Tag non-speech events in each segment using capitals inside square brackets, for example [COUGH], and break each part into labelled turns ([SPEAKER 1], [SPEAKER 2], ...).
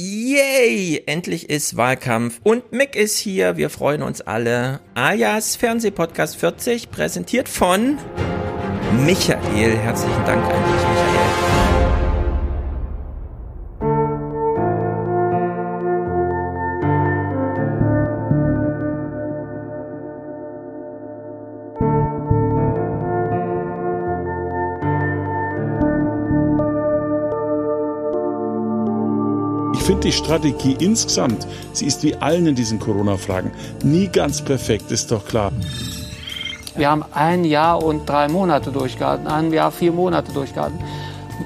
[SPEAKER 1] Yay! Endlich ist Wahlkampf und Mick ist hier. Wir freuen uns alle. Alias Fernsehpodcast 40, präsentiert von Michael. Herzlichen Dank an dich, Michael.
[SPEAKER 2] Die Strategie insgesamt, sie ist wie allen in diesen Corona-Fragen nie ganz perfekt, ist doch klar.
[SPEAKER 3] Wir haben ein Jahr und drei Monate durchgehalten, ein Jahr, vier Monate durchgehalten.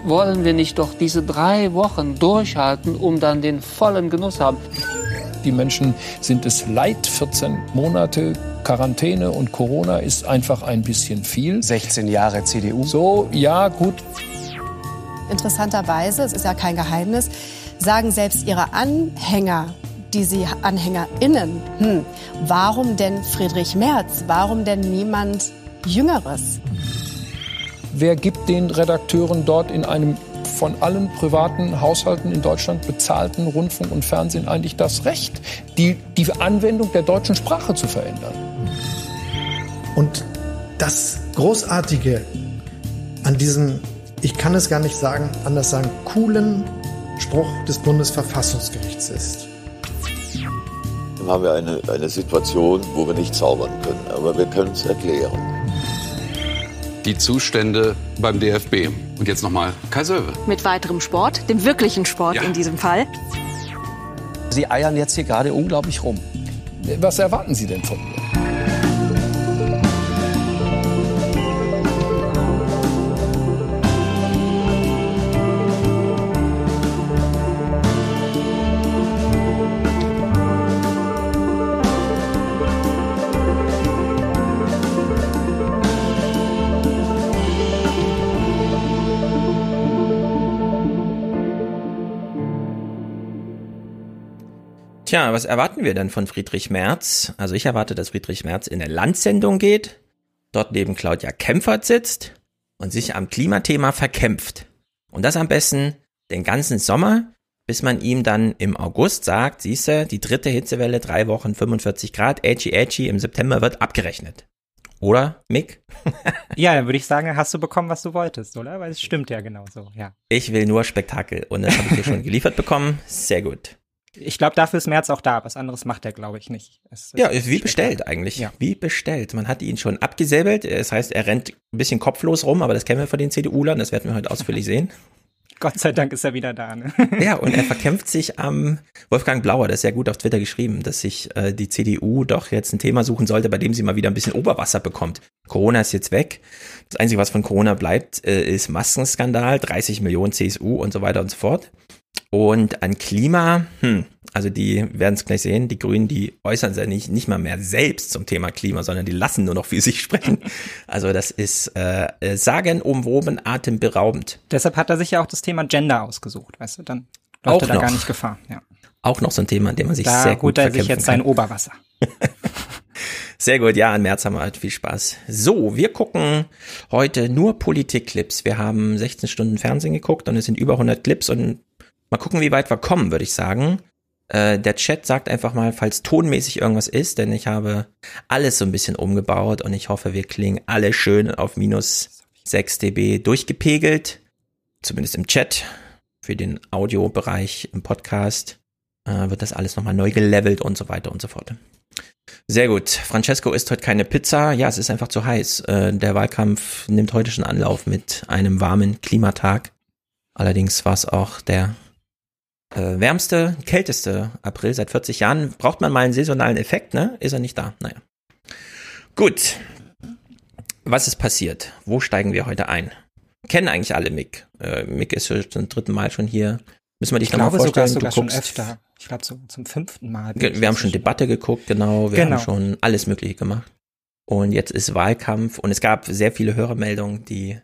[SPEAKER 3] Wollen wir nicht doch diese drei Wochen durchhalten, um dann den vollen Genuss haben?
[SPEAKER 4] Die Menschen sind es leid, 14 Monate Quarantäne und Corona ist einfach ein bisschen viel.
[SPEAKER 5] 16 Jahre CDU.
[SPEAKER 4] So, ja, gut.
[SPEAKER 6] Interessanterweise, es ist ja kein Geheimnis, sagen selbst ihre Anhänger, die sie AnhängerInnen, hm, warum denn Friedrich Merz? Warum denn niemand Jüngeres?
[SPEAKER 4] Wer gibt den Redakteuren dort in einem von allen privaten Haushalten in Deutschland bezahlten Rundfunk und Fernsehen eigentlich das Recht, die, die Anwendung der deutschen Sprache zu verändern?
[SPEAKER 7] Und das Großartige an diesem, ich kann es gar nicht sagen, anders sagen, coolen Spruch des Bundesverfassungsgerichts ist.
[SPEAKER 8] Dann haben wir eine, eine Situation, wo wir nicht zaubern können, aber wir können es erklären.
[SPEAKER 9] Die Zustände beim DFB. Und jetzt nochmal Kai Söwe.
[SPEAKER 10] Mit weiterem Sport, dem wirklichen Sport
[SPEAKER 9] Ja.
[SPEAKER 10] in diesem Fall.
[SPEAKER 5] Sie eiern jetzt hier gerade unglaublich rum.
[SPEAKER 4] Was erwarten Sie denn von mir?
[SPEAKER 1] Tja, was erwarten wir denn von Friedrich Merz? Also ich erwarte, dass Friedrich Merz in eine Landsendung geht, dort neben Claudia Kempfert sitzt und sich am Klimathema verkämpft. Und das am besten den ganzen Sommer, bis man ihm dann im August sagt, siehste, die dritte Hitzewelle, drei Wochen, 45 Grad, edgy, edgy, im September wird abgerechnet. Oder, Mick? [LAUGHS]
[SPEAKER 11] Ja, dann würde ich sagen, hast du bekommen, was du wolltest, oder? Weil es stimmt ja genau so, ja.
[SPEAKER 1] Ich will nur Spektakel und das habe ich hier schon [LAUGHS] geliefert bekommen. Sehr gut.
[SPEAKER 11] Ich glaube, dafür ist März auch da. Was anderes macht er, glaube ich, nicht.
[SPEAKER 1] Ja, wie
[SPEAKER 11] Spektakel.
[SPEAKER 1] bestellt eigentlich.
[SPEAKER 11] Ja.
[SPEAKER 1] Wie bestellt. Man hat ihn schon abgesäbelt. Das heißt, er rennt ein bisschen kopflos rum, aber das kennen wir von den CDU-Lern. Das werden wir heute ausführlich [LAUGHS] sehen.
[SPEAKER 11] Gott sei Dank ist er wieder da. Ne? [LAUGHS]
[SPEAKER 1] Ja, und er verkämpft sich am Wolfgang Blauer, das ist ja gut auf Twitter geschrieben, dass sich äh, die CDU doch jetzt ein Thema suchen sollte, bei dem sie mal wieder ein bisschen Oberwasser bekommt. Corona ist jetzt weg. Das Einzige, was von Corona bleibt, äh, ist Maskenskandal, 30 Millionen CSU und so weiter und so fort. Und an Klima, hm, also die werden es gleich sehen, die Grünen, die äußern sich nicht, nicht mal mehr selbst zum Thema Klima, sondern die lassen nur noch für [LAUGHS] sich sprechen. Also das ist äh, sagenumwoben, atemberaubend.
[SPEAKER 11] Deshalb hat er sich ja auch das Thema Gender ausgesucht, weißt du? Dann
[SPEAKER 1] Auch
[SPEAKER 11] läuft er da
[SPEAKER 1] noch.
[SPEAKER 11] gar nicht Gefahr. Ja.
[SPEAKER 1] Auch noch so ein Thema, an dem man sich
[SPEAKER 11] Da
[SPEAKER 1] sehr gut
[SPEAKER 11] holt er sich jetzt sein
[SPEAKER 1] kann.
[SPEAKER 11] Oberwasser. [LAUGHS]
[SPEAKER 1] Sehr gut, ja, im März haben wir halt viel Spaß. So, wir gucken heute nur Politikclips. Wir haben 16 Stunden Fernsehen geguckt und es sind über 100 Clips und mal gucken, wie weit wir kommen, würde ich sagen. Äh, der Chat sagt einfach mal, falls tonmäßig irgendwas ist, denn ich habe alles so ein bisschen umgebaut und ich hoffe, wir klingen alle schön auf minus 6 dB durchgepegelt. Zumindest im Chat. Für den Audiobereich im Podcast äh, wird das alles nochmal neu gelevelt und so weiter und so fort. Sehr gut. Francesco isst heute keine Pizza. Ja, es ist einfach zu heiß. Äh, der Wahlkampf nimmt heute schon Anlauf mit einem warmen Klimatag. Allerdings war es auch der äh, wärmste, kälteste April seit 40 Jahren. Braucht man mal einen saisonalen Effekt, ne? Ist er nicht da? Naja. Gut. Was ist passiert? Wo steigen wir heute ein? Kennen eigentlich alle Mick. Äh, Mick ist schon zum dritten Mal schon hier. Müssen wir dich
[SPEAKER 11] Ich
[SPEAKER 1] nochmal
[SPEAKER 11] glaube sogar,
[SPEAKER 1] vorstellen?
[SPEAKER 11] sogar
[SPEAKER 1] du
[SPEAKER 11] schon
[SPEAKER 1] guckst,
[SPEAKER 11] öfter. Ich glaube so zum fünften Mal.
[SPEAKER 1] Wir haben schon Debatte geguckt, genau. Wir
[SPEAKER 11] Genau.
[SPEAKER 1] haben schon alles Mögliche gemacht. Und jetzt ist Wahlkampf und es gab sehr viele Hörermeldungen, die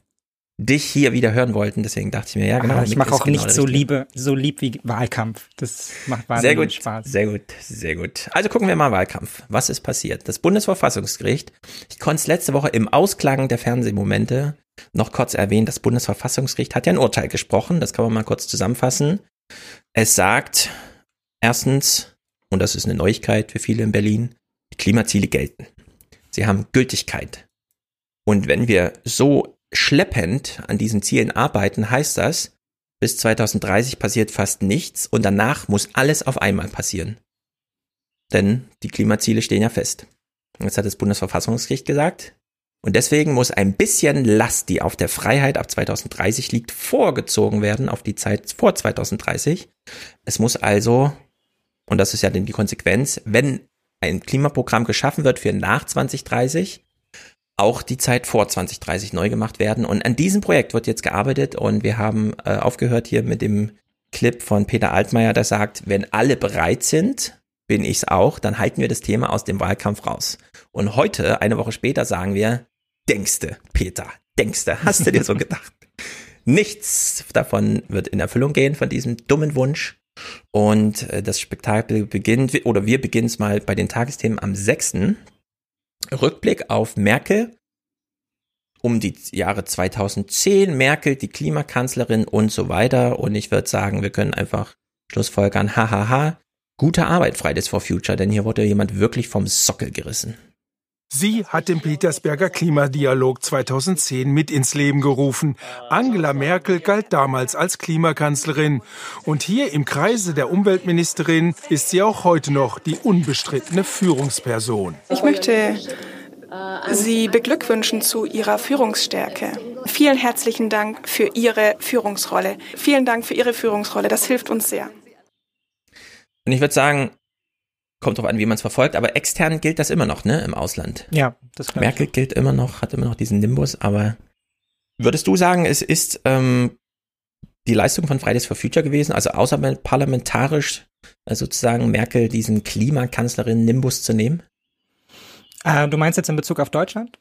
[SPEAKER 1] dich hier wieder hören wollten. Deswegen dachte ich mir, ja, genau.
[SPEAKER 11] Ah, ich mache auch
[SPEAKER 1] genau
[SPEAKER 11] nicht so liebe, so lieb wie Wahlkampf. Das macht
[SPEAKER 1] Sehr
[SPEAKER 11] wahnsinnig
[SPEAKER 1] gut,
[SPEAKER 11] Spaß.
[SPEAKER 1] sehr gut, sehr gut. Also gucken wir mal Wahlkampf. Was ist passiert? Das Bundesverfassungsgericht, ich konnte es letzte Woche im Ausklagen der Fernsehmomente noch kurz erwähnen, das Bundesverfassungsgericht hat ja ein Urteil gesprochen, das kann man mal kurz zusammenfassen. Es sagt erstens, und das ist eine Neuigkeit für viele in Berlin, die Klimaziele gelten. Sie haben Gültigkeit. Und wenn wir so schleppend an diesen Zielen arbeiten, heißt das, bis 2030 passiert fast nichts und danach muss alles auf einmal passieren. Denn die Klimaziele stehen ja fest. Das hat das Bundesverfassungsgericht gesagt. Und deswegen muss ein bisschen Last, die auf der Freiheit ab 2030 liegt, vorgezogen werden auf die Zeit vor 2030. Es muss also, und das ist ja dann die Konsequenz, wenn ein Klimaprogramm geschaffen wird für nach 2030, auch die Zeit vor 2030 neu gemacht werden. Und an diesem Projekt wird jetzt gearbeitet und wir haben äh, aufgehört hier mit dem Clip von Peter Altmaier, der sagt, wenn alle bereit sind, bin ich's auch, dann halten wir das Thema aus dem Wahlkampf raus. Und heute, eine Woche später, sagen wir, denkste, Peter, denkste, hast du dir so [LAUGHS] gedacht? Nichts davon wird in Erfüllung gehen von diesem dummen Wunsch. Und äh, das Spektakel beginnt, oder wir beginnen es mal bei den Tagesthemen am 6. Rückblick auf Merkel um die Jahre 2010, Merkel, die Klimakanzlerin und so weiter. Und ich würde sagen, wir können einfach Schlussfolgern, hahaha, gute Arbeit Fridays for Future, denn hier wurde jemand wirklich vom Sockel gerissen.
[SPEAKER 12] Sie hat den Petersberger Klimadialog 2010 mit ins Leben gerufen. Angela Merkel galt damals als Klimakanzlerin. Und hier im Kreise der Umweltministerin ist sie auch heute noch die unbestrittene Führungsperson.
[SPEAKER 13] Ich möchte Sie beglückwünschen zu Ihrer Führungsstärke. Vielen herzlichen Dank für Ihre Führungsrolle. Vielen Dank für Ihre Führungsrolle. Das hilft uns sehr.
[SPEAKER 1] Und ich würde sagen, kommt drauf an, wie man es verfolgt, aber extern gilt das immer noch, ne, im Ausland.
[SPEAKER 11] Ja, das
[SPEAKER 1] Merkel ich. gilt immer noch, hat immer noch diesen Nimbus, aber würdest du sagen, es ist ähm, die Leistung von Fridays for Future gewesen, also außerparlamentarisch äh, sozusagen Merkel diesen Klimakanzlerin-Nimbus zu nehmen?
[SPEAKER 11] Äh, du meinst jetzt in Bezug auf Deutschland?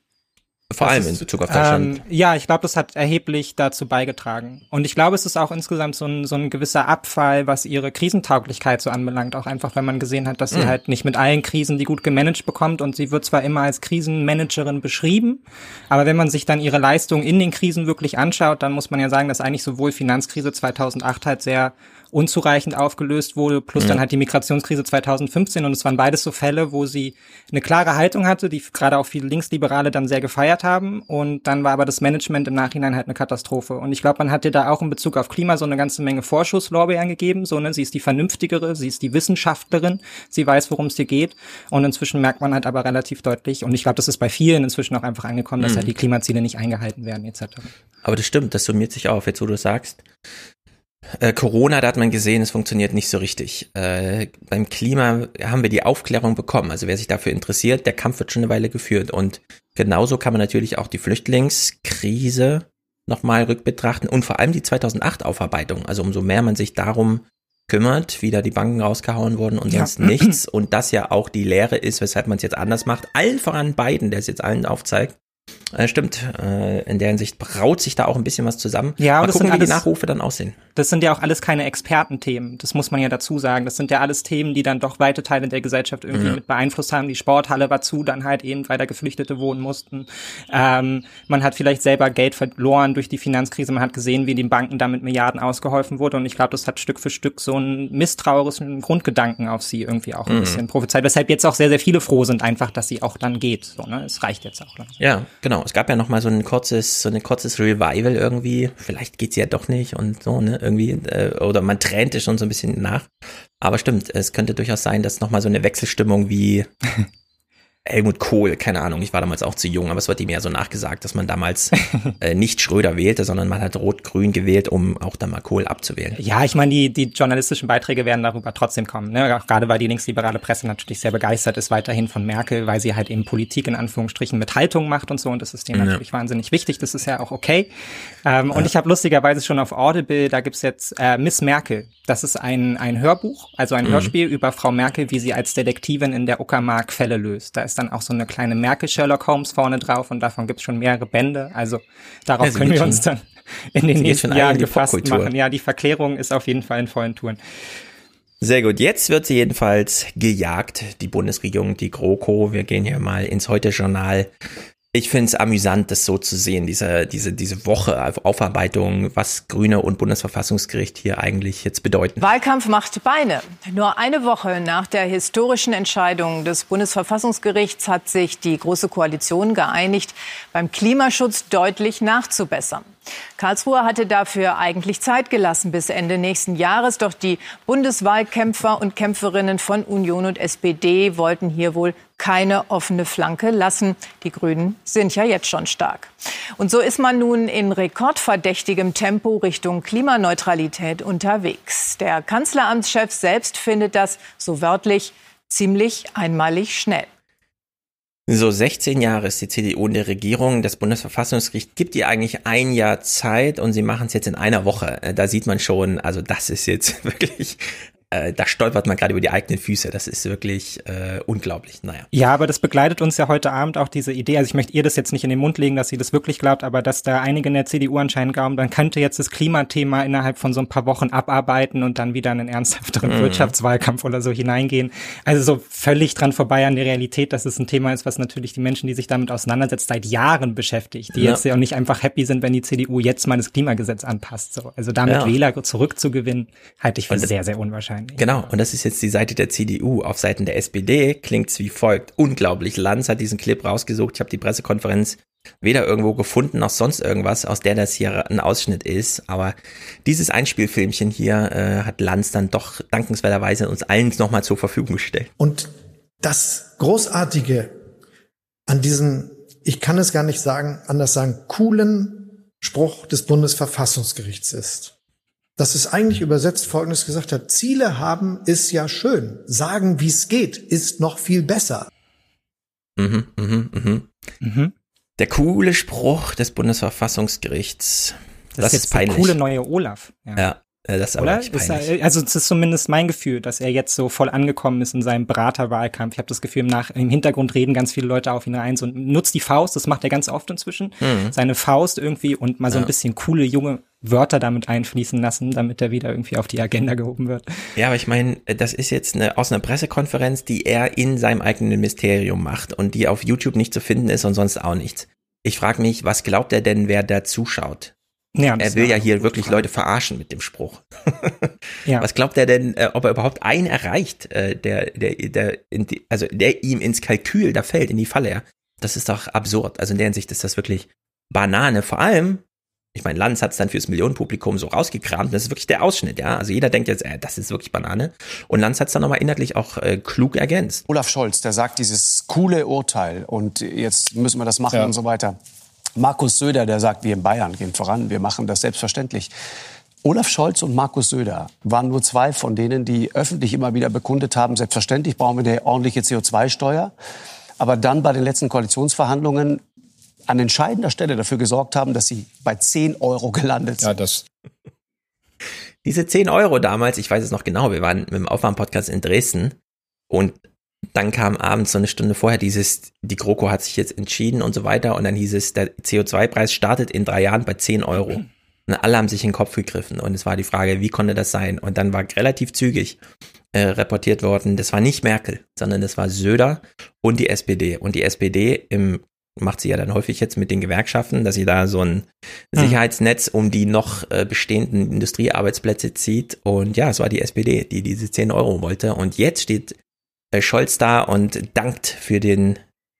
[SPEAKER 1] Vor allem in Bezug auf Deutschland.
[SPEAKER 11] Ähm, ja, ich glaube, das hat erheblich dazu beigetragen. Und ich glaube, es ist auch insgesamt so ein, so ein gewisser Abfall, was ihre Krisentauglichkeit so anbelangt. Auch einfach, wenn man gesehen hat, dass sie mhm. halt nicht mit allen Krisen die gut gemanagt bekommt. Und sie wird zwar immer als Krisenmanagerin beschrieben, aber wenn man sich dann ihre Leistung in den Krisen wirklich anschaut, dann muss man ja sagen, dass eigentlich sowohl Finanzkrise 2008 halt sehr unzureichend aufgelöst wurde, plus ja. dann halt die Migrationskrise 2015 und es waren beides so Fälle, wo sie eine klare Haltung hatte, die gerade auch viele Linksliberale dann sehr gefeiert haben und dann war aber das Management im Nachhinein halt eine Katastrophe und ich glaube, man hat ihr da auch in Bezug auf Klima so eine ganze Menge Vorschusslorbeeren gegeben, so ne, sie ist die vernünftigere, sie ist die Wissenschaftlerin, sie weiß, worum es dir geht und inzwischen merkt man halt aber relativ deutlich und ich glaube, das ist bei vielen inzwischen auch einfach angekommen, dass mhm. halt die Klimaziele nicht eingehalten werden etc.
[SPEAKER 1] Aber das stimmt, das summiert sich auf, jetzt wo du sagst. Äh, Corona, da hat man gesehen, es funktioniert nicht so richtig. Äh, beim Klima haben wir die Aufklärung bekommen. Also wer sich dafür interessiert, der Kampf wird schon eine Weile geführt. Und genauso kann man natürlich auch die Flüchtlingskrise nochmal rückbetrachten und vor allem die 2008-Aufarbeitung. Also umso mehr man sich darum kümmert, wie da die Banken rausgehauen wurden und sonst ja. nichts. Und das ja auch die Lehre ist, weshalb man es jetzt anders macht. Allen voran beiden, der es jetzt allen aufzeigt. Äh, stimmt, äh, in der Hinsicht braut sich da auch ein bisschen was zusammen.
[SPEAKER 11] Ja,
[SPEAKER 1] Mal
[SPEAKER 11] das
[SPEAKER 1] gucken,
[SPEAKER 11] sind alles,
[SPEAKER 1] wie die Nachrufe dann aussehen.
[SPEAKER 11] Das sind ja auch alles keine Expertenthemen, das muss man ja dazu sagen. Das sind ja alles Themen, die dann doch weite Teile der Gesellschaft irgendwie ja. mit beeinflusst haben. Die Sporthalle war zu, dann halt eben, weil da Geflüchtete wohnen mussten. Ähm, man hat vielleicht selber Geld verloren durch die Finanzkrise. Man hat gesehen, wie den Banken damit Milliarden ausgeholfen wurde. Und ich glaube, das hat Stück für Stück so einen misstrauischen Grundgedanken auf sie irgendwie auch ein mhm. bisschen prophezeit. Weshalb jetzt auch sehr, sehr viele froh sind einfach, dass sie auch dann geht. So, ne? Es reicht jetzt auch. Langsam.
[SPEAKER 1] Ja, genau. Es gab ja noch mal so ein kurzes, so ein kurzes Revival irgendwie. Vielleicht geht's ja doch nicht und so, ne, irgendwie, äh, oder man tränte schon so ein bisschen nach. Aber stimmt, es könnte durchaus sein, dass noch mal so eine Wechselstimmung wie [LAUGHS] Helmut Kohl, keine Ahnung, ich war damals auch zu jung, aber es wird ihm ja so nachgesagt, dass man damals [LAUGHS] äh, nicht Schröder wählte, sondern man hat Rot-Grün gewählt, um auch dann mal Kohl abzuwählen.
[SPEAKER 11] Ja, ich meine, die, die journalistischen Beiträge werden darüber trotzdem kommen. Ne? Auch gerade weil die linksliberale Presse natürlich sehr begeistert ist weiterhin von Merkel, weil sie halt eben Politik in Anführungsstrichen mit Haltung macht und so und das ist denen ja. natürlich wahnsinnig wichtig, das ist ja auch okay. Ähm, ja. Und ich habe lustigerweise schon auf Audible, da gibt's jetzt äh, Miss Merkel, das ist ein, ein Hörbuch, also ein mhm. Hörspiel über Frau Merkel, wie sie als Detektivin in der Uckermark Fälle löst. Da ist dann auch so eine kleine Merkel Sherlock Holmes vorne drauf und davon gibt es schon mehrere Bände. Also darauf ja, können wir uns dann in den nächsten Jahren gefasst machen. Ja, die Verklärung ist auf jeden Fall in vollen Touren.
[SPEAKER 1] Sehr gut. Jetzt wird sie jedenfalls gejagt, die Bundesregierung, die GroKo. Wir gehen hier mal ins Heute-Journal. Ich finde es amüsant, das so zu sehen, diese, diese, diese Woche Aufarbeitung, was Grüne und Bundesverfassungsgericht hier eigentlich jetzt bedeuten.
[SPEAKER 14] Wahlkampf macht Beine. Nur eine Woche nach der historischen Entscheidung des Bundesverfassungsgerichts hat sich die Große Koalition geeinigt, beim Klimaschutz deutlich nachzubessern. Karlsruhe hatte dafür eigentlich Zeit gelassen bis Ende nächsten Jahres. Doch die Bundeswahlkämpfer und Kämpferinnen von Union und SPD wollten hier wohl keine offene Flanke lassen. Die Grünen sind ja jetzt schon stark. Und so ist man nun in rekordverdächtigem Tempo Richtung Klimaneutralität unterwegs. Der Kanzleramtschef selbst findet das, so wörtlich, ziemlich einmalig schnell.
[SPEAKER 1] So 16 Jahre ist die CDU in der Regierung. Das Bundesverfassungsgericht gibt ihr eigentlich ein Jahr Zeit und sie machen es jetzt in einer Woche. Äh, da sieht man schon, also das ist jetzt [LAUGHS] wirklich äh, da stolpert man gerade über die eigenen Füße. Das ist wirklich äh, unglaublich. Naja.
[SPEAKER 11] Ja, aber das begleitet uns ja heute Abend auch diese Idee. Also ich möchte ihr das jetzt nicht in den Mund legen, dass sie das wirklich glaubt, aber dass da einige in der CDU anscheinend glauben, dann könnte jetzt das Klimathema innerhalb von so ein paar Wochen abarbeiten und dann wieder in einen ernsthafteren mhm. Wirtschaftswahlkampf oder so hineingehen. Also so völlig dran vorbei an der Realität, dass es ein Thema ist, was natürlich die Menschen, die sich damit auseinandersetzt, seit Jahren beschäftigt, die ja. jetzt ja auch nicht einfach happy sind, wenn die CDU jetzt mal das Klimagesetz anpasst. So. Also damit ja. Wähler zurückzugewinnen, halte ich für sehr, sehr unwahrscheinlich
[SPEAKER 1] wahrscheinlich. Genau, und das ist jetzt die Seite der CDU. Auf Seiten der SPD klingt's wie folgt. Unglaublich. Lanz hat diesen Clip rausgesucht. Ich habe die Pressekonferenz weder irgendwo gefunden noch sonst irgendwas, aus der das hier ein Ausschnitt ist. Aber dieses Einspielfilmchen hier äh, hat Lanz dann doch dankenswerterweise uns allen nochmal zur Verfügung gestellt.
[SPEAKER 7] Und das Großartige an diesen, ich kann es gar nicht sagen, anders sagen, coolen Spruch des Bundesverfassungsgerichts ist dass es eigentlich übersetzt Folgendes gesagt hat. Ziele haben ist ja schön. Sagen, wie es geht, ist noch viel besser.
[SPEAKER 1] Mhm, mhm, mhm. Mhm. Der coole Spruch des Bundesverfassungsgerichts.
[SPEAKER 11] Das, das ist, jetzt peinlich. der coole neue Olaf.
[SPEAKER 1] Ja. ja. Äh, das ist
[SPEAKER 11] Oder? Ist er, also es ist zumindest mein Gefühl, dass er jetzt so voll angekommen ist in seinem Beraterwahlkampf. Ich habe das Gefühl, im, Nach im Hintergrund reden ganz viele Leute auf ihn ein und nutzt die Faust, das macht er ganz oft inzwischen, mhm. seine Faust irgendwie und mal so ein bisschen coole junge Wörter damit einfließen lassen, damit er wieder irgendwie auf die Agenda gehoben wird.
[SPEAKER 1] Ja, aber ich meine, das ist jetzt eine, aus einer Pressekonferenz, die er in seinem eigenen Ministerium macht und die auf YouTube nicht zu finden ist und sonst auch nichts. Ich frage mich, was glaubt er denn, wer da zuschaut? Ja, er will ja hier wirklich Frage. Leute verarschen mit dem Spruch. [LAUGHS] ja. Was glaubt er denn, äh, ob er überhaupt einen erreicht, äh, der, der, der, die, also der ihm ins Kalkül da fällt, in die Falle? Das ist doch absurd. Also in der Hinsicht ist das wirklich Banane. Vor allem, ich meine, Lanz hat es dann fürs Millionenpublikum so rausgekramt. Das ist wirklich der Ausschnitt, ja. Also jeder denkt jetzt, äh, das ist wirklich Banane. Und Lanz hat es dann nochmal inhaltlich auch äh, klug ergänzt.
[SPEAKER 5] Olaf Scholz, der sagt dieses coole Urteil und jetzt müssen wir das machen ja. und so weiter. Markus Söder, der sagt, wir in Bayern gehen voran, wir machen das selbstverständlich. Olaf Scholz und Markus Söder waren nur zwei von denen, die öffentlich immer wieder bekundet haben, selbstverständlich brauchen wir eine ordentliche CO2-Steuer. Aber dann bei den letzten Koalitionsverhandlungen an entscheidender Stelle dafür gesorgt haben, dass sie bei 10 Euro gelandet sind. Ja, das. [LAUGHS]
[SPEAKER 1] Diese 10 Euro damals, ich weiß es noch genau, wir waren mit dem Aufwärmpodcast in Dresden und dann kam abends so eine Stunde vorher dieses, die GroKo hat sich jetzt entschieden und so weiter und dann hieß es, der CO2-Preis startet in drei Jahren bei 10 Euro. [CLEARS THROAT] Und alle haben sich in den Kopf gegriffen und es war die Frage, wie konnte das sein? Und dann war relativ zügig äh, reportiert worden, das war nicht Merkel, sondern das war Söder und die SPD. Und die SPD im, macht sie ja dann häufig jetzt mit den Gewerkschaften, dass sie da so ein hm. Sicherheitsnetz um die noch äh, bestehenden Industriearbeitsplätze zieht. Und ja, es war die SPD, die diese 10 Euro wollte. Und jetzt steht äh, Scholz da und dankt für den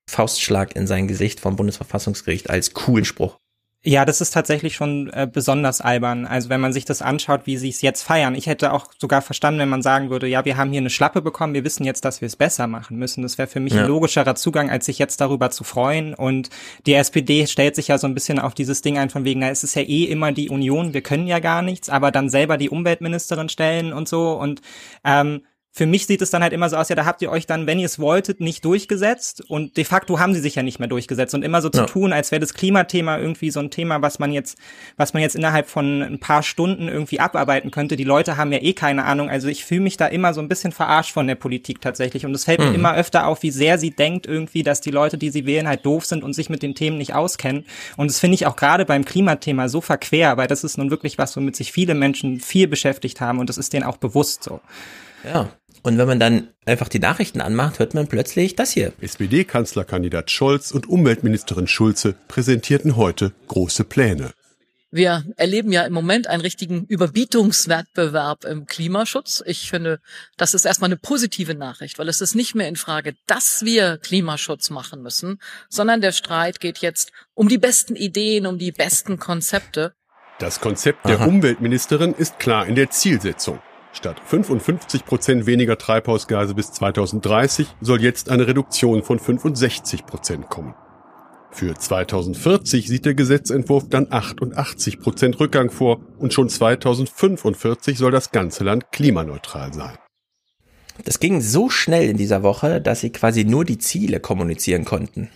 [SPEAKER 1] Faustschlag in sein Gesicht vom Bundesverfassungsgericht als coolen Spruch.
[SPEAKER 11] Ja, das ist tatsächlich schon äh, besonders albern. Also wenn man sich das anschaut, wie sie es jetzt feiern. Ich hätte auch sogar verstanden, wenn man sagen würde, ja, wir haben hier eine Schlappe bekommen, wir wissen jetzt, dass wir es besser machen müssen. Das wäre für mich ja. ein logischerer Zugang, als sich jetzt darüber zu freuen. Und die SPD stellt sich ja so ein bisschen auf dieses Ding ein von wegen, na, es ist ja eh immer die Union, wir können ja gar nichts, aber dann selber die Umweltministerin stellen und so. Und ähm, für mich sieht es dann halt immer so aus, ja, da habt ihr euch dann, wenn ihr es wolltet, nicht durchgesetzt und de facto haben sie sich ja nicht mehr durchgesetzt und immer so ja. zu tun, als wäre das Klimathema irgendwie so ein Thema, was man jetzt, was man jetzt innerhalb von ein paar Stunden irgendwie abarbeiten könnte. Die Leute haben ja eh keine Ahnung. Also ich fühle mich da immer so ein bisschen verarscht von der Politik tatsächlich und es fällt mhm. mir immer öfter auf, wie sehr sie denkt irgendwie, dass die Leute, die sie wählen, halt doof sind und sich mit den Themen nicht auskennen. Und das finde ich auch gerade beim Klimathema so verquer, weil das ist nun wirklich was, womit sich viele Menschen viel beschäftigt haben und das ist denen auch bewusst so.
[SPEAKER 1] Ja, Und wenn man dann einfach die Nachrichten anmacht, hört man plötzlich das hier.
[SPEAKER 15] SPD-Kanzlerkandidat Scholz und Umweltministerin Schulze präsentierten heute große Pläne.
[SPEAKER 16] Wir erleben ja im Moment einen richtigen Überbietungswettbewerb im Klimaschutz. Ich finde, das ist erstmal eine positive Nachricht, weil es ist nicht mehr in Frage, dass wir Klimaschutz machen müssen, sondern der Streit geht jetzt um die besten Ideen, um die besten Konzepte.
[SPEAKER 15] Das Konzept der Aha. Umweltministerin ist klar in der Zielsetzung. Statt 55 Prozent weniger Treibhausgase bis 2030 soll jetzt eine Reduktion von 65 Prozent kommen. Für 2040 sieht der Gesetzentwurf dann 88 Prozent Rückgang vor und schon 2045 soll das ganze Land klimaneutral sein.
[SPEAKER 1] Das ging so schnell in dieser Woche, dass sie quasi nur die Ziele kommunizieren konnten.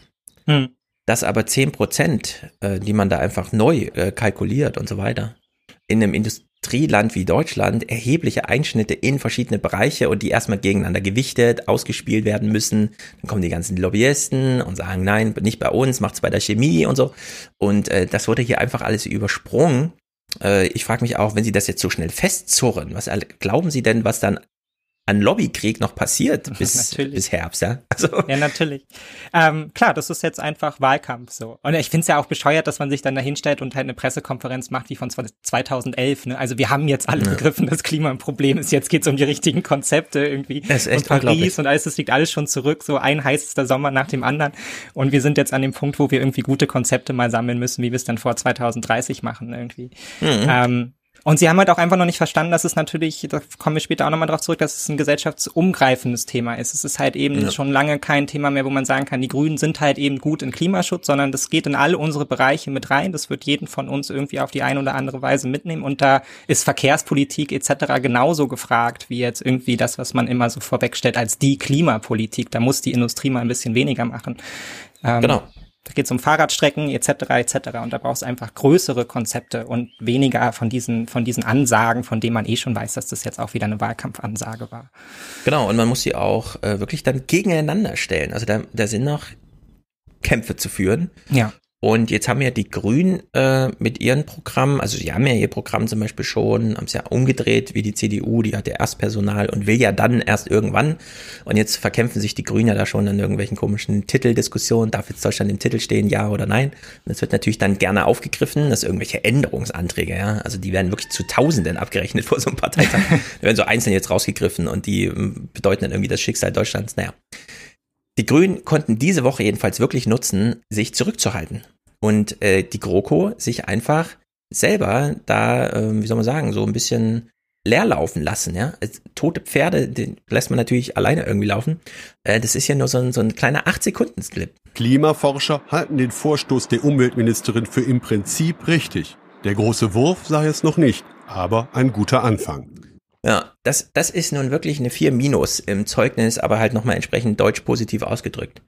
[SPEAKER 1] Hm. Dass aber 10 Prozent, äh, die man da einfach neu äh, kalkuliert und so weiter, in einem Indust Industrieland wie Deutschland erhebliche Einschnitte in verschiedene Bereiche und die erstmal gegeneinander gewichtet, ausgespielt werden müssen. Dann kommen die ganzen Lobbyisten und sagen, nein, nicht bei uns, macht's bei der Chemie und so. Und äh, das wurde hier einfach alles übersprungen. Äh, ich frage mich auch, wenn Sie das jetzt so schnell festzurren, was glauben Sie denn, was dann an Lobbykrieg noch passiert [LAUGHS] bis, bis Herbst, ja?
[SPEAKER 11] Also. Ja, natürlich. Ähm, klar, das ist jetzt einfach Wahlkampf so. Und ich finde es ja auch bescheuert, dass man sich dann da hinstellt und halt eine Pressekonferenz macht wie von 2011. Ne? Also wir haben jetzt alle ja. begriffen, das Klima ein Problem ist. Jetzt geht's um die richtigen Konzepte irgendwie.
[SPEAKER 1] Das ist echt
[SPEAKER 11] und Paris und alles, das liegt alles schon zurück. So ein heißester Sommer nach dem anderen. Und wir sind jetzt an dem Punkt, wo wir irgendwie gute Konzepte mal sammeln müssen, wie wir es dann vor 2030 machen irgendwie. Mhm. Ähm, und sie haben halt auch einfach noch nicht verstanden, dass es natürlich, da kommen wir später auch nochmal drauf zurück, dass es ein gesellschaftsumgreifendes Thema ist. Es ist halt eben ja. schon lange kein Thema mehr, wo man sagen kann, die Grünen sind halt eben gut in Klimaschutz, sondern das geht in alle unsere Bereiche mit rein. Das wird jeden von uns irgendwie auf die eine oder andere Weise mitnehmen. Und da ist Verkehrspolitik etc. genauso gefragt, wie jetzt irgendwie das, was man immer so vorwegstellt als die Klimapolitik. Da muss die Industrie mal ein bisschen weniger machen.
[SPEAKER 1] Ähm, genau.
[SPEAKER 11] Da geht es um Fahrradstrecken etc. etc. Und da brauchst du einfach größere Konzepte und weniger von diesen von diesen Ansagen, von denen man eh schon weiß, dass das jetzt auch wieder eine Wahlkampfansage war.
[SPEAKER 1] Genau. Und man muss sie auch äh, wirklich dann gegeneinander stellen. Also da, da sind noch Kämpfe zu führen.
[SPEAKER 11] Ja.
[SPEAKER 1] Und jetzt haben ja die Grünen äh, mit ihren Programmen, also sie haben ja ihr Programm zum Beispiel schon, haben es ja umgedreht wie die CDU, die hat ja erst Personal und will ja dann erst irgendwann. Und jetzt verkämpfen sich die Grünen ja da schon an irgendwelchen komischen Titeldiskussionen, darf jetzt Deutschland im Titel stehen, ja oder nein. Und das wird natürlich dann gerne aufgegriffen, dass irgendwelche Änderungsanträge, ja, also die werden wirklich zu Tausenden abgerechnet [LAUGHS] vor so einem Parteitag. [LAUGHS] da werden so einzeln jetzt rausgegriffen und die ähm, bedeuten dann irgendwie das Schicksal Deutschlands. Naja. Die Grünen konnten diese Woche jedenfalls wirklich nutzen, sich zurückzuhalten und äh, die GroKo sich einfach selber da, äh, wie soll man sagen, so ein bisschen leer laufen lassen, ja. Also, tote Pferde, den lässt man natürlich alleine irgendwie laufen. Äh, das ist ja nur so ein, so ein kleiner 8-Sekunden-Clip.
[SPEAKER 15] Klimaforscher halten den Vorstoß der Umweltministerin für im Prinzip richtig. Der große Wurf sei es noch nicht, aber ein guter Anfang.
[SPEAKER 1] Ja, das, das ist nun wirklich eine 4 Minus im Zeugnis, aber halt nochmal entsprechend deutsch positiv ausgedrückt.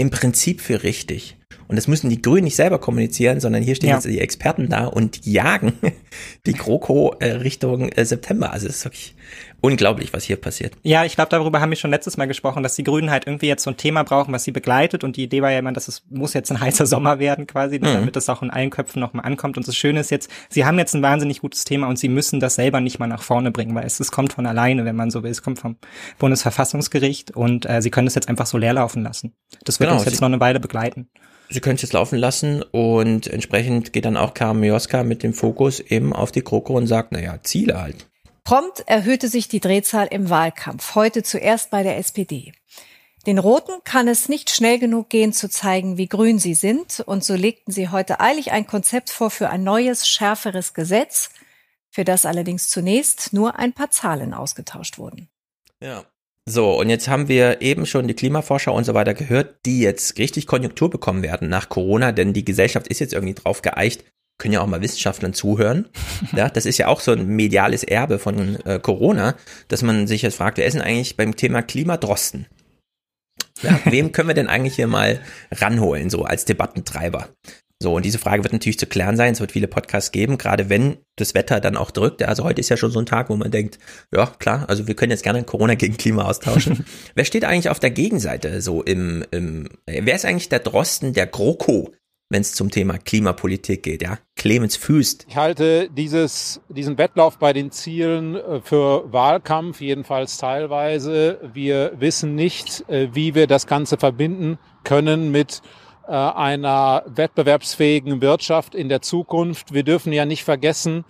[SPEAKER 1] Im Prinzip für richtig. Und das müssen die Grünen nicht selber kommunizieren, sondern hier stehen ja. jetzt die Experten da und jagen [LAUGHS] die GroKo äh, Richtung äh, September. Also es ist wirklich unglaublich, was hier passiert.
[SPEAKER 11] Ja, ich glaube, darüber haben wir schon letztes Mal gesprochen, dass die Grünen halt irgendwie jetzt so ein Thema brauchen, was sie begleitet. Und die Idee war ja immer, dass es muss jetzt ein heißer Sommer werden quasi, mhm. damit es auch in allen Köpfen nochmal ankommt. Und das Schöne ist jetzt, sie haben jetzt ein wahnsinnig gutes Thema und sie müssen das selber nicht mal nach vorne bringen, weil es, es kommt von alleine, wenn man so will. Es kommt vom Bundesverfassungsgericht und äh, sie können es jetzt einfach so leer laufen lassen. Das wird genau, uns jetzt noch eine Weile begleiten
[SPEAKER 1] sie können es jetzt laufen lassen und entsprechend geht dann auch Carmen Mioska mit dem Fokus eben auf die GroKo und sagt, naja, Ziele halt.
[SPEAKER 17] Prompt erhöhte sich die Drehzahl im Wahlkampf, heute zuerst bei der SPD. Den Roten kann es nicht schnell genug gehen, zu zeigen, wie grün sie sind, und so legten sie heute eilig ein Konzept vor für ein neues, schärferes Gesetz, für das allerdings zunächst nur ein paar Zahlen ausgetauscht wurden.
[SPEAKER 1] Ja, so, und jetzt haben wir eben schon die Klimaforscher und so weiter gehört, die jetzt richtig Konjunktur bekommen werden nach Corona, denn die Gesellschaft ist jetzt irgendwie drauf geeicht, können ja auch mal Wissenschaftlern zuhören. [LAUGHS] Ja, das ist ja auch so ein mediales Erbe von äh, Corona, dass man sich jetzt fragt, wer ist denn eigentlich beim Thema Klimadrosten? Ja, [LAUGHS] wem können wir denn eigentlich hier mal ranholen, so als Debattentreiber? So, und diese Frage wird natürlich zu klären sein. Es wird viele Podcasts geben, gerade wenn das Wetter dann auch drückt. Also heute ist ja schon so ein Tag, wo man denkt, ja, klar, also wir können jetzt gerne Corona gegen Klima austauschen. [LAUGHS] wer steht eigentlich auf der Gegenseite so im, im wer ist eigentlich der Drosten der GroKo wenn es zum Thema Klimapolitik geht, ja. Clemens Füst.
[SPEAKER 18] Ich halte dieses, diesen Wettlauf bei den Zielen äh, für Wahlkampf, jedenfalls teilweise. Wir wissen nicht, äh, wie wir das Ganze verbinden können mit äh, einer wettbewerbsfähigen Wirtschaft in der Zukunft. Wir dürfen ja nicht vergessen,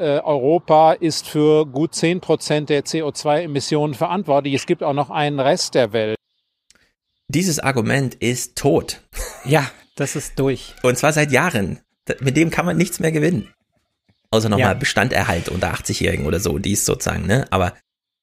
[SPEAKER 18] Europa ist für gut zehn Prozent der CO2-Emissionen verantwortlich. Es gibt auch noch einen Rest der Welt.
[SPEAKER 1] Dieses Argument ist tot.
[SPEAKER 11] Ja, das ist durch.
[SPEAKER 1] Und zwar seit Jahren. Mit dem kann man nichts mehr gewinnen. Außer nochmal ja. Bestanderhalt unter 80-Jährigen oder so, die ist sozusagen, ne? Aber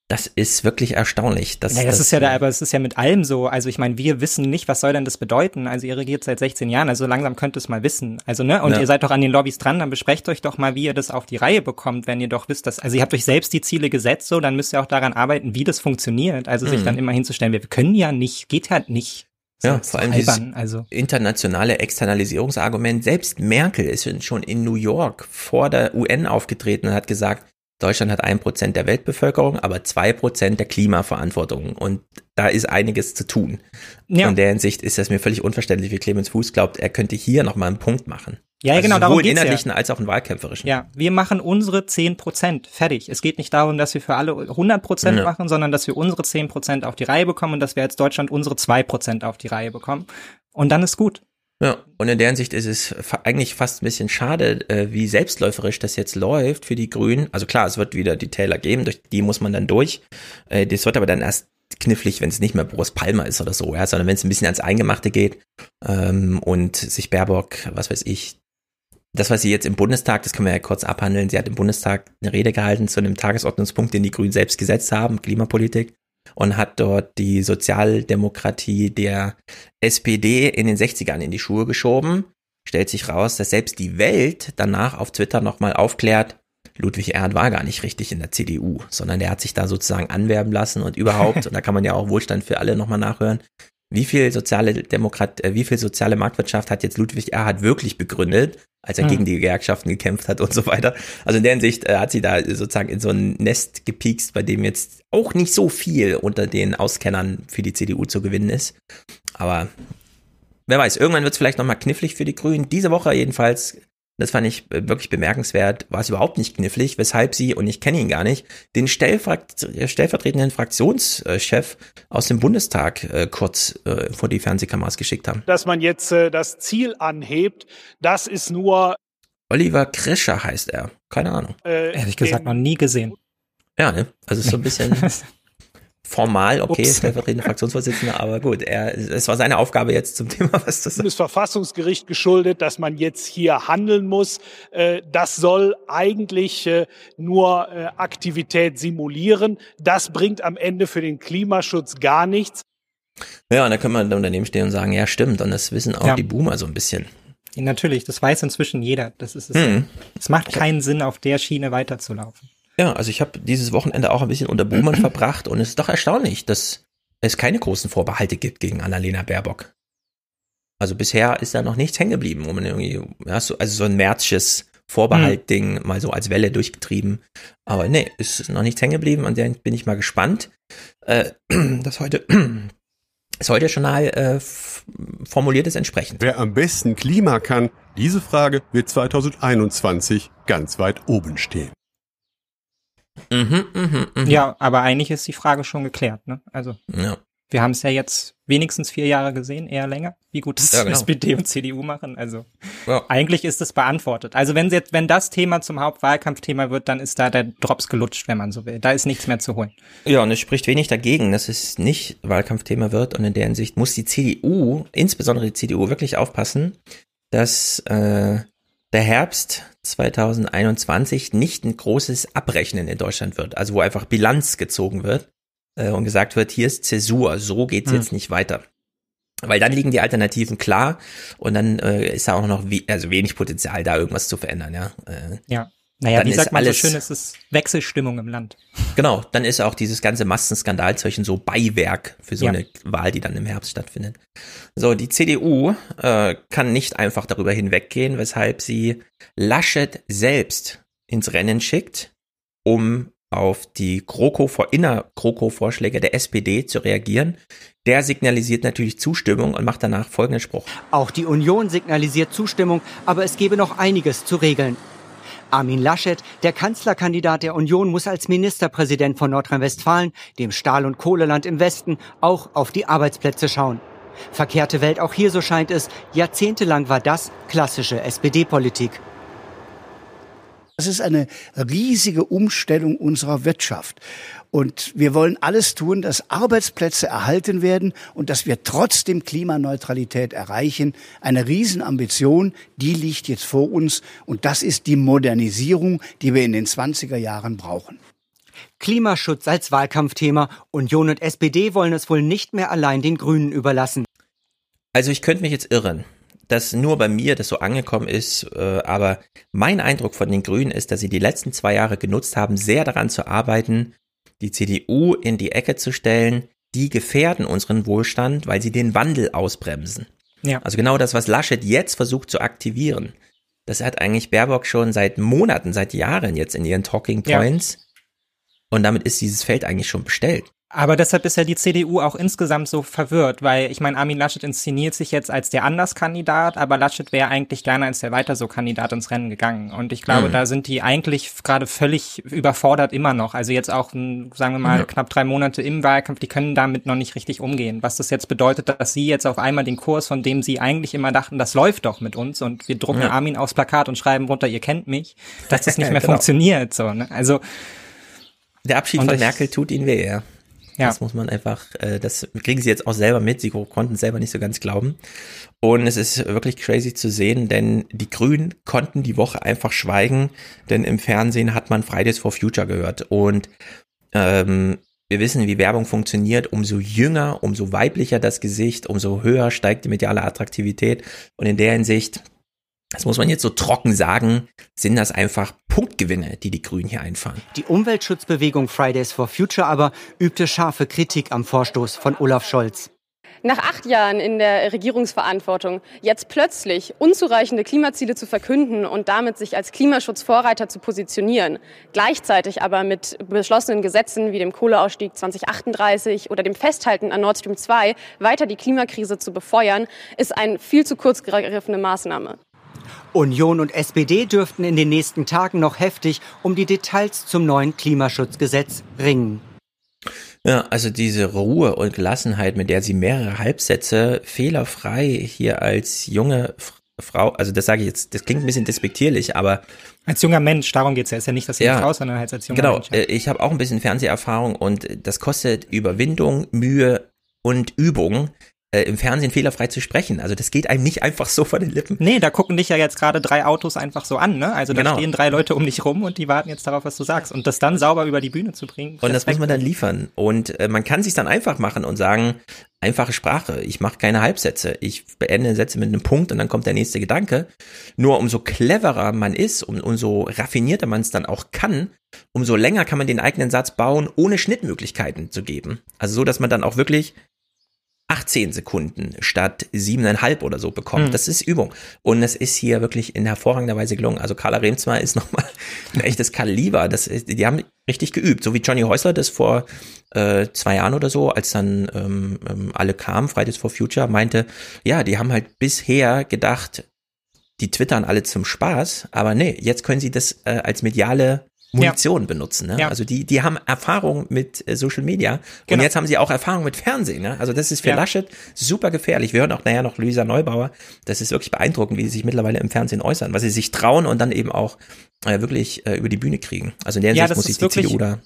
[SPEAKER 1] das ist wirklich erstaunlich.
[SPEAKER 11] Dass, naja, das, das ist ja da, aber es ist ja mit allem so. Also ich meine, wir wissen nicht, was soll denn das bedeuten? Also ihr regiert seit 16 Jahren, also langsam könnt ihr es mal wissen. Also, ne? Und ja. ihr seid doch an den Lobbys dran, dann besprecht euch doch mal, wie ihr das auf die Reihe bekommt, wenn ihr doch wisst, dass, also ihr habt euch selbst die Ziele gesetzt, so, dann müsst ihr auch daran arbeiten, wie das funktioniert. Also mhm. sich dann immer hinzustellen, wir können ja nicht, geht halt nicht.
[SPEAKER 1] Ja, vor allem albern, also. internationale Externalisierungsargument. Selbst Merkel ist schon in New York vor der UN aufgetreten und hat gesagt, Deutschland hat ein Prozent der Weltbevölkerung, aber zwei Prozent der Klimaverantwortung. Und da ist einiges zu tun. Ja. In der Hinsicht ist es mir völlig unverständlich, wie Clemens Fuß glaubt, er könnte hier nochmal einen Punkt machen.
[SPEAKER 11] Ja, also genau,
[SPEAKER 1] darum geht's innerlichen ja. als auch in wahlkämpferischen.
[SPEAKER 11] Ja, wir machen unsere zehn Prozent fertig. Es geht nicht darum, dass wir für alle 100 Prozent ja. machen, sondern dass wir unsere zehn Prozent auf die Reihe bekommen und dass wir als Deutschland unsere zwei Prozent auf die Reihe bekommen. Und dann ist gut.
[SPEAKER 1] Ja, und in der Hinsicht ist es eigentlich fast ein bisschen schade, äh, wie selbstläuferisch das jetzt läuft für die Grünen. Also klar, es wird wieder die Täler geben, durch die muss man dann durch. Äh, das wird aber dann erst knifflig, wenn es nicht mehr Boris Palmer ist oder so, ja, sondern wenn es ein bisschen ans Eingemachte geht ähm, und sich Baerbock, was weiß ich, das, was sie jetzt im Bundestag, das können wir ja kurz abhandeln, sie hat im Bundestag eine Rede gehalten zu einem Tagesordnungspunkt, den die Grünen selbst gesetzt haben, Klimapolitik und hat dort die Sozialdemokratie der SPD in den 60ern in die Schuhe geschoben. Stellt sich raus, dass selbst die Welt danach auf Twitter nochmal aufklärt, Ludwig Erhard war gar nicht richtig in der CDU, sondern der hat sich da sozusagen anwerben lassen und überhaupt, [LAUGHS] und da kann man ja auch Wohlstand für alle nochmal nachhören, wie viel soziale Demokrat, äh, wie viel soziale Marktwirtschaft hat jetzt Ludwig Erhard wirklich begründet, als er hm. gegen die Gewerkschaften gekämpft hat und so weiter. Also in der Hinsicht äh, hat sie da sozusagen in so ein Nest gepiekst, bei dem jetzt auch nicht so viel unter den Auskennern für die CDU zu gewinnen ist. Aber wer weiß, irgendwann wird es vielleicht nochmal knifflig für die Grünen. Diese Woche jedenfalls das fand ich äh, wirklich bemerkenswert, war es überhaupt nicht knifflig, weshalb sie, und ich kenne ihn gar nicht, den äh, stellvertretenden Fraktionschef aus dem Bundestag äh, kurz äh, vor die Fernsehkameras geschickt haben.
[SPEAKER 18] Dass man jetzt äh, das Ziel anhebt, das ist nur.
[SPEAKER 1] Oliver Krischer heißt er. Keine Ahnung.
[SPEAKER 11] Äh, Ehrlich gesagt, noch nie gesehen.
[SPEAKER 1] Ja, ne? Also so ein bisschen. [LAUGHS] formal, okay, Ups. stellvertretender Fraktionsvorsitzender, aber gut, er, es war seine Aufgabe jetzt zum [LAUGHS] Thema, was das
[SPEAKER 18] ist. Verfassungsgericht geschuldet, dass man jetzt hier handeln muss. Äh, das soll eigentlich äh, nur äh, Aktivität simulieren. Das bringt am Ende für den Klimaschutz gar nichts.
[SPEAKER 1] Ja, und da können wir daneben stehen und sagen, ja, stimmt, und das wissen auch ja. die Boomer so ein bisschen.
[SPEAKER 11] Natürlich, das weiß inzwischen jeder. Das ist es. Hm. Es macht keinen Sinn, auf der Schiene weiterzulaufen.
[SPEAKER 1] Ja, also ich habe dieses Wochenende auch ein bisschen unter Boomern [CLEARS THROAT] verbracht und es ist doch erstaunlich, dass es keine großen Vorbehalte gibt gegen Annalena Baerbock. Also bisher ist da noch nichts hängen geblieben, wo man irgendwie, ja, so, also so ein märzches Vorbehalt-Ding hm. mal so als Welle durchgetrieben. Aber nee, ist noch nichts hängen geblieben und dann bin ich mal gespannt. Äh, [CLEARS THROAT] das heute, [CLEARS THROAT] das heute Journal äh, formuliert es entsprechend.
[SPEAKER 15] Wer am besten Klima kann, diese Frage wird 2021 ganz weit oben stehen.
[SPEAKER 11] Mhm, mh, mh. Ja, aber eigentlich ist die Frage schon geklärt, ne? Also. Ja. Wir haben es ja jetzt wenigstens vier Jahre gesehen, eher länger, wie gut es ja, genau. SPD und CDU machen. Also ja. eigentlich ist es beantwortet. Also wenn jetzt, wenn das Thema zum Hauptwahlkampfthema wird, dann ist da der Drops gelutscht, wenn man so will. Da ist nichts mehr zu holen.
[SPEAKER 1] Ja, und es spricht wenig dagegen, dass es nicht Wahlkampfthema wird. Und in der Hinsicht muss die CDU, insbesondere die CDU, wirklich aufpassen, dass äh, der Herbst 2021 nicht ein großes Abrechnen in Deutschland wird, also wo einfach Bilanz gezogen wird äh, und gesagt wird, hier ist Zäsur, so geht's hm. jetzt nicht weiter. Weil dann liegen die Alternativen klar und dann äh, ist da auch noch we also wenig Potenzial, da irgendwas zu verändern, ja. Äh,
[SPEAKER 11] ja. Naja, dann wie sagt man alles, so schön, es ist Wechselstimmung im Land.
[SPEAKER 1] Genau, dann ist auch dieses ganze Massenskandalzeichen so Beiwerk für so ja. eine Wahl, die dann im Herbst stattfindet. So, die CDU äh, kann nicht einfach darüber hinweggehen, weshalb sie Laschet selbst ins Rennen schickt, um auf die GroKo, Inner-GroKo-Vorschläge der SPD zu reagieren. Der signalisiert natürlich Zustimmung und macht danach folgenden Spruch.
[SPEAKER 19] Auch die Union signalisiert Zustimmung, aber es gebe noch einiges zu regeln. Armin Laschet, der Kanzlerkandidat der Union, muss als Ministerpräsident von Nordrhein-Westfalen, dem Stahl- und Kohleland im Westen, auch auf die Arbeitsplätze schauen. Verkehrte Welt auch hier, so scheint es. Jahrzehntelang war das klassische SPD-Politik.
[SPEAKER 20] Das ist eine riesige Umstellung unserer Wirtschaft. Und wir wollen alles tun, dass Arbeitsplätze erhalten werden und dass wir trotzdem Klimaneutralität erreichen. Eine Riesenambition, die liegt jetzt vor uns. Und das ist die Modernisierung, die wir in den 20er Jahren brauchen.
[SPEAKER 19] Klimaschutz als Wahlkampfthema. Union und SPD wollen es wohl nicht mehr allein den Grünen überlassen.
[SPEAKER 1] Also ich könnte mich jetzt irren dass nur bei mir das so angekommen ist, äh, aber mein Eindruck von den Grünen ist, dass sie die letzten zwei Jahre genutzt haben, sehr daran zu arbeiten, die CDU in die Ecke zu stellen, die gefährden unseren Wohlstand, weil sie den Wandel ausbremsen. Ja. Also genau das, was Laschet jetzt versucht zu aktivieren, das hat eigentlich Baerbock schon seit Monaten, seit Jahren jetzt in ihren Talking Points. Ja. Und damit ist dieses Feld eigentlich schon bestellt.
[SPEAKER 11] Aber deshalb ist ja die CDU auch insgesamt so verwirrt, weil ich meine, Armin Laschet inszeniert sich jetzt als der Anderskandidat, aber Laschet wäre eigentlich gerne als der weiter so Kandidat ins Rennen gegangen. Und ich glaube, mhm. da sind die eigentlich gerade völlig überfordert immer noch. Also jetzt auch, sagen wir mal, mhm. knapp drei Monate im Wahlkampf, die können damit noch nicht richtig umgehen. Was das jetzt bedeutet, dass sie jetzt auf einmal den Kurs, von dem sie eigentlich immer dachten, das läuft doch mit uns und wir drucken ja. Armin aufs Plakat und schreiben runter, ihr kennt mich, dass das [LAUGHS] nicht mehr genau. funktioniert. So, ne? Also
[SPEAKER 1] der Abschied von Merkel tut ihnen weh, ja. Ja. Das muss man einfach, äh, das kriegen sie jetzt auch selber mit. Sie konnten selber nicht so ganz glauben. Und es ist wirklich crazy zu sehen, denn die Grünen konnten die Woche einfach schweigen, denn im Fernsehen hat man Fridays for Future gehört. Und ähm, wir wissen, wie Werbung funktioniert. Umso jünger, umso weiblicher das Gesicht, umso höher steigt die mediale Attraktivität. Und in der Hinsicht das muss man jetzt so trocken sagen, sind das einfach Punktgewinne, die die Grünen hier einfahren.
[SPEAKER 19] Die Umweltschutzbewegung Fridays for Future aber übte scharfe Kritik am Vorstoß von Olaf Scholz.
[SPEAKER 21] Nach acht Jahren in der Regierungsverantwortung jetzt plötzlich unzureichende Klimaziele zu verkünden und damit sich als Klimaschutzvorreiter zu positionieren, gleichzeitig aber mit beschlossenen Gesetzen wie dem Kohleausstieg 2038 oder dem Festhalten an Nord Stream 2 weiter die Klimakrise zu befeuern, ist eine viel zu kurz gegriffene Maßnahme.
[SPEAKER 19] Union und SPD dürften in den nächsten Tagen noch heftig um die Details zum neuen Klimaschutzgesetz ringen.
[SPEAKER 1] Ja, also diese Ruhe und Gelassenheit, mit der sie mehrere Halbsätze fehlerfrei hier als junge Frau, also das sage ich jetzt, das klingt ein bisschen despektierlich, aber
[SPEAKER 11] als junger Mensch, darum geht's ja, ist ja nicht, dass sie ja, Frau, sondern halt als junger
[SPEAKER 1] genau,
[SPEAKER 11] Mensch.
[SPEAKER 1] Genau, ja. ich habe auch ein bisschen Fernseherfahrung und das kostet Überwindung, Mühe und Übung, äh, im Fernsehen fehlerfrei zu sprechen. Also das geht einem nicht einfach so von den Lippen.
[SPEAKER 11] Nee, da gucken dich ja jetzt gerade drei Autos einfach so an, ne? Also da genau. stehen drei Leute um dich rum und die warten jetzt darauf, was du sagst. Und das dann sauber über die Bühne zu bringen.
[SPEAKER 1] Und das muss man dann liefern. Und äh, man kann sich dann einfach machen und sagen, einfache Sprache, ich mache keine Halbsätze. Ich beende Sätze mit einem Punkt und dann kommt der nächste Gedanke. Nur umso cleverer man ist und umso raffinierter man es dann auch kann, umso länger kann man den eigenen Satz bauen, ohne Schnittmöglichkeiten zu geben. Also so, dass man dann auch wirklich 18 Sekunden statt siebeneinhalb oder so bekommt. Mhm. Das ist Übung. Und es ist hier wirklich in hervorragender Weise gelungen. Also Carla Remsmar ist [LAUGHS] nochmal ein echtes Kaliber. Das ist, die haben richtig geübt. So wie Johnny Häusler das vor äh, zwei Jahren oder so, als dann ähm, ähm, alle kamen, Fridays for Future, meinte, ja, die haben halt bisher gedacht, die twittern alle zum Spaß, aber nee, jetzt können sie das äh, als mediale Munition ja. benutzen. Ne? Ja. Also die, die haben Erfahrung mit äh, Social Media genau. und jetzt haben sie auch Erfahrung mit Fernsehen. Ne? Also das ist für ja. Laschet super gefährlich. Wir hören auch nachher noch Luisa Neubauer. Das ist wirklich beeindruckend, wie sie sich mittlerweile im Fernsehen äußern, was sie sich trauen und dann eben auch äh, wirklich äh, über die Bühne kriegen. Also in der Hinsicht muss sich die CDU da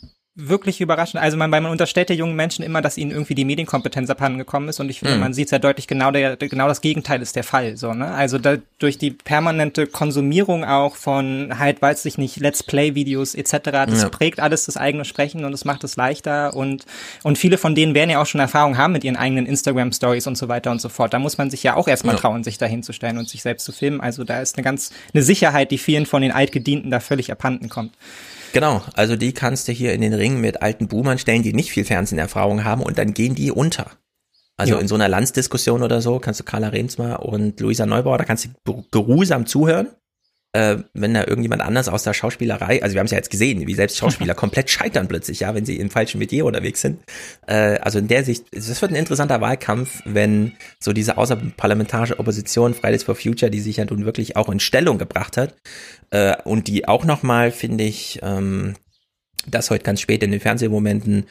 [SPEAKER 11] wirklich überraschend. Also man, man unterstellt der jungen Menschen immer, dass ihnen irgendwie die Medienkompetenz abhanden gekommen ist und ich finde, mm. man sieht sehr deutlich, genau der, genau das Gegenteil ist der Fall. So, ne? Also da, durch die permanente Konsumierung auch von halt, weiß ich nicht, Let's Play-Videos etc., das ja. prägt alles das eigene Sprechen und es macht es leichter und, und viele von denen werden ja auch schon Erfahrung haben mit ihren eigenen Instagram-Stories und so weiter und so fort. Da muss man sich ja auch erstmal ja. trauen, sich da hinzustellen und sich selbst zu filmen. Also da ist eine ganz, eine Sicherheit, die vielen von den Altgedienten da völlig abhanden kommt.
[SPEAKER 1] Genau, also die kannst du hier in den Ring mit alten Boomern stellen, die nicht viel Fernseherfahrung haben und dann gehen die unter. Also ja. in so einer Landsdiskussion oder so kannst du Carla Rehnsma und Luisa Neubauer, da kannst du geruhsam zuhören äh, wenn da irgendjemand anders aus der Schauspielerei, also wir haben es ja jetzt gesehen, wie selbst Schauspieler [LAUGHS] komplett scheitern plötzlich, ja, wenn sie im falschen Metier unterwegs sind. Äh, also in der Sicht, es wird ein interessanter Wahlkampf, wenn so diese außerparlamentarische Opposition Fridays for Future, die sich ja nun wirklich auch in Stellung gebracht hat äh, und die auch nochmal, finde ich, ähm, das heute ganz spät in den Fernsehmomenten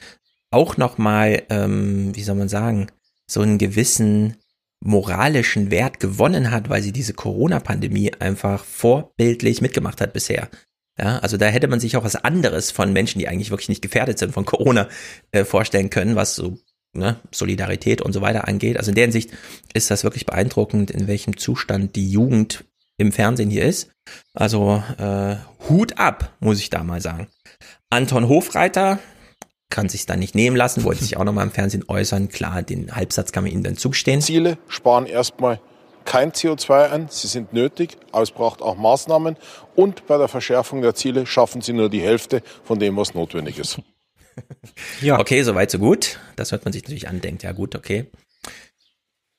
[SPEAKER 1] auch nochmal, ähm, wie soll man sagen, so einen gewissen moralischen Wert gewonnen hat, weil sie diese Corona-Pandemie einfach vorbildlich mitgemacht hat bisher. Ja, also da hätte man sich auch was anderes von Menschen, die eigentlich wirklich nicht gefährdet sind von Corona, äh, vorstellen können, was so ne, Solidarität und so weiter angeht. Also in der Hinsicht ist das wirklich beeindruckend, in welchem Zustand die Jugend im Fernsehen hier ist. Also äh, Hut ab, muss ich da mal sagen. Anton Hofreiter, kann sich dann nicht nehmen lassen, wollte sich auch nochmal im Fernsehen äußern. Klar, den Halbsatz kann man ihnen dann zugestehen.
[SPEAKER 22] Ziele sparen erstmal kein CO2 an, sie sind nötig, aber es braucht auch Maßnahmen und bei der Verschärfung der Ziele schaffen sie nur die Hälfte von dem, was notwendig ist. [LAUGHS]
[SPEAKER 1] ja. Okay, soweit, so gut. Das hört man sich natürlich an, denkt, ja gut, okay.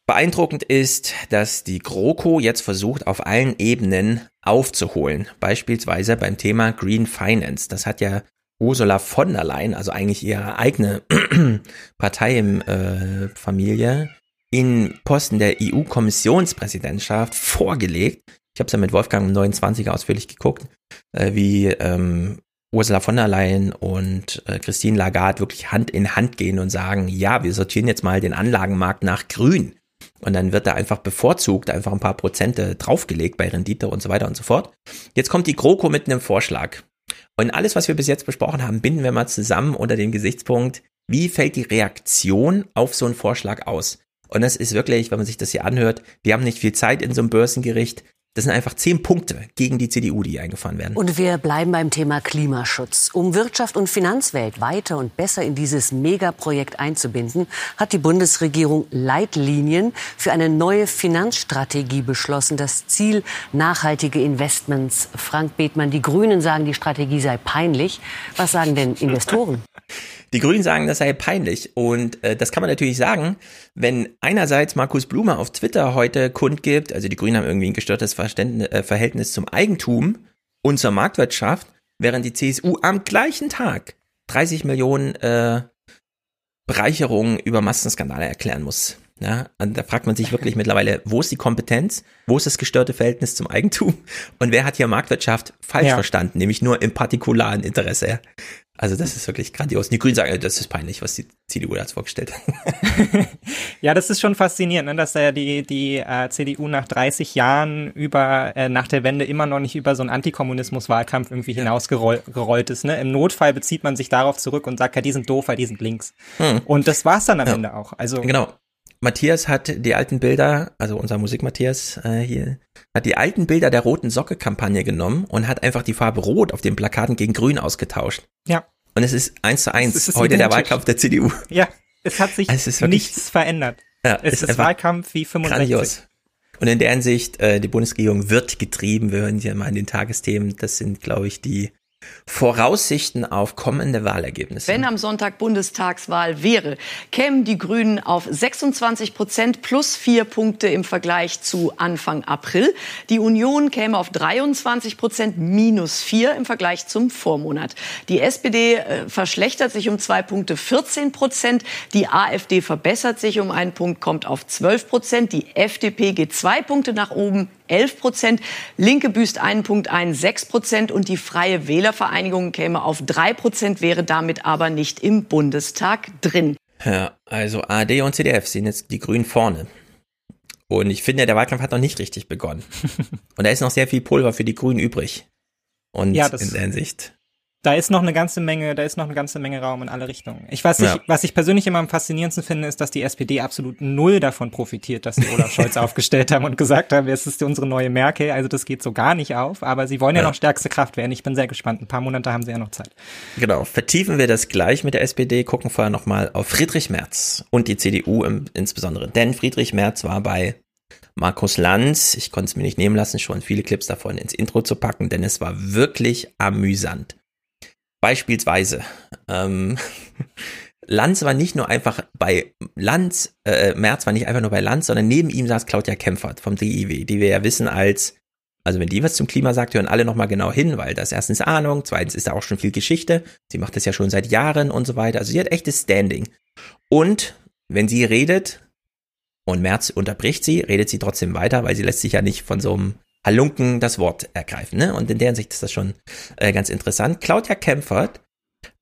[SPEAKER 1] Beeindruckend ist, dass die GroKo jetzt versucht, auf allen Ebenen aufzuholen. Beispielsweise beim Thema Green Finance. Das hat ja Ursula von der Leyen, also eigentlich ihre eigene [CLEARS THROAT] Parteienfamilie, äh, in Posten der EU-Kommissionspräsidentschaft vorgelegt. Ich habe es ja mit Wolfgang im 29 ausführlich geguckt, äh, wie ähm, Ursula von der Leyen und äh, Christine Lagarde wirklich Hand in Hand gehen und sagen, ja, wir sortieren jetzt mal den Anlagenmarkt nach grün. Und dann wird da einfach bevorzugt, einfach ein paar Prozente draufgelegt bei Rendite und so weiter und so fort. Jetzt kommt die GroKo mit einem Vorschlag. Und alles, was wir bis jetzt besprochen haben, binden wir mal zusammen unter dem Gesichtspunkt, wie fällt die Reaktion auf so einen Vorschlag aus? Und das ist wirklich, wenn man sich das hier anhört, wir haben nicht viel Zeit in so einem Börsengericht. Das sind einfach zehn Punkte gegen die CDU, die eingefahren werden.
[SPEAKER 23] Und wir bleiben beim Thema Klimaschutz. Um Wirtschaft und Finanzwelt weiter und besser in dieses Megaprojekt einzubinden, hat die Bundesregierung Leitlinien für eine neue Finanzstrategie beschlossen. Das Ziel nachhaltige Investments. Frank Bethmann, die Grünen sagen, die Strategie sei peinlich. Was sagen denn Investoren?
[SPEAKER 1] Die Grünen sagen, das sei peinlich. Und äh, das kann man natürlich sagen, wenn einerseits Markus Blume auf Twitter heute kundgibt, also die Grünen haben irgendwie ein gestörtes Verständnis, äh, Verhältnis zum Eigentum und zur Marktwirtschaft, während die CSU am gleichen Tag 30 Millionen äh, Bereicherungen über Massenskandale erklären muss. Ja, und da fragt man sich wirklich mittlerweile, wo ist die Kompetenz, wo ist das gestörte Verhältnis zum Eigentum und wer hat hier Marktwirtschaft falsch ja. verstanden, nämlich nur im partikularen Interesse. Also das ist wirklich grandios. Die Grünen sagen, das ist peinlich, was die CDU da vorgestellt hat. [LAUGHS]
[SPEAKER 11] ja, das ist schon faszinierend, ne, dass da die, die äh, CDU nach 30 Jahren über äh, nach der Wende immer noch nicht über so einen Antikommunismus-Wahlkampf irgendwie hinausgerollt ist. Ne? Im Notfall bezieht man sich darauf zurück und sagt, ja, die sind doof, weil die sind links. Hm. Und das war's dann am ja. Ende auch. Also
[SPEAKER 1] genau. Matthias hat die alten Bilder, also unser Musik-Matthias äh, hier, hat die alten Bilder der roten Socke-Kampagne genommen und hat einfach die Farbe Rot auf den Plakaten gegen Grün ausgetauscht.
[SPEAKER 11] Ja.
[SPEAKER 1] Und es ist eins zu eins heute identisch. der Wahlkampf der CDU.
[SPEAKER 11] Ja, es hat sich [LAUGHS] es nichts verändert. Ja, es ist, ist Wahlkampf wie 65. Grandios.
[SPEAKER 1] Und in der Hinsicht, äh, die Bundesregierung wird getrieben. Wir hören hier mal an den Tagesthemen. Das sind, glaube ich, die Voraussichten auf kommende Wahlergebnisse.
[SPEAKER 23] Wenn am Sonntag Bundestagswahl wäre, kämen die Grünen auf 26 Prozent plus vier Punkte im Vergleich zu Anfang April. Die Union käme auf 23 Prozent minus vier im Vergleich zum Vormonat. Die SPD äh, verschlechtert sich um zwei Punkte 14 Prozent. Die AfD verbessert sich um einen Punkt, kommt auf 12 Prozent. Die FDP geht zwei Punkte nach oben 11 Prozent. Linke büßt einen Punkt ein, 6 Prozent. Und die Freie Wählervereinigung käme auf 3 Prozent, wäre damit aber nicht im Bundestag drin.
[SPEAKER 1] Ja, also AD und CDF sind jetzt die Grünen vorne. Und ich finde, der Wahlkampf hat noch nicht richtig begonnen. [LAUGHS] und da ist noch sehr viel Pulver für die Grünen übrig. Und ja, in der Hinsicht
[SPEAKER 11] da ist noch eine ganze Menge, da ist noch eine ganze Menge Raum in alle Richtungen. Ich weiß nicht, ja. was ich persönlich immer am faszinierendsten finde, ist, dass die SPD absolut null davon profitiert, dass sie Olaf Scholz [LAUGHS] aufgestellt haben und gesagt haben, es ist unsere neue Merkel. Also das geht so gar nicht auf. Aber sie wollen ja, ja noch stärkste Kraft werden. Ich bin sehr gespannt. Ein paar Monate haben sie ja noch Zeit.
[SPEAKER 1] Genau. Vertiefen wir das gleich mit der SPD. Gucken vorher nochmal auf Friedrich Merz und die CDU im, insbesondere. Denn Friedrich Merz war bei Markus Lanz. Ich konnte es mir nicht nehmen lassen, schon viele Clips davon ins Intro zu packen, denn es war wirklich amüsant. Beispielsweise, ähm, [LAUGHS] Lanz war nicht nur einfach bei Lanz, äh, Merz war nicht einfach nur bei Lanz, sondern neben ihm saß Claudia Kempfert vom DIW, die wir ja wissen als Also wenn die was zum Klima sagt, hören alle nochmal genau hin, weil das erstens Ahnung, zweitens ist da auch schon viel Geschichte. Sie macht das ja schon seit Jahren und so weiter. Also sie hat echtes Standing. Und wenn sie redet und Merz unterbricht sie, redet sie trotzdem weiter, weil sie lässt sich ja nicht von so einem Halunken das Wort ergreifen. Ne? Und in der Hinsicht ist das schon äh, ganz interessant. Claudia Kempfert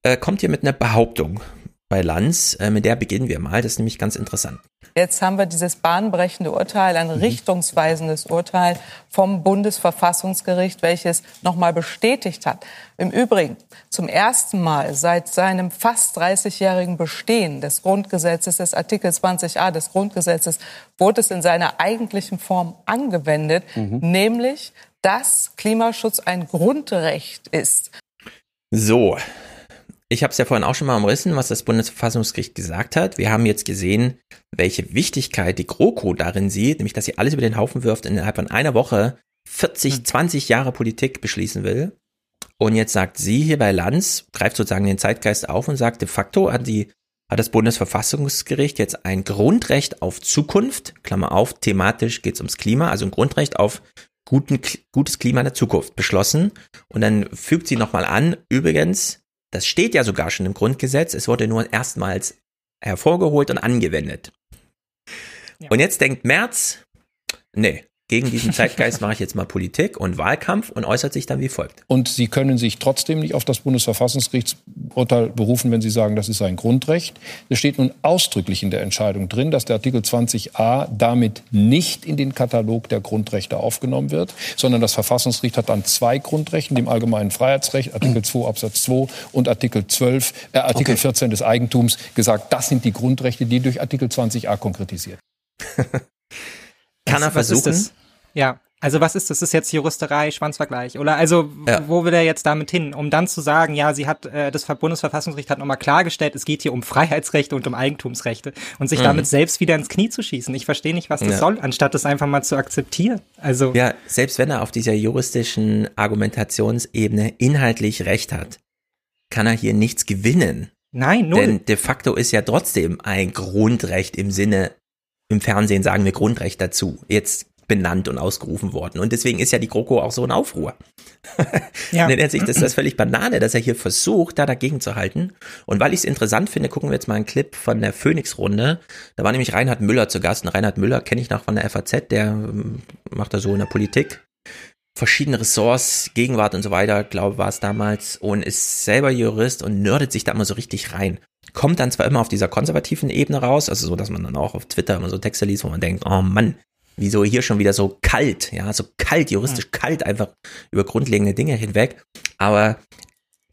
[SPEAKER 1] äh, kommt hier mit einer Behauptung bei Lanz. Äh, mit der beginnen wir mal. Das ist nämlich ganz interessant.
[SPEAKER 24] Jetzt haben wir dieses bahnbrechende Urteil, ein mhm. richtungsweisendes Urteil vom Bundesverfassungsgericht, welches nochmal bestätigt hat. Im Übrigen, zum ersten Mal seit seinem fast 30-jährigen Bestehen des Grundgesetzes, des Artikel 20a des Grundgesetzes, wurde es in seiner eigentlichen Form angewendet, mhm. nämlich, dass Klimaschutz ein Grundrecht ist.
[SPEAKER 1] So, ich habe es ja vorhin auch schon mal umrissen, was das Bundesverfassungsgericht gesagt hat. Wir haben jetzt gesehen, welche Wichtigkeit die GroKo darin sieht, nämlich dass sie alles über den Haufen wirft und innerhalb von einer Woche 40, 20 hm. Jahre Politik beschließen will. Und jetzt sagt sie hier bei Lanz, greift sozusagen den Zeitgeist auf und sagt, de facto hat die hat das Bundesverfassungsgericht jetzt ein Grundrecht auf Zukunft, Klammer auf, thematisch geht es ums Klima, also ein Grundrecht auf guten, gutes Klima in der Zukunft beschlossen. Und dann fügt sie nochmal an, übrigens, das steht ja sogar schon im Grundgesetz. Es wurde nur erstmals hervorgeholt und angewendet. Ja. Und jetzt denkt Merz, nee, gegen diesen Zeitgeist mache ich jetzt mal Politik und Wahlkampf und äußert sich dann wie folgt.
[SPEAKER 4] Und Sie können sich trotzdem nicht auf das Bundesverfassungsgerichtsurteil berufen, wenn Sie sagen, das ist ein Grundrecht. Es steht nun ausdrücklich in der Entscheidung drin, dass der Artikel 20a damit nicht in den Katalog der Grundrechte aufgenommen wird, sondern das Verfassungsgericht hat dann zwei Grundrechten, dem allgemeinen Freiheitsrecht, Artikel 2 Absatz 2 und Artikel 12, äh, Artikel okay. 14 des Eigentums gesagt, das sind die Grundrechte, die durch Artikel 20a konkretisiert. [LAUGHS]
[SPEAKER 1] Kann er versuchen?
[SPEAKER 11] Ja, also was ist das? Das ist jetzt Juristerei, Schwanzvergleich, oder? Also ja. wo will er jetzt damit hin? Um dann zu sagen, ja, sie hat, äh, das Bundesverfassungsgericht hat nochmal klargestellt, es geht hier um Freiheitsrechte und um Eigentumsrechte und sich mhm. damit selbst wieder ins Knie zu schießen. Ich verstehe nicht, was das ja. soll, anstatt das einfach mal zu akzeptieren. Also
[SPEAKER 1] ja, selbst wenn er auf dieser juristischen Argumentationsebene inhaltlich recht hat, kann er hier nichts gewinnen.
[SPEAKER 11] Nein, null.
[SPEAKER 1] Denn de facto ist ja trotzdem ein Grundrecht im Sinne, im Fernsehen sagen wir Grundrecht dazu. Jetzt benannt und ausgerufen worden. Und deswegen ist ja die GroKo auch so in Aufruhr. [LAUGHS] ja. In der Sicht ist das völlig Banane, dass er hier versucht, da dagegen zu halten. Und weil ich es interessant finde, gucken wir jetzt mal einen Clip von der Phoenix-Runde. Da war nämlich Reinhard Müller zu Gast. Und Reinhard Müller kenne ich noch von der FAZ, der ähm, macht da so in der Politik verschiedene Ressorts, Gegenwart und so weiter, glaube war es damals, und ist selber Jurist und nerdet sich da immer so richtig rein. Kommt dann zwar immer auf dieser konservativen Ebene raus, also so, dass man dann auch auf Twitter immer so Texte liest, wo man denkt, oh Mann, wieso hier schon wieder so kalt, ja, so kalt, juristisch kalt, einfach über grundlegende Dinge hinweg. Aber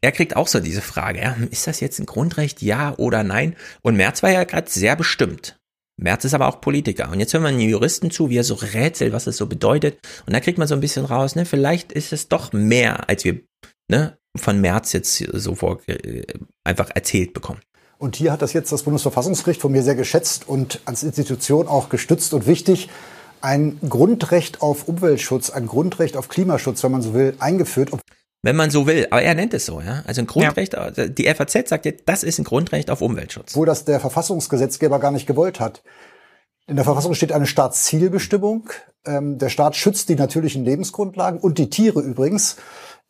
[SPEAKER 1] er kriegt auch so diese Frage, ja, ist das jetzt ein Grundrecht, ja oder nein? Und Merz war ja gerade sehr bestimmt. Merz ist aber auch Politiker. Und jetzt hören wir einen Juristen zu, wie er so rätselt, was das so bedeutet. Und da kriegt man so ein bisschen raus, ne, vielleicht ist es doch mehr, als wir ne, von Merz jetzt so vor, äh, einfach erzählt bekommen.
[SPEAKER 25] Und hier hat das jetzt das Bundesverfassungsgericht von mir sehr geschätzt und als Institution auch gestützt und wichtig ein Grundrecht auf Umweltschutz, ein Grundrecht auf Klimaschutz, wenn man so will, eingeführt.
[SPEAKER 1] Wenn man so will, aber er nennt es so, ja. Also ein Grundrecht, ja. die FAZ sagt jetzt, das ist ein Grundrecht auf Umweltschutz.
[SPEAKER 25] Wo das der Verfassungsgesetzgeber gar nicht gewollt hat. In der Verfassung steht eine Staatszielbestimmung. Ähm, der Staat schützt die natürlichen Lebensgrundlagen und die Tiere übrigens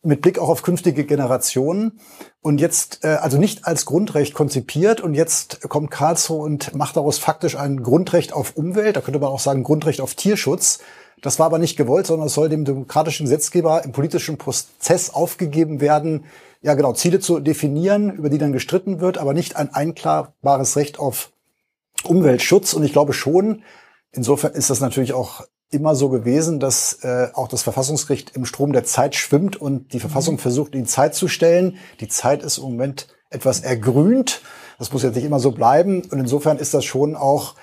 [SPEAKER 25] mit Blick auch auf künftige Generationen und jetzt äh, also nicht als Grundrecht konzipiert und jetzt kommt Karlsruhe und macht daraus faktisch ein Grundrecht auf Umwelt, da könnte man auch sagen Grundrecht auf Tierschutz. Das war aber nicht gewollt, sondern es soll dem demokratischen Gesetzgeber im politischen Prozess aufgegeben werden, ja genau, Ziele zu definieren, über die dann gestritten wird, aber nicht ein einklagbares Recht auf Umweltschutz. Und ich glaube schon, insofern ist das natürlich auch immer so gewesen, dass äh, auch das Verfassungsgericht im Strom der Zeit schwimmt und die Verfassung mhm. versucht, in Zeit zu stellen. Die Zeit ist im Moment etwas ergrünt. Das muss jetzt nicht immer so bleiben. Und insofern ist das schon auch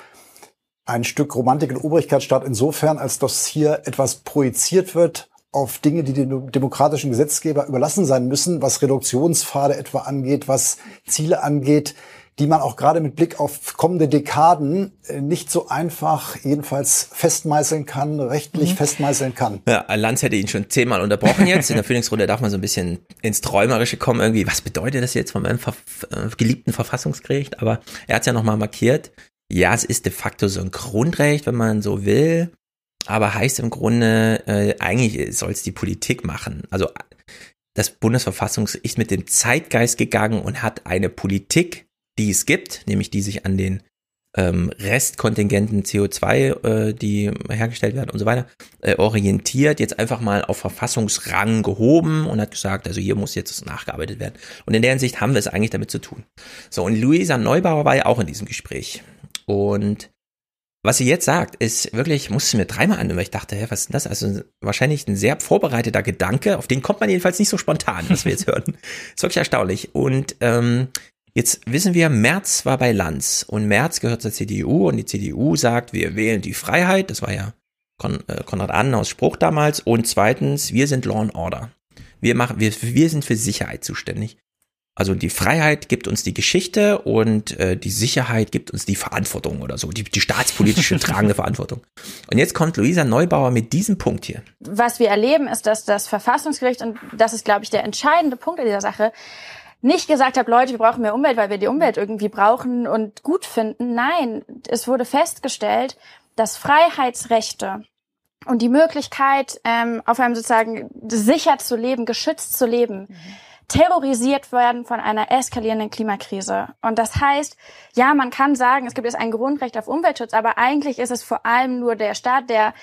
[SPEAKER 25] ein Stück Romantik und Obrigkeitsstaat insofern, als dass hier etwas projiziert wird auf Dinge, die dem demokratischen Gesetzgeber überlassen sein müssen, was Reduktionspfade etwa angeht, was Ziele angeht, die man auch gerade mit Blick auf kommende Dekaden äh, nicht so einfach jedenfalls festmeißeln kann, rechtlich mhm. festmeißeln kann.
[SPEAKER 1] Ja, Lanz hätte ihn schon zehnmal unterbrochen jetzt. In der [LAUGHS] Phoenix-Runde darf man so ein bisschen ins Träumerische kommen irgendwie. Was bedeutet das jetzt von meinem ver äh, geliebten Verfassungsgericht? Aber er hat es ja nochmal markiert. Ja, es ist de facto so ein Grundrecht, wenn man so will. aber heißt im Grunde, äh, eigentlich soll es die Politik machen. Also das Bundesverfassungsgericht ist mit dem Zeitgeist gegangen und hat eine Politik, die es gibt, nämlich die sich an den ähm, Restkontingenten CO2, äh, die hergestellt werden und so weiter, äh, orientiert, jetzt einfach mal auf Verfassungsrang gehoben und hat gesagt, also hier muss jetzt nachgearbeitet werden. Und in der Hinsicht haben wir es eigentlich damit zu tun. So, und Luisa Neubauer war ja auch in diesem Gespräch. Und was sie jetzt sagt, ist wirklich, musste mir dreimal an, weil ich dachte, hä, was ist denn das? Also wahrscheinlich ein sehr vorbereiteter Gedanke, auf den kommt man jedenfalls nicht so spontan, was wir jetzt hören. [LAUGHS] ist wirklich erstaunlich. Und ähm, jetzt wissen wir, Merz war bei Lanz und Merz gehört zur CDU und die CDU sagt, wir wählen die Freiheit, das war ja Kon äh, Konrad Adenauers Spruch damals, und zweitens, wir sind Law and Order. Wir machen, wir, wir sind für Sicherheit zuständig. Also die Freiheit gibt uns die Geschichte und äh, die Sicherheit gibt uns die Verantwortung oder so, die, die staatspolitische [LAUGHS] tragende Verantwortung. Und jetzt kommt Luisa Neubauer mit diesem Punkt hier.
[SPEAKER 26] Was wir erleben, ist, dass das Verfassungsgericht, und das ist, glaube ich, der entscheidende Punkt in dieser Sache, nicht gesagt hat, Leute, wir brauchen mehr Umwelt, weil wir die Umwelt irgendwie brauchen und gut finden. Nein, es wurde festgestellt, dass Freiheitsrechte und die Möglichkeit, ähm, auf einem sozusagen sicher zu leben, geschützt zu leben, mhm terrorisiert werden von einer eskalierenden Klimakrise. Und das heißt, ja, man kann sagen, es gibt jetzt ein Grundrecht auf Umweltschutz, aber eigentlich ist es vor allem nur der Staat, der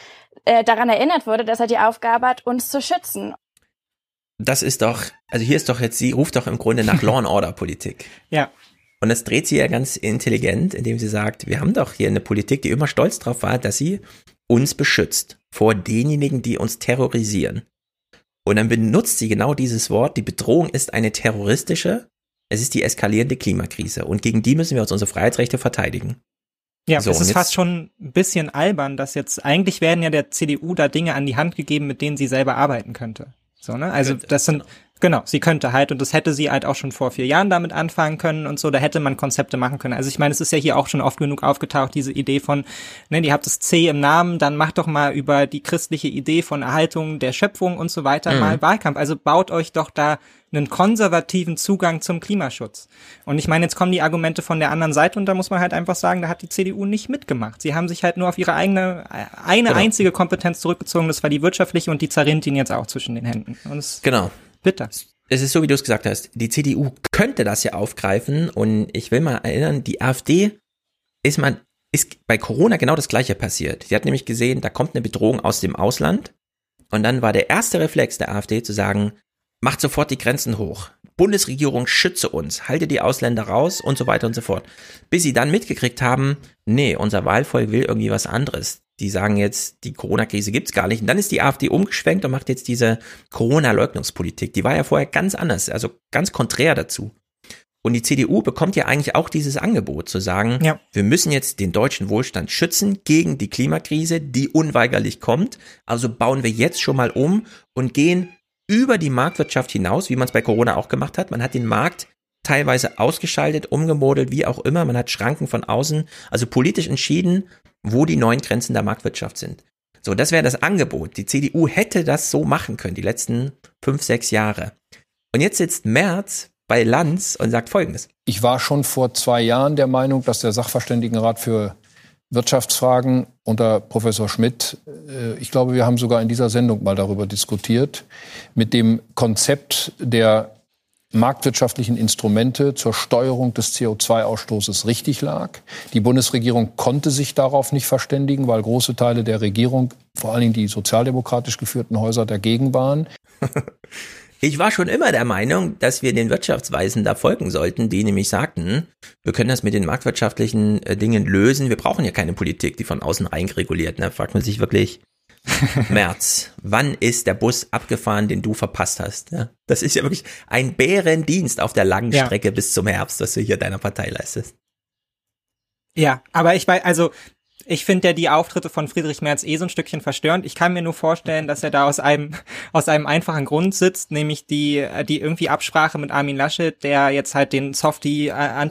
[SPEAKER 26] äh, daran erinnert wurde, dass er die Aufgabe hat, uns zu schützen.
[SPEAKER 1] Das ist doch, also hier ist doch jetzt, sie ruft doch im Grunde nach Law and Order Politik. [LAUGHS]
[SPEAKER 11] Ja.
[SPEAKER 1] Und das dreht sie ja ganz intelligent, indem sie sagt, wir haben doch hier eine Politik, die immer stolz drauf war, dass sie uns beschützt vor denjenigen, die uns terrorisieren. Und dann benutzt sie genau dieses Wort. Die Bedrohung ist eine terroristische. Es ist die eskalierende Klimakrise. Und gegen die müssen wir uns unsere Freiheitsrechte verteidigen.
[SPEAKER 11] Ja, so, es ist fast schon ein bisschen albern, dass jetzt, eigentlich werden ja der CDU da Dinge an die Hand gegeben, mit denen sie selber arbeiten könnte. So, ne? Also, das sind, genau. Sie könnte halt und das hätte sie halt auch schon vor vier Jahren damit anfangen können und so, da hätte man Konzepte machen können. Also ich meine, es ist ja hier auch schon oft genug aufgetaucht, diese Idee von, ne, die habt das C im Namen, dann macht doch mal über die christliche Idee von Erhaltung der Schöpfung und so weiter mhm. mal Wahlkampf. Also baut euch doch da einen konservativen Zugang zum Klimaschutz. Und ich meine, jetzt kommen die Argumente von der anderen Seite und da muss man halt einfach sagen, da hat die CDU nicht mitgemacht. Sie haben sich halt nur auf ihre eigene, eine genau. einzige Kompetenz zurückgezogen, das war die wirtschaftliche und die zerrinnt ihnen jetzt auch zwischen den Händen.
[SPEAKER 1] genau.
[SPEAKER 11] Bitter.
[SPEAKER 1] Es ist so, wie du es gesagt hast. Die CDU könnte das ja aufgreifen und ich will mal erinnern, die AfD ist man, ist bei Corona genau das Gleiche passiert. Sie hat nämlich gesehen, da kommt eine Bedrohung aus dem Ausland und dann war der erste Reflex der AfD zu sagen, macht sofort die Grenzen hoch. Bundesregierung schütze uns, halte die Ausländer raus und so weiter und so fort. Bis sie dann mitgekriegt haben, nee, unser Wahlvolk will irgendwie was anderes die sagen jetzt, die Corona-Krise gibt's gar nicht. Und dann ist die AfD umgeschwenkt und macht jetzt diese Corona-Leugnungspolitik. Die war ja vorher ganz anders, also ganz konträr dazu. Und die CDU bekommt ja eigentlich auch dieses Angebot zu sagen, ja. wir müssen jetzt den deutschen Wohlstand schützen gegen die Klimakrise, die unweigerlich kommt. Also bauen wir jetzt schon mal um und gehen über die Marktwirtschaft hinaus, wie man es bei Corona auch gemacht hat. Man hat den Markt teilweise ausgeschaltet, umgemodelt, wie auch immer. Man hat Schranken von außen, also politisch entschieden, wo die neuen Grenzen der Marktwirtschaft sind. So, das wäre das Angebot. Die CDU hätte das so machen können, die letzten fünf, sechs Jahre. Und jetzt sitzt Merz bei Lanz und sagt Folgendes.
[SPEAKER 4] Ich war schon vor zwei Jahren der Meinung, dass der Sachverständigenrat für Wirtschaftsfragen unter Professor Schmidt, äh, ich glaube, wir haben sogar in dieser Sendung mal darüber diskutiert, mit dem Konzept der marktwirtschaftlichen Instrumente zur Steuerung des CO2-Ausstoßes richtig lag. Die Bundesregierung konnte sich darauf nicht verständigen, weil große Teile der Regierung, vor allen Dingen die sozialdemokratisch geführten Häuser, dagegen waren. [LAUGHS]
[SPEAKER 1] Ich war schon immer der Meinung, dass wir den Wirtschaftsweisen da folgen sollten, die nämlich sagten, wir können das mit den marktwirtschaftlichen äh, Dingen lösen. Wir brauchen ja keine Politik, die von außen einreguliert. Da fragt man sich wirklich, [LAUGHS] März, wann ist der Bus abgefahren, den du verpasst hast? Ja, das ist ja wirklich ein Bärendienst auf der langen ja. Strecke bis zum Herbst, was du hier deiner Partei leistest.
[SPEAKER 11] Ja, aber ich weiß, also ich finde ja die Auftritte von Friedrich Merz eh so ein Stückchen verstörend. Ich kann mir nur vorstellen, dass er da aus einem, [LAUGHS] aus einem einfachen Grund sitzt, nämlich die, die irgendwie Absprache mit Armin Laschet, der jetzt halt den Softie äh,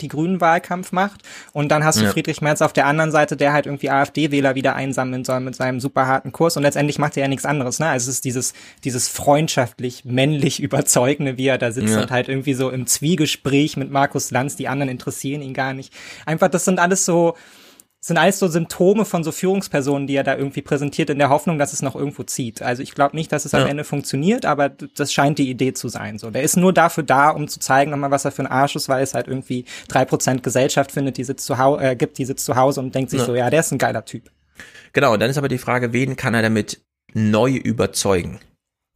[SPEAKER 11] macht. Und dann hast du ja. Friedrich Merz auf der anderen Seite, der halt irgendwie AfD-Wähler wieder einsammeln soll mit seinem super harten Kurs. Und letztendlich macht er ja nichts anderes, ne? Also es ist dieses, dieses freundschaftlich, männlich [LAUGHS] überzeugende, wie er da sitzt ja. und halt irgendwie so im Zwiegespräch mit Markus Lanz, die anderen interessieren ihn gar nicht. Einfach, das sind alles so, sind alles so Symptome von so Führungspersonen, die er da irgendwie präsentiert, in der Hoffnung, dass es noch irgendwo zieht. Also ich glaube nicht, dass es am Ende funktioniert, aber das scheint die Idee zu sein. So, der ist nur dafür da, um zu zeigen, nochmal, was er für ein Arsch ist, weil es halt irgendwie drei Prozent Gesellschaft findet, die sitzt zu Hause, äh, gibt, die sitzt zu Hause und denkt sich
[SPEAKER 1] Ja.
[SPEAKER 11] so, ja, der ist ein geiler Typ.
[SPEAKER 1] Genau, dann ist aber die Frage, wen kann er damit neu überzeugen?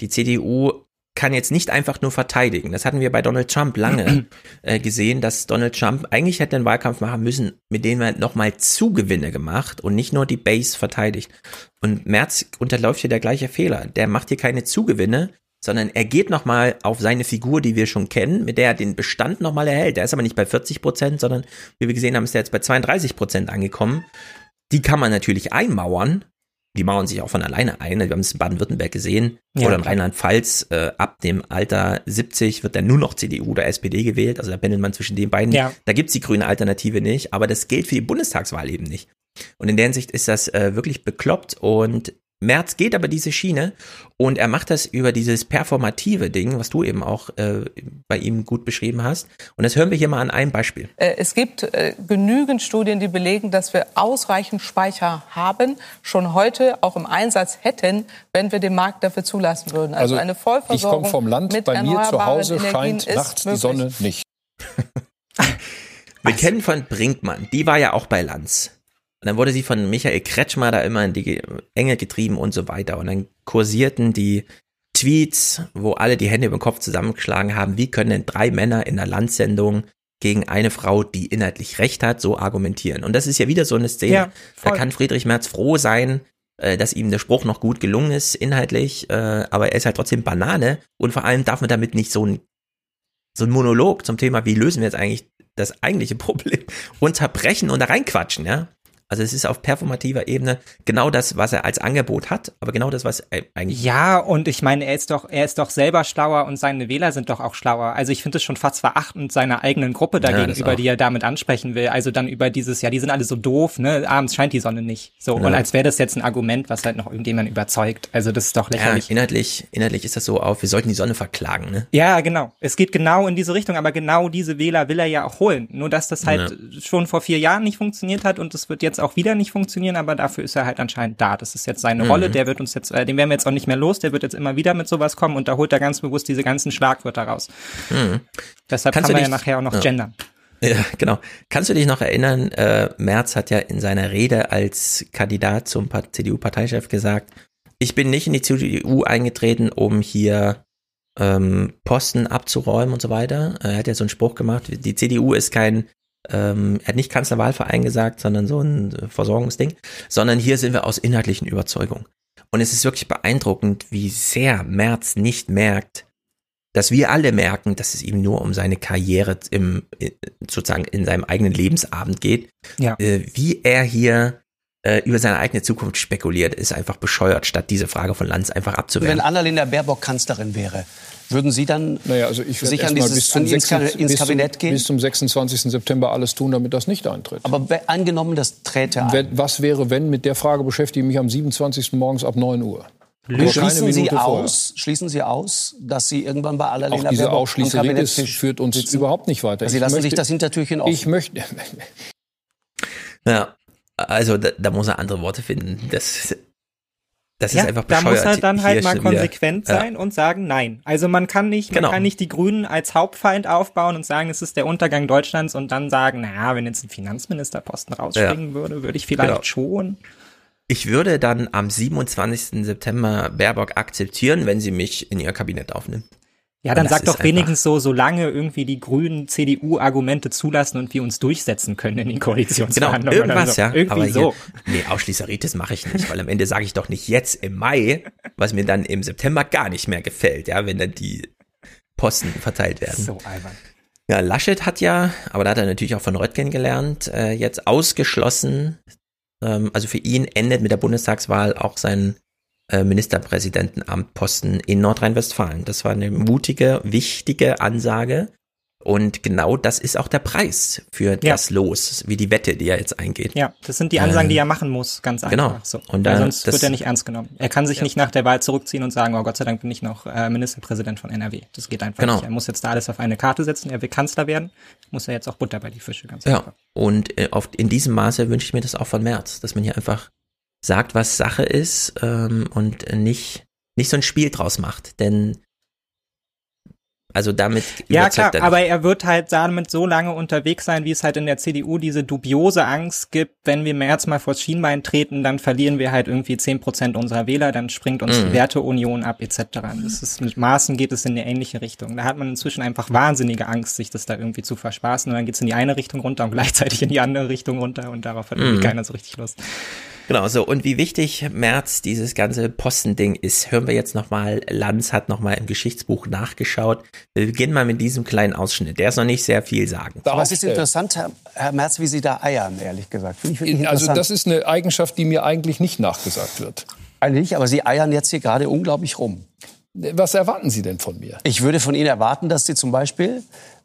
[SPEAKER 1] Die CDU kann jetzt nicht einfach nur verteidigen. Das hatten wir bei Donald Trump lange [CLEARS THROAT] äh, gesehen, dass Donald Trump eigentlich hätte einen Wahlkampf machen müssen, mit dem er nochmal Zugewinne gemacht und nicht nur die Base verteidigt. Und Merz unterläuft hier der gleiche Fehler. Der macht hier keine Zugewinne, sondern er geht nochmal auf seine Figur, die wir schon kennen, mit der er den Bestand nochmal erhält. Der ist aber nicht bei 40 Prozent, sondern wie wir gesehen haben, ist er jetzt bei 32 Prozent angekommen. Die kann man natürlich einmauern. Die mauern sich auch von alleine ein. Wir haben es in Baden-Württemberg gesehen.
[SPEAKER 11] Ja,
[SPEAKER 1] oder in. Rheinland-Pfalz. Äh, ab dem Alter 70 wird dann nur noch CDU oder SPD gewählt. Also da pendelt man zwischen den beiden.
[SPEAKER 11] Ja.
[SPEAKER 1] Da gibt's die grüne Alternative nicht. Aber das gilt für die Bundestagswahl eben nicht. Und in der Hinsicht ist das äh, wirklich bekloppt. Und Merz geht aber diese Schiene und er macht das über dieses performative Ding, was du eben auch äh, bei ihm gut beschrieben hast. Und das hören wir hier mal an einem Beispiel.
[SPEAKER 24] Äh, Es gibt äh, genügend Studien, die belegen, dass wir ausreichend Speicher haben, schon heute auch im Einsatz hätten, wenn wir den Markt dafür zulassen würden. Also, eine
[SPEAKER 4] ich
[SPEAKER 24] Vollversorgung
[SPEAKER 4] komme vom Land,
[SPEAKER 24] mit
[SPEAKER 4] bei mir zu Hause
[SPEAKER 24] Energien
[SPEAKER 4] scheint nachts die
[SPEAKER 24] möglich.
[SPEAKER 4] Sonne nicht. [LAUGHS]
[SPEAKER 1] Wir kennen von Brinkmann, die war ja auch bei Lanz. Und dann wurde sie von Michael Kretschmer da immer in die Ge- Enge getrieben und so weiter. Und dann kursierten die Tweets, wo alle die Hände über den Kopf zusammengeschlagen haben, wie können denn drei Männer in einer Landsendung gegen eine Frau, die inhaltlich recht hat, so argumentieren. Und das ist ja wieder so eine Szene.
[SPEAKER 11] Ja,
[SPEAKER 1] da kann Friedrich Merz froh sein, äh, dass ihm der Spruch noch gut gelungen ist, inhaltlich, äh, aber er ist halt trotzdem Banane. Und vor allem darf man damit nicht so ein so ein Monolog zum Thema, wie lösen wir jetzt eigentlich das eigentliche [LAUGHS] Problem, unterbrechen und da reinquatschen, ja. Also es ist auf performativer Ebene genau das, was er als Angebot hat, aber genau das, was er eigentlich.
[SPEAKER 11] Ja, und ich meine, er ist doch, er ist doch selber schlauer und seine Wähler sind doch auch schlauer. Also ich finde es schon fast verachtend seiner eigenen Gruppe
[SPEAKER 1] Ja, das
[SPEAKER 11] dagegenüber,
[SPEAKER 1] auch.
[SPEAKER 11] die er damit ansprechen will. Also dann über dieses, ja, die sind alle so doof, ne, abends scheint die Sonne nicht. So,
[SPEAKER 1] Ja.
[SPEAKER 11] und als wäre das jetzt ein Argument, was halt noch irgendjemand überzeugt. Also das ist doch
[SPEAKER 1] Ja,
[SPEAKER 11] lächerlich.
[SPEAKER 1] inhaltlich, inhaltlich ist das so auf, wir sollten die Sonne verklagen, ne?
[SPEAKER 11] Ja, genau. Es geht genau in diese Richtung, aber genau diese Wähler will er ja auch holen. Nur dass das halt schon vor vier Jahren nicht funktioniert hat und das wird jetzt auch wieder nicht funktionieren, aber dafür ist er halt anscheinend da. Das ist jetzt seine
[SPEAKER 1] Mhm.
[SPEAKER 11] Rolle, der wird uns jetzt, äh, den werden wir jetzt auch nicht mehr los, der wird jetzt immer wieder mit sowas kommen und da holt er ganz bewusst diese ganzen Schlagwörter raus.
[SPEAKER 1] Mhm.
[SPEAKER 11] Deshalb
[SPEAKER 1] Kannst
[SPEAKER 11] kann man ja nachher auch noch
[SPEAKER 1] ja.
[SPEAKER 11] gendern.
[SPEAKER 1] Ja, genau. Kannst du dich noch erinnern, äh, Merz hat ja in seiner Rede als Kandidat zum Pa- CDU-Parteichef gesagt, ich bin nicht in die CDU eingetreten, um hier ähm, Posten abzuräumen und so weiter. Er hat ja so einen Spruch gemacht, die CDU ist kein, ähm, er hat nicht Kanzlerwahlverein gesagt, sondern so ein äh, Versorgungsding, sondern hier sind wir aus inhaltlichen Überzeugungen. Und es ist wirklich beeindruckend, wie sehr Merz nicht merkt, dass wir alle merken, dass es ihm nur um seine Karriere im, äh, sozusagen in seinem eigenen Lebensabend geht.
[SPEAKER 11] Ja.
[SPEAKER 1] Äh, wie er hier äh, über seine eigene Zukunft spekuliert, ist einfach bescheuert, statt diese Frage von Lanz einfach
[SPEAKER 5] Wenn
[SPEAKER 1] abzuwehren.
[SPEAKER 5] Annalena Baerbock Kanzlerin wäre, würden Sie dann
[SPEAKER 4] Naja, also ich
[SPEAKER 5] sich an dieses
[SPEAKER 4] bis zum,
[SPEAKER 5] an ins,
[SPEAKER 4] 6,
[SPEAKER 5] ins
[SPEAKER 4] bis, zum,
[SPEAKER 5] Kabinett gehen?
[SPEAKER 4] bis zum 26. September alles tun, damit das nicht eintritt.
[SPEAKER 5] Aber be- angenommen, das träte ein.
[SPEAKER 4] Was wäre, wenn? Mit der Frage beschäftige ich mich am 27. morgens ab 9 Uhr.
[SPEAKER 5] Schließen Sie, aus, schließen Sie aus, dass Sie irgendwann bei Annalena
[SPEAKER 4] Auch diese
[SPEAKER 5] Kabinettstisch
[SPEAKER 4] führt uns
[SPEAKER 5] sitzen?
[SPEAKER 4] überhaupt nicht weiter.
[SPEAKER 5] Sie
[SPEAKER 4] Ich
[SPEAKER 5] lassen
[SPEAKER 4] möchte-
[SPEAKER 5] sich das Hintertürchen offen.
[SPEAKER 4] Ich möchte,
[SPEAKER 1] Ja, also da, da muss er andere Worte finden. Das, das
[SPEAKER 11] ja,
[SPEAKER 1] ist einfach
[SPEAKER 11] da
[SPEAKER 1] bescheuert.
[SPEAKER 11] muss er dann halt mal
[SPEAKER 1] schon wieder-
[SPEAKER 11] konsequent
[SPEAKER 1] Ja.
[SPEAKER 11] sein und sagen nein. Also man kann nicht, man
[SPEAKER 1] Genau.
[SPEAKER 11] kann nicht die Grünen als Hauptfeind aufbauen und sagen, es ist der Untergang Deutschlands und dann sagen, naja, wenn jetzt ein Finanzministerposten rausspringen würde, würde ich vielleicht
[SPEAKER 1] Genau.
[SPEAKER 11] schon.
[SPEAKER 1] Ich würde dann am 27. September Baerbock akzeptieren, wenn sie mich in ihr Kabinett aufnimmt.
[SPEAKER 11] Ja, dann sag doch wenigstens so, solange irgendwie die Grünen CDU-Argumente zulassen und wir uns durchsetzen können in den
[SPEAKER 1] Genau,
[SPEAKER 11] Koalitionsverhandlungen.
[SPEAKER 1] irgendwas, [LAUGHS]
[SPEAKER 11] oder so.
[SPEAKER 1] ja.
[SPEAKER 11] Irgendwie
[SPEAKER 1] aber hier,
[SPEAKER 11] so.
[SPEAKER 1] nee, Ausschließeritis mache ich nicht, weil am Ende sage ich doch nicht jetzt im Mai, was mir dann im September gar nicht mehr gefällt, ja, wenn dann die Posten verteilt werden.
[SPEAKER 11] So albern.
[SPEAKER 1] Ja, Laschet hat ja, aber da hat er natürlich auch von Röttgen gelernt, äh, jetzt ausgeschlossen, ähm, also für ihn endet mit der Bundestagswahl auch sein äh, Ministerpräsidentenamtposten in Nordrhein-Westfalen. Das war eine mutige, wichtige Ansage, Und genau das ist auch der Preis für
[SPEAKER 11] Ja.
[SPEAKER 1] das Los, wie die Wette, die er jetzt eingeht.
[SPEAKER 11] Ja, das sind die Ansagen, die
[SPEAKER 1] Äh,
[SPEAKER 11] er machen muss, ganz einfach.
[SPEAKER 1] genau.
[SPEAKER 11] So.
[SPEAKER 1] Und
[SPEAKER 11] Weil
[SPEAKER 1] da-
[SPEAKER 11] sonst
[SPEAKER 1] das-
[SPEAKER 11] wird er nicht ernst genommen. Er kann sich nicht nach der Wahl zurückziehen und sagen, oh Gott sei Dank bin ich noch äh, Ministerpräsident von NRW. Das geht einfach
[SPEAKER 1] Genau.
[SPEAKER 11] nicht. Er muss jetzt da alles auf eine Karte setzen. Er will Kanzler werden, muss er jetzt auch Butter bei die Fische, ganz
[SPEAKER 1] Ja,
[SPEAKER 11] einfach.
[SPEAKER 1] und äh, auf, in diesem Maße wünsche ich mir das auch von Merz, dass man hier einfach sagt, was Sache ist ähm, und nicht, nicht so ein Spiel draus macht. Denn also damit
[SPEAKER 11] Ja, klar,
[SPEAKER 1] er
[SPEAKER 11] aber er wird halt damit so lange unterwegs sein, wie es halt in der CDU diese dubiose Angst gibt, wenn wir März mal vors Schienbein treten, dann verlieren wir halt irgendwie zehn Prozent unserer Wähler, dann springt uns
[SPEAKER 1] Mhm.
[SPEAKER 11] die Werteunion ab, etc. Das ist, mit Maßen geht es in eine ähnliche Richtung. Da hat man inzwischen einfach wahnsinnige Angst, sich das da irgendwie zu verspaßen und dann geht's in die eine Richtung runter und [LAUGHS] gleichzeitig in die andere Richtung runter und darauf hat irgendwie
[SPEAKER 1] Mhm.
[SPEAKER 11] keiner so richtig Lust.
[SPEAKER 1] Genau, so. Und wie wichtig Merz dieses ganze Postending ist, hören wir jetzt nochmal. Lanz hat nochmal im Geschichtsbuch nachgeschaut. Wir beginnen mal mit diesem kleinen Ausschnitt. Der ist noch nicht sehr viel sagen.
[SPEAKER 5] Aber es ist interessant, Herr, Herr Merz, wie Sie da eiern, ehrlich gesagt. Finde ich wirklich
[SPEAKER 4] Also das ist eine Eigenschaft, die mir eigentlich nicht nachgesagt wird.
[SPEAKER 5] Eigentlich nicht, aber Sie eiern jetzt hier gerade unglaublich rum.
[SPEAKER 4] Was erwarten Sie denn von mir?
[SPEAKER 5] Ich würde von Ihnen erwarten, dass Sie zum Beispiel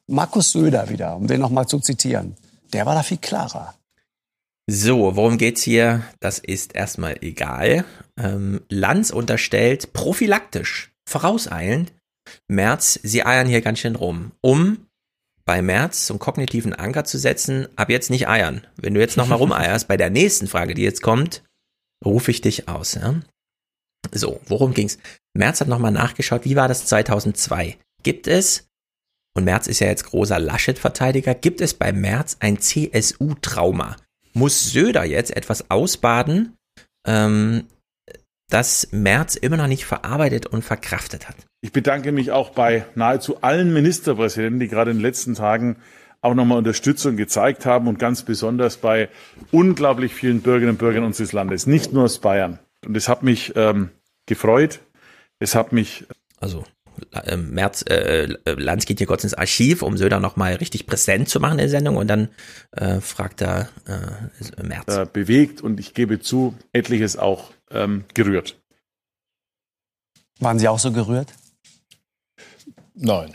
[SPEAKER 5] Markus Söder wieder, um den noch mal zu zitieren, der war da viel klarer.
[SPEAKER 1] So, worum geht's hier? Das ist erstmal egal. Ähm, Lanz unterstellt prophylaktisch, vorauseilend, Merz, sie eiern hier ganz schön rum, um bei Merz zum kognitiven Anker zu setzen, ab jetzt nicht eiern. Wenn du jetzt nochmal rumeierst, bei der nächsten Frage, die jetzt kommt, rufe ich dich aus. Ja? So, worum ging's? Merz hat nochmal nachgeschaut, wie war das 2002? Gibt es, und Merz ist ja jetzt großer Laschet-Verteidiger, gibt es bei Merz ein CSU-Trauma? Muss Söder jetzt etwas ausbaden, ähm, das Merz immer noch nicht verarbeitet und verkraftet hat?
[SPEAKER 27] Ich bedanke mich auch bei nahezu allen Ministerpräsidenten, die gerade in den letzten Tagen auch nochmal Unterstützung gezeigt haben und ganz besonders bei unglaublich vielen Bürgerinnen und Bürgern unseres Landes, nicht nur aus Bayern. Und es hat mich ähm, gefreut. Es hat mich
[SPEAKER 1] Also äh, Merz, äh, Lanz geht hier kurz ins Archiv, um Söder nochmal richtig präsent zu machen in der Sendung und dann äh, fragt er äh, Merz.
[SPEAKER 27] äh, bewegt und ich gebe zu, etliches auch ähm, gerührt.
[SPEAKER 5] Waren Sie auch so gerührt?
[SPEAKER 4] Nein.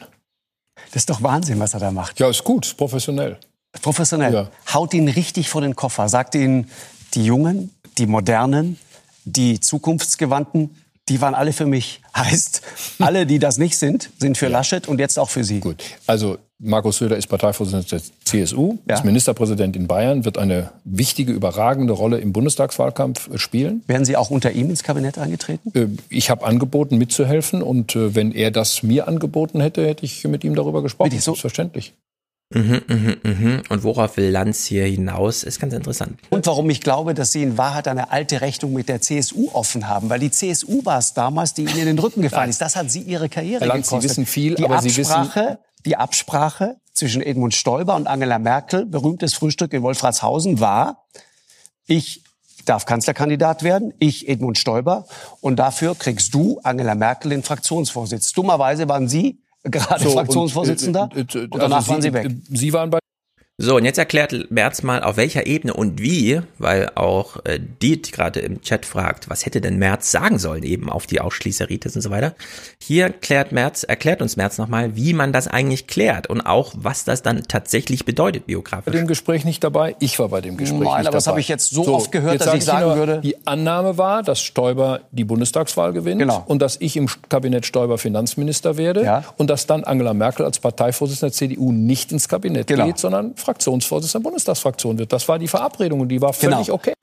[SPEAKER 5] Das ist doch Wahnsinn, was er da macht.
[SPEAKER 4] Ja, ist gut, ist professionell.
[SPEAKER 5] Professionell.
[SPEAKER 4] Ja.
[SPEAKER 5] Haut ihn richtig vor den Koffer. Sagt ihnen, die Jungen, die Modernen, die Zukunftsgewandten, die waren alle für mich. [LAUGHS] Heißt, alle, die das nicht sind, sind für Laschet und jetzt auch für Sie.
[SPEAKER 4] Gut. Also Markus Söder ist Parteivorsitzender der CSU, ist Ministerpräsident in Bayern, wird eine wichtige, überragende Rolle im Bundestagswahlkampf äh, spielen.
[SPEAKER 5] Wären Sie auch unter ihm ins Kabinett eingetreten?
[SPEAKER 4] Äh, Ich habe angeboten, mitzuhelfen. Und äh, wenn er das mir angeboten hätte, hätte ich mit ihm darüber gesprochen. Selbstverständlich.
[SPEAKER 1] Mhm, mhm, mhm. Und worauf will Lanz hier hinaus, ist ganz interessant.
[SPEAKER 5] Und warum ich glaube, dass Sie in Wahrheit eine alte Rechnung mit der CSU offen haben. Weil die CSU war es damals, die Ihnen in den Rücken gefallen ist. Das hat Sie Ihre Karriere
[SPEAKER 4] Herr Lanz, Sie
[SPEAKER 5] gekostet.
[SPEAKER 4] wissen viel,
[SPEAKER 5] die
[SPEAKER 4] aber Sie wissen-
[SPEAKER 5] Absprache, Die Absprache zwischen Edmund Stoiber und Angela Merkel, berühmtes Frühstück in Wolfratshausen, war, ich darf Kanzlerkandidat werden, ich Edmund Stoiber, und dafür kriegst du, Angela Merkel, den Fraktionsvorsitz. Dummerweise waren Sie gerade
[SPEAKER 4] So, und,
[SPEAKER 5] Fraktionsvorsitzender
[SPEAKER 4] äh, äh,
[SPEAKER 5] und danach
[SPEAKER 4] also
[SPEAKER 5] waren
[SPEAKER 4] Sie-
[SPEAKER 5] Sie weg.
[SPEAKER 4] äh, Sie waren bei
[SPEAKER 1] So, und jetzt erklärt Merz mal, auf welcher Ebene und wie, weil auch äh, Diet gerade im Chat fragt, was hätte denn Merz sagen sollen, eben auf die Ausschließeritis und so weiter. Hier klärt Merz, erklärt uns Merz nochmal, wie man das eigentlich klärt und auch, was das dann tatsächlich bedeutet,
[SPEAKER 4] bei
[SPEAKER 1] biografisch.
[SPEAKER 4] dem Gespräch nicht dabei. Ich war bei dem Gespräch
[SPEAKER 5] Nein,
[SPEAKER 4] nicht
[SPEAKER 5] aber das
[SPEAKER 4] dabei.
[SPEAKER 5] habe ich jetzt so oft gehört, dass ich
[SPEAKER 4] sag
[SPEAKER 5] sagen
[SPEAKER 4] nur,
[SPEAKER 5] würde-
[SPEAKER 4] Die Annahme war, dass Stoiber die Bundestagswahl gewinnt
[SPEAKER 5] Genau.
[SPEAKER 4] und dass ich im Kabinett Stoiber Finanzminister werde
[SPEAKER 5] Ja.
[SPEAKER 4] und dass dann Angela Merkel als Parteivorsitzende der CDU nicht ins Kabinett
[SPEAKER 5] Genau.
[SPEAKER 4] geht, sondern Fraktionsvorsitzender der Bundestagsfraktion wird. Das war die Verabredung und die war völlig
[SPEAKER 5] Genau.
[SPEAKER 4] okay.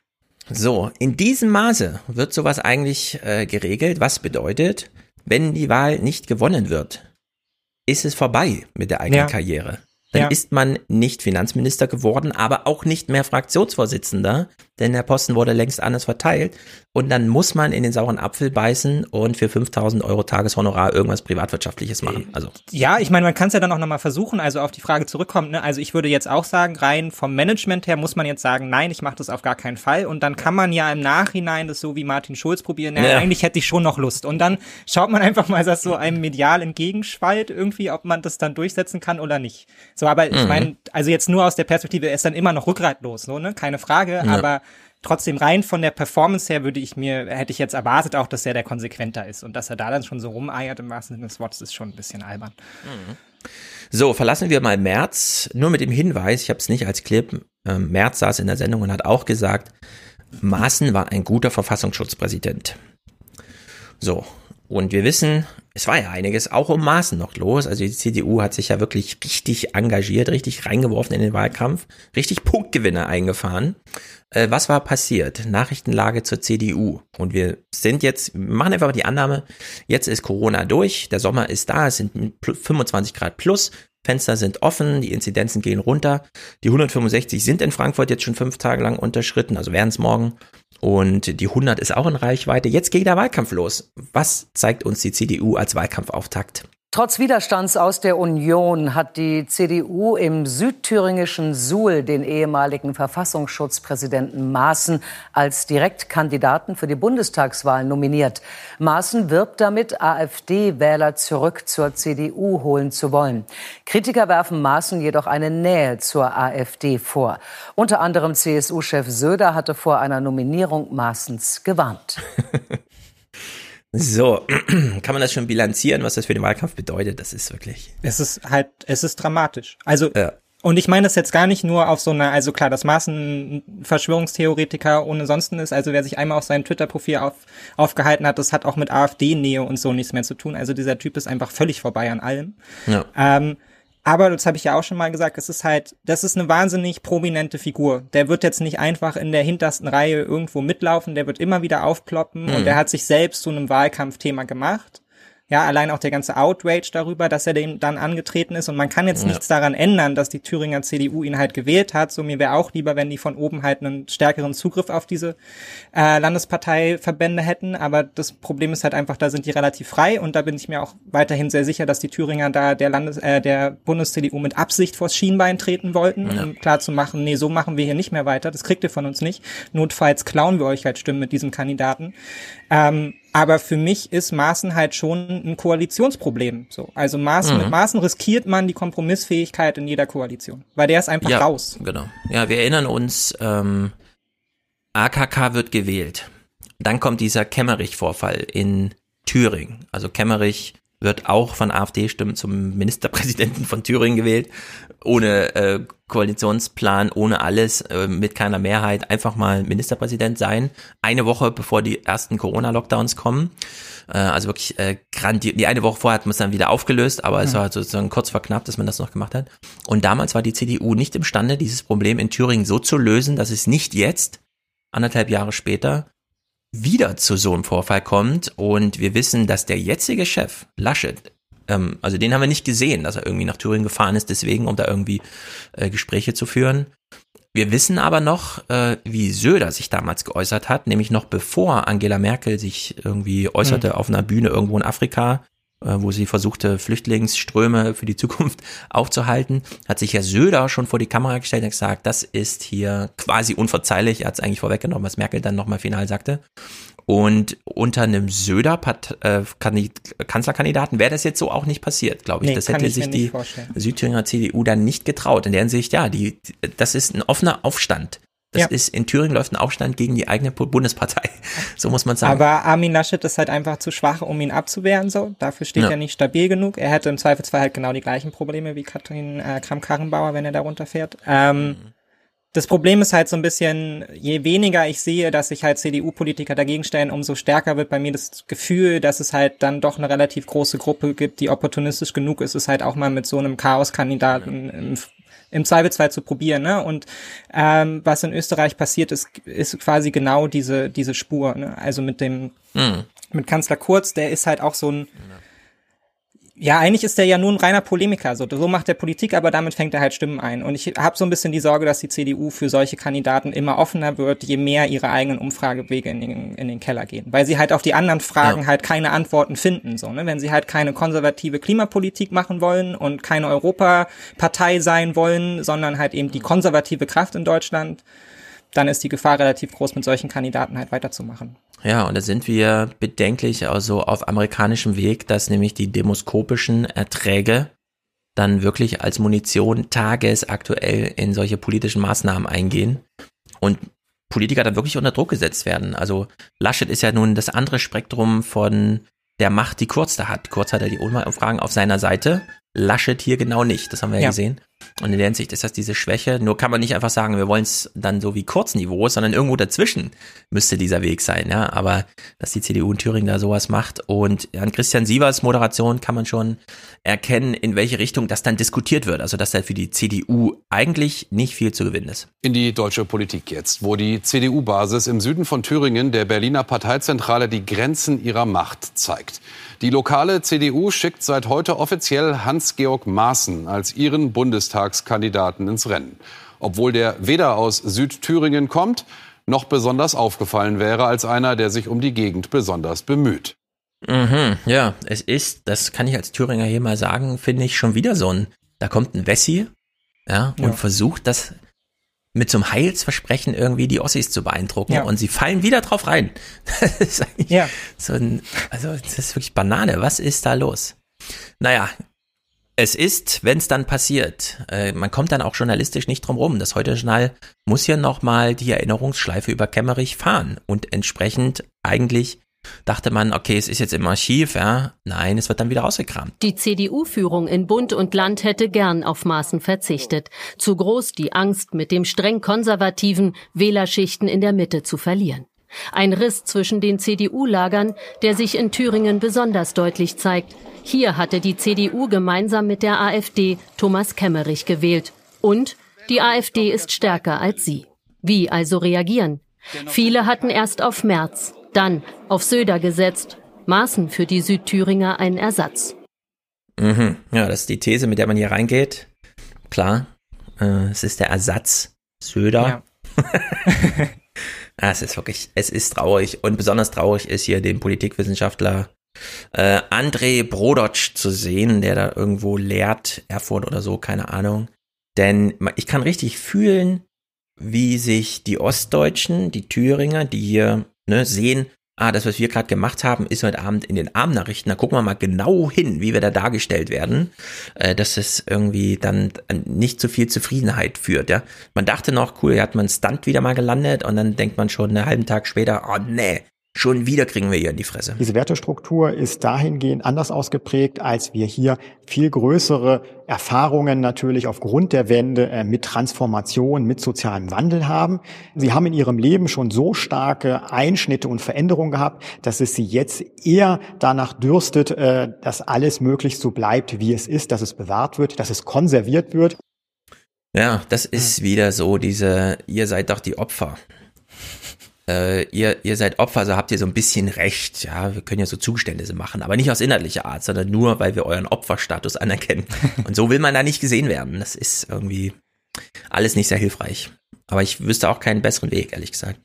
[SPEAKER 1] So, in diesem Maße wird sowas eigentlich äh, geregelt, was bedeutet, wenn die Wahl nicht gewonnen wird, ist es vorbei mit der eigenen
[SPEAKER 11] Ja.
[SPEAKER 1] Karriere. Dann
[SPEAKER 11] Ja.
[SPEAKER 1] ist man nicht Finanzminister geworden, aber auch nicht mehr Fraktionsvorsitzender, denn der Posten wurde längst anders verteilt. Und dann muss man in den sauren Apfel beißen und für 5000 Euro Tageshonorar irgendwas Privatwirtschaftliches machen. Also,
[SPEAKER 11] Ja, ich meine, man kann es ja dann auch nochmal versuchen, also auf die Frage zurückkommen. Ne? Also ich würde jetzt auch sagen, rein vom Management her muss man jetzt sagen, nein, ich mache das auf gar keinen Fall. Und dann kann man ja im Nachhinein das so wie Martin Schulz probieren. Ja,
[SPEAKER 1] Ja.
[SPEAKER 11] Eigentlich hätte ich schon noch Lust. Und dann schaut man einfach mal, dass so einem medial entgegenschwallt irgendwie, ob man das dann durchsetzen kann oder nicht. So, aber ich
[SPEAKER 1] Mhm.
[SPEAKER 11] meine, also jetzt nur aus der Perspektive, er ist dann immer noch rückgratlos, so, ne? Keine Frage.
[SPEAKER 1] Ja.
[SPEAKER 11] Aber trotzdem rein von der Performance her würde ich mir, hätte ich jetzt erwartet auch, dass er der konsequenter ist. Und dass er da dann schon so rumeiert im wahrsten Sinne des Wortes, ist schon ein bisschen albern.
[SPEAKER 1] So, verlassen wir mal März, nur mit dem Hinweis, ich habe es nicht als Clip, äh, März saß in der Sendung und hat auch gesagt, Maaßen war ein guter Verfassungsschutzpräsident. So, und wir wissen, es war ja einiges auch um Maßen noch los. Also die CDU hat sich ja wirklich richtig engagiert, richtig reingeworfen in den Wahlkampf, richtig Punktgewinne eingefahren. Äh, was war passiert? Nachrichtenlage zur CDU. Und wir sind jetzt, machen einfach die Annahme, jetzt ist Corona durch, der Sommer ist da, es sind 25 Grad plus, Fenster sind offen, die Inzidenzen gehen runter. Die 165 sind in Frankfurt jetzt schon fünf Tage lang unterschritten, also werden es morgen. Und die 100 ist auch in Reichweite. Jetzt geht der Wahlkampf los. Was zeigt uns die CDU als Wahlkampfauftakt?
[SPEAKER 28] Trotz Widerstands aus der Union hat die CDU im südthüringischen Suhl den ehemaligen Verfassungsschutzpräsidenten Maaßen als Direktkandidaten für die Bundestagswahl nominiert. Maaßen wirbt damit, AfD-Wähler zurück zur CDU holen zu wollen. Kritiker werfen Maaßen jedoch eine Nähe zur AfD vor. Unter anderem CSU-Chef Söder hatte vor einer Nominierung Maaßens gewarnt. [LAUGHS]
[SPEAKER 1] So, [CLEARS THROAT] kann man das schon bilanzieren, was das für den Wahlkampf bedeutet? Das ist wirklich.
[SPEAKER 11] Es ist halt, es ist dramatisch. Also, ja. und ich meine das jetzt gar nicht nur auf so einer, also klar, dass Maßen Verschwörungstheoretiker ohne sonsten ist, also wer sich einmal auf seinem Twitter-Profil auf, aufgehalten hat, das hat auch mit AfD-Nähe und so nichts mehr zu tun. Also dieser Typ ist einfach völlig vorbei an allem. Ja. Ähm, aber das habe ich ja auch schon mal gesagt, es ist halt, das ist eine wahnsinnig prominente Figur. Der wird jetzt nicht einfach in der hintersten Reihe irgendwo mitlaufen, der wird immer wieder aufploppen mhm. und der hat sich selbst zu einem Wahlkampfthema gemacht. Ja, allein auch der ganze Outrage darüber, dass er dem dann angetreten ist. Und man kann jetzt ja. nichts daran ändern, dass die Thüringer CDU ihn halt gewählt hat. So mir wäre auch lieber, wenn die von oben halt einen stärkeren Zugriff auf diese äh, Landesparteiverbände hätten. Aber das Problem ist halt einfach, da sind die relativ frei. Und da bin ich mir auch weiterhin sehr sicher, dass die Thüringer da der Landes, äh, der Bundes-CDU mit Absicht vors Schienbein treten wollten, ja. um klar zu machen, nee, so machen wir hier nicht mehr weiter. Das kriegt ihr von uns nicht. Notfalls klauen wir euch halt Stimmen mit diesem Kandidaten. Ähm, aber für mich ist Maßen halt schon ein Koalitionsproblem. So, also Maßen, mhm. mit Maßen riskiert man die Kompromissfähigkeit in jeder Koalition, weil der ist einfach
[SPEAKER 1] ja,
[SPEAKER 11] raus.
[SPEAKER 1] Genau. Ja, wir erinnern uns, ähm, AKK wird gewählt. Dann kommt dieser Kemmerich-Vorfall in Thüringen. Also Kemmerich wird auch von AfD-Stimmen zum Ministerpräsidenten von Thüringen gewählt, ohne äh, Koalitionsplan, ohne alles, äh, mit keiner Mehrheit, einfach mal Ministerpräsident sein. Eine Woche bevor die ersten Corona-Lockdowns kommen. Äh, also wirklich äh, grandios. Die eine Woche vorher hat man es dann wieder aufgelöst, aber mhm. es war sozusagen kurz vor knapp, dass man das noch gemacht hat. Und damals war die CDU nicht imstande, dieses Problem in Thüringen so zu lösen, dass es nicht jetzt, anderthalb Jahre später, wieder zu so einem Vorfall kommt und wir wissen, dass der jetzige Chef, Laschet, ähm, also den haben wir nicht gesehen, dass er irgendwie nach Thüringen gefahren ist, deswegen, um da irgendwie äh, Gespräche zu führen. Wir wissen aber noch, äh, wie Söder sich damals geäußert hat, nämlich noch bevor Angela Merkel sich irgendwie äußerte mhm. auf einer Bühne irgendwo in Afrika, wo sie versuchte, Flüchtlingsströme für die Zukunft [LAUGHS] aufzuhalten, hat sich ja Söder schon vor die Kamera gestellt und gesagt, das ist hier quasi unverzeihlich. Er hat es eigentlich vorweggenommen, was Merkel dann nochmal final sagte. Und unter einem Söder äh, Kanzlerkandidaten wäre das jetzt so auch nicht passiert, glaube ich. Nee, das hätte sich die Südthüringer CDU dann nicht getraut. In der Hinsicht, ja, die, das ist ein offener Aufstand das ja. ist, in Thüringen läuft ein Aufstand gegen die eigene Bundespartei. [LAUGHS] So muss man sagen.
[SPEAKER 11] Aber Armin Laschet ist halt einfach zu schwach, um ihn abzuwehren, so. Dafür steht ja. er nicht stabil genug. Er hätte im Zweifelsfall halt genau die gleichen Probleme wie Katrin äh, Kramp-Karrenbauer, wenn er da runterfährt. Ähm, mhm. Das Problem ist halt so ein bisschen, je weniger ich sehe, dass sich halt CDU-Politiker dagegen stellen, umso stärker wird bei mir das Gefühl, dass es halt dann doch eine relativ große Gruppe gibt, die opportunistisch genug ist, es halt auch mal mit so einem Chaos-Kandidaten im im Zweifelsfall zu probieren. Ne? Und ähm, was in Österreich passiert ist, ist quasi genau diese diese Spur. Ne? Also mit dem mhm. mit Kanzler Kurz, der ist halt auch so ein ja, eigentlich ist der ja nur ein reiner Polemiker. So, so macht er Politik, aber damit fängt er halt Stimmen ein. Und ich habe so ein bisschen die Sorge, dass die CDU für solche Kandidaten immer offener wird, je mehr ihre eigenen Umfragewege in den, in den Keller gehen. Weil sie halt auf die anderen Fragen ja. halt keine Antworten finden. So, ne? Wenn sie halt keine konservative Klimapolitik machen wollen und keine Europapartei sein wollen, sondern halt eben die konservative Kraft in Deutschland, dann ist die Gefahr relativ groß, mit solchen Kandidaten halt weiterzumachen.
[SPEAKER 1] Ja, und da sind wir bedenklich also auf amerikanischem Weg, dass nämlich die demoskopischen Erträge dann wirklich als Munition tagesaktuell in solche politischen Maßnahmen eingehen und Politiker dann wirklich unter Druck gesetzt werden. Also Laschet ist ja nun das andere Spektrum von der Macht, die Kurz da hat. Kurz hat er die Umfragen auf seiner Seite. Laschet hier genau nicht. Das haben wir ja,
[SPEAKER 11] Ja.
[SPEAKER 1] gesehen. Und in der Hinsicht ist das diese Schwäche. Nur kann man nicht einfach sagen, wir wollen es dann so wie Kurzniveau, sondern irgendwo dazwischen müsste dieser Weg sein. Ja, aber dass die CDU in Thüringen da sowas macht und an Christian Sievers Moderation kann man schon erkennen, in welche Richtung das dann diskutiert wird. Also dass da für die CDU eigentlich nicht viel zu gewinnen ist.
[SPEAKER 29] In die deutsche Politik jetzt, wo die CDU-Basis im Süden von Thüringen der Berliner Parteizentrale die Grenzen ihrer Macht zeigt. Die lokale CDU schickt seit heute offiziell Hans-Georg Maaßen als ihren Bundestagskandidaten ins Rennen. Obwohl der weder aus Südthüringen kommt, noch besonders aufgefallen wäre als einer, der sich um die Gegend besonders bemüht.
[SPEAKER 1] Mhm, ja, es ist, das kann ich als Thüringer hier mal sagen, finde ich schon wieder so ein, da kommt ein Wessi, ja, und
[SPEAKER 11] Ja.
[SPEAKER 1] versucht das mit so einem Heilsversprechen irgendwie die Ossis zu beeindrucken
[SPEAKER 11] Ja.
[SPEAKER 1] und sie fallen wieder drauf rein. [LAUGHS] Das ist eigentlich so ein, also das ist wirklich Banane. Was ist da los? Naja, es ist, wenn es dann passiert, äh, man kommt dann auch journalistisch nicht drum rum. Das heute Journal muss ja nochmal die Erinnerungsschleife über Kemmerich fahren und entsprechend eigentlich dachte man, okay, es ist jetzt im Archiv, ja. Nein, es wird dann wieder rausgekramt.
[SPEAKER 30] Die CDU-Führung in Bund und Land hätte gern auf Maßen verzichtet. Zu groß die Angst, mit dem streng konservativen Wählerschichten in der Mitte zu verlieren. Ein Riss zwischen den CDU-Lagern, der sich in Thüringen besonders deutlich zeigt. Hier hatte die CDU gemeinsam mit der AfD Thomas Kemmerich gewählt. Und die AfD ist stärker als sie. Wie also reagieren? Viele hatten erst auf Merz, dann auf Söder gesetzt. Maßen für die Südthüringer ein Ersatz.
[SPEAKER 1] Mhm. Ja, das ist die These, mit der man hier reingeht. Klar, äh, es ist der Ersatz Söder. [LAUGHS] Ah, es ist wirklich, es ist traurig und besonders traurig ist hier den Politikwissenschaftler äh, André Brodotsch zu sehen, der da irgendwo lehrt, Erfurt oder so, keine Ahnung. Denn ich kann richtig fühlen, wie sich die Ostdeutschen, die Thüringer, die hier ne, sehen, ah, das, was wir gerade gemacht haben, ist heute Abend in den Abendnachrichten. Da gucken wir mal genau hin, wie wir da dargestellt werden, äh, dass es irgendwie dann nicht zu viel Zufriedenheit führt. Ja, man dachte noch, cool, hier hat man einen Stunt wieder mal gelandet und dann denkt man schon einen halben Tag später, oh nee, schon wieder kriegen wir hier in die Fresse.
[SPEAKER 31] Diese Wertestruktur ist dahingehend anders ausgeprägt, als wir hier viel größere Erfahrungen natürlich aufgrund der Wende äh, mit Transformation, mit sozialem Wandel haben. Sie haben in ihrem Leben schon so starke Einschnitte und Veränderungen gehabt, dass es sie jetzt eher danach dürstet, äh, dass alles möglichst so bleibt, wie es ist, dass es bewahrt wird, dass es konserviert wird.
[SPEAKER 1] Ja, das ist wieder so diese, ihr seid doch die Opfer. Äh, ihr, ihr seid Opfer, also habt ihr so ein bisschen recht. Ja, wir können ja so Zugeständnisse machen, aber nicht aus inhaltlicher Art, sondern nur, weil wir euren Opferstatus anerkennen. [LAUGHS] Und so will man da nicht gesehen werden. Das ist irgendwie alles nicht sehr hilfreich. Aber ich wüsste auch keinen besseren Weg, ehrlich gesagt.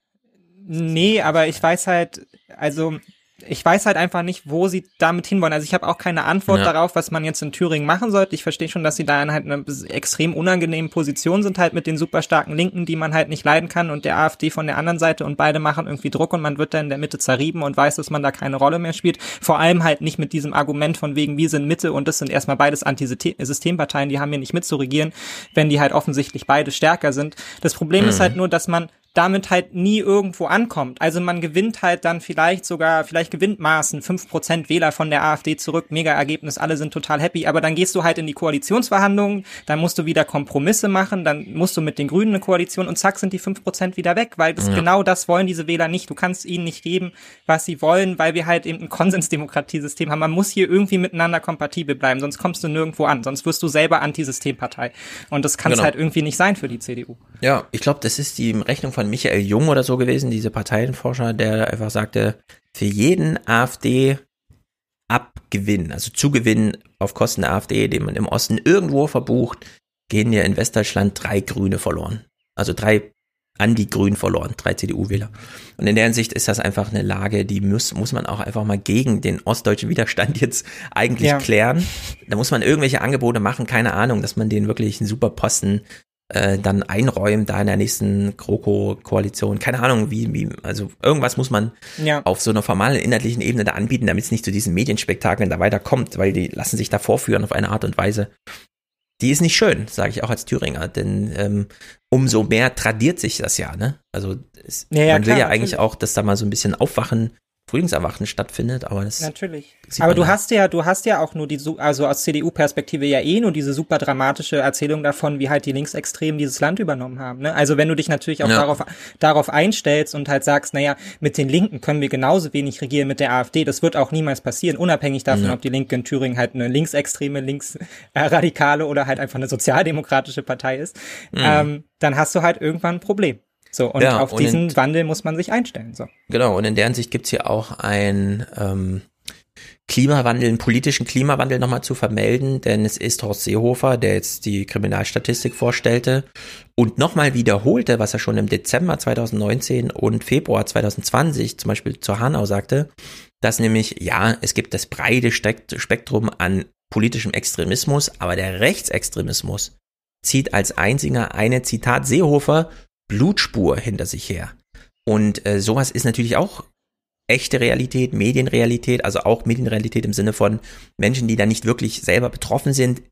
[SPEAKER 11] Nee, aber ich weiß halt, also ich weiß halt einfach nicht, wo sie damit hinwollen. Also ich habe auch keine Antwort
[SPEAKER 1] Ja.
[SPEAKER 11] darauf, was man jetzt in Thüringen machen sollte. Ich verstehe schon, dass sie da in halt einer extrem unangenehmen Position sind, halt mit den super starken Linken, die man halt nicht leiden kann und der AfD von der anderen Seite und beide machen irgendwie Druck und man wird da in der Mitte zerrieben und weiß, dass man da keine Rolle mehr spielt. Vor allem halt nicht mit diesem Argument von wegen, wir sind Mitte und das sind erstmal beides Antisystemparteien, die haben hier nicht mitzuregieren, wenn die halt offensichtlich beide stärker sind. Das Problem ist
[SPEAKER 1] Mhm.
[SPEAKER 11] halt nur, dass man damit halt nie irgendwo ankommt. Also man gewinnt halt dann vielleicht sogar, vielleicht gewinnt Maaßen 5% Wähler von der AfD zurück, mega Ergebnis, alle sind total happy, aber dann gehst du halt in die Koalitionsverhandlungen, dann musst du wieder Kompromisse machen, dann musst du mit den Grünen eine Koalition und zack sind die 5% wieder weg, weil das
[SPEAKER 1] Ja.
[SPEAKER 11] genau das wollen diese Wähler nicht. Du kannst ihnen nicht geben, was sie wollen, weil wir halt eben ein Konsensdemokratiesystem haben. Man muss hier irgendwie miteinander kompatibel bleiben, sonst kommst du nirgendwo an, sonst wirst du selber Antisystempartei. Und das kann es
[SPEAKER 1] Genau.
[SPEAKER 11] halt irgendwie nicht sein für die CDU.
[SPEAKER 1] Ja, ich glaube, das ist die Rechnung von Michael Jung oder so gewesen, diese Parteienforscher, der einfach sagte, für jeden AfD-Abgewinn, also Zugewinn auf Kosten der AfD, den man im Osten irgendwo verbucht, gehen ja in Westdeutschland drei Grüne verloren. Also drei an die Grünen verloren, drei CDU-Wähler. Und in der Hinsicht ist das einfach eine Lage, die muss, muss man auch einfach mal gegen den ostdeutschen Widerstand jetzt eigentlich
[SPEAKER 11] Ja.
[SPEAKER 1] klären. Da muss man irgendwelche Angebote machen, keine Ahnung, dass man denen wirklich einen super Posten äh, dann einräumt, da in der nächsten GroKo-Koalition. Keine Ahnung, wie, wie, also irgendwas muss man
[SPEAKER 11] Ja.
[SPEAKER 1] auf so einer formalen inhaltlichen Ebene da anbieten, damit es nicht zu diesen Medienspektakeln da weiterkommt, weil die lassen sich da vorführen auf eine Art und Weise. Die ist nicht schön, sage ich auch als Thüringer, denn ähm, umso mehr tradiert sich das ja, ne? Also es,
[SPEAKER 11] Ja, ja,
[SPEAKER 1] man will
[SPEAKER 11] klar,
[SPEAKER 1] ja eigentlich
[SPEAKER 11] natürlich.
[SPEAKER 1] auch, dass da mal so ein bisschen Aufwachen Frühlingserwachen stattfindet, aber das
[SPEAKER 11] Natürlich. Aber du
[SPEAKER 1] ja.
[SPEAKER 11] hast ja, du hast ja auch nur die, su- also aus CDU-Perspektive ja eh nur diese super dramatische Erzählung davon, wie halt die Linksextremen dieses Land übernommen haben. Ne? Also wenn du dich natürlich auch
[SPEAKER 1] Ja.
[SPEAKER 11] darauf, darauf einstellst und halt sagst, naja, mit den Linken können wir genauso wenig regieren mit der AfD, das wird auch niemals passieren, unabhängig davon,
[SPEAKER 1] Ja.
[SPEAKER 11] ob die Linke in Thüringen halt eine linksextreme, linksradikale oder halt einfach eine sozialdemokratische Partei ist,
[SPEAKER 1] Mhm.
[SPEAKER 11] ähm, dann hast du halt irgendwann ein Problem. So, und
[SPEAKER 1] Ja,
[SPEAKER 11] auf
[SPEAKER 1] und
[SPEAKER 11] diesen
[SPEAKER 1] in-
[SPEAKER 11] Wandel muss man sich einstellen. So.
[SPEAKER 1] Genau, und in deren Sicht gibt's hier auch ein ähm, Klimawandel, einen politischen Klimawandel nochmal zu vermelden, denn es ist Horst Seehofer, der jetzt die Kriminalstatistik vorstellte und nochmal wiederholte, was er schon im Dezember 2019 und Februar 2020 zum Beispiel zur Hanau sagte, dass nämlich, ja, es gibt das breite Spektrum an politischem Extremismus, aber der Rechtsextremismus zieht als einziger eine, Zitat Seehofer, Blutspur hinter sich her. Und äh, sowas ist natürlich auch echte Realität, Medienrealität, also auch Medienrealität im Sinne von Menschen, die da nicht wirklich selber betroffen sind,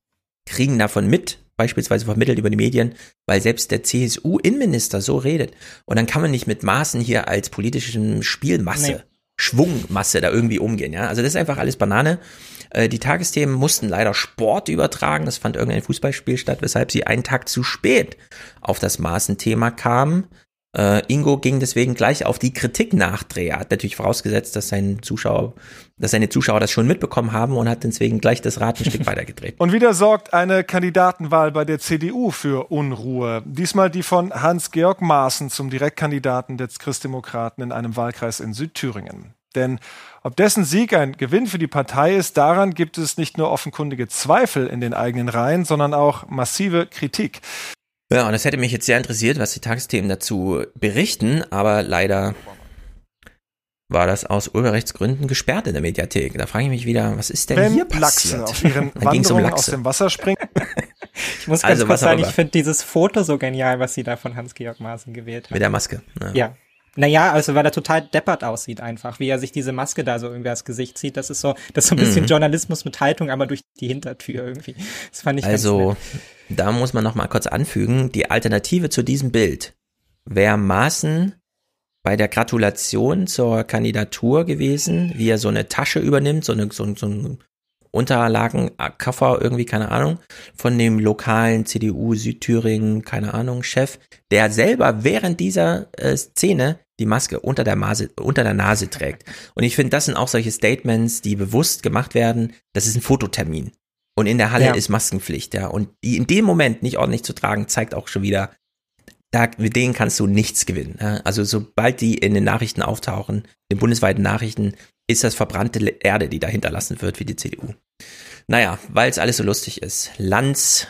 [SPEAKER 1] kriegen davon mit, beispielsweise vermittelt über die Medien, weil selbst der CSU-Innenminister so redet. Und dann kann man nicht mit Maßen hier als politischen Spielmasse,
[SPEAKER 11] Nee.
[SPEAKER 1] Schwungmasse da irgendwie umgehen. Ja? Also das ist einfach alles Banane. Äh, Die Tagesthemen mussten leider Sport übertragen. Das fand irgendein Fußballspiel statt, weshalb sie einen Tag zu spät auf das Maßenthema kamen. Äh, Ingo ging deswegen gleich auf die Kritik nachdrehen. Er hat natürlich vorausgesetzt, dass sein Zuschauer, dass seine Zuschauer das schon mitbekommen haben und hat deswegen gleich das Rad ein Stück [LAUGHS] weitergedreht.
[SPEAKER 32] Und wieder sorgt eine Kandidatenwahl bei der CDU für Unruhe. Diesmal die von Hans-Georg Maaßen zum Direktkandidaten des Christdemokraten in einem Wahlkreis in Südthüringen. Denn ob dessen Sieg ein Gewinn für die Partei ist, daran gibt es nicht nur offenkundige Zweifel in den eigenen Reihen, sondern auch massive Kritik.
[SPEAKER 1] Ja, und das hätte mich jetzt sehr interessiert, was die Tagesthemen dazu berichten, aber leider war das aus Urheberrechtsgründen gesperrt in der Mediathek. Da frage ich mich wieder, was ist denn
[SPEAKER 32] Wenn
[SPEAKER 1] hier passiert?
[SPEAKER 32] Lachse auf ihren [LAUGHS]
[SPEAKER 1] ging's um
[SPEAKER 32] Wanderungen aus dem Wasser springen. [LAUGHS]
[SPEAKER 11] Ich muss ganz
[SPEAKER 1] Also,
[SPEAKER 11] kurz sagen, ich finde dieses Foto so genial, was sie da von Hans-Georg Maaßen gewählt hat.
[SPEAKER 1] Mit der Maske. Ja.
[SPEAKER 11] Ja. Naja, also weil er total deppert aussieht einfach, wie er sich diese Maske da so irgendwie ans Gesicht zieht. Das ist so, das ist so ein bisschen
[SPEAKER 1] Mhm.
[SPEAKER 11] Journalismus mit Haltung, aber durch die Hintertür irgendwie. Das fand ich
[SPEAKER 1] Also, da muss man noch mal kurz anfügen, die Alternative zu diesem Bild wäre Maaßen bei der Gratulation zur Kandidatur gewesen, wie er so eine Tasche übernimmt, so, eine, so, so ein Unterlagenkoffer, irgendwie, keine Ahnung, von dem lokalen CDU Südthüringen, keine Ahnung, Chef, der selber während dieser äh, Szene die Maske unter der, Mase, unter der Nase trägt. [LAUGHS] Und ich finde, das sind auch solche Statements, die bewusst gemacht werden. Das ist ein Fototermin. Und in der Halle
[SPEAKER 11] Ja.
[SPEAKER 1] ist Maskenpflicht, ja. Und die in dem Moment nicht ordentlich zu tragen, zeigt auch schon wieder, da, mit denen kannst du nichts gewinnen. Ja? Also sobald die in den Nachrichten auftauchen, den bundesweiten Nachrichten, ist das verbrannte Erde, die da hinterlassen wird, wie die CDU. Naja, weil es alles so lustig ist. Lanz,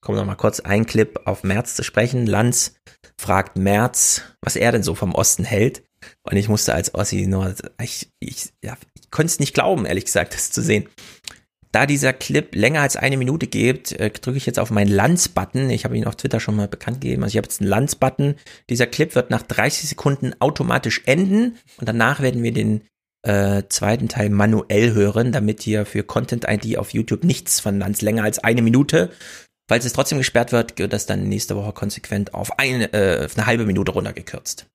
[SPEAKER 1] kommen wir mal kurz ein Clip auf Merz zu sprechen. Lanz fragt Merz, was er denn so vom Osten hält. Und ich musste als Ossi nur, ich, ich, ja, ich konnte es nicht glauben, ehrlich gesagt, das zu sehen. Da dieser Clip länger als eine Minute geht, äh, drücke ich jetzt auf meinen Lanz-Button. Ich habe ihn auf Twitter schon mal bekannt gegeben. Also ich habe jetzt einen Lanz-Button. Dieser Clip wird nach 30 Sekunden automatisch enden und danach werden wir den äh, zweiten Teil manuell hören, damit ihr für Content ID auf YouTube nichts von Lanz länger als eine Minute. Falls es trotzdem gesperrt wird, wird das dann nächste Woche konsequent auf eine, äh, auf eine halbe Minute runtergekürzt.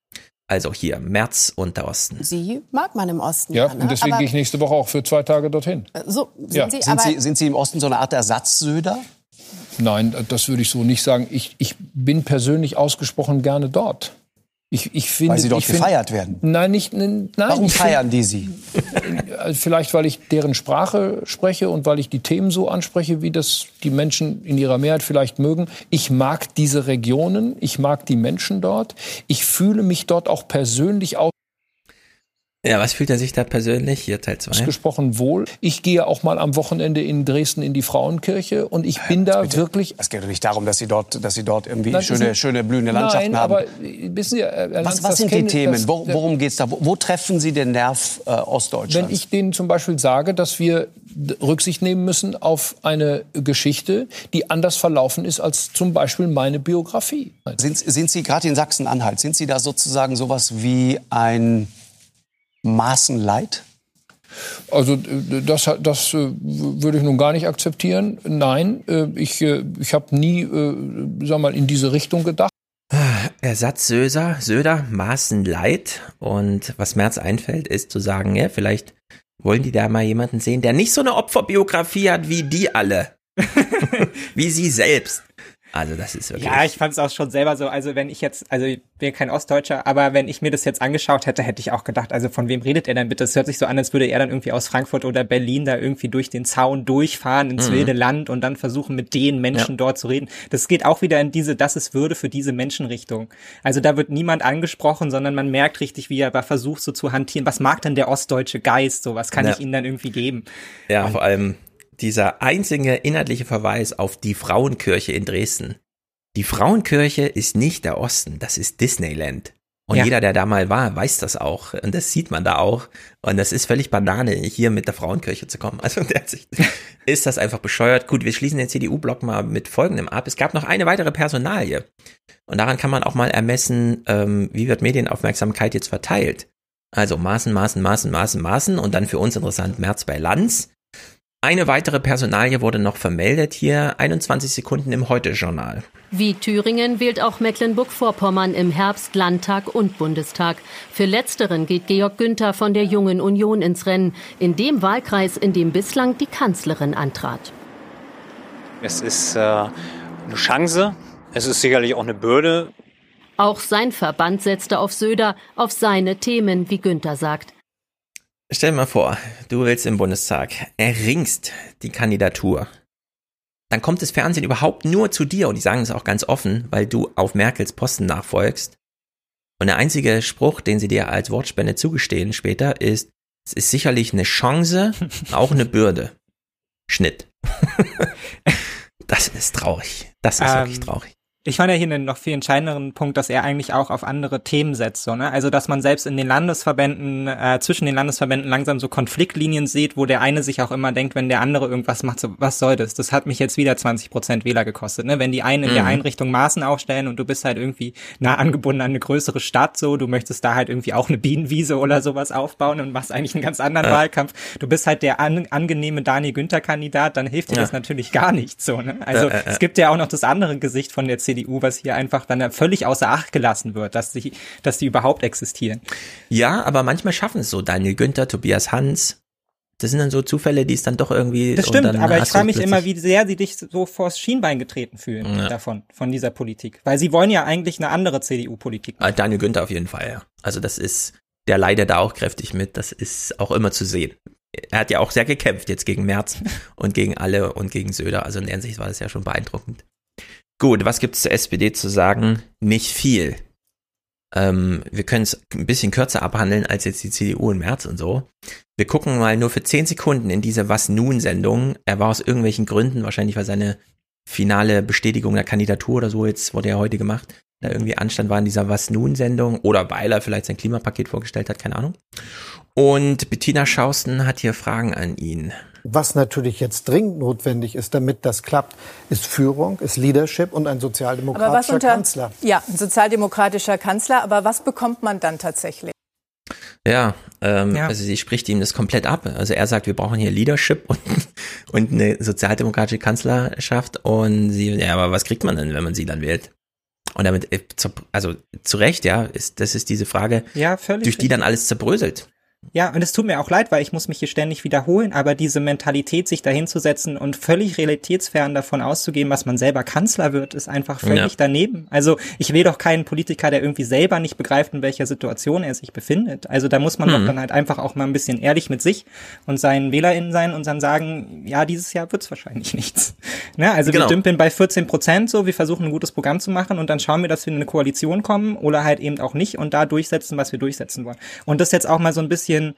[SPEAKER 1] Also hier, März und der Osten.
[SPEAKER 33] Sie mag man im Osten.
[SPEAKER 4] Ja,
[SPEAKER 33] ne?
[SPEAKER 4] und deswegen
[SPEAKER 33] Aber,
[SPEAKER 4] gehe ich nächste Woche auch für zwei Tage dorthin.
[SPEAKER 33] äh, So, sind
[SPEAKER 4] Ja.
[SPEAKER 33] Sie,
[SPEAKER 5] Sind Sie, sind Sie im Osten so eine Art Ersatzsöder?
[SPEAKER 4] Nein, das würde ich so nicht sagen. Ich, ich bin persönlich ausgesprochen gerne dort. Ich, ich finde,
[SPEAKER 5] Weil Sie dort gefeiert werden.
[SPEAKER 4] Nein, nicht, nein.
[SPEAKER 5] Warum feiern die Sie? [LAUGHS]
[SPEAKER 4] Also Vielleicht, weil ich deren Sprache spreche und weil ich die Themen so anspreche, wie das die Menschen in ihrer Mehrheit vielleicht mögen. Ich mag diese Regionen, ich mag die Menschen dort. Ich fühle mich dort auch persönlich aus.
[SPEAKER 1] Ja, was fühlt er sich da persönlich? Hier Teil 2.
[SPEAKER 4] Ausgesprochen wohl. Ich gehe auch mal am Wochenende in Dresden in die Frauenkirche und ich bin da wirklich.
[SPEAKER 5] Es geht doch nicht darum, dass Sie dort, dass Sie dort irgendwie
[SPEAKER 4] Nein,
[SPEAKER 5] schöne,
[SPEAKER 4] ist-
[SPEAKER 5] schöne blühende Landschaften
[SPEAKER 4] Nein,
[SPEAKER 5] haben.
[SPEAKER 4] aber äh, wissen Sie, Herr Lanz,
[SPEAKER 5] was was
[SPEAKER 4] das
[SPEAKER 5] sind die
[SPEAKER 4] kennen-
[SPEAKER 5] Themen?
[SPEAKER 4] das-
[SPEAKER 5] Wo, worum geht es da? Wo, wo treffen Sie den Nerv äh, Ostdeutschlands?
[SPEAKER 4] Wenn ich denen zum Beispiel sage, dass wir d- Rücksicht nehmen müssen auf eine Geschichte, die anders verlaufen ist als zum Beispiel meine Biografie.
[SPEAKER 5] Sind, sind Sie gerade in Sachsen-Anhalt, sind Sie da sozusagen sowas wie ein Maßenleid?
[SPEAKER 4] Also äh, das, das äh, würde ich nun gar nicht akzeptieren. Nein, äh, ich, äh, ich habe nie, sag mal, in diese Richtung gedacht.
[SPEAKER 1] Ersatz Söder, Söder, Maßen Leid. Und was Merz einfällt, ist zu sagen, ja, vielleicht wollen die da mal jemanden sehen, der nicht so eine Opferbiografie hat wie die alle. [LAUGHS] wie sie selbst. Also das ist wirklich.
[SPEAKER 11] Ja, ich fand es auch schon selber so. Also wenn ich jetzt, also ich bin kein Ostdeutscher, aber wenn ich mir das jetzt angeschaut hätte, hätte ich auch gedacht, also von wem redet er denn bitte? Es hört sich so an, als würde er dann irgendwie aus Frankfurt oder Berlin da irgendwie durch den Zaun durchfahren ins mhm. wilde Land und dann versuchen mit den Menschen ja. dort zu reden. Das geht auch wieder in diese, das ist Würde für diese Menschenrichtung. Also da wird niemand angesprochen, sondern man merkt richtig, wie er aber versucht so zu hantieren. Was mag denn der ostdeutsche Geist? So, was kann ja. ich ihnen dann irgendwie geben?
[SPEAKER 1] Ja, und vor allem dieser einzige inhaltliche Verweis auf die Frauenkirche in Dresden. Die Frauenkirche ist nicht der Osten, das ist Disneyland. Und ja. jeder, der da mal war, weiß das auch. Und das sieht man da auch. Und das ist völlig Banane, hier mit der Frauenkirche zu kommen. Also in [LAUGHS] der Sicht [LAUGHS] ist das einfach bescheuert. Gut, wir schließen den CDU-Block mal mit folgendem ab. Es gab noch eine weitere Personalie. Und daran kann man auch mal ermessen, ähm, wie wird Medienaufmerksamkeit jetzt verteilt. Also Maßen, Maßen, Maßen, Maßen, Maßen. Und dann für uns interessant März bei Lanz. Eine weitere Personalie wurde noch vermeldet hier, 21 Sekunden im Heute-Journal.
[SPEAKER 30] Wie Thüringen wählt auch Mecklenburg-Vorpommern im Herbst Landtag und Bundestag. Für letzteren geht Georg Günther von der Jungen Union ins Rennen, in dem Wahlkreis, in dem bislang die Kanzlerin antrat.
[SPEAKER 33] Es ist äh, eine Chance, es ist sicherlich auch eine Bürde.
[SPEAKER 30] Auch sein Verband setzte auf Söder, auf seine Themen, wie Günther sagt.
[SPEAKER 1] Stell dir mal vor, du willst im Bundestag, erringst die Kandidatur. Dann kommt das Fernsehen überhaupt nur zu dir und die sagen es auch ganz offen, weil du auf Merkels Posten nachfolgst. Und der einzige Spruch, den sie dir als Wortspende zugestehen später, ist, es ist sicherlich eine Chance, [LAUGHS] auch eine Bürde. Schnitt. das ist traurig. Das ist ähm, wirklich traurig
[SPEAKER 11] ich fand ja hier einen noch viel entscheidenderen Punkt, dass er eigentlich auch auf andere Themen setzt, so, ne? Also, dass man selbst in den Landesverbänden, äh, zwischen den Landesverbänden langsam so Konfliktlinien sieht, wo der eine sich auch immer denkt, wenn der andere irgendwas macht, so, was soll das? Das hat mich jetzt wieder 20 Prozent Wähler gekostet, ne? Wenn die einen in mhm. der Einrichtung Maßen aufstellen und du bist halt irgendwie nah angebunden an eine größere Stadt, so, du möchtest da halt irgendwie auch eine Bienenwiese oder sowas aufbauen und machst eigentlich einen ganz anderen ja. Wahlkampf. Du bist halt der an, angenehme Daniel Günther Kandidat, dann hilft dir ja. das natürlich gar nicht, so, ne? Also, ja, es gibt ja auch noch das andere Gesicht von der CDU CDU, was hier einfach dann völlig außer Acht gelassen wird, dass sie, dass die überhaupt existieren.
[SPEAKER 1] Ja, aber manchmal schaffen es so. Daniel Günther, Tobias Hans, das sind dann so Zufälle, die es dann doch irgendwie.
[SPEAKER 11] Das stimmt, aber ich frage mich immer, wie sehr sie dich so vors Schienbein getreten fühlen ja. davon, von dieser Politik. Weil sie wollen ja eigentlich eine andere CDU-Politik.
[SPEAKER 1] Ah, Daniel Günther auf jeden Fall, ja. Also das ist, der leidet da auch kräftig mit. Das ist auch immer zu sehen. Er hat ja auch sehr gekämpft jetzt gegen Merz [LAUGHS] und gegen alle und gegen Söder. Also in der Hinsicht war das ja schon beeindruckend. Gut, was gibt es zur SPD zu sagen? Nicht viel. Ähm, wir können es ein bisschen kürzer abhandeln als jetzt die CDU im März und so. Wir gucken mal nur für 10 Sekunden in diese Was nun Sendung. Er war aus irgendwelchen Gründen, wahrscheinlich weil seine finale Bestätigung der Kandidatur oder so, jetzt wurde ja heute gemacht, da irgendwie Anstand war in dieser Was nun Sendung oder weil er vielleicht sein Klimapaket vorgestellt hat, keine Ahnung. Und Bettina Schausten hat hier Fragen an ihn.
[SPEAKER 25] Was natürlich jetzt dringend notwendig ist, damit das klappt, ist Führung, ist Leadership und ein sozialdemokratischer unter, Kanzler.
[SPEAKER 24] Ja, ein sozialdemokratischer Kanzler. Aber was bekommt man dann tatsächlich?
[SPEAKER 1] Ja, ähm, ja, also sie spricht ihm das komplett ab. Also er sagt, wir brauchen hier Leadership [LAUGHS] und, und eine sozialdemokratische Kanzlerschaft. Und sie, ja, aber was kriegt man denn, wenn man sie dann wählt? Und damit, äh, also zu Recht, ja, ist, das ist diese Frage,
[SPEAKER 11] ja,
[SPEAKER 1] durch die dann alles zerbröselt.
[SPEAKER 11] Ja, und es tut mir auch leid, weil ich muss mich hier ständig wiederholen, aber diese Mentalität, sich dahinzusetzen und völlig realitätsfern davon auszugehen, was man selber Kanzler wird, ist einfach völlig ja. daneben. Also ich will doch keinen Politiker, der irgendwie selber nicht begreift, in welcher Situation er sich befindet. Also da muss man mhm. doch dann halt einfach auch mal ein bisschen ehrlich mit sich und seinen WählerInnen sein und dann sagen, ja, dieses Jahr wird's wahrscheinlich [LAUGHS] nichts. Ne? Also genau. wir dümpeln bei 14 Prozent so, wir versuchen ein gutes Programm zu machen und dann schauen wir, dass wir in eine Koalition kommen oder halt eben auch nicht und da durchsetzen, was wir durchsetzen wollen. Und das jetzt auch mal so ein bisschen bisschen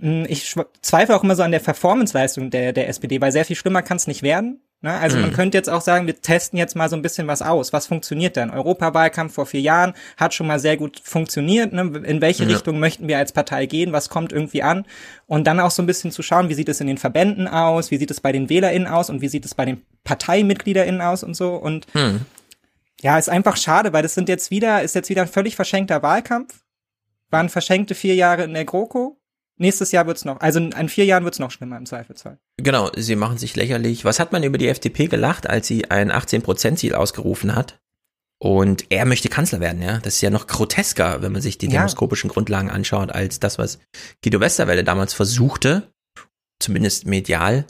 [SPEAKER 11] hm, ich zweifle auch immer so an der Performance-Leistung der, der SPD, weil sehr viel schlimmer kann es nicht werden. Ne? Also mhm. man könnte jetzt auch sagen, wir testen jetzt mal so ein bisschen was aus. Was funktioniert denn? Europawahlkampf vor vier Jahren hat schon mal sehr gut funktioniert. Ne? In welche ja. Richtung möchten wir als Partei gehen? Was kommt irgendwie an? Und dann auch so ein bisschen zu schauen, wie sieht es in den Verbänden aus? Wie sieht es bei den WählerInnen aus? Und wie sieht es bei den ParteimitgliederInnen aus und so? Und mhm. ja, ist einfach schade, weil das sind jetzt wieder, ist jetzt wieder ein völlig verschenkter Wahlkampf waren verschenkte vier Jahre in der GroKo. Nächstes Jahr wird's noch, also in vier Jahren wird's noch schlimmer im Zweifelsfall.
[SPEAKER 1] Genau, sie machen sich lächerlich. Was hat man über die FDP gelacht, als sie ein 18%-Ziel ausgerufen hat? Und er möchte Kanzler werden, ja. Das ist ja noch grotesker, wenn man sich die
[SPEAKER 11] Ja.
[SPEAKER 1] demoskopischen Grundlagen anschaut, als das, was Guido Westerwelle damals versuchte, zumindest medial.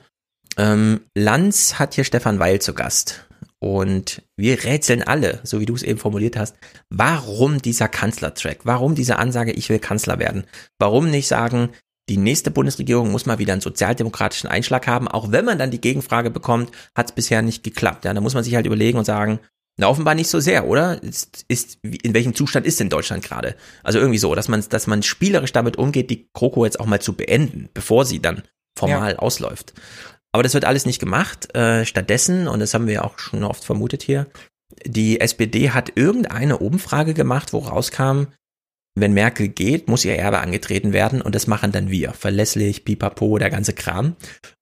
[SPEAKER 1] Ähm, Lanz hat hier Stefan Weil zu Gast. Und wir rätseln alle, so wie du es eben formuliert hast, warum dieser Kanzlertrack? Warum diese Ansage, ich will Kanzler werden? Warum nicht sagen, die nächste Bundesregierung muss mal wieder einen sozialdemokratischen Einschlag haben, auch wenn man dann die Gegenfrage bekommt, hat es bisher nicht geklappt. Ja, da muss man sich halt überlegen und sagen, na, offenbar nicht so sehr, oder? Ist, ist, in welchem Zustand ist denn Deutschland gerade? Also irgendwie so, dass man, dass man spielerisch damit umgeht, die Kroko jetzt auch mal zu beenden, bevor sie dann formal ausläuft. Aber das wird alles nicht gemacht. Äh, stattdessen, und das haben wir auch schon oft vermutet hier, die SPD hat irgendeine Umfrage gemacht, wo rauskam, wenn Merkel geht, muss ihr Erbe angetreten werden und das machen dann wir. Verlässlich, pipapo, der ganze Kram.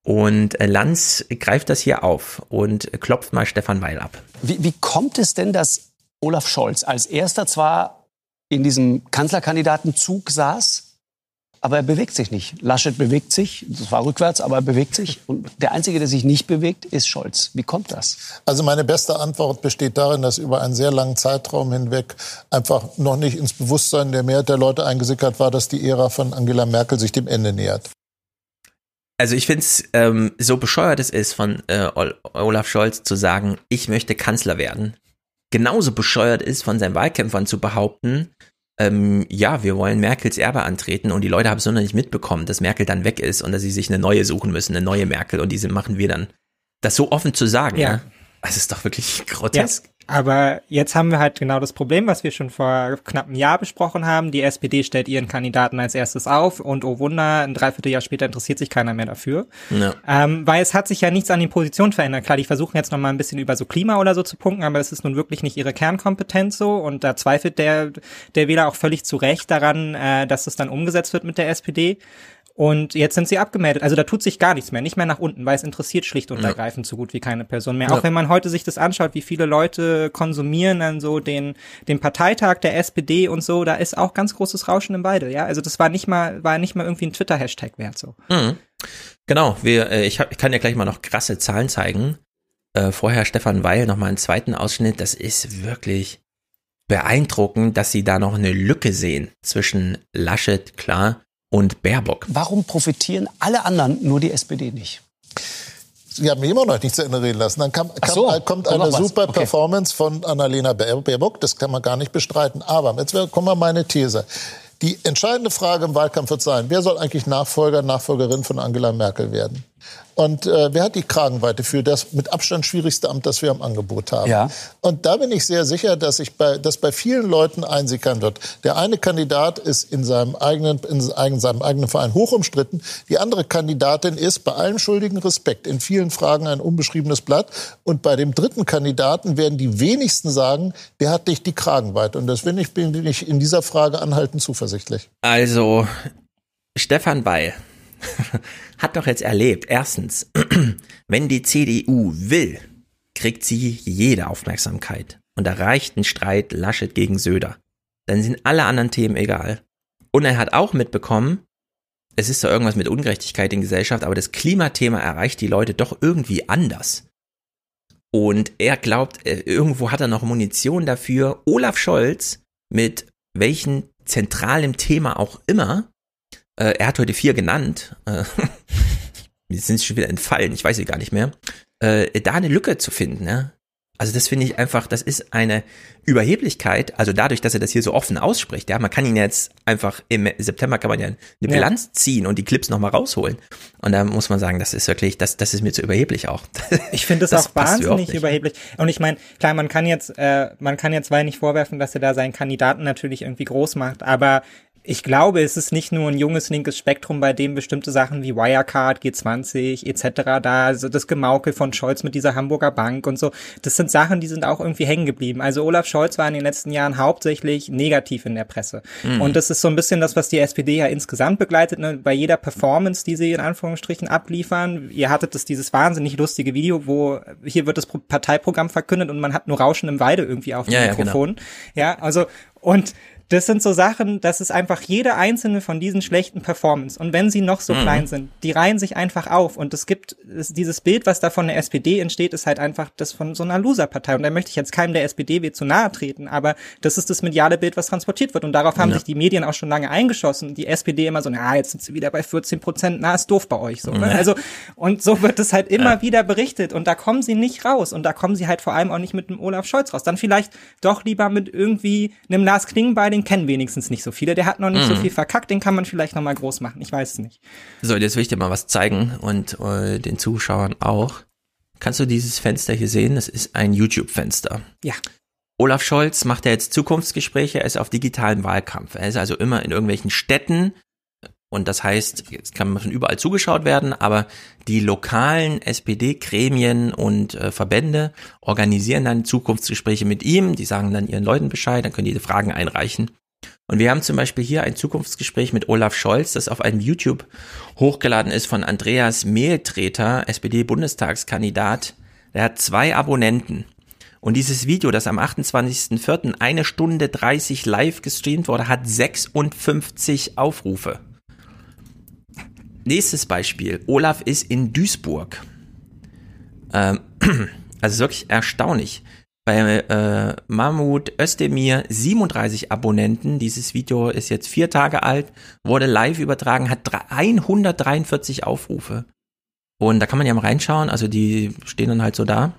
[SPEAKER 1] Und äh, Lanz greift das hier auf und klopft mal Stefan Weil ab.
[SPEAKER 5] Wie, wie kommt es denn, dass Olaf Scholz als erster zwar in diesem Kanzlerkandidatenzug saß, aber er bewegt sich nicht. Laschet bewegt sich, das war rückwärts, aber er bewegt sich. Und der Einzige, der sich nicht bewegt, ist Scholz. Wie kommt das?
[SPEAKER 34] Also meine beste Antwort besteht darin, dass über einen sehr langen Zeitraum hinweg einfach noch nicht ins Bewusstsein der Mehrheit der Leute eingesickert war, dass die Ära von Angela Merkel sich dem Ende nähert.
[SPEAKER 1] Also ich finde es ähm, so bescheuert es ist von äh, Ol- Olaf Scholz zu sagen, ich möchte Kanzler werden. Genauso bescheuert ist von seinen Wahlkämpfern zu behaupten, ähm, ja, wir wollen Merkels Erbe antreten und die Leute haben es noch nicht mitbekommen, dass Merkel dann weg ist und dass sie sich eine neue suchen müssen, eine neue Merkel und diese machen wir dann. Das so offen zu sagen, ja.
[SPEAKER 11] Ja.
[SPEAKER 1] Das ist doch wirklich grotesk.
[SPEAKER 11] Ja, aber jetzt haben wir halt genau das Problem, was wir schon vor knapp einem Jahr besprochen haben. Die SPD stellt ihren Kandidaten als erstes auf und oh Wunder, ein Dreivierteljahr später interessiert sich keiner mehr dafür.
[SPEAKER 1] Ja.
[SPEAKER 11] Ähm, weil es hat sich ja nichts an den Positionen verändert. Klar, die versuchen jetzt noch mal ein bisschen über so Klima oder so zu punkten, aber das ist nun wirklich nicht ihre Kernkompetenz so und da zweifelt der, der Wähler auch völlig zu Recht daran, äh, dass es dann umgesetzt wird mit der SPD. Und jetzt sind sie abgemeldet. Also da tut sich gar nichts mehr, nicht mehr nach unten, weil es interessiert schlicht und
[SPEAKER 1] Ja.
[SPEAKER 11] ergreifend so gut wie keine Person mehr.
[SPEAKER 1] Ja.
[SPEAKER 11] Auch wenn man heute sich das anschaut, wie viele Leute konsumieren dann so den, den Parteitag der SPD und so, da ist auch ganz großes Rauschen im Walde, ja. Also das war nicht mal, war nicht mal irgendwie ein Twitter-Hashtag wert so.
[SPEAKER 1] Mhm. Genau, wir, äh, ich, hab, ich kann ja gleich mal noch krasse Zahlen zeigen. Äh, vorher Stefan Weil noch mal einen zweiten Ausschnitt. Das ist wirklich beeindruckend, dass sie da noch eine Lücke sehen zwischen Laschet, klar, und Baerbock.
[SPEAKER 5] Warum profitieren alle anderen, nur die SPD nicht?
[SPEAKER 34] Sie haben mich immer noch nicht zu Ende reden lassen. Dann kam, kam,
[SPEAKER 5] so,
[SPEAKER 34] kommt eine super
[SPEAKER 5] Okay.
[SPEAKER 34] Performance von Annalena Baer- Baerbock. Das kann man gar nicht bestreiten. Aber jetzt kommen wir meine These. Die entscheidende Frage im Wahlkampf wird sein, wer soll eigentlich Nachfolger, Nachfolgerin von Angela Merkel werden? Und äh, wer hat die Kragenweite für das mit Abstand schwierigste Amt, das wir im Angebot haben?
[SPEAKER 5] Ja.
[SPEAKER 34] Und da bin ich sehr sicher, dass ich bei, dass bei vielen Leuten einsickern wird. Der eine Kandidat ist in seinem eigenen, in seinem eigenen Verein hoch umstritten. Die andere Kandidatin ist bei allem schuldigen Respekt in vielen Fragen ein unbeschriebenes Blatt. Und bei dem dritten Kandidaten werden die wenigsten sagen, der hat nicht die Kragenweite. Und deswegen ich bin ich in dieser Frage anhaltend zuversichtlich.
[SPEAKER 1] Also, Stefan Weil [LAUGHS] hat doch jetzt erlebt, erstens, [CLEARS THROAT] wenn die CDU will, kriegt sie jede Aufmerksamkeit. Und da reicht ein Streit Laschet gegen Söder. Dann sind alle anderen Themen egal. Und er hat auch mitbekommen, es ist zwar irgendwas mit Ungerechtigkeit in Gesellschaft, aber das Klimathema erreicht die Leute doch irgendwie anders. Und er glaubt, äh, irgendwo hat er noch Munition dafür, Olaf Scholz mit welchen zentralen Thema auch immer, äh, er hat heute vier genannt, äh, [LAUGHS] mir sind sie schon wieder entfallen, ich weiß sie gar nicht mehr, äh, da eine Lücke zu finden, ne? Also das finde ich einfach, das ist eine Überheblichkeit, also dadurch, dass er das hier so offen ausspricht, ja, man kann ihn jetzt einfach im September kann man ja eine
[SPEAKER 11] Ja.
[SPEAKER 1] Bilanz ziehen und die Clips nochmal rausholen. Und da muss man sagen, das ist wirklich, das, das ist mir zu überheblich auch. [LAUGHS]
[SPEAKER 11] Ich finde es
[SPEAKER 1] Das
[SPEAKER 11] auch wahnsinnig überheblich. Und ich meine, klar, man kann jetzt, äh, man kann jetzt weil nicht vorwerfen, dass er da seinen Kandidaten natürlich irgendwie groß macht, aber ich glaube, es ist nicht nur ein junges linkes Spektrum, bei dem bestimmte Sachen wie Wirecard, G20 etc., da also das Gemaukel von Scholz mit dieser Hamburger Bank und so, das sind Sachen, die sind auch irgendwie hängen geblieben. Also Olaf Scholz war in den letzten Jahren hauptsächlich negativ in der Presse.
[SPEAKER 1] Mhm.
[SPEAKER 11] Und das ist so ein bisschen das, was die SPD ja insgesamt begleitet, ne? bei jeder Performance, die sie in Anführungsstrichen abliefern. Ihr hattet das dieses wahnsinnig lustige Video, wo hier wird das Pro- Parteiprogramm verkündet und man hat nur Rauschen im Walde irgendwie auf dem
[SPEAKER 1] Ja, ja, genau.
[SPEAKER 11] Mikrofon. Ja, also und das sind so Sachen, das ist einfach jede einzelne von diesen schlechten Performance. Und wenn sie noch so
[SPEAKER 1] Mhm.
[SPEAKER 11] klein sind, die reihen sich einfach auf. Und es gibt es, dieses Bild, was da von der SPD entsteht, ist halt einfach das von so einer Loserpartei. Und da möchte ich jetzt keinem der SPD weh zu nahe treten, aber das ist das mediale Bild, was transportiert wird. Und darauf haben
[SPEAKER 1] Ja.
[SPEAKER 11] sich die Medien auch schon lange eingeschossen. Die SPD immer so, na, jetzt sind sie wieder bei 14 Prozent, na, ist doof bei euch. So, ne?
[SPEAKER 1] Ja.
[SPEAKER 11] Also, und so wird es halt immer wieder berichtet. Und da kommen sie nicht raus. Und da kommen sie halt vor allem auch nicht mit einem Olaf Scholz raus. Dann vielleicht doch lieber mit irgendwie einem Lars Klingbeil, den kennen wenigstens nicht so viele. Der hat noch nicht so
[SPEAKER 1] Mhm.
[SPEAKER 11] viel verkackt, den kann man vielleicht noch mal groß machen. Ich weiß es nicht.
[SPEAKER 1] So, jetzt will ich dir mal was zeigen und äh, den Zuschauern auch. Kannst du dieses Fenster hier sehen? Das ist ein YouTube-Fenster.
[SPEAKER 11] Ja.
[SPEAKER 1] Olaf Scholz macht ja jetzt Zukunftsgespräche, er ist auf digitalen Wahlkampf. Er ist also immer in irgendwelchen Städten und das heißt, jetzt kann von überall zugeschaut werden, aber die lokalen SPD-Gremien und äh, Verbände organisieren dann Zukunftsgespräche mit ihm, die sagen dann ihren Leuten Bescheid, dann können die Fragen einreichen. Und wir haben zum Beispiel hier ein Zukunftsgespräch mit Olaf Scholz, das auf einem YouTube hochgeladen ist von Andreas Mehltreter, SPD-Bundestagskandidat. Der hat zwei Abonnenten. Und dieses Video, das am 28.04. eine Stunde 30 live gestreamt wurde, hat 56 Aufrufe. Nächstes Beispiel. Olaf ist in Duisburg. Ähm, [CLEARS THROAT] also wirklich erstaunlich. Bei äh, Mahmoud Özdemir 37 Abonnenten. Dieses Video ist jetzt vier Tage alt, wurde live übertragen, hat drei- 143 Aufrufe. Und da kann man ja mal reinschauen. Also die stehen dann halt so da,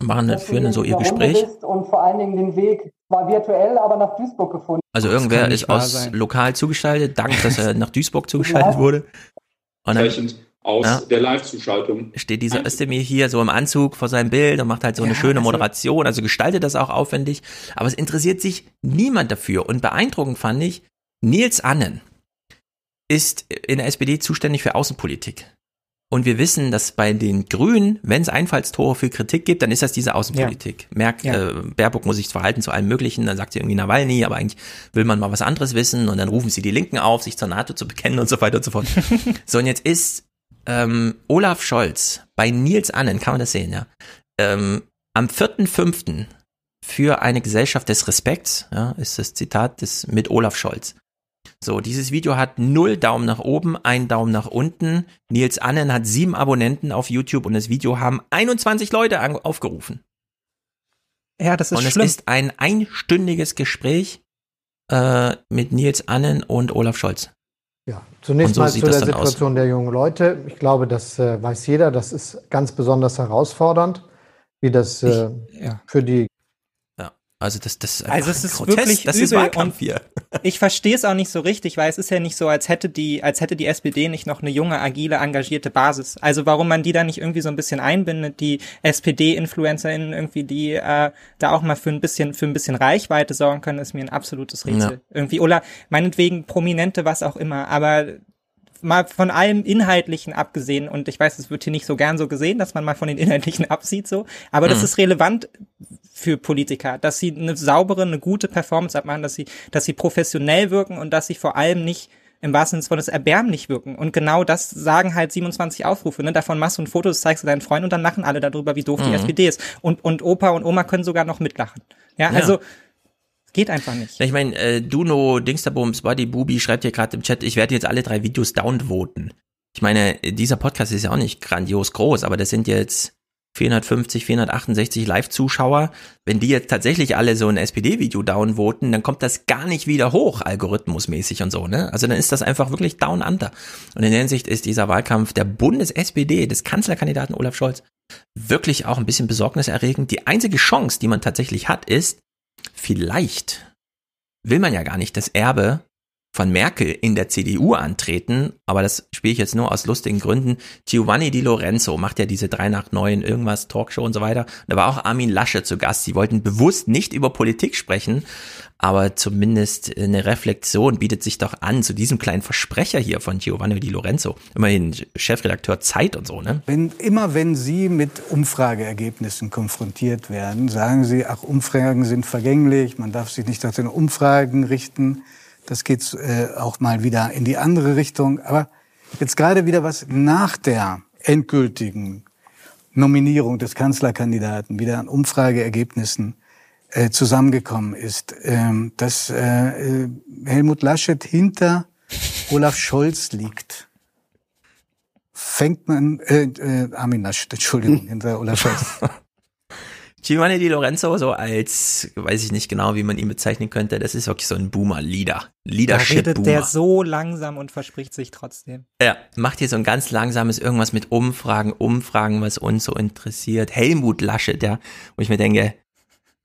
[SPEAKER 1] machen, führen dann so ihr Gespräch.
[SPEAKER 35] Und vor allen Dingen den Weg zwar virtuell, aber nach Duisburg gefunden.
[SPEAKER 1] Also irgendwer ist aus
[SPEAKER 35] sein.
[SPEAKER 1] lokal zugeschaltet, dank, dass er [LAUGHS] nach Duisburg zugeschaltet wurde. Und
[SPEAKER 36] Entsprechend aus
[SPEAKER 1] Ja.
[SPEAKER 36] der Live-Zuschaltung.
[SPEAKER 1] steht dieser Özdemir hier so im Anzug vor seinem Bild und macht halt so eine
[SPEAKER 36] Ja,
[SPEAKER 1] schöne
[SPEAKER 36] also-
[SPEAKER 1] Moderation, also gestaltet das auch aufwendig, aber es interessiert sich niemand dafür und beeindruckend fand ich, Nils Annen ist in der SPD zuständig für Außenpolitik. Und wir wissen, dass bei den Grünen, wenn es Einfallstore für Kritik gibt, dann ist das diese Außenpolitik. Merkt,
[SPEAKER 11] Ja.
[SPEAKER 1] äh, Baerbock muss sich verhalten zu allem Möglichen, dann sagt sie irgendwie Nawalny, aber eigentlich will man mal was anderes wissen und dann rufen sie die Linken auf, sich zur NATO zu bekennen und so weiter und so fort. [LAUGHS] so, und jetzt ist ähm, Olaf Scholz bei Nils Annen, kann man das sehen, ja, ähm, am 4.5. für eine Gesellschaft des Respekts, ja, ist das Zitat des, mit Olaf Scholz. So, dieses Video hat null Daumen nach oben, ein Daumen nach unten. Nils Annen hat sieben Abonnenten auf YouTube und das Video haben 21 Leute aufgerufen.
[SPEAKER 11] Ja, das ist
[SPEAKER 1] und
[SPEAKER 11] schlimm.
[SPEAKER 1] es ist ein einstündiges Gespräch äh, mit Nils Annen und Olaf Scholz.
[SPEAKER 37] Ja, zunächst
[SPEAKER 1] Und so
[SPEAKER 37] mal zu der
[SPEAKER 1] dann aus.
[SPEAKER 37] Situation der jungen Leute. Ich glaube, das äh, weiß jeder. Das ist ganz besonders herausfordernd, wie das äh, für die
[SPEAKER 1] Ja, also das, das ist
[SPEAKER 11] Also es ist
[SPEAKER 1] grotesk.
[SPEAKER 11] wirklich
[SPEAKER 1] das ist Wahlkampf hier. [LAUGHS]
[SPEAKER 11] ich verstehe es auch nicht so richtig, weil es ist ja nicht so, als hätte die, als hätte die SPD nicht noch eine junge, agile, engagierte Basis. Also warum man die da nicht irgendwie so ein bisschen einbindet, die SPD-InfluencerInnen irgendwie, die äh, da auch mal für ein bisschen, für ein bisschen Reichweite sorgen können, ist mir ein absolutes Rätsel.
[SPEAKER 1] Ja.
[SPEAKER 11] Irgendwie, oder meinetwegen Prominente, was auch immer, aber mal von allem Inhaltlichen abgesehen, und ich weiß, es wird hier nicht so gern so gesehen, dass man mal von den Inhaltlichen [LAUGHS] absieht, so, aber das
[SPEAKER 1] Mhm.
[SPEAKER 11] ist relevant für Politiker, dass sie eine saubere, eine gute Performance abmachen, dass sie, dass sie professionell wirken und dass sie vor allem nicht im wahrsten Sinne des Wortes erbärmlich wirken. Und genau das sagen halt 27 Aufrufe. Ne? Davon machst du ein Foto, das zeigst du deinen Freunden und dann lachen alle darüber, wie doof die
[SPEAKER 1] Mhm.
[SPEAKER 11] SPD ist. Und, und Opa und Oma können sogar noch mitlachen. Ja,
[SPEAKER 1] Ja.
[SPEAKER 11] also geht einfach nicht.
[SPEAKER 1] Ich meine, äh, Duno, Dingsterbums, Buddy Bubi schreibt hier gerade im Chat, ich werde jetzt alle drei Videos downvoten. Ich meine, dieser Podcast ist ja auch nicht grandios groß, aber das sind jetzt 450, 468 Live-Zuschauer. Wenn die jetzt tatsächlich alle so ein SPD-Video downvoten, dann kommt das gar nicht wieder hoch, algorithmusmäßig und so, ne? Also dann ist das einfach wirklich down under. Und in der Hinsicht ist dieser Wahlkampf der Bundes-SPD, des Kanzlerkandidaten Olaf Scholz, wirklich auch ein bisschen besorgniserregend. Die einzige Chance, die man tatsächlich hat, ist, vielleicht will man ja gar nicht das Erbe von Merkel in der CDU antreten, aber das spiele ich jetzt nur aus lustigen Gründen. Giovanni Di Lorenzo macht ja diese 3 nach 9 irgendwas Talkshow und so weiter. Da war auch Armin Lasche zu Gast. Sie wollten bewusst nicht über Politik sprechen, aber zumindest eine Reflexion bietet sich doch an zu diesem kleinen Versprecher hier von Giovanni Di Lorenzo. Immerhin Chefredakteur Zeit und so, ne?
[SPEAKER 38] Wenn, immer wenn Sie mit Umfrageergebnissen konfrontiert werden, sagen Sie, ach, Umfragen sind vergänglich, man darf sich nicht nach den Umfragen richten. Das geht äh, auch mal wieder in die andere Richtung. Aber jetzt gerade wieder was nach der endgültigen Nominierung des Kanzlerkandidaten wieder an Umfrageergebnissen äh, zusammengekommen ist, ähm, dass äh, Helmut Laschet hinter Olaf Scholz liegt. Fängt man, äh, äh, Armin Laschet, Entschuldigung, [LAUGHS] hinter Olaf Scholz.
[SPEAKER 1] Giovanni Di Lorenzo, so als, weiß ich nicht genau, wie man ihn bezeichnen könnte, das ist wirklich so ein Boomer-Leader.
[SPEAKER 11] Da
[SPEAKER 1] Leadership-Boomer.
[SPEAKER 11] redet der so langsam und verspricht sich trotzdem.
[SPEAKER 1] Ja, macht hier so ein ganz langsames irgendwas mit Umfragen, Umfragen, was uns so interessiert. Helmut Laschet, ja, wo ich mir denke,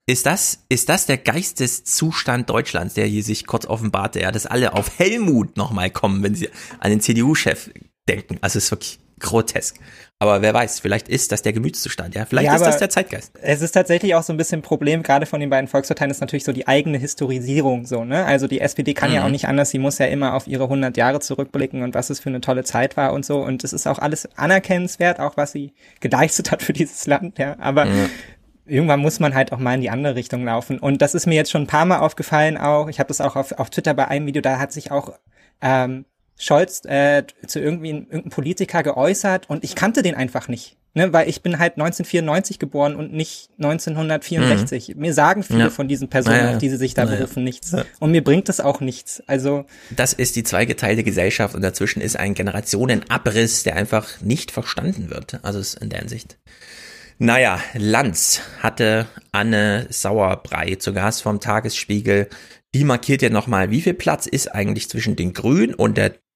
[SPEAKER 1] ist das, ist das der Geisteszustand Deutschlands, der hier sich kurz offenbarte, ja, dass alle auf Helmut nochmal kommen, wenn sie an den CDU-Chef denken. Also es ist wirklich grotesk. Aber wer weiß, vielleicht ist das der Gemütszustand, ja. Vielleicht
[SPEAKER 11] Ja,
[SPEAKER 1] ist das der Zeitgeist.
[SPEAKER 11] Es ist tatsächlich auch so ein bisschen ein Problem, gerade von den beiden Volksparteien, ist natürlich so die eigene Historisierung so, ne? Also die SPD kann ja
[SPEAKER 1] Mhm.
[SPEAKER 11] auch nicht anders, sie muss ja immer auf ihre 100 Jahre zurückblicken und was es für eine tolle Zeit war und so und es ist auch alles anerkennenswert, auch was sie geleistet hat für dieses Land, ja, aber
[SPEAKER 1] Ja.
[SPEAKER 11] irgendwann muss man halt auch mal in die andere Richtung laufen und das ist mir jetzt schon ein paar Mal aufgefallen auch, ich habe das auch auf, auf Twitter bei einem Video, da hat sich auch ähm, Scholz äh, zu irgendwie irgendeinem Politiker geäußert und ich kannte den einfach nicht. Ne, weil ich bin halt 1994 geboren und nicht 1964. Mir sagen viele
[SPEAKER 1] Ja.
[SPEAKER 11] von diesen Personen,
[SPEAKER 1] Naja.
[SPEAKER 11] auf die sie sich da
[SPEAKER 1] Naja.
[SPEAKER 11] berufen, nichts.
[SPEAKER 1] Ja.
[SPEAKER 11] Und mir bringt das auch nichts. Also
[SPEAKER 1] Das ist die zweigeteilte Gesellschaft und dazwischen ist ein Generationenabriss, der einfach nicht verstanden wird. Also ist in der Hinsicht. Naja, Lanz hatte Anne Sauerbrei zu Gast vom Tagesspiegel. Die markiert ja nochmal, wie viel Platz ist eigentlich zwischen den Grünen und der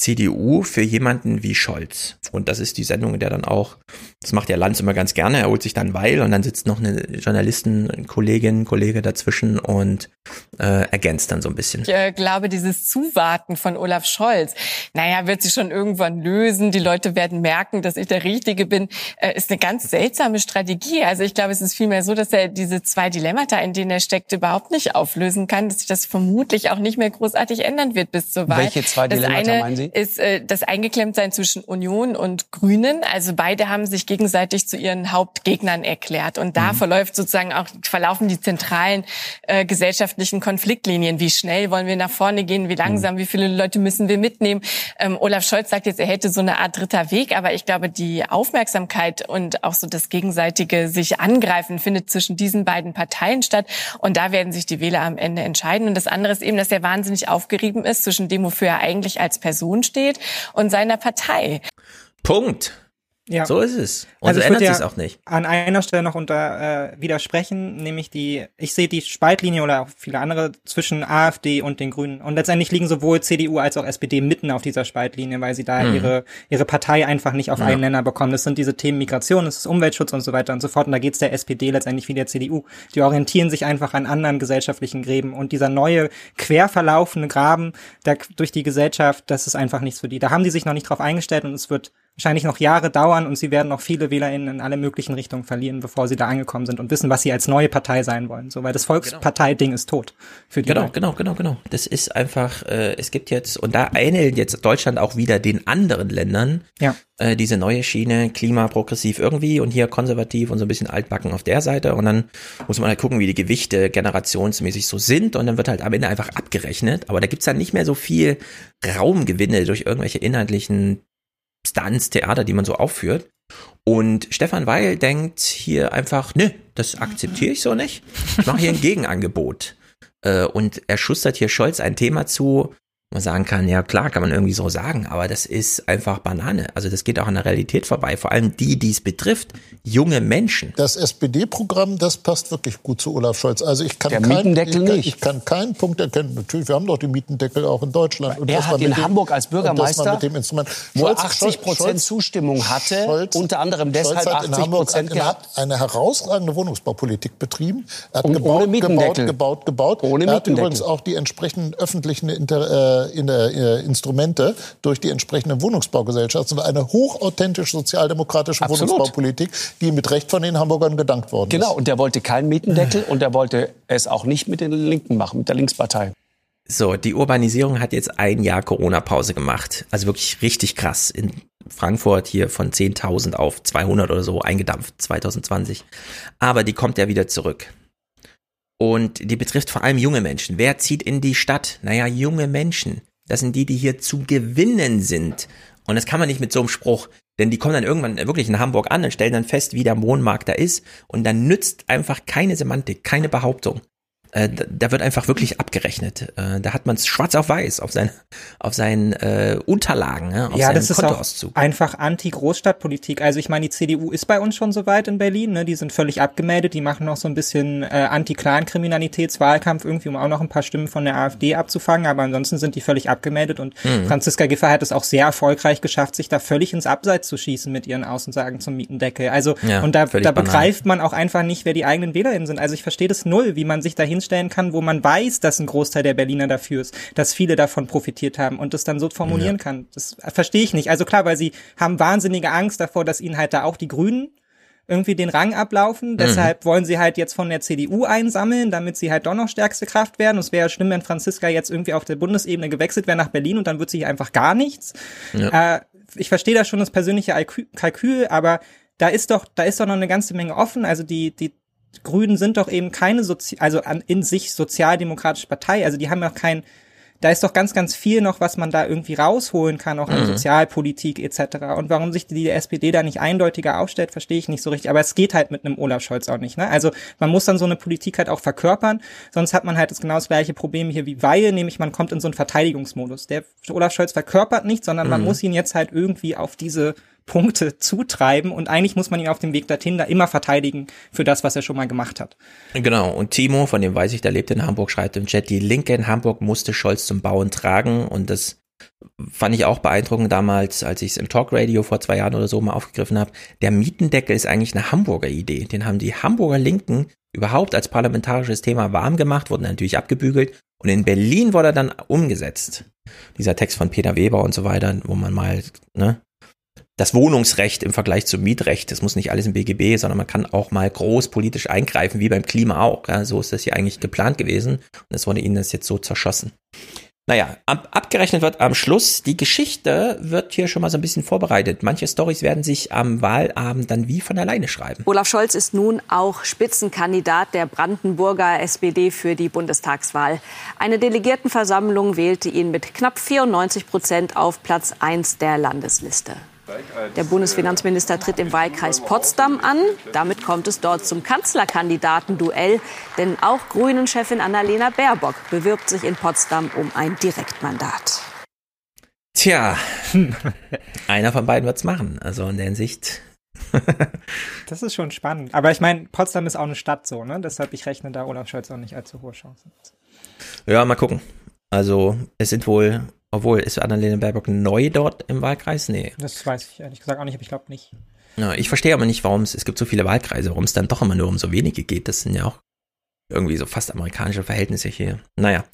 [SPEAKER 1] CDU für jemanden wie Scholz. Und das ist die Sendung, in der dann auch, das macht ja Lanz immer ganz gerne, er holt sich dann Weil und dann sitzt noch eine Journalisten, Kollegin, Kollege dazwischen und äh, ergänzt dann so ein bisschen.
[SPEAKER 24] Ich äh, glaube, dieses Zuwarten von Olaf Scholz, naja, wird sich schon irgendwann lösen. Die Leute werden merken, dass ich der Richtige bin, äh, ist eine ganz seltsame Strategie. Also ich glaube, es ist vielmehr so, dass er diese zwei Dilemmata, in denen er steckt, überhaupt nicht auflösen kann, dass sich das vermutlich auch nicht mehr großartig ändern wird bis zur Wahl.
[SPEAKER 5] Welche zwei
[SPEAKER 24] das
[SPEAKER 5] Dilemmata
[SPEAKER 24] eine
[SPEAKER 5] meinen Sie?
[SPEAKER 24] Ist äh, das Eingeklemmtsein zwischen Union und Grünen. Also beide haben sich gegenseitig zu ihren Hauptgegnern erklärt. Und da
[SPEAKER 5] Mhm.
[SPEAKER 24] verläuft sozusagen auch, verlaufen die zentralen äh, gesellschaftlichen Konfliktlinien. Wie schnell wollen wir nach vorne gehen? Wie
[SPEAKER 5] Mhm.
[SPEAKER 24] langsam? Wie viele Leute müssen wir mitnehmen? Ähm, Olaf Scholz sagt jetzt, er hätte so eine Art dritter Weg. Aber ich glaube, die Aufmerksamkeit und auch so das gegenseitige sich angreifen findet zwischen diesen beiden Parteien statt. Und da werden sich die Wähler am Ende entscheiden. Und das andere ist eben, dass er wahnsinnig aufgerieben ist zwischen dem, wofür er eigentlich als Person steht und seiner Partei.
[SPEAKER 1] Punkt.
[SPEAKER 11] Ja.
[SPEAKER 1] So ist es. Und
[SPEAKER 11] Also
[SPEAKER 1] so ändert
[SPEAKER 11] ja
[SPEAKER 1] auch nicht.
[SPEAKER 11] An einer Stelle noch unter äh, widersprechen, nämlich die, ich sehe die Spaltlinie oder auch viele andere zwischen AfD und den Grünen. Und letztendlich liegen sowohl CDU als auch SPD mitten auf dieser Spaltlinie, weil sie da
[SPEAKER 1] Mhm.
[SPEAKER 11] ihre, ihre Partei einfach nicht auf
[SPEAKER 1] Ja.
[SPEAKER 11] einen Nenner bekommen. Das sind diese Themen Migration, das ist Umweltschutz und so weiter und so fort. Und da geht es der SPD letztendlich wie der CDU. Die orientieren sich einfach an anderen gesellschaftlichen Gräben. Und dieser neue, quer verlaufende Graben der, durch die Gesellschaft, das ist einfach nichts für die. Da haben die sich noch nicht drauf eingestellt und es wird wahrscheinlich noch Jahre dauern und sie werden noch viele WählerInnen in alle möglichen Richtungen verlieren, bevor sie da angekommen sind und wissen, was sie als neue Partei sein wollen. So, weil das Volkspartei-Ding ist tot für die
[SPEAKER 1] Genau,
[SPEAKER 11] Leute.
[SPEAKER 1] genau, genau, genau. Das ist einfach, äh, es gibt jetzt, und da ähnelt jetzt Deutschland auch wieder den anderen Ländern,
[SPEAKER 11] Ja.
[SPEAKER 1] äh, diese neue Schiene, klimaprogressiv irgendwie und hier konservativ und so ein bisschen altbacken auf der Seite. Und dann muss man halt gucken, wie die Gewichte generationsmäßig so sind. Und dann wird halt am Ende einfach abgerechnet. Aber da gibt's dann nicht mehr so viel Raumgewinne durch irgendwelche inhaltlichen Stunts, Theater, die man so aufführt. Und Stefan Weil denkt hier einfach, nö, das akzeptiere ich so nicht. Ich mache hier ein [LAUGHS] Gegenangebot. Äh, und er schustert hier Scholz ein Thema zu, man sagen kann, ja klar, kann man irgendwie so sagen, aber das ist einfach Banane. Also das geht auch an der Realität vorbei. Vor allem die, die es betrifft, junge Menschen.
[SPEAKER 34] Das SPD-Programm, das passt wirklich gut zu Olaf Scholz. Also ich kann
[SPEAKER 5] Der
[SPEAKER 34] keinen-
[SPEAKER 5] Mietendeckel
[SPEAKER 34] ich kann,
[SPEAKER 5] nicht.
[SPEAKER 34] Ich kann keinen Punkt erkennen. Natürlich, wir haben doch den Mietendeckel auch in Deutschland. Und
[SPEAKER 5] Er hat in
[SPEAKER 34] dem-
[SPEAKER 5] Hamburg als Bürgermeister,
[SPEAKER 34] mit dem Instrument,
[SPEAKER 5] wo er
[SPEAKER 34] Scholz-
[SPEAKER 5] 80 Prozent
[SPEAKER 34] Scholz-
[SPEAKER 5] Zustimmung hatte,
[SPEAKER 34] Scholz-
[SPEAKER 5] unter anderem deshalb
[SPEAKER 34] Scholz hat in
[SPEAKER 5] 80
[SPEAKER 34] Hamburg
[SPEAKER 5] Prozent
[SPEAKER 34] eine,
[SPEAKER 5] gehabt.
[SPEAKER 34] eine herausragende Wohnungsbaupolitik betrieben. Er hat
[SPEAKER 5] Und
[SPEAKER 34] gebaut,
[SPEAKER 5] ohne
[SPEAKER 34] gebaut,
[SPEAKER 5] Mietendeckel.
[SPEAKER 34] gebaut, gebaut.
[SPEAKER 5] Ohne
[SPEAKER 34] er hat
[SPEAKER 5] Mietendeckel.
[SPEAKER 34] übrigens auch die entsprechenden öffentlichen Inter, äh, in der, äh, Instrumente durch die entsprechenden Wohnungsbaugesellschaften und eine hochauthentisch sozialdemokratische
[SPEAKER 5] Absolut.
[SPEAKER 34] Wohnungsbaupolitik, die mit Recht von den Hamburgern gedankt worden
[SPEAKER 5] Genau,
[SPEAKER 34] ist.
[SPEAKER 5] und der wollte keinen Mietendeckel und der wollte es auch nicht mit den Linken machen, mit der Linkspartei.
[SPEAKER 1] So, die Urbanisierung hat jetzt ein Jahr Corona-Pause gemacht. Also wirklich richtig krass. In Frankfurt hier von 10.000 auf 200 oder so eingedampft 2020. Aber die kommt ja wieder zurück. Und die betrifft vor allem junge Menschen. Wer zieht in die Stadt? Naja, junge Menschen. Das sind die, die hier zu gewinnen sind. Und das kann man nicht mit so einem Spruch, Denn die kommen dann irgendwann wirklich in Hamburg an und stellen dann fest, wie der Wohnmarkt da ist. Und dann nützt einfach keine Semantik, keine Behauptung. Äh, da, wird einfach wirklich abgerechnet. Äh, da hat man es schwarz auf weiß auf, sein, auf seinen äh, Unterlagen, ja, auf
[SPEAKER 11] ja,
[SPEAKER 1] seinen
[SPEAKER 11] das ist auch einfach Anti-Großstadtpolitik. Also ich meine, die CDU ist bei uns schon so weit in Berlin. Ne? Die sind völlig abgemeldet. Die machen noch so ein bisschen äh, Anti-Clan-Kriminalitätswahlkampf irgendwie, um auch noch ein paar Stimmen von der AfD abzufangen. Aber ansonsten sind die völlig abgemeldet. Und
[SPEAKER 1] Mhm.
[SPEAKER 11] Franziska Giffey hat es auch sehr erfolgreich geschafft, sich da völlig ins Abseits zu schießen mit ihren Aussagen zum Mietendeckel. Also
[SPEAKER 1] Ja,
[SPEAKER 11] und da, da
[SPEAKER 1] banal.
[SPEAKER 11] begreift man auch einfach nicht, wer die eigenen WählerInnen sind. Also ich verstehe das null, wie man sich da hinstellen kann, wo man weiß, dass ein Großteil der Berliner dafür ist, dass viele davon profitiert haben und das dann so formulieren
[SPEAKER 1] Ja.
[SPEAKER 11] kann. Das verstehe ich nicht. Also klar, weil sie haben wahnsinnige Angst davor, dass ihnen halt da auch die Grünen irgendwie den Rang ablaufen. Deshalb wollen sie halt jetzt von der CDU einsammeln, damit sie halt doch noch stärkste Kraft werden. Und es wäre ja schlimm, wenn Franziska jetzt irgendwie auf der Bundesebene gewechselt wäre nach Berlin und dann wird sie hier einfach gar nichts.
[SPEAKER 1] Ja.
[SPEAKER 11] Äh, ich verstehe da schon das persönliche Alkü- Kalkül, aber da ist doch, da ist doch noch eine ganze Menge offen. Also die, die Grünen sind doch eben keine Sozi also an, in sich sozialdemokratische Partei. Also die haben ja auch kein, da ist doch ganz, ganz viel noch, was man da irgendwie rausholen kann, auch an
[SPEAKER 1] Mhm.
[SPEAKER 11] Sozialpolitik etc. Und warum sich die SPD da nicht eindeutiger aufstellt, verstehe ich nicht so richtig. Aber es geht halt mit einem Olaf Scholz auch nicht. Ne? Also man muss dann so eine Politik halt auch verkörpern, sonst hat man halt das genau das gleiche Problem hier wie Weil, nämlich man kommt in so einen Verteidigungsmodus. Der Olaf Scholz verkörpert nicht, sondern man
[SPEAKER 1] Mhm.
[SPEAKER 11] muss ihn jetzt halt irgendwie auf diese Punkte zutreiben und eigentlich muss man ihn auf dem Weg dorthin da immer verteidigen für das, was er schon mal gemacht hat.
[SPEAKER 1] Genau, und Timo, von dem weiß ich, der lebt in Hamburg, schreibt im Chat, die Linke in Hamburg musste Scholz zum Bauen tragen und das fand ich auch beeindruckend damals, als ich es im Talkradio vor zwei Jahren oder so mal aufgegriffen habe. Der Mietendeckel ist eigentlich eine Hamburger Idee. Den haben die Hamburger Linken überhaupt als parlamentarisches Thema warm gemacht, wurden natürlich abgebügelt und in Berlin wurde er dann umgesetzt. Dieser Text von Peter Weber und so weiter, wo man mal, ne, das Wohnungsrecht im Vergleich zum Mietrecht, das muss nicht alles im BGB, sondern man kann auch mal groß politisch eingreifen, wie beim Klima auch. Ja, so ist das hier eigentlich geplant gewesen und es wurde ihnen das jetzt so zerschossen. Naja, ab, abgerechnet wird am Schluss, die Geschichte wird hier schon mal so ein bisschen vorbereitet. Manche Stories werden sich am Wahlabend dann wie von alleine schreiben.
[SPEAKER 39] Olaf Scholz ist nun auch Spitzenkandidat der Brandenburger SPD für die Bundestagswahl. Eine Delegiertenversammlung wählte ihn mit knapp 94 Prozent auf Platz 1 der Landesliste. Der Bundesfinanzminister tritt im Wahlkreis Potsdam an. Damit kommt es dort zum Kanzlerkandidaten-Duell. Denn auch Grünen-Chefin Annalena Baerbock bewirbt sich in Potsdam um ein Direktmandat.
[SPEAKER 1] Tja, [LAUGHS] einer von beiden wird's machen. Also in der Hinsicht. [LAUGHS]
[SPEAKER 11] Das ist schon spannend. Aber ich meine, Potsdam ist auch eine Stadt so, ne? Deshalb ich rechne da Olaf Scholz auch nicht allzu hohe Chancen.
[SPEAKER 1] Ja, mal gucken. Also es sind wohl, obwohl, ist Annalena Baerbock neu dort im Wahlkreis? Nee.
[SPEAKER 11] Das weiß ich ehrlich gesagt auch nicht, aber ich glaube nicht.
[SPEAKER 1] Ja, ich verstehe aber nicht, warum es, es gibt so viele Wahlkreise, warum es dann doch immer nur um so wenige geht. Das sind ja auch irgendwie so fast amerikanische Verhältnisse hier. Naja,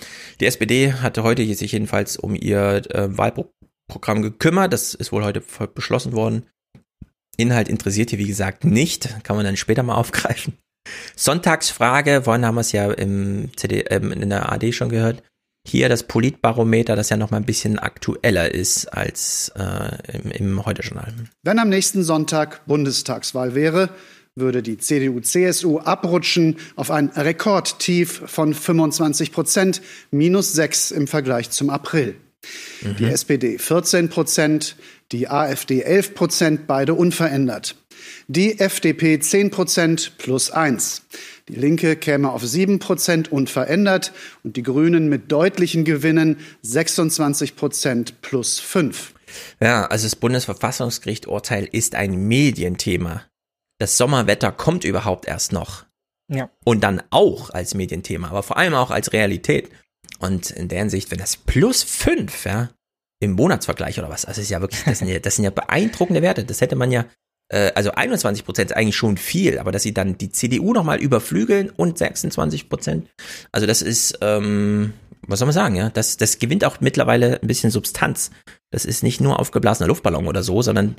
[SPEAKER 1] die SPD hatte heute sich jedenfalls um ihr äh, Wahlprogramm gekümmert. Das ist wohl heute beschlossen worden. Inhalt interessiert hier, wie gesagt, nicht. Kann man dann später mal [LAUGHS] aufgreifen. Sonntagsfrage, vorhin haben wir es ja im CD, ähm, in der AD schon gehört. Hier das Politbarometer, das ja noch mal ein bisschen aktueller ist als äh, im, im Heute-Journal.
[SPEAKER 40] Wenn am nächsten Sonntag Bundestagswahl wäre, würde die CDU-CSU abrutschen auf ein Rekordtief von 25 Prozent, minus 6 im Vergleich zum April. Die SPD 14 Prozent, die AfD 11 Prozent, beide unverändert. Die FDP 10 Prozent plus 1. Die Linke käme auf 7 Prozent unverändert und die Grünen mit deutlichen Gewinnen 26 Prozent plus 5.
[SPEAKER 1] Ja, also das Bundesverfassungsgericht-Urteil ist ein Medienthema. Das Sommerwetter kommt überhaupt erst noch.
[SPEAKER 11] Ja.
[SPEAKER 1] Und dann auch als Medienthema, aber vor allem auch als Realität. Und in der Hinsicht, wenn das plus fünf, ja, im Monatsvergleich oder was, das ist ja wirklich, das sind ja, das sind ja beeindruckende Werte. Das hätte man ja, äh, also 21 Prozent ist eigentlich schon viel, aber dass sie dann die CDU nochmal überflügeln und 26 Prozent, also das ist, ähm, was soll man sagen, ja, das, das gewinnt auch mittlerweile ein bisschen Substanz. Das ist nicht nur aufgeblasener Luftballon oder so, sondern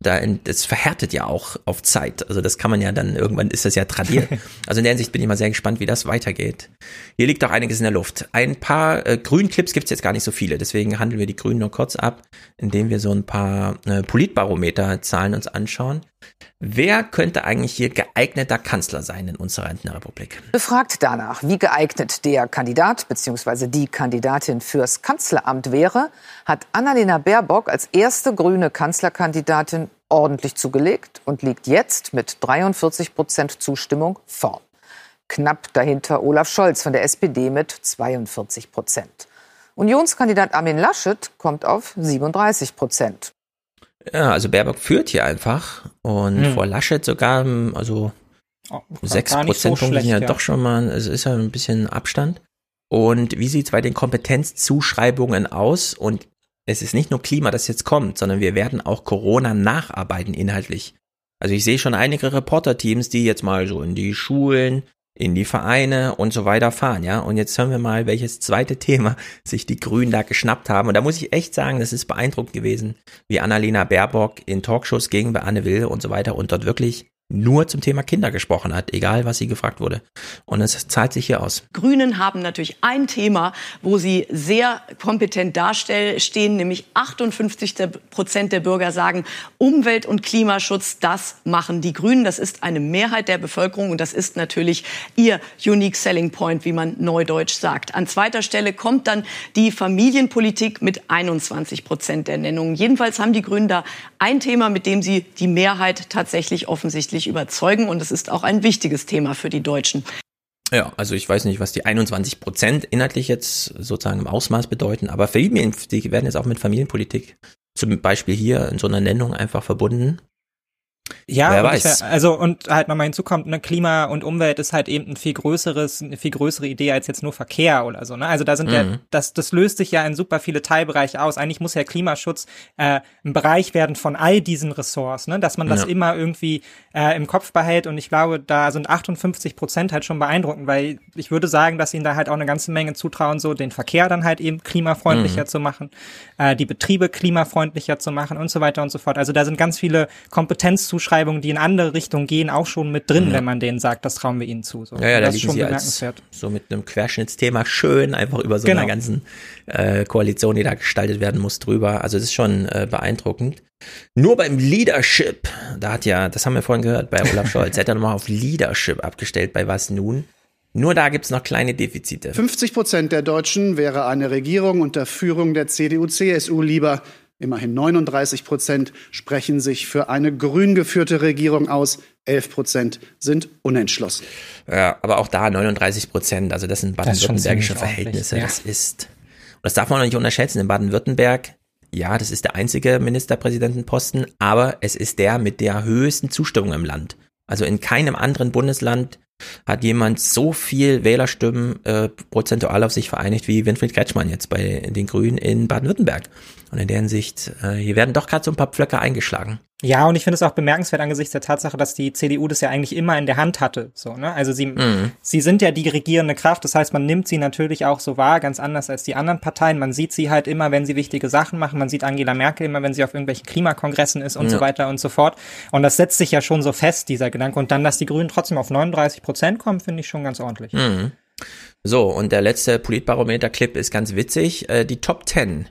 [SPEAKER 1] da, das verhärtet ja auch auf Zeit. Also das kann man ja dann, irgendwann ist das ja tradiert. [LAUGHS] Also in der Hinsicht bin ich mal sehr gespannt, wie das weitergeht. Hier liegt auch einiges in der Luft. Ein paar äh, Grünclips gibt es jetzt gar nicht so viele, deswegen handeln wir die Grünen nur kurz ab, indem wir so ein paar äh, Politbarometer-Zahlen uns anschauen. Wer könnte eigentlich hier geeigneter Kanzler sein in unserer Republik?
[SPEAKER 41] Befragt danach, wie geeignet der Kandidat bzw. die Kandidatin fürs Kanzleramt wäre, hat Annalena Baerbock als erste grüne Kanzlerkandidatin ordentlich zugelegt und liegt jetzt mit 43 Prozent Zustimmung vorn. Knapp dahinter Olaf Scholz von der SPD mit 42 Prozent. Unionskandidat Armin Laschet kommt auf 37 Prozent.
[SPEAKER 1] Ja, also Baerbock führt hier einfach und hm. vor Laschet sogar, also oh, sechs oh, Prozentpunkte so ja, ja doch schon mal, es ist ja ein bisschen Abstand. Und wie sieht es bei den Kompetenzzuschreibungen aus? Und es ist nicht nur Klima, das jetzt kommt, sondern wir werden auch Corona nacharbeiten inhaltlich. Also ich sehe schon einige Reporterteams, die jetzt mal so in die Schulen, in die Vereine und so weiter fahren, ja. Und jetzt hören wir mal, welches zweite Thema [LAUGHS] sich die Grünen da geschnappt haben. Und da muss ich echt sagen, das ist beeindruckend gewesen, wie Annalena Baerbock in Talkshows gegen Anne Will und so weiter und dort wirklich nur zum Thema Kinder gesprochen hat, egal was sie gefragt wurde. Und es zahlt sich hier aus.
[SPEAKER 42] Grünen haben natürlich ein Thema, wo sie sehr kompetent dastehen, nämlich 58 Prozent der Bürger sagen, Umwelt- und Klimaschutz, das machen die Grünen. Das ist eine Mehrheit der Bevölkerung und das ist natürlich ihr Unique Selling Point, wie man neudeutsch sagt. An zweiter Stelle kommt dann die Familienpolitik mit 21 Prozent der Nennungen. Jedenfalls haben die Grünen da ein Thema, mit dem sie die Mehrheit tatsächlich offensichtlich wirklich überzeugen. Und es ist auch ein wichtiges Thema für die Deutschen.
[SPEAKER 1] Ja, also ich weiß nicht, was die 21 Prozent inhaltlich jetzt sozusagen im Ausmaß bedeuten, aber Familien, die werden jetzt auch mit Familienpolitik zum Beispiel hier in so einer Nennung einfach verbunden.
[SPEAKER 11] Ja, Wer weiß. Ich, also und halt nochmal hinzukommt, ne, Klima und Umwelt ist halt eben ein viel größeres, eine viel größere Idee als jetzt nur Verkehr oder so. Ne? Also da sind mhm. ja, das, das löst sich ja in super viele Teilbereiche aus. Eigentlich muss ja Klimaschutz äh, ein Bereich werden von all diesen Ressorts, ne? dass man das ja. immer irgendwie äh, im Kopf behält. Und ich glaube, da sind 58 Prozent halt schon beeindruckend, weil ich würde sagen, dass ihnen da halt auch eine ganze Menge zutrauen, so den Verkehr dann halt eben klimafreundlicher mhm. zu machen, äh, die Betriebe klimafreundlicher zu machen und so weiter und so fort. Also da sind ganz viele Kompetenz Zuschreibungen, die in andere Richtungen gehen, auch schon mit drin, ja. wenn man denen sagt, das trauen wir ihnen zu. So.
[SPEAKER 1] Ja, ja, das ist schon bemerkenswert. so mit einem Querschnittsthema schön einfach über so genau. einer ganzen äh, Koalition, die da gestaltet werden muss, drüber. Also das ist schon äh, beeindruckend. Nur beim Leadership, da hat ja, das haben wir vorhin gehört bei Olaf Scholz, er hat ja nochmal auf Leadership abgestellt, bei was nun? Nur da gibt's noch kleine Defizite.
[SPEAKER 40] 50 Prozent der Deutschen wäre eine Regierung unter Führung der CDU-CSU lieber. Immerhin 39 Prozent sprechen sich für eine grün geführte Regierung aus. 11 Prozent sind unentschlossen.
[SPEAKER 1] Ja, aber auch da 39 Prozent. Also das sind baden-württembergische Verhältnisse. Ja. Das ist, und das darf man noch nicht unterschätzen. In Baden-Württemberg, ja, das ist der einzige Ministerpräsidentenposten, aber es ist der mit der höchsten Zustimmung im Land. Also in keinem anderen Bundesland hat jemand so viel Wählerstimmen äh, prozentual auf sich vereinigt wie Winfried Kretschmann jetzt bei den Grünen in Baden-Württemberg. Und in der Hinsicht, äh, hier werden doch gerade so ein paar Pflöcke eingeschlagen.
[SPEAKER 11] Ja, und ich finde es auch bemerkenswert angesichts der Tatsache, dass die CDU das ja eigentlich immer in der Hand hatte. So, ne? Also sie, mhm. sie sind ja die regierende Kraft, das heißt, man nimmt sie natürlich auch so wahr, ganz anders als die anderen Parteien. Man sieht sie halt immer, wenn sie wichtige Sachen machen. Man sieht Angela Merkel immer, wenn sie auf irgendwelchen Klimakongressen ist und ja. so weiter und so fort. Und das setzt sich ja schon so fest, dieser Gedanke. Und dann, dass die Grünen trotzdem auf 39 Prozent kommen, finde ich schon ganz ordentlich.
[SPEAKER 1] Mhm. So, und der letzte Politbarometer-Clip ist ganz witzig. Äh, die Top 10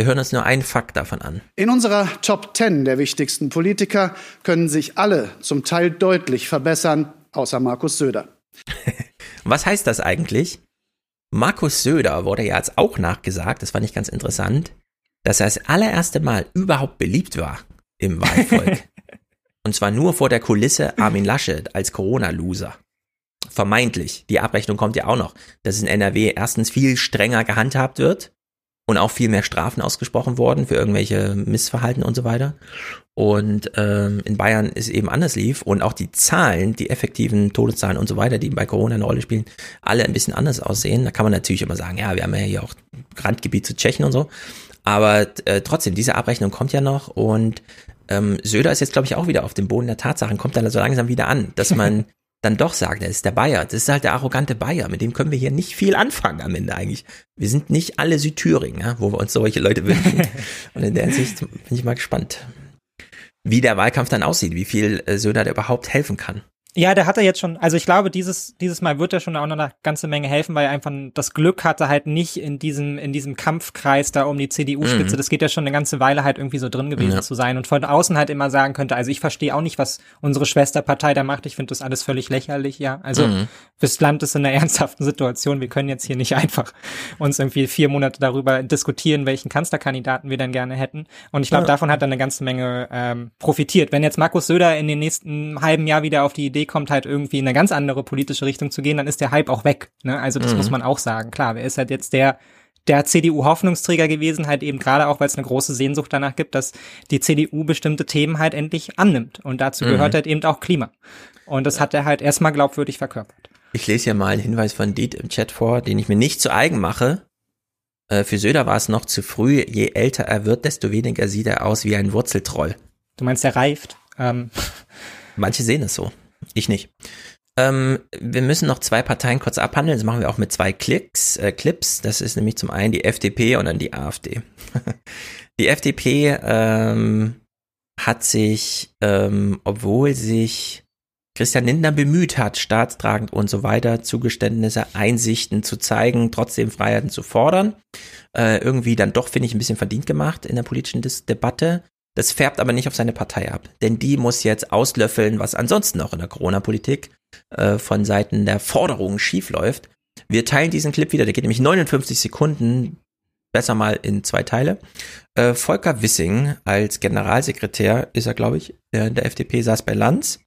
[SPEAKER 1] wir hören uns nur einen Fakt davon an.
[SPEAKER 40] In unserer Top 10 der wichtigsten Politiker können sich alle zum Teil deutlich verbessern, außer Markus Söder. [LAUGHS]
[SPEAKER 1] Was heißt das eigentlich? Markus Söder wurde ja jetzt auch nachgesagt, das fand ich ganz interessant, dass er das allererste Mal überhaupt beliebt war im Wahlvolk. [LAUGHS] Und zwar nur vor der Kulisse Armin Laschet als Corona-Loser. Vermeintlich. Die Abrechnung kommt ja auch noch, dass es in NRW erstens viel strenger gehandhabt wird und auch viel mehr Strafen ausgesprochen worden für irgendwelche Missverhalten und so weiter. Und ähm, in Bayern ist eben anders lief und auch die Zahlen, die effektiven Todeszahlen und so weiter, die bei Corona eine Rolle spielen, alle ein bisschen anders aussehen. Da kann man natürlich immer sagen, ja, wir haben ja hier auch Randgebiet zu Tschechien und so. Aber äh, trotzdem, diese Abrechnung kommt ja noch und ähm, Söder ist jetzt, glaube ich, auch wieder auf dem Boden der Tatsachen, kommt dann so langsam wieder an, dass man [LAUGHS] dann doch sagen, er ist der Bayer. Das ist halt der arrogante Bayer. Mit dem können wir hier nicht viel anfangen am Ende eigentlich. Wir sind nicht alle Südthüringen, ja, wo wir uns solche Leute wünschen. [LAUGHS] Und in der Hinsicht bin ich mal gespannt, wie der Wahlkampf dann aussieht, wie viel äh, Söder da überhaupt helfen kann.
[SPEAKER 11] Ja, der hatte jetzt schon, also ich glaube, dieses, dieses Mal wird er schon auch noch eine ganze Menge helfen, weil er einfach das Glück hatte, halt nicht in diesem, in diesem Kampfkreis da um die CDU-Spitze. Mhm. Das geht ja schon eine ganze Weile halt irgendwie so drin gewesen ja. zu sein und von außen halt immer sagen könnte, also ich verstehe auch nicht, was unsere Schwesterpartei da macht. Ich finde das alles völlig lächerlich, ja. Also mhm. das Land ist in einer [LAUGHS] ernsthaften Situation. Wir können jetzt hier nicht einfach uns irgendwie vier Monate darüber diskutieren, welchen Kanzlerkandidaten wir dann gerne hätten. Und ich glaube, ja. davon hat er eine ganze Menge ähm, profitiert. Wenn jetzt Markus Söder in den nächsten halben Jahr wieder auf die Idee kommt, halt irgendwie in eine ganz andere politische Richtung zu gehen, dann ist der Hype auch weg. Ne? Also das mhm. muss man auch sagen. Klar, wer ist halt jetzt der der CDU-Hoffnungsträger gewesen, halt eben gerade auch, weil es eine große Sehnsucht danach gibt, dass die CDU bestimmte Themen halt endlich annimmt. Und dazu mhm. gehört halt eben auch Klima. Und das hat er halt erstmal glaubwürdig verkörpert.
[SPEAKER 1] Ich lese ja mal einen Hinweis von Diet im Chat vor, den ich mir nicht zu eigen mache. Äh, für Söder war es noch zu früh. Je älter er wird, desto weniger sieht er aus wie ein Wurzeltroll.
[SPEAKER 11] Du meinst, er reift? Ähm.
[SPEAKER 1] Manche sehen es so. Ich nicht. Ähm, wir müssen noch zwei Parteien kurz abhandeln. Das machen wir auch mit zwei Klicks, äh, Clips. Das ist nämlich zum einen die FDP und dann die AfD. [LAUGHS] die FDP ähm, hat sich, ähm, obwohl sich Christian Lindner bemüht hat, staatstragend und so weiter, Zugeständnisse, Einsichten zu zeigen, trotzdem Freiheiten zu fordern, äh, irgendwie dann doch, finde ich, ein bisschen verdient gemacht in der politischen Dis Debatte. Das färbt aber nicht auf seine Partei ab, denn die muss jetzt auslöffeln, was ansonsten noch in der Corona-Politik äh, von Seiten der Forderungen schiefläuft. Wir teilen diesen Clip wieder, der geht nämlich 59 Sekunden, besser mal in zwei Teile. Äh, Volker Wissing als Generalsekretär ist er, glaube ich, der, der FDP saß bei Lanz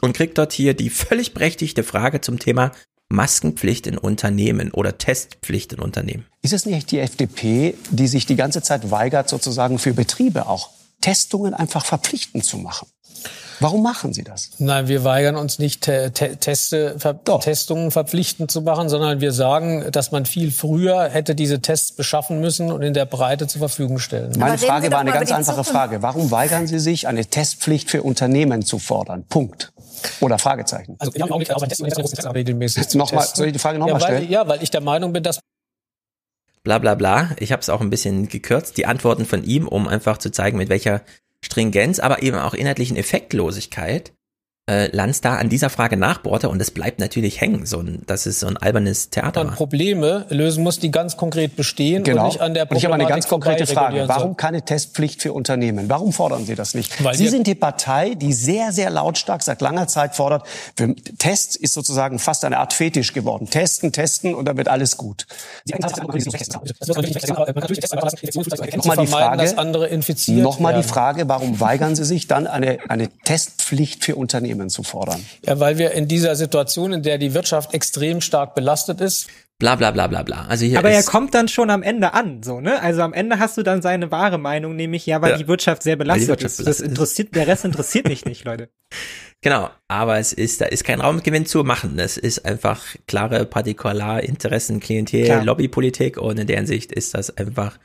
[SPEAKER 1] und kriegt dort hier die völlig berechtigte Frage zum Thema Maskenpflicht in Unternehmen oder Testpflicht in Unternehmen.
[SPEAKER 5] Ist es nicht die FDP, die sich die ganze Zeit weigert, sozusagen für Betriebe auch Testungen einfach verpflichtend zu machen. Warum machen Sie das?
[SPEAKER 43] Nein, wir weigern uns nicht, te Teste, ver Testungen verpflichtend zu machen, sondern wir sagen, dass man viel früher hätte diese Tests beschaffen müssen und in der Breite zur Verfügung stellen.
[SPEAKER 5] Meine Frage war eine ganz einfache Frage. Warum weigern Sie sich, eine Testpflicht für Unternehmen zu fordern? Punkt. Oder Fragezeichen. Also, ja, auch regelmäßig Nochmal, soll ich die Frage nochmal
[SPEAKER 43] ja,
[SPEAKER 5] stellen?
[SPEAKER 43] Ja, weil ich der Meinung bin, dass
[SPEAKER 1] bla bla bla. Ich habe es auch ein bisschen gekürzt, die Antworten von ihm, um einfach zu zeigen, mit welcher Stringenz, aber eben auch inhaltlichen Effektlosigkeit äh, Lanz da an dieser Frage nachbohrte und es bleibt natürlich hängen. So ein, das ist so ein albernes Theater.
[SPEAKER 43] Man Probleme lösen muss, die ganz konkret bestehen
[SPEAKER 5] genau.
[SPEAKER 43] und nicht an der
[SPEAKER 5] Problematik Und ich habe eine ganz konkrete Frage. Warum keine Testpflicht für Unternehmen? Warum fordern Sie das nicht? Weil Sie sind die Partei, die sehr, sehr lautstark seit langer Zeit fordert, Tests ist sozusagen fast eine Art Fetisch geworden. Testen, testen und dann wird alles gut. Nochmal die Frage, nochmal die Frage, warum weigern Sie sich dann eine, eine Testpflicht für Unternehmen? Unternehmen zu fordern?
[SPEAKER 43] Ja, weil wir in dieser Situation, in der die Wirtschaft extrem stark belastet ist,
[SPEAKER 1] bla bla bla bla bla. Also hier
[SPEAKER 11] Aber er kommt dann schon am Ende an, so, ne? Also am Ende hast du dann seine wahre Meinung, nämlich ja, weil ja. die Wirtschaft sehr belastet Wirtschaft ist. Belastet das interessiert, der Rest interessiert mich nicht, Leute. [LAUGHS]
[SPEAKER 1] Genau, aber es ist, da ist kein Raumgewinn zu machen. Das ist einfach klare Partikularinteressen, Klientel, Lobbypolitik und in deren Sicht ist das einfach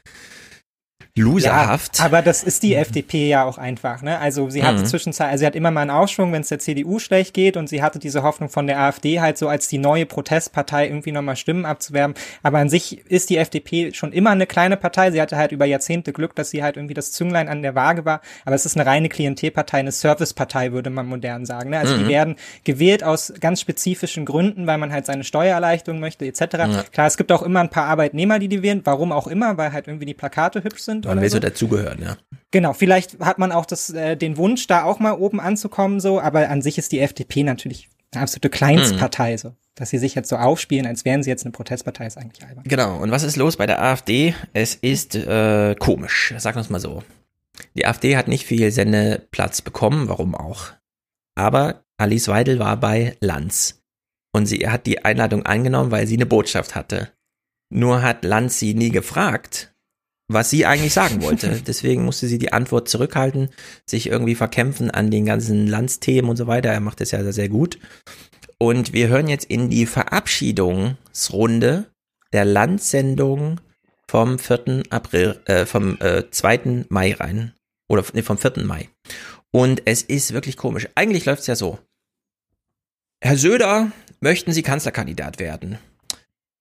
[SPEAKER 1] loserhaft.
[SPEAKER 11] Ja, aber das ist die FDP ja auch einfach, ne? Also sie hatte mhm. zwischenzeitlich, also sie hat immer mal einen Aufschwung, wenn es der CDU schlecht geht und sie hatte diese Hoffnung von der AfD halt so als die neue Protestpartei irgendwie nochmal Stimmen abzuwerben. Aber an sich ist die FDP schon immer eine kleine Partei. Sie hatte halt über Jahrzehnte Glück, dass sie halt irgendwie das Zünglein an der Waage war. Aber es ist eine reine Klientelpartei, eine Servicepartei, würde man modern sagen. Ne? Also mhm. die werden gewählt aus ganz spezifischen Gründen, weil man halt seine Steuererleichterung möchte, etc. Ja. Klar, es gibt auch immer ein paar Arbeitnehmer, die die wählen. Warum auch immer, weil halt irgendwie die Plakate hübsch sind
[SPEAKER 1] man will so dazugehören, ja.
[SPEAKER 11] Genau, vielleicht hat man auch das, äh, den Wunsch, da auch mal oben anzukommen, so, aber an sich ist die FDP natürlich eine absolute Kleinstpartei, mhm. so. Dass sie sich jetzt so aufspielen, als wären sie jetzt eine Protestpartei, ist eigentlich albern.
[SPEAKER 1] Genau, und was ist los bei der AfD? Es ist äh, komisch, sagen wir es mal so. Die AfD hat nicht viel Sendeplatz bekommen, warum auch. Aber Alice Weidel war bei Lanz. Und sie hat die Einladung angenommen, weil sie eine Botschaft hatte. Nur hat Lanz sie nie gefragt, was sie eigentlich sagen wollte. [LAUGHS] Deswegen musste sie die Antwort zurückhalten, sich irgendwie verkämpfen an den ganzen Landsthemen und so weiter. Er macht das ja sehr gut. Und wir hören jetzt in die Verabschiedungsrunde der Landsendung vom 4. April, äh, vom äh, 2. Mai rein. Oder nee, vom 4. Mai. Und es ist wirklich komisch. Eigentlich läuft es ja so. Herr Söder, möchten Sie Kanzlerkandidat werden?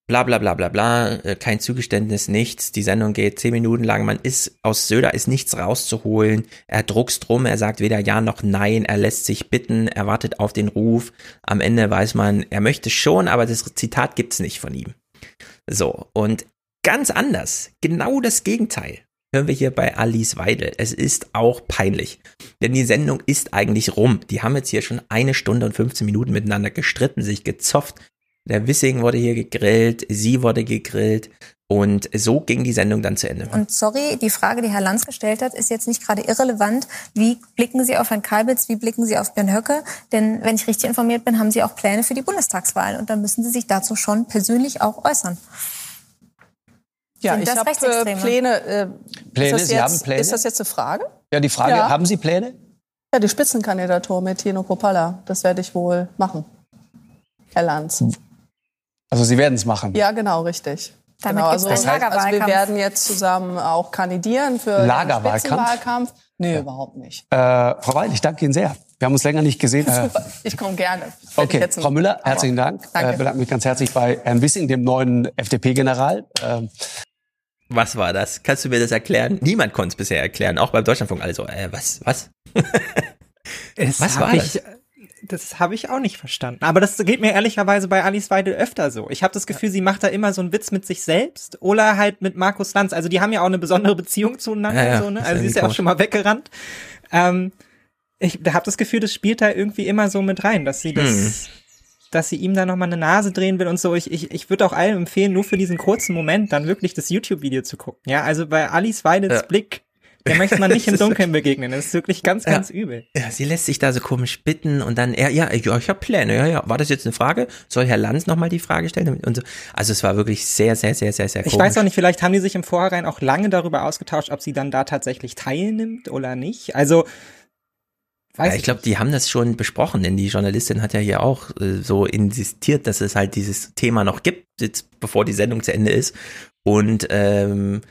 [SPEAKER 1] Bla bla bla bla bla, äh, kein Zugeständnis, nichts. Die Sendung geht zehn Minuten lang. Man ist aus Söder ist nichts rauszuholen. Er druckst drum, er sagt weder ja noch nein, er lässt sich bitten, er wartet auf den Ruf. Am Ende weiß man, er möchte schon, aber das Zitat gibt's nicht von ihm. So, und ganz anders, genau das Gegenteil hören wir hier bei Alice Weidel. Es ist auch peinlich. Denn die Sendung ist eigentlich rum. Die haben jetzt hier schon eine Stunde und 15 Minuten miteinander gestritten, sich gezofft. Der Wissing wurde hier gegrillt, sie wurde gegrillt. Und so ging die Sendung dann zu Ende.
[SPEAKER 44] Und sorry, die Frage, die Herr Lanz gestellt hat, ist jetzt nicht gerade irrelevant. Wie blicken Sie auf Herrn Kalbitz, wie blicken Sie auf Björn Höcke? Denn wenn ich richtig informiert bin, haben Sie auch Pläne für die Bundestagswahl. Und dann müssen Sie sich dazu schon persönlich auch äußern.
[SPEAKER 24] Ja,
[SPEAKER 44] Sind
[SPEAKER 24] ich
[SPEAKER 44] das
[SPEAKER 24] habe äh? Pläne. Äh,
[SPEAKER 5] Pläne?
[SPEAKER 24] ist das
[SPEAKER 5] Sie
[SPEAKER 24] jetzt,
[SPEAKER 5] haben Pläne?
[SPEAKER 24] Ist das jetzt eine Frage?
[SPEAKER 5] Ja, die Frage,
[SPEAKER 24] Ja.
[SPEAKER 5] haben Sie Pläne?
[SPEAKER 24] Ja, die Spitzenkandidatur mit Tino Popalla. Das werde ich wohl machen. Herr Lanz.
[SPEAKER 5] Also Sie werden es machen.
[SPEAKER 24] Ja, genau, richtig.
[SPEAKER 44] Damit
[SPEAKER 24] genau, also,
[SPEAKER 44] einen
[SPEAKER 24] also wir werden jetzt zusammen auch kandidieren für den
[SPEAKER 5] Lagerwahlkampf?
[SPEAKER 24] Spitzenwahlkampf. Nee, überhaupt nicht.
[SPEAKER 5] Äh, Frau Weil, ich danke Ihnen sehr. Wir haben uns länger nicht gesehen. Äh,
[SPEAKER 24] Super, ich komme gerne. Das ich
[SPEAKER 5] okay, Frau Müller, herzlichen Dank.
[SPEAKER 24] Danke.
[SPEAKER 5] Äh, bedanke mich ganz herzlich bei Herrn Wissing, dem neuen FDP-General. Ähm,
[SPEAKER 1] Was war das? Kannst du mir das erklären? Niemand konnte es bisher erklären, auch beim Deutschlandfunk. Also, äh, was, was? [LAUGHS] Was war
[SPEAKER 11] ich, Das habe ich auch nicht verstanden. Aber das geht mir ehrlicherweise bei Alice Weidel öfter so. Ich habe das Gefühl, sie macht da immer so einen Witz mit sich selbst oder halt mit Markus Lanz. Also die haben ja auch eine besondere Beziehung zueinander.
[SPEAKER 1] Ja, ja,
[SPEAKER 11] so, ne? Also sie ist ja auch
[SPEAKER 1] komisch.
[SPEAKER 11] schon mal weggerannt. Ähm, ich habe das Gefühl, das spielt da irgendwie immer so mit rein, dass sie das,
[SPEAKER 1] Hm.
[SPEAKER 11] dass sie ihm da nochmal eine Nase drehen will und so. Ich, ich, ich würde auch allen empfehlen, nur für diesen kurzen Moment dann wirklich das YouTube-Video zu gucken. Ja, also bei Alice Weidels
[SPEAKER 1] Ja.
[SPEAKER 11] Blick, der [LAUGHS] möchte man nicht im Dunkeln begegnen. Das ist wirklich ganz,
[SPEAKER 1] Ja.
[SPEAKER 11] ganz übel.
[SPEAKER 1] Ja, sie lässt sich da so komisch bitten und dann, er, ja, ja, ich habe Pläne, ja, ja. War das jetzt eine Frage? Soll Herr Lanz nochmal die Frage stellen? Und so. Also es war wirklich sehr, sehr, sehr, sehr, sehr komisch.
[SPEAKER 11] Ich weiß auch nicht, vielleicht haben die sich im Vorhinein auch lange darüber ausgetauscht, ob sie dann da tatsächlich teilnimmt oder nicht. Also, weiß
[SPEAKER 1] ja, ich glaube, die haben das schon besprochen, denn die Journalistin hat ja hier auch äh, so insistiert, dass es halt dieses Thema noch gibt, jetzt bevor die Sendung zu Ende ist. Und ähm,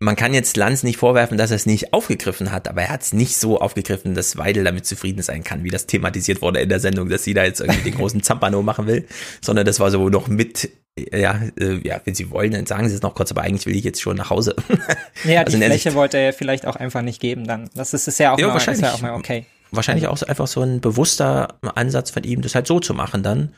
[SPEAKER 1] man kann jetzt Lanz nicht vorwerfen, dass er es nicht aufgegriffen hat, aber er hat es nicht so aufgegriffen, dass Weidel damit zufrieden sein kann, wie das thematisiert wurde in der Sendung, dass sie da jetzt irgendwie den großen Zampano machen will, sondern das war so noch mit, ja, äh, ja, wenn sie wollen, dann sagen sie es noch kurz, aber eigentlich will ich jetzt schon nach Hause. [LAUGHS]
[SPEAKER 11] Ja,
[SPEAKER 1] Also
[SPEAKER 11] die Fläche wollte er ja vielleicht auch einfach nicht geben dann. Das ist, ist ja auch
[SPEAKER 1] Ja,
[SPEAKER 11] mal,
[SPEAKER 1] wahrscheinlich.
[SPEAKER 11] ja auch mal okay.
[SPEAKER 1] Wahrscheinlich auch so einfach so ein bewusster Ansatz von ihm, das halt so zu machen dann.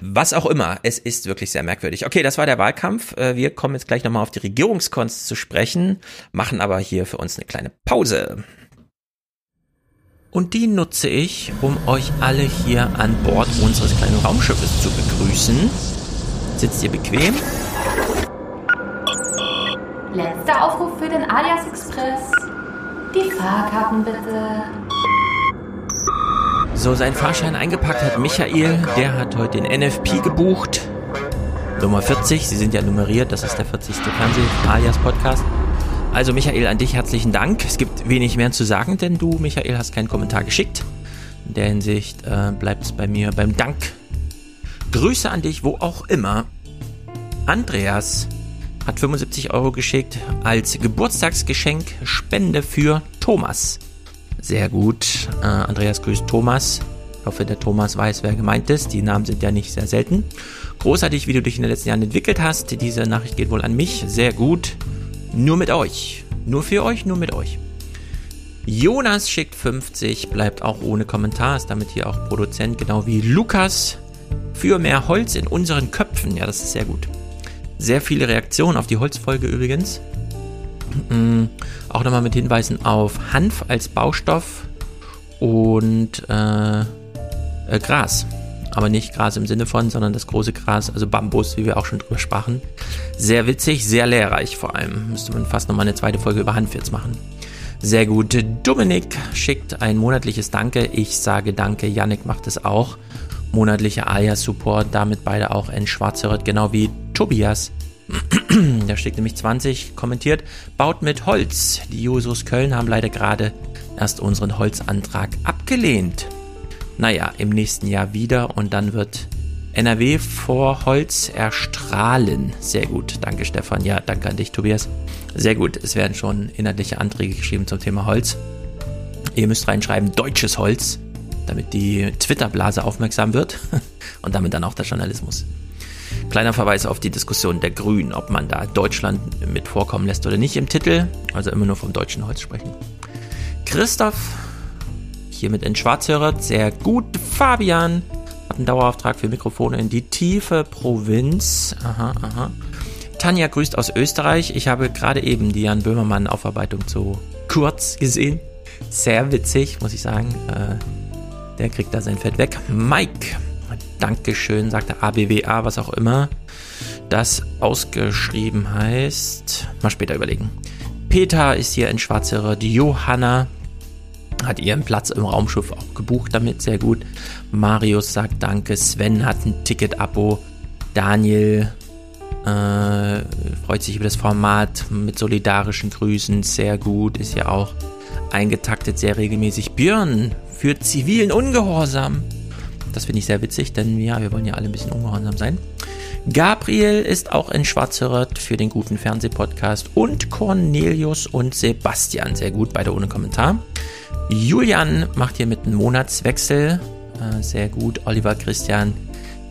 [SPEAKER 1] Was auch immer, es ist wirklich sehr merkwürdig. Okay, das war der Wahlkampf. Äh, Wir kommen jetzt gleich nochmal auf die Regierungskonst zu sprechen, machen aber hier für uns eine kleine Pause. Und die nutze ich, um euch alle hier an Bord unseres kleinen Raumschiffes zu begrüßen. Sitzt ihr bequem?
[SPEAKER 45] Letzter Aufruf für den Alias Express. Die Fahrkarten bitte.
[SPEAKER 1] So, sein Fahrschein eingepackt hat Michael. Der hat heute den NFP gebucht. Nummer 40. Sie sind ja nummeriert. Das ist der 40. Fernseh-Alias-Podcast. Also, Michael, an dich herzlichen Dank. Es gibt wenig mehr zu sagen, denn du, Michael, hast keinen Kommentar geschickt. In der Hinsicht äh, bleibt es bei mir beim Dank. Grüße an dich, wo auch immer. Andreas hat 75 Euro geschickt als Geburtstagsgeschenk Spende für Thomas. Sehr gut. Äh, Andreas grüßt Thomas. Ich hoffe, der Thomas weiß, wer gemeint ist. Die Namen sind ja nicht sehr selten. Großartig, wie du dich in den letzten Jahren entwickelt hast. Diese Nachricht geht wohl an mich. Sehr gut. Nur mit euch. Nur für euch, nur mit euch. Jonas schickt 50, bleibt auch ohne Kommentar, ist damit hier auch Produzent, genau wie Lukas. Für mehr Holz in unseren Köpfen. Ja, das ist sehr gut. Sehr viele Reaktionen auf die Holzfolge übrigens. Auch nochmal mit Hinweisen auf Hanf als Baustoff und äh, äh, Gras. Aber nicht Gras im Sinne von, sondern das große Gras, also Bambus, wie wir auch schon drüber sprachen. Sehr witzig, sehr lehrreich vor allem. Müsste man fast nochmal eine zweite Folge über Hanf jetzt machen. Sehr gut. Dominik schickt ein monatliches Danke. Ich sage Danke. Yannick macht es auch. Monatlicher Alias-Support, damit beide auch in Schwarzeröd, genau wie Tobias. [CLEARS THROAT] Der schickt nämlich 20, kommentiert, baut mit Holz. Die Jusos Köln haben leider gerade erst unseren Holzantrag abgelehnt. Naja, im nächsten Jahr wieder und dann wird NRW vor Holz erstrahlen. Sehr gut, danke Stefan. Ja, danke an dich, Tobias. Sehr gut, es werden schon inhaltliche Anträge geschrieben zum Thema Holz. Ihr müsst reinschreiben, deutsches Holz, damit die Twitter-Blase aufmerksam wird [LAUGHS] und damit dann auch der Journalismus. Kleiner Verweis auf die Diskussion der Grünen, ob man da Deutschland mit vorkommen lässt oder nicht im Titel. Also immer nur vom deutschen Holz sprechen. Christoph, hiermit in Schwarzhörer, sehr gut. Fabian hat einen Dauerauftrag für Mikrofone in die tiefe Provinz. Aha, aha. Tanja grüßt aus Österreich. Ich habe gerade eben die Jan Böhmermann Aufarbeitung zu kurz gesehen. Sehr witzig, muss ich sagen. Äh, der kriegt da sein Fett weg. Mike, Dankeschön, sagt der ABWA, was auch immer das ausgeschrieben heißt. Mal später überlegen. Peter ist hier in Schwarzere. Die Johanna hat ihren Platz im Raumschiff auch gebucht damit, sehr gut. Marius sagt Danke. Sven hat ein Ticket-Abo. Daniel äh, freut sich über das Format mit solidarischen Grüßen, sehr gut, ist ja auch eingetaktet, sehr regelmäßig. Björn für zivilen Ungehorsam. Das finde ich sehr witzig, denn ja, wir wollen ja alle ein bisschen ungehorsam sein. Gabriel ist auch in Schwarzhörert für den guten Fernsehpodcast und Cornelius und Sebastian, sehr gut, beide ohne Kommentar. Julian macht hier mit einem Monatswechsel, äh, sehr gut. Oliver Christian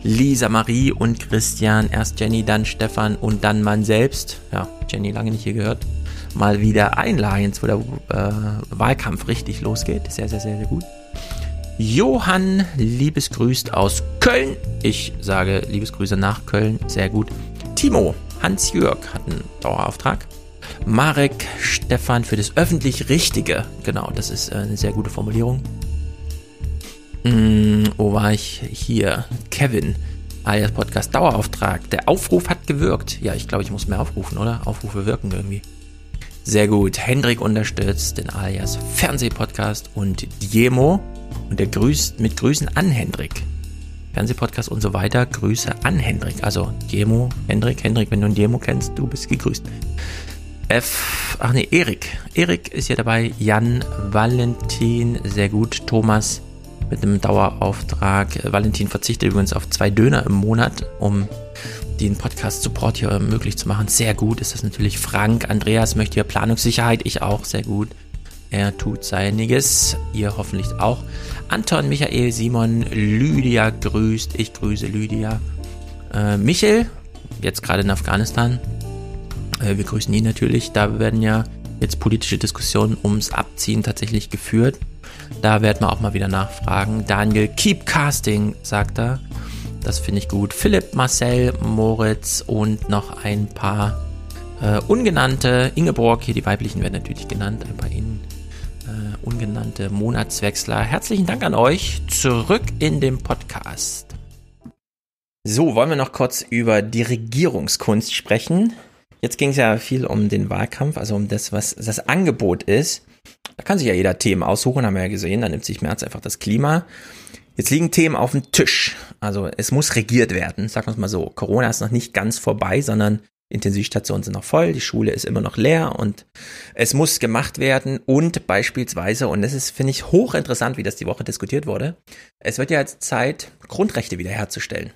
[SPEAKER 1] Lisa Marie und Christian. Erst Jenny, dann Stefan und dann man selbst. Ja, Jenny lange nicht hier gehört. Mal wieder ein Lions, wo der äh, Wahlkampf richtig losgeht. Sehr, sehr, sehr, sehr gut. Johann, liebesgrüßt aus Köln. Ich sage Liebesgrüße nach Köln. Sehr gut. Timo, Hans-Jörg hat einen Dauerauftrag. Marek, Stefan für das öffentlich Richtige. Genau, das ist äh, eine sehr gute Formulierung. Hm, wo war ich? Hier. Kevin, alias Podcast Dauerauftrag. Der Aufruf hat gewirkt. Ja, ich glaube, ich muss mehr aufrufen, oder? Aufrufe wirken irgendwie. Sehr gut. Hendrik unterstützt den alias Fernsehpodcast und Diemo. Und der grüßt mit Grüßen an Hendrik. Fernsehpodcast und so weiter. Grüße an Hendrik. Also Diemo, Hendrik, Hendrik, wenn du einen Diemo kennst, du bist gegrüßt. F, ach nee, Erik. Erik ist hier dabei. Jan, Valentin, sehr gut. Thomas, mit einem Dauerauftrag. Valentin verzichtet übrigens auf zwei Döner im Monat, um den Podcast-Support hier möglich zu machen. Sehr gut ist das natürlich. Frank, Andreas möchte hier Planungssicherheit, ich auch, sehr gut. Er tut seiniges, ihr hoffentlich auch. Anton, Michael, Simon, Lydia grüßt, ich grüße Lydia. Äh, Michel, jetzt gerade in Afghanistan. Äh, wir grüßen ihn natürlich. Da werden ja jetzt politische Diskussionen ums Abziehen tatsächlich geführt. Da werden wir auch mal wieder nachfragen. Daniel, keep casting, sagt er. Das finde ich gut. Philipp, Marcel, Moritz und noch ein paar äh, ungenannte. Ingeborg, hier die weiblichen werden natürlich genannt. Ein paar in, ungenannte Monatswechsler. Herzlichen Dank an euch. Zurück in den Podcast. So, wollen wir noch kurz über die Regierungskunst sprechen. Jetzt ging es ja viel um den Wahlkampf, also um das, was das Angebot ist. Da kann sich ja jeder Themen aussuchen, haben wir ja gesehen. Da nimmt sich März einfach das Klima. Jetzt liegen Themen auf dem Tisch. Also es muss regiert werden, sagen wir es mal so. Corona ist noch nicht ganz vorbei, sondern Intensivstationen sind noch voll, die Schule ist immer noch leer und es muss gemacht werden und beispielsweise, und das ist, finde ich, hochinteressant, wie das die Woche diskutiert wurde, es wird ja jetzt Zeit, Grundrechte wiederherzustellen.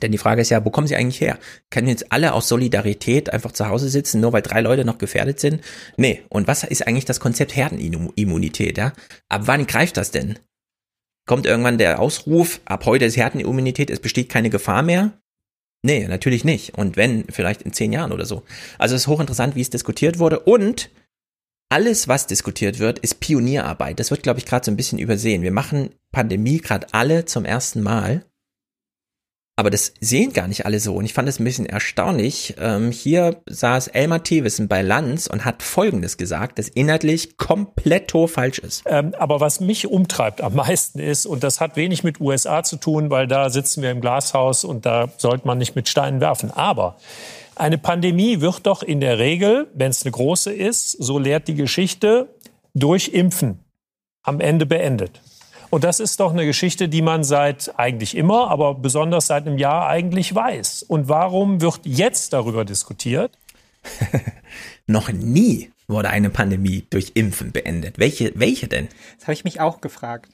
[SPEAKER 1] Denn die Frage ist ja, wo kommen sie eigentlich her? Können jetzt alle aus Solidarität einfach zu Hause sitzen, nur weil drei Leute noch gefährdet sind? Nee. Und was ist eigentlich das Konzept Herdenimmunität, ja? Ab wann greift das denn? Kommt irgendwann der Ausruf, ab heute ist Herdenimmunität, es besteht keine Gefahr mehr? Nee, natürlich nicht. Und wenn, vielleicht in zehn Jahren oder so. Also es ist hochinteressant, wie es diskutiert wurde. Und alles, was diskutiert wird, ist Pionierarbeit. Das wird, glaube ich, gerade so ein bisschen übersehen. Wir machen Pandemie gerade alle zum ersten Mal. Aber das sehen gar nicht alle so. Und ich fand es ein bisschen erstaunlich. Ähm, hier saß Elmar Thewissen bei Lanz und hat Folgendes gesagt, das inhaltlich komplett falsch ist.
[SPEAKER 4] Ähm, aber was mich umtreibt am meisten ist, und das hat wenig mit USA zu tun, weil da sitzen wir im Glashaus und da sollte man nicht mit Steinen werfen. Aber eine Pandemie wird doch in der Regel, wenn es eine große ist, so lehrt die Geschichte, durch Impfen am Ende beendet. Und das ist doch eine Geschichte, die man seit eigentlich immer, aber besonders seit einem Jahr eigentlich weiß. Und warum wird jetzt darüber diskutiert? [LAUGHS]
[SPEAKER 1] Noch nie wurde eine Pandemie durch Impfen beendet. Welche, welche denn?
[SPEAKER 11] Das habe ich mich auch gefragt.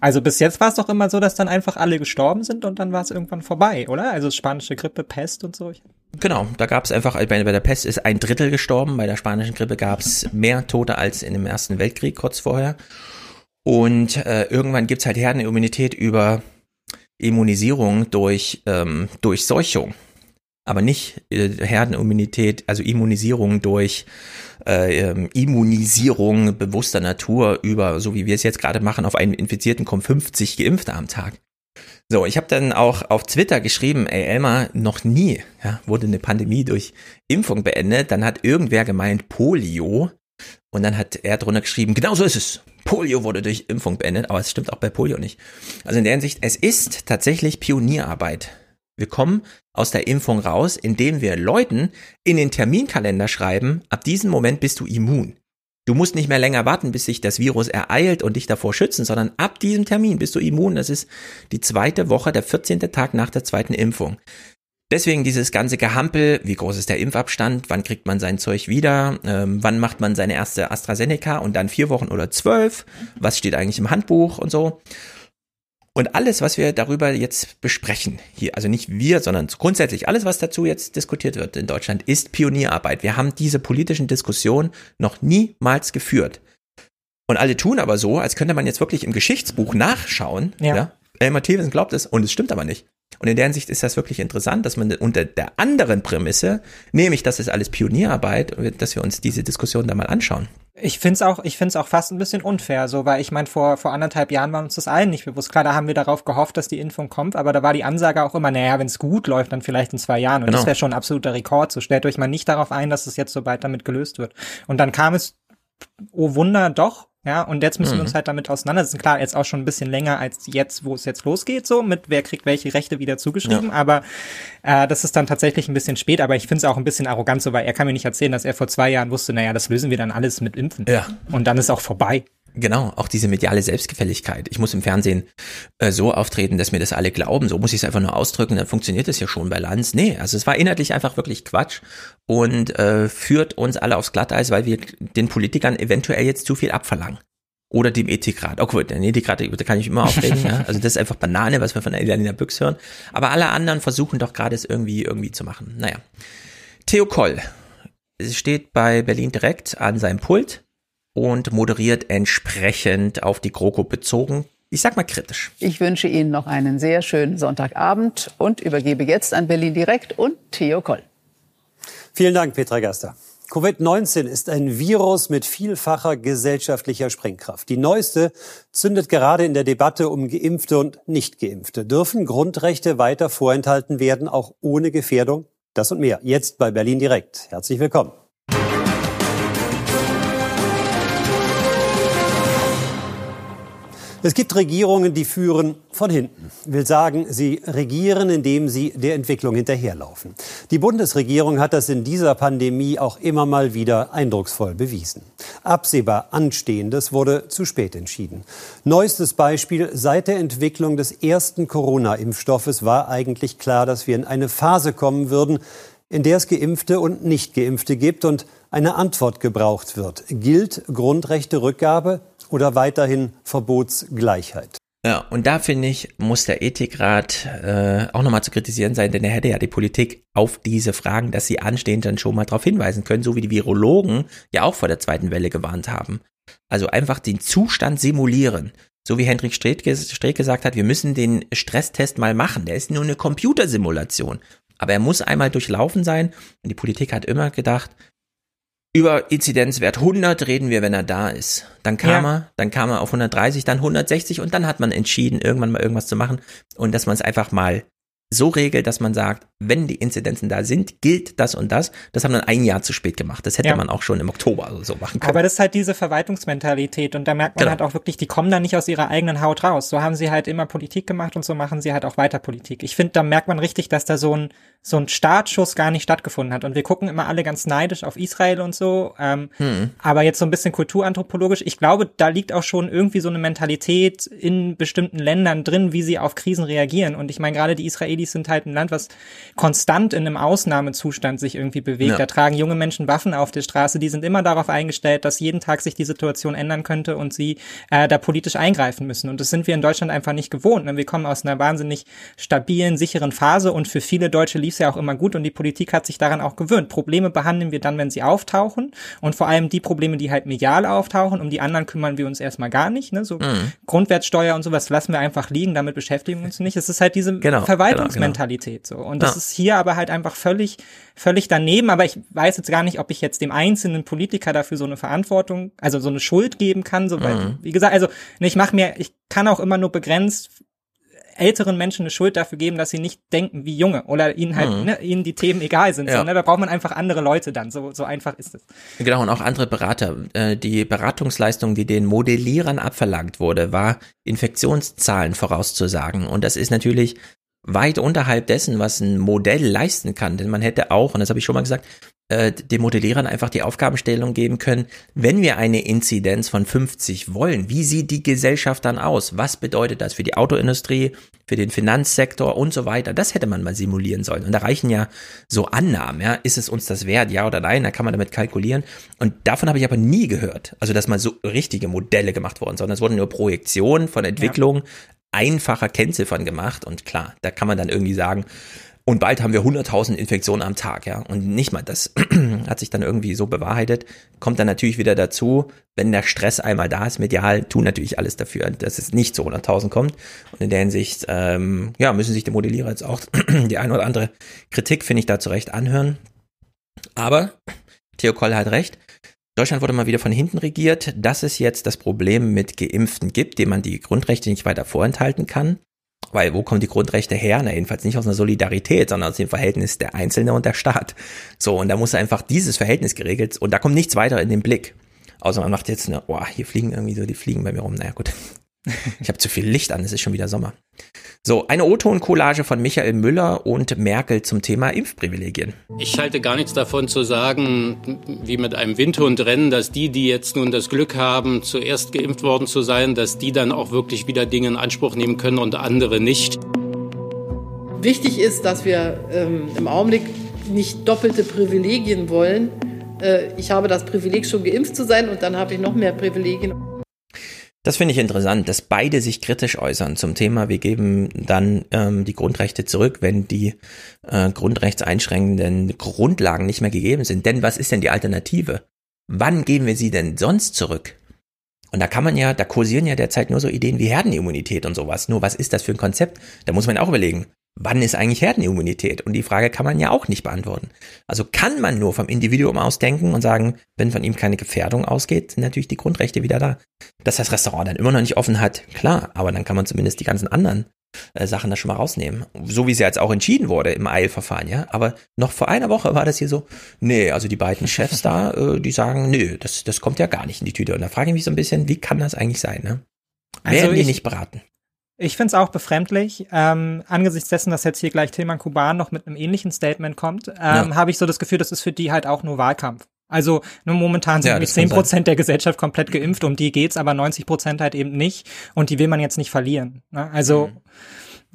[SPEAKER 11] Also bis jetzt war es doch immer so, dass dann einfach alle gestorben sind und dann war es irgendwann vorbei, oder? Also spanische Grippe, Pest und so.
[SPEAKER 1] Genau, da gab es einfach, bei, bei der Pest ist ein Drittel gestorben, bei der spanischen Grippe gab es mehr Tote als in dem Ersten Weltkrieg kurz vorher. Und äh, irgendwann gibt's halt Herdenimmunität über Immunisierung durch ähm, Durchseuchung, aber nicht äh, Herdenimmunität, also Immunisierung durch äh, ähm, Immunisierung bewusster Natur über, so wie wir es jetzt gerade machen, auf einen Infizierten kommen 50 Geimpfte am Tag. So, ich habe dann auch auf Twitter geschrieben, ey Elmar, noch nie ja, wurde eine Pandemie durch Impfung beendet. Dann hat irgendwer gemeint Polio und dann hat er drunter geschrieben, genau so ist es. Polio wurde durch Impfung beendet, aber es stimmt auch bei Polio nicht. Also in der Hinsicht, es ist tatsächlich Pionierarbeit. Wir kommen aus der Impfung raus, indem wir Leuten in den Terminkalender schreiben, ab diesem Moment bist du immun. Du musst nicht mehr länger warten, bis sich das Virus ereilt und dich davor schützen, sondern ab diesem Termin bist du immun. Das ist die zweite Woche, der 14. Tag nach der zweiten Impfung. Deswegen dieses ganze Gehampel, wie groß ist der Impfabstand, wann kriegt man sein Zeug wieder, ähm, wann macht man seine erste AstraZeneca und dann vier Wochen oder zwölf, was steht eigentlich im Handbuch und so. Und alles, was wir darüber jetzt besprechen, hier, also nicht wir, sondern grundsätzlich alles, was dazu jetzt diskutiert wird in Deutschland, ist Pionierarbeit. Wir haben diese politischen Diskussionen noch niemals geführt. Und alle tun aber so, als könnte man jetzt wirklich im Geschichtsbuch nachschauen. Ja. ja? Elmar Thewissen glaubt es und es stimmt aber nicht. Und in der Hinsicht ist das wirklich interessant, dass man unter der anderen Prämisse, nämlich, das ist alles Pionierarbeit, dass wir uns diese Diskussion da mal anschauen.
[SPEAKER 11] Ich finde es auch, ich finde es auch fast ein bisschen unfair, so, weil ich meine, vor, vor anderthalb Jahren war uns das allen nicht bewusst. Klar, da haben wir darauf gehofft, dass die Impfung kommt, aber da war die Ansage auch immer, naja, wenn es gut läuft, dann vielleicht in zwei Jahren. Und genau. das wäre schon ein absoluter Rekord. So stellt euch mal nicht darauf ein, dass es jetzt so bald damit gelöst wird. Und dann kam es, oh Wunder, doch, ja, und jetzt müssen mhm. wir uns halt damit auseinandersetzen. Klar, jetzt auch schon ein bisschen länger als jetzt, wo es jetzt losgeht, so mit wer kriegt welche Rechte wieder zugeschrieben. Ja. Aber äh, das ist dann tatsächlich ein bisschen spät. Aber ich finde es auch ein bisschen arrogant, so weil er kann mir nicht erzählen, dass er vor zwei Jahren wusste, naja, das lösen wir dann alles mit Impfen. Ja. Und dann ist auch vorbei.
[SPEAKER 1] Genau, auch diese mediale Selbstgefälligkeit. Ich muss im Fernsehen äh, so auftreten, dass mir das alle glauben. So muss ich es einfach nur ausdrücken, dann funktioniert es ja schon bei Lanz. Nee, also es war inhaltlich einfach wirklich Quatsch und äh, führt uns alle aufs Glatteis, weil wir den Politikern eventuell jetzt zu viel abverlangen. Oder dem Ethikrat. Oh gut, den Ethikrat, da kann ich immer aufregen. ja. Also das ist einfach Banane, was wir von Elena Büchs hören. Aber alle anderen versuchen doch gerade es irgendwie, irgendwie zu machen. Naja. Theo Koll steht bei Berlin direkt an seinem Pult und moderiert entsprechend auf die GroKo bezogen. Ich sag mal kritisch.
[SPEAKER 46] Ich wünsche Ihnen noch einen sehr schönen Sonntagabend und übergebe jetzt an Berlin direkt und Theo Koll.
[SPEAKER 47] Vielen Dank, Petra Gaster. Covid-19 ist ein Virus mit vielfacher gesellschaftlicher Sprengkraft. Die neueste zündet gerade in der Debatte um Geimpfte und Nicht-Geimpfte. Dürfen Grundrechte weiter vorenthalten werden, auch ohne Gefährdung? Das und mehr jetzt bei Berlin direkt. Herzlich willkommen. Es gibt Regierungen, die führen von hinten. Will sagen, sie regieren, indem sie der Entwicklung hinterherlaufen. Die Bundesregierung hat das in dieser Pandemie auch immer mal wieder eindrucksvoll bewiesen. Absehbar Anstehendes wurde zu spät entschieden. Neuestes Beispiel, seit der Entwicklung des ersten Corona-Impfstoffes war eigentlich klar, dass wir in eine Phase kommen würden, in der es Geimpfte und Nicht-Geimpfte gibt und eine Antwort gebraucht wird. Gilt Grundrechte-Rückgabe? Oder weiterhin Verbotsgleichheit?
[SPEAKER 1] Ja, und da finde ich, muss der Ethikrat äh, auch nochmal zu kritisieren sein, denn er hätte ja die Politik auf diese Fragen, dass sie anstehen, dann schon mal darauf hinweisen können, so wie die Virologen ja auch vor der zweiten Welle gewarnt haben. Also einfach den Zustand simulieren. So wie Hendrik Streeck gesagt hat, wir müssen den Stresstest mal machen. Der ist nur eine Computersimulation. Aber er muss einmal durchlaufen sein. Und die Politik hat immer gedacht, über Inzidenzwert 100 reden wir, wenn er da ist. Dann kam ja. er, dann kam er auf 130, dann 160 und dann hat man entschieden, irgendwann mal irgendwas zu machen und dass man es einfach mal so regelt, dass man sagt, wenn die Inzidenzen da sind, gilt das und das. Das haben dann ein Jahr zu spät gemacht. Das hätte ja. man auch schon im Oktober so machen können.
[SPEAKER 11] Aber das ist halt diese Verwaltungsmentalität und da merkt man genau. halt auch wirklich, die kommen da nicht aus ihrer eigenen Haut raus. So haben sie halt immer Politik gemacht und so machen sie halt auch weiter Politik. Ich finde, da merkt man richtig, dass da so ein so ein Startschuss gar nicht stattgefunden hat. Und wir gucken immer alle ganz neidisch auf Israel und so. Ähm, hm. Aber jetzt so ein bisschen kulturanthropologisch, ich glaube, da liegt auch schon irgendwie so eine Mentalität in bestimmten Ländern drin, wie sie auf Krisen reagieren. Und ich meine, gerade die Israelis Malis sind halt ein Land, was konstant in einem Ausnahmezustand sich irgendwie bewegt.
[SPEAKER 1] Ja.
[SPEAKER 11] Da tragen junge Menschen Waffen auf der Straße, die sind immer darauf eingestellt, dass jeden Tag sich die Situation ändern könnte und sie äh, da politisch eingreifen müssen. Und das sind wir in Deutschland einfach nicht gewohnt. Ne? Wir kommen aus einer wahnsinnig stabilen, sicheren Phase und für viele Deutsche lief es ja auch immer gut und die Politik hat sich daran auch gewöhnt. Probleme behandeln wir dann, wenn sie auftauchen und vor allem die Probleme, die halt medial auftauchen, um die anderen kümmern wir uns erstmal gar nicht. Ne? So
[SPEAKER 1] Mhm.
[SPEAKER 11] Grundwertsteuer und sowas lassen wir einfach liegen, damit beschäftigen wir uns nicht. Es ist halt diese
[SPEAKER 1] Genau,
[SPEAKER 11] Verwaltungsmentalität so. Und das
[SPEAKER 1] Ja.
[SPEAKER 11] ist hier aber halt einfach völlig, völlig daneben. Aber ich weiß jetzt gar nicht, ob ich jetzt dem einzelnen Politiker dafür so eine Verantwortung, also so eine Schuld geben kann. So, weil,
[SPEAKER 1] Mhm.
[SPEAKER 11] wie gesagt, also ich mache mir, ich kann auch immer nur begrenzt älteren Menschen eine Schuld dafür geben, dass sie nicht denken wie Junge oder ihnen halt,
[SPEAKER 1] Mhm.
[SPEAKER 11] ne, ihnen die Themen egal sind.
[SPEAKER 1] Ja.
[SPEAKER 11] So, ne? Da braucht man einfach andere Leute dann. So, so einfach ist es.
[SPEAKER 1] Genau, und auch andere Berater. Äh, Die Beratungsleistung, die den Modellierern abverlangt wurde, war Infektionszahlen vorauszusagen. Und das ist natürlich weit unterhalb dessen, was ein Modell leisten kann. Denn man hätte auch, und das habe ich schon mal gesagt, äh, den Modellierern einfach die Aufgabenstellung geben können, wenn wir eine Inzidenz von 50 wollen, wie sieht die Gesellschaft dann aus? Was bedeutet das für die Autoindustrie, für den Finanzsektor und so weiter? Das hätte man mal simulieren sollen. Und da reichen ja so Annahmen, ja, ist es uns das wert, ja oder nein, da kann man damit kalkulieren. Und davon habe ich aber nie gehört, also dass mal so richtige Modelle gemacht wurden, sondern es wurden nur Projektionen von Entwicklung einfacher Kennziffern gemacht und klar, da kann man dann irgendwie sagen, und bald haben wir 100.000 Infektionen am Tag, ja. Und nicht mal das [CLEARS THROAT] hat sich dann irgendwie so bewahrheitet. Kommt dann natürlich wieder dazu, wenn der Stress einmal da ist, medial, tun natürlich alles dafür, dass es nicht zu 100.000 kommt. Und in der Hinsicht, ähm, ja, müssen sich die Modellierer jetzt auch [CLEARS THROAT] die eine oder andere Kritik, finde ich, da zurecht anhören. Aber Theo Koll hat recht. Deutschland wurde mal wieder von hinten regiert. Dass es jetzt das Problem mit Geimpften gibt, dem man die Grundrechte nicht weiter vorenthalten kann. Weil wo kommen die Grundrechte her? Na, jedenfalls nicht aus einer Solidarität, sondern aus dem Verhältnis der Einzelne und der Staat. So, und da muss einfach dieses Verhältnis geregelt und da kommt nichts weiter in den Blick. Außer man macht jetzt eine, oh, hier fliegen irgendwie so die Fliegen bei mir rum. Naja, gut. Ich habe zu viel Licht an, es ist schon wieder Sommer. So, eine O-Ton-Collage von Michael Müller und Merkel zum Thema Impfprivilegien.
[SPEAKER 48] Ich halte gar nichts davon zu sagen, wie mit einem Windhundrennen, dass die, die jetzt nun das Glück haben, zuerst geimpft worden zu sein, dass die dann auch wirklich wieder Dinge in Anspruch nehmen können und andere nicht.
[SPEAKER 49] Wichtig ist, dass wir ähm, im Augenblick nicht doppelte Privilegien wollen. Äh, ich habe das Privileg, schon geimpft zu sein und dann habe ich noch mehr Privilegien.
[SPEAKER 1] Das finde ich interessant, dass beide sich kritisch äußern zum Thema, wir geben dann ähm, die Grundrechte zurück, wenn die äh, grundrechtseinschränkenden Grundlagen nicht mehr gegeben sind. Denn was ist denn die Alternative? Wann geben wir sie denn sonst zurück? Und da kann man ja, da kursieren ja derzeit nur so Ideen wie Herdenimmunität und sowas. Nur was ist das für ein Konzept? Da muss man auch überlegen, wann ist eigentlich Herdenimmunität? Und die Frage kann man ja auch nicht beantworten. Also kann man nur vom Individuum ausdenken und sagen, wenn von ihm keine Gefährdung ausgeht, sind natürlich die Grundrechte wieder da. Dass das Restaurant dann immer noch nicht offen hat, klar, aber dann kann man zumindest die ganzen anderen äh, Sachen da schon mal rausnehmen. So wie es ja jetzt auch entschieden wurde im Eilverfahren, ja. Aber noch vor einer Woche war das hier so, nee, also die beiden Chefs da, [LAUGHS] äh, die sagen, nö, das, das kommt ja gar nicht in die Tüte. Und da frage ich mich so ein bisschen, wie kann das eigentlich sein, ne?
[SPEAKER 11] Also
[SPEAKER 1] Werden die
[SPEAKER 11] ich-
[SPEAKER 1] nicht beraten?
[SPEAKER 11] Ich finde es auch befremdlich. Ähm, angesichts dessen, dass jetzt hier gleich Tilman Kuban noch mit einem ähnlichen Statement kommt, ähm,
[SPEAKER 1] Ja.
[SPEAKER 11] habe ich so das Gefühl, das ist für die halt auch nur Wahlkampf. Also nur momentan sind
[SPEAKER 1] Ja,
[SPEAKER 11] nämlich
[SPEAKER 1] das kann
[SPEAKER 11] 10
[SPEAKER 1] sein.
[SPEAKER 11] Prozent der Gesellschaft komplett geimpft, um die geht's, aber 90 Prozent halt eben nicht. Und die will man jetzt nicht verlieren. Ne? Also
[SPEAKER 1] Mhm.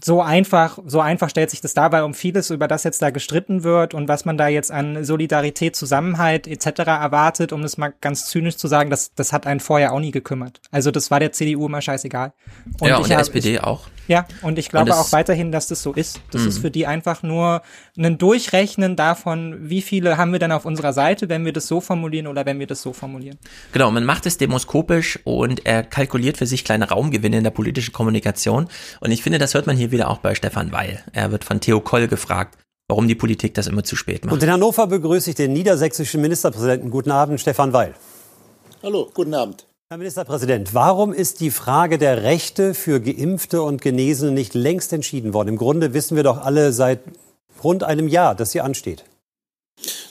[SPEAKER 11] So einfach, so einfach stellt sich das dabei um vieles, über das jetzt da gestritten wird und was man da jetzt an Solidarität, Zusammenhalt etc. erwartet, um das mal ganz zynisch zu sagen, das, das hat einen vorher auch nie gekümmert. Also das war der CDU immer scheißegal.
[SPEAKER 1] ja, und der
[SPEAKER 11] hab-
[SPEAKER 1] SPD
[SPEAKER 11] ich,
[SPEAKER 1] auch.
[SPEAKER 11] Ja, und ich glaube
[SPEAKER 1] Und
[SPEAKER 11] auch weiterhin, dass das so ist. Das
[SPEAKER 1] Mhm.
[SPEAKER 11] ist für die einfach nur ein Durchrechnen davon, wie viele haben wir denn auf unserer Seite, wenn wir das so formulieren oder wenn wir das so formulieren.
[SPEAKER 1] Genau, man macht es demoskopisch und er kalkuliert für sich kleine Raumgewinne in der politischen Kommunikation. Und ich finde, das hört man hier wieder auch bei Stefan Weil. Er wird von Theo Koll gefragt, warum die Politik das immer zu spät macht.
[SPEAKER 47] Und in Hannover begrüße ich den niedersächsischen Ministerpräsidenten. Guten Abend, Stefan Weil.
[SPEAKER 34] Hallo, guten Abend.
[SPEAKER 47] Herr Ministerpräsident, warum ist die Frage der Rechte für Geimpfte und Genesene nicht längst entschieden worden? Im Grunde wissen wir doch alle seit rund einem Jahr, dass sie ansteht.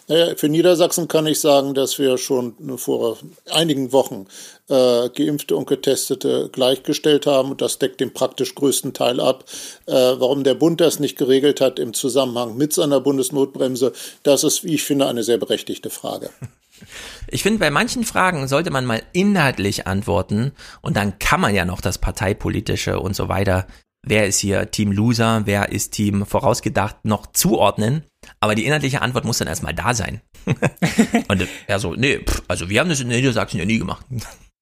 [SPEAKER 34] Naja, für Niedersachsen kann ich sagen, dass wir schon vor einigen Wochen äh, Geimpfte und Getestete gleichgestellt haben. Das deckt den praktisch größten Teil ab. Äh, warum der Bund das nicht geregelt hat im Zusammenhang mit seiner Bundesnotbremse, das ist, wie ich finde, eine sehr berechtigte Frage.
[SPEAKER 1] Ich finde, bei manchen Fragen sollte man mal inhaltlich antworten und dann kann man ja noch das Parteipolitische und so weiter wer ist hier Team Loser, wer ist Team vorausgedacht, noch zuordnen. Aber die inhaltliche Antwort muss dann erstmal da sein. [LAUGHS] und er so, nee, pff, also wir haben das in Niedersachsen ja nie gemacht.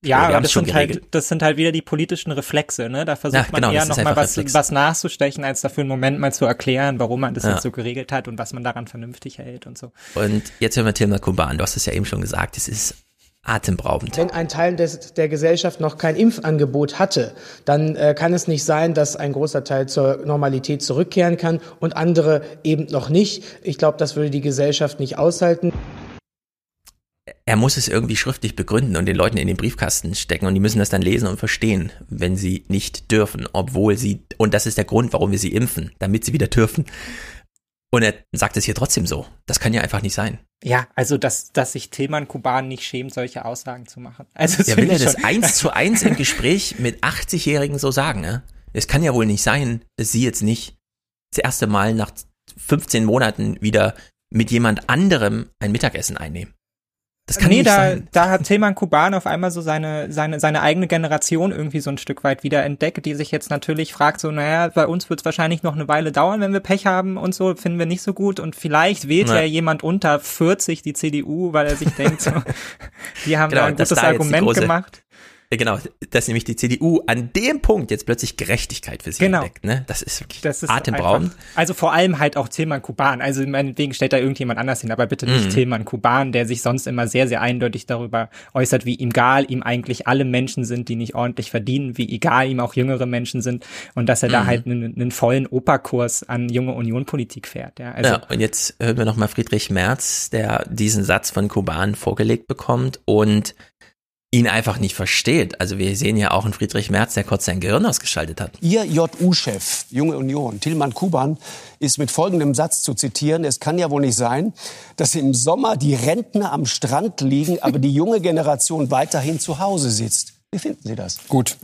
[SPEAKER 11] Ja, aber das sind, halt, das sind halt wieder die politischen Reflexe, ne? Da versucht ja, genau, man eher nochmal was, was nachzustechen, als dafür einen Moment mal zu erklären, warum man das ja. jetzt so geregelt hat und was man daran vernünftig hält und so.
[SPEAKER 1] Und jetzt hören wir Tilma Kuban, du hast es ja eben schon gesagt, es ist atemberaubend.
[SPEAKER 50] Wenn ein Teil des, der Gesellschaft noch kein Impfangebot hatte, dann äh, kann es nicht sein, dass ein großer Teil zur Normalität zurückkehren kann und andere eben noch nicht. Ich glaube, das würde die Gesellschaft nicht aushalten
[SPEAKER 1] er muss es irgendwie schriftlich begründen und den Leuten in den Briefkasten stecken und die müssen das dann lesen und verstehen, wenn sie nicht dürfen, obwohl sie, und das ist der Grund, warum wir sie impfen, damit sie wieder dürfen. Und er sagt es hier trotzdem so. Das kann ja einfach nicht sein.
[SPEAKER 11] Ja, also dass, dass sich Tilman Kuban nicht schämt, solche Aussagen zu machen. Also
[SPEAKER 1] ja, will er das eins zu [LAUGHS] eins im Gespräch mit 80-Jährigen so sagen, ne? Es kann ja wohl nicht sein, dass sie jetzt nicht das erste Mal nach 15 Monaten wieder mit jemand anderem ein Mittagessen einnehmen.
[SPEAKER 11] Das kann nee, nicht da, sein. da hat Tilman Kuban auf einmal so seine, seine, seine eigene Generation irgendwie so ein Stück weit wieder entdeckt, die sich jetzt natürlich fragt, so, naja, bei uns wird es wahrscheinlich noch eine Weile dauern, wenn wir Pech haben und so, finden wir nicht so gut. Und vielleicht wählt ja, ja jemand unter 40 die CDU, weil er sich denkt, so, [LAUGHS] die haben genau, da ein gutes Argument gemacht.
[SPEAKER 1] Äh, genau, dass nämlich die CDU an dem Punkt jetzt plötzlich Gerechtigkeit für sie genau. entdeckt. Ne? Das ist wirklich das ist atemberaubend. Einfach,
[SPEAKER 11] also vor allem halt auch Tilman Kuban. Also meinetwegen stellt da irgendjemand anders hin, aber bitte nicht mhm. Tilman Kuban, der sich sonst immer sehr, sehr eindeutig darüber äußert, wie egal ihm eigentlich alle Menschen sind, die nicht ordentlich verdienen, wie egal ihm auch jüngere Menschen sind und dass er mhm. da halt einen, einen vollen Operkurs an junge Union-Politik fährt. Ja,
[SPEAKER 1] also, ja, und jetzt hören wir nochmal Friedrich Merz, der diesen Satz von Kuban vorgelegt bekommt und ihn einfach nicht versteht. Also wir sehen ja auch einen Friedrich Merz, der kurz sein Gehirn ausgeschaltet hat.
[SPEAKER 5] Ihr JU-Chef, Junge Union, Tilman Kuban, ist mit folgendem Satz zu zitieren. Es kann ja wohl nicht sein, dass im Sommer die Rentner am Strand liegen, aber die junge Generation weiterhin zu Hause sitzt. Wie finden Sie das?
[SPEAKER 4] Gut.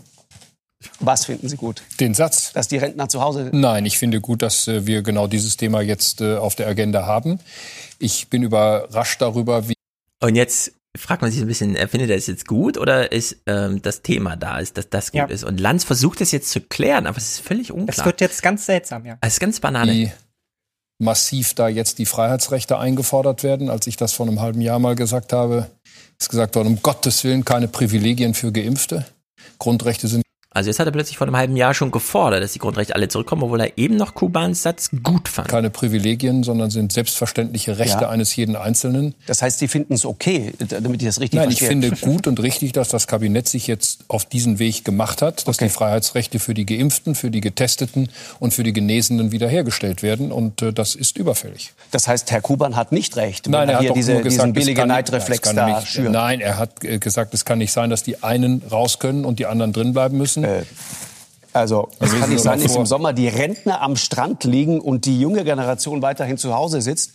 [SPEAKER 5] Was finden Sie gut?
[SPEAKER 4] Den Satz.
[SPEAKER 5] Dass die Rentner zu Hause.
[SPEAKER 4] Nein, ich finde gut, dass äh, wir genau dieses Thema jetzt äh, auf der Agenda haben. Ich bin überrascht darüber, wie.
[SPEAKER 1] Und jetzt fragt man sich ein bisschen, findet er es jetzt gut oder ist ähm, das Thema da, ist, dass das gut ja. ist? Und Lanz versucht es jetzt zu klären, aber es ist völlig unklar.
[SPEAKER 11] Es wird jetzt ganz seltsam, ja.
[SPEAKER 1] Es ist ganz banane.
[SPEAKER 4] Wie massiv da jetzt die Freiheitsrechte eingefordert werden. Als ich das vor einem halben Jahr mal gesagt habe, ist gesagt worden, um Gottes Willen keine Privilegien für Geimpfte. Grundrechte sind
[SPEAKER 1] also jetzt hat er plötzlich vor einem halben Jahr schon gefordert, dass die Grundrechte alle zurückkommen, obwohl er eben noch Kubans Satz gut fand.
[SPEAKER 4] Keine Privilegien, sondern sind selbstverständliche Rechte ja. eines jeden Einzelnen.
[SPEAKER 5] Das heißt, Sie finden es okay, damit ich das richtig
[SPEAKER 4] Nein, verstehe? Nein, ich finde gut und richtig, dass das Kabinett sich jetzt auf diesen Weg gemacht hat, dass okay. die Freiheitsrechte für die Geimpften, für die Getesteten und für die Genesenen wiederhergestellt werden. Und äh, das ist überfällig.
[SPEAKER 5] Das heißt, Herr Kuban hat nicht recht,
[SPEAKER 4] Nein, er hat hier
[SPEAKER 5] diese,
[SPEAKER 4] nur gesagt,
[SPEAKER 5] diesen billigen Neidreflex da
[SPEAKER 4] nicht, schürt. Nein, er hat äh, gesagt, es kann nicht sein, dass die einen raus können und die anderen drin bleiben müssen. Äh.
[SPEAKER 5] Also es kann nicht sein, dass im Sommer die Rentner am Strand liegen und die junge Generation weiterhin zu Hause sitzt.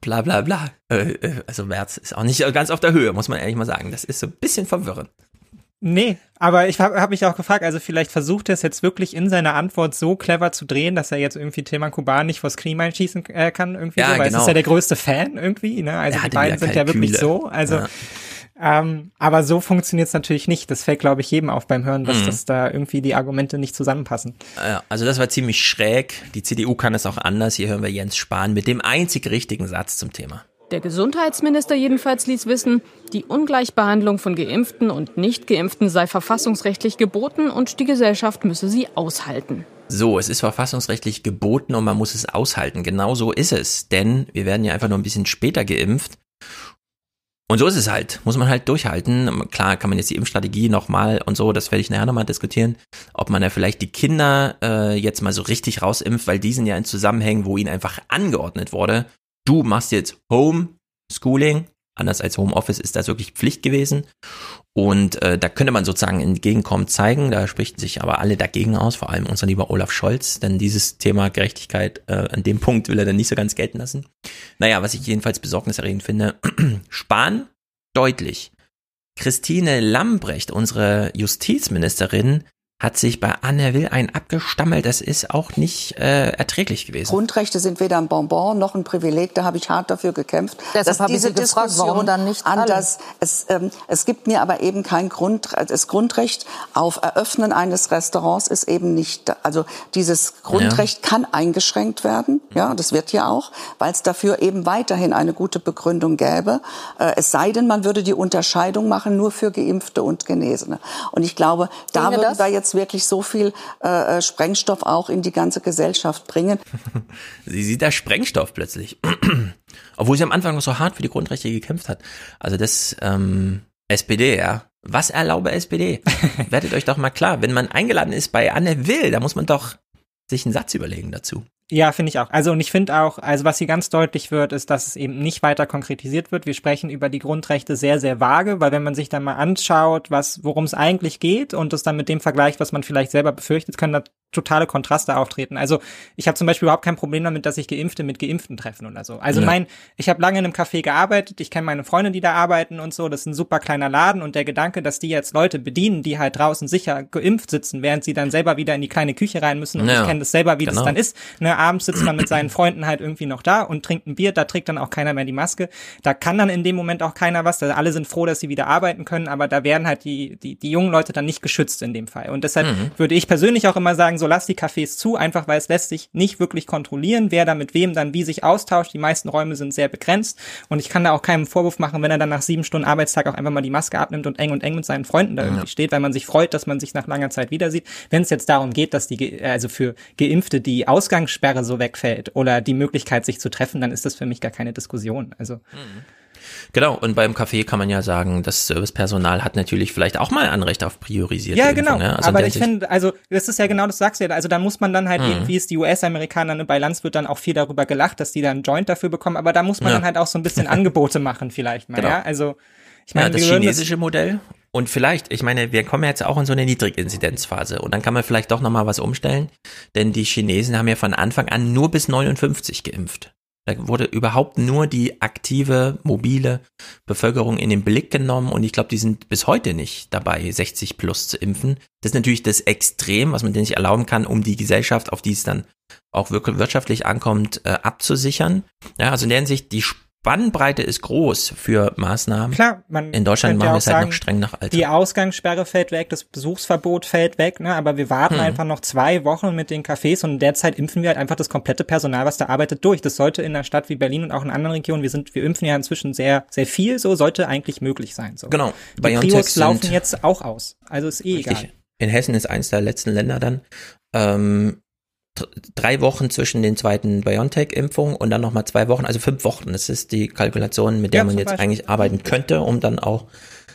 [SPEAKER 1] Bla bla bla. Äh, äh, also März ist auch nicht ganz auf der Höhe, muss man ehrlich mal sagen. Das ist so ein bisschen verwirrend.
[SPEAKER 11] Nee, aber ich habe hab mich auch gefragt, also vielleicht versucht er es jetzt wirklich in seiner Antwort so clever zu drehen, dass er jetzt irgendwie Thema Kuban nicht vors Knie einschießen äh, kann, irgendwie ja, so, weil genau. es ist ja der größte Fan irgendwie, ne? Also die beiden sind ja wirklich so. Also ja. Ähm, aber so funktioniert es natürlich nicht. Das fällt, glaube ich, jedem auf beim Hören, dass mhm. das da irgendwie die Argumente nicht zusammenpassen.
[SPEAKER 1] Also das war ziemlich schräg. Die CDU kann es auch anders. Hier hören wir Jens Spahn mit dem einzig richtigen Satz zum Thema.
[SPEAKER 51] Der Gesundheitsminister jedenfalls ließ wissen, die Ungleichbehandlung von Geimpften und Nicht-Geimpften sei verfassungsrechtlich geboten und die Gesellschaft müsse sie aushalten.
[SPEAKER 1] So, es ist verfassungsrechtlich geboten und man muss es aushalten. Genau so ist es. Denn wir werden ja einfach nur ein bisschen später geimpft. Und so ist es halt, muss man halt durchhalten. Klar kann man jetzt die Impfstrategie nochmal und so, das werde ich nachher nochmal diskutieren, ob man ja vielleicht die Kinder äh, jetzt mal so richtig rausimpft, weil die sind ja in Zusammenhängen, wo ihnen einfach angeordnet wurde, du machst jetzt Homeschooling, anders als Homeoffice ist das wirklich Pflicht gewesen. Und äh, da könnte man sozusagen entgegenkommen zeigen, da sprichten sich aber alle dagegen aus, vor allem unser lieber Olaf Scholz, denn dieses Thema Gerechtigkeit äh, an dem Punkt will er dann nicht so ganz gelten lassen. Naja, was ich jedenfalls besorgniserregend finde, [CLEARS THROAT] Spahn deutlich. Christine Lambrecht, unsere Justizministerin, hat sich bei Anne Will ein abgestammelt. Das ist auch nicht äh, erträglich gewesen.
[SPEAKER 52] Grundrechte sind weder ein Bonbon noch ein Privileg. Da habe ich hart dafür gekämpft,
[SPEAKER 46] Deshalb
[SPEAKER 52] dass diese
[SPEAKER 46] gefragt,
[SPEAKER 52] Diskussion
[SPEAKER 46] warum dann nicht alle?
[SPEAKER 52] anders. Es, ähm, es gibt mir aber eben kein Grund, das Grundrecht auf Eröffnen eines Restaurants ist eben nicht. Also dieses Grundrecht kann eingeschränkt werden. Ja, das wird ja auch, weil es dafür eben weiterhin eine gute Begründung gäbe. Äh, es sei denn, man würde die Unterscheidung machen nur für Geimpfte und Genesene. Und ich glaube, da würden
[SPEAKER 46] das?
[SPEAKER 52] wir jetzt wirklich so viel äh, äh, Sprengstoff auch in die ganze Gesellschaft bringen. [LAUGHS]
[SPEAKER 1] Sie sieht da Sprengstoff plötzlich. [CLEARS THROAT] Obwohl sie am Anfang noch so hart für die Grundrechte gekämpft hat. Also das ähm, SPD, ja. Was erlaube SPD? [LAUGHS] Werdet euch doch mal klar, wenn man eingeladen ist bei Anne Will, da muss man doch sich einen Satz überlegen dazu.
[SPEAKER 11] Ja, finde ich auch. Also und ich finde auch, also was hier ganz deutlich wird, ist, dass es eben nicht weiter konkretisiert wird. Wir sprechen über die Grundrechte sehr, sehr vage, weil wenn man sich dann mal anschaut, was, worum es eigentlich geht und es dann mit dem vergleicht, was man vielleicht selber befürchtet, können totale Kontraste auftreten. Also ich habe zum Beispiel überhaupt kein Problem damit, dass sich Geimpfte mit Geimpften treffen oder so. Also
[SPEAKER 1] Ja.
[SPEAKER 11] mein, ich habe lange in einem Café gearbeitet, ich kenne meine Freunde, die da arbeiten und so. Das ist ein super kleiner Laden und der Gedanke, dass die jetzt Leute bedienen, die halt draußen sicher geimpft sitzen, während sie dann selber wieder in die kleine Küche rein müssen. Und
[SPEAKER 1] Ja.
[SPEAKER 11] ich kenne das selber, wie
[SPEAKER 1] Genau.
[SPEAKER 11] das dann ist. Ne, abends sitzt man mit seinen Freunden halt irgendwie noch da und trinkt ein Bier, da trägt dann auch keiner mehr die Maske. Da kann dann in dem Moment auch keiner was. Da alle sind froh, dass sie wieder arbeiten können, aber da werden halt die, die, die jungen Leute dann nicht geschützt in dem Fall. Und deshalb
[SPEAKER 1] Mhm.
[SPEAKER 11] würde ich persönlich auch immer sagen, so lass die Cafés zu, einfach weil es lässt sich nicht wirklich kontrollieren, wer da mit wem dann wie sich austauscht. Die meisten Räume sind sehr begrenzt und ich kann da auch keinen Vorwurf machen, wenn er dann nach sieben Stunden Arbeitstag auch einfach mal die Maske abnimmt und eng und eng mit seinen Freunden da irgendwie steht, weil man sich freut, dass man sich nach langer Zeit wieder sieht. Wenn es jetzt darum geht, dass die, also für Geimpfte die Ausgangssperre so wegfällt oder die Möglichkeit, sich zu treffen, dann ist das für mich gar keine Diskussion. Also
[SPEAKER 1] Genau, und beim Café kann man ja sagen, das Servicepersonal hat natürlich vielleicht auch mal Anrecht auf priorisierte
[SPEAKER 11] Ja,
[SPEAKER 1] Impfung,
[SPEAKER 11] genau.
[SPEAKER 1] ja? Also
[SPEAKER 11] aber ich finde, also das ist ja genau, das sagst du ja. Also da muss man dann halt
[SPEAKER 1] Mhm.
[SPEAKER 11] wie es die US-Amerikaner ne, bei Lanz wird dann auch viel darüber gelacht, dass die dann Joint dafür bekommen. Aber da muss man
[SPEAKER 1] Ja.
[SPEAKER 11] dann halt auch so ein bisschen [LAUGHS] Angebote machen, vielleicht mal.
[SPEAKER 1] Genau.
[SPEAKER 11] Ja, also ich
[SPEAKER 1] ja,
[SPEAKER 11] meine,
[SPEAKER 1] das
[SPEAKER 11] wir würden
[SPEAKER 1] chinesische Modell. Und vielleicht, ich meine, wir kommen jetzt auch in so eine Niedriginzidenzphase und dann kann man vielleicht doch nochmal was umstellen, denn die Chinesen haben ja von Anfang an nur bis 59 geimpft. Da wurde überhaupt nur die aktive, mobile Bevölkerung in den Blick genommen und ich glaube, die sind bis heute nicht dabei, 60 plus zu impfen. Das ist natürlich das Extrem, was man denen nicht erlauben kann, um die Gesellschaft, auf die es dann auch wirklich wirtschaftlich ankommt, äh, abzusichern. Ja, also in der Hinsicht, die Spannbreite ist groß für Maßnahmen.
[SPEAKER 11] Klar, man
[SPEAKER 1] in Deutschland machen wir es halt noch streng nach Alter.
[SPEAKER 11] Die Ausgangssperre fällt weg, das Besuchsverbot fällt weg, ne? aber wir warten
[SPEAKER 1] Hm.
[SPEAKER 11] einfach noch zwei Wochen mit den Cafés und in der Zeit impfen wir halt einfach das komplette Personal, was da arbeitet, durch. Das sollte in einer Stadt wie Berlin und auch in anderen Regionen, wir sind, wir impfen ja inzwischen sehr, sehr viel, so sollte eigentlich möglich sein. So.
[SPEAKER 1] Genau.
[SPEAKER 11] Die
[SPEAKER 1] BioNTech
[SPEAKER 11] Prios laufen jetzt auch aus. Also ist eh egal.
[SPEAKER 1] Richtig. In Hessen ist eins der letzten Länder dann. Ähm, drei Wochen zwischen den zweiten BioNTech-Impfungen und dann nochmal zwei Wochen, also fünf Wochen. Das ist die Kalkulation, mit der
[SPEAKER 11] Ja,
[SPEAKER 1] man jetzt
[SPEAKER 11] Beispiel.
[SPEAKER 1] eigentlich arbeiten könnte, um dann auch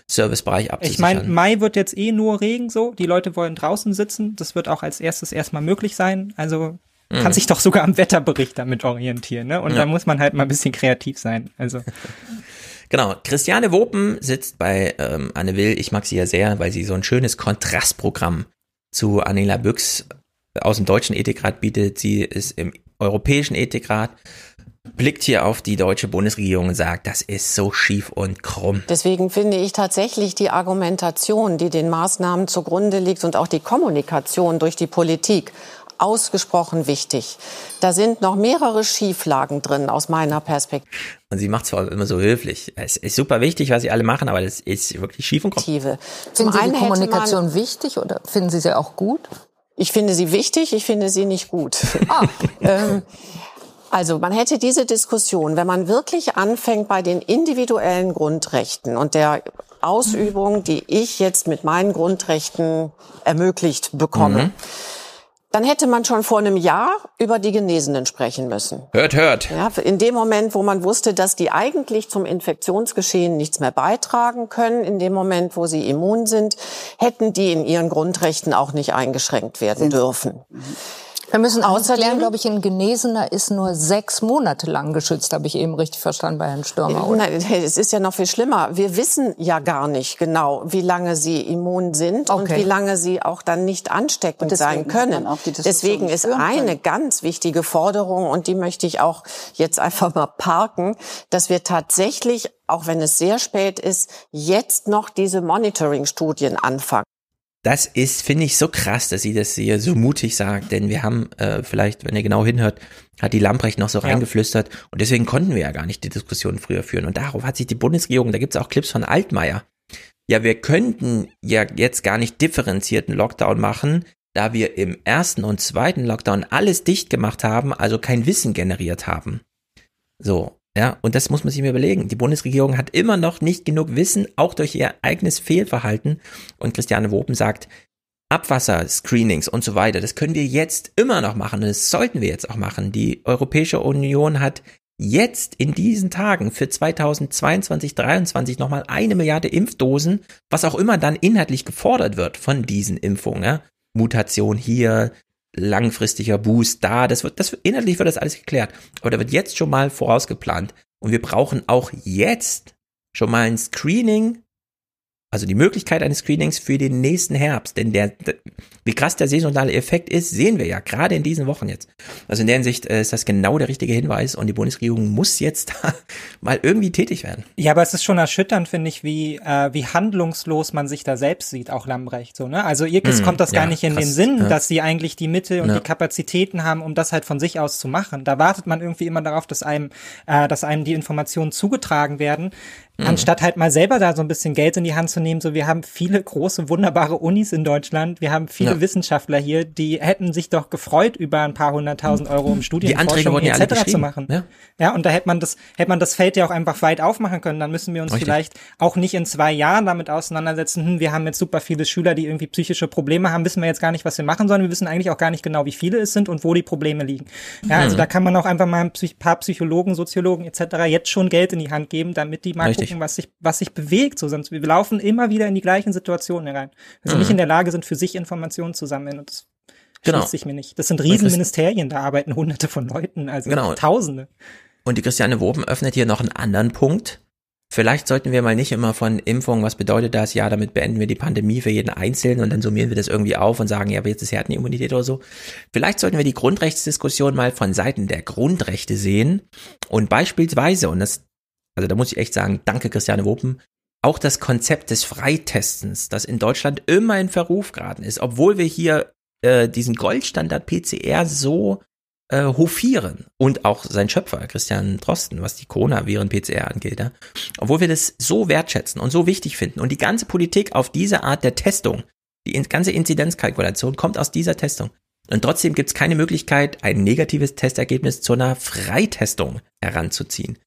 [SPEAKER 1] Servicebereich
[SPEAKER 11] Ich
[SPEAKER 1] abzusichern.
[SPEAKER 11] meine, Mai wird jetzt eh nur Regen so. Die Leute wollen draußen sitzen. Das wird auch als erstes erstmal möglich sein. Also kann
[SPEAKER 1] Mhm.
[SPEAKER 11] sich doch sogar am Wetterbericht damit orientieren. Ne? Und
[SPEAKER 1] Ja.
[SPEAKER 11] da muss man halt mal ein bisschen kreativ sein. Also [LAUGHS]
[SPEAKER 1] Genau, Christiane Wopen sitzt bei ähm, Anne Will. Ich mag sie ja sehr, weil sie so ein schönes Kontrastprogramm zu Anela Büchs aus dem deutschen Ethikrat bietet. Sie ist im europäischen Ethikrat, blickt hier auf die deutsche Bundesregierung und sagt, das ist so schief und krumm.
[SPEAKER 53] Deswegen finde ich tatsächlich die Argumentation, die den Maßnahmen zugrunde liegt und auch die Kommunikation durch die Politik ausgesprochen wichtig. Da sind noch mehrere Schieflagen drin aus meiner Perspektive.
[SPEAKER 1] Und sie macht zwar immer so höflich. Es ist super wichtig, was sie alle machen, aber das ist wirklich schief und krumm.
[SPEAKER 53] Zum
[SPEAKER 54] Finden Sie
[SPEAKER 53] einen
[SPEAKER 54] die Kommunikation wichtig oder finden Sie sie auch gut?
[SPEAKER 53] Ich finde sie wichtig, ich finde sie nicht gut. [LAUGHS] ähm, also man hätte diese Diskussion, wenn man wirklich anfängt bei den individuellen Grundrechten und der Ausübung, die ich jetzt mit meinen Grundrechten ermöglicht bekomme,
[SPEAKER 1] Mhm.
[SPEAKER 53] Dann hätte man schon vor einem Jahr über die Genesenen sprechen müssen.
[SPEAKER 1] Hört, hört.
[SPEAKER 53] Ja, in dem Moment, wo man wusste, dass die eigentlich zum Infektionsgeschehen nichts mehr beitragen können, in dem Moment, wo sie immun sind, hätten die in ihren Grundrechten auch nicht eingeschränkt werden dürfen.
[SPEAKER 54] Wir müssen außerdem, glaube ich, ein Genesener ist nur sechs Monate lang geschützt, habe ich eben richtig verstanden bei Herrn Stürmer. oder?
[SPEAKER 53] Nein, es ist ja noch viel schlimmer. Wir wissen ja gar nicht genau, wie lange sie immun sind und
[SPEAKER 54] Okay.
[SPEAKER 53] wie lange sie auch dann nicht ansteckend
[SPEAKER 54] Und
[SPEAKER 53] sein können. Deswegen ist eine
[SPEAKER 54] können.
[SPEAKER 53] ganz wichtige Forderung und die möchte ich auch jetzt einfach mal parken, dass wir tatsächlich, auch wenn es sehr spät ist, jetzt noch diese Monitoring-Studien anfangen.
[SPEAKER 1] Das ist, finde ich, so krass, dass sie das hier so mutig sagt, denn wir haben äh, vielleicht, wenn ihr genau hinhört, hat die Lamprecht noch so ja. reingeflüstert und deswegen konnten wir ja gar nicht die Diskussion früher führen. Und darauf hat sich die Bundesregierung, da gibt es auch Clips von Altmaier, ja, wir könnten ja jetzt gar nicht differenzierten Lockdown machen, da wir im ersten und zweiten Lockdown alles dicht gemacht haben, also kein Wissen generiert haben. So, ja, und das muss man sich mir überlegen. Die Bundesregierung hat immer noch nicht genug Wissen, auch durch ihr eigenes Fehlverhalten. Und Christiane Wopen sagt, Abwasserscreenings und so weiter, das können wir jetzt immer noch machen und das sollten wir jetzt auch machen. Die Europäische Union hat jetzt in diesen Tagen für 2022, 2023 nochmal eine Milliarde Impfdosen, was auch immer dann inhaltlich gefordert wird von diesen Impfungen. Ja? Mutation hier, langfristiger Boost da, das wird, das inhaltlich wird das alles geklärt. Aber da wird jetzt schon mal vorausgeplant. Und wir brauchen auch jetzt schon mal ein Screening also die Möglichkeit eines Screenings für den nächsten Herbst. Denn der, wie krass der saisonale Effekt ist, sehen wir ja gerade in diesen Wochen jetzt. Also in der Hinsicht äh, ist das genau der richtige Hinweis und die Bundesregierung muss jetzt [LAUGHS] mal irgendwie tätig werden.
[SPEAKER 11] Ja, aber es ist schon erschütternd, finde ich, wie, äh, wie handlungslos man sich da selbst sieht, auch Lambrecht. So, ne? Also ihr hm, kommt das ja, gar nicht in krass, den Sinn, ja. dass sie eigentlich die Mittel und ja. die Kapazitäten haben, um das halt von sich aus zu machen. Da wartet man irgendwie immer darauf, dass einem, äh, dass einem die Informationen zugetragen werden. Mhm. Anstatt halt mal selber da so ein bisschen Geld in die Hand zu nehmen, so wir haben viele große, wunderbare Unis in Deutschland, wir haben viele ja. Wissenschaftler hier, die hätten sich doch gefreut, über ein paar hunderttausend Euro um Studienforschung etc. Ja zu machen. Ja. ja, und da hätte man das, hätte man das Feld ja auch einfach weit aufmachen können. Dann müssen wir uns Richtig. vielleicht auch nicht in zwei Jahren damit auseinandersetzen, hm, wir haben jetzt super viele Schüler, die irgendwie psychische Probleme haben, wissen wir jetzt gar nicht, was wir machen sollen. Wir wissen eigentlich auch gar nicht genau, wie viele es sind und wo die Probleme liegen. Ja, also mhm. da kann man auch einfach mal ein paar Psychologen, Soziologen etc. jetzt schon Geld in die Hand geben, damit die mal Richtig gucken, was sich, was sich bewegt. So, sonst wir laufen immer wieder in die gleichen Situationen herein. Wenn sie mhm. nicht in der Lage sind, für sich Informationen zu sammeln. Und das genau. schließt sich mir nicht. Das sind Riesenministerien, da arbeiten hunderte von Leuten, also genau. Tausende.
[SPEAKER 1] Und die Christiane Woben öffnet hier noch einen anderen Punkt. Vielleicht sollten wir mal nicht immer von Impfung, was bedeutet das? Ja, damit beenden wir die Pandemie für jeden Einzelnen und dann summieren wir das irgendwie auf und sagen, ja, aber jetzt ist Herdenimmunität oder so. Vielleicht sollten wir die Grundrechtsdiskussion mal von Seiten der Grundrechte sehen und beispielsweise, und das also da muss ich echt sagen, danke Christiane Wopen, auch das Konzept des Freitestens, das in Deutschland immer in Verruf geraten ist, obwohl wir hier äh, diesen Goldstandard PCR so äh, hofieren und auch sein Schöpfer Christian Drosten, was die Corona-Viren-PCR angeht, ja? obwohl wir das so wertschätzen und so wichtig finden und die ganze Politik auf diese Art der Testung, die ganze Inzidenzkalkulation kommt aus dieser Testung. Und trotzdem gibt es keine Möglichkeit, ein negatives Testergebnis zu einer Freitestung heranzuziehen.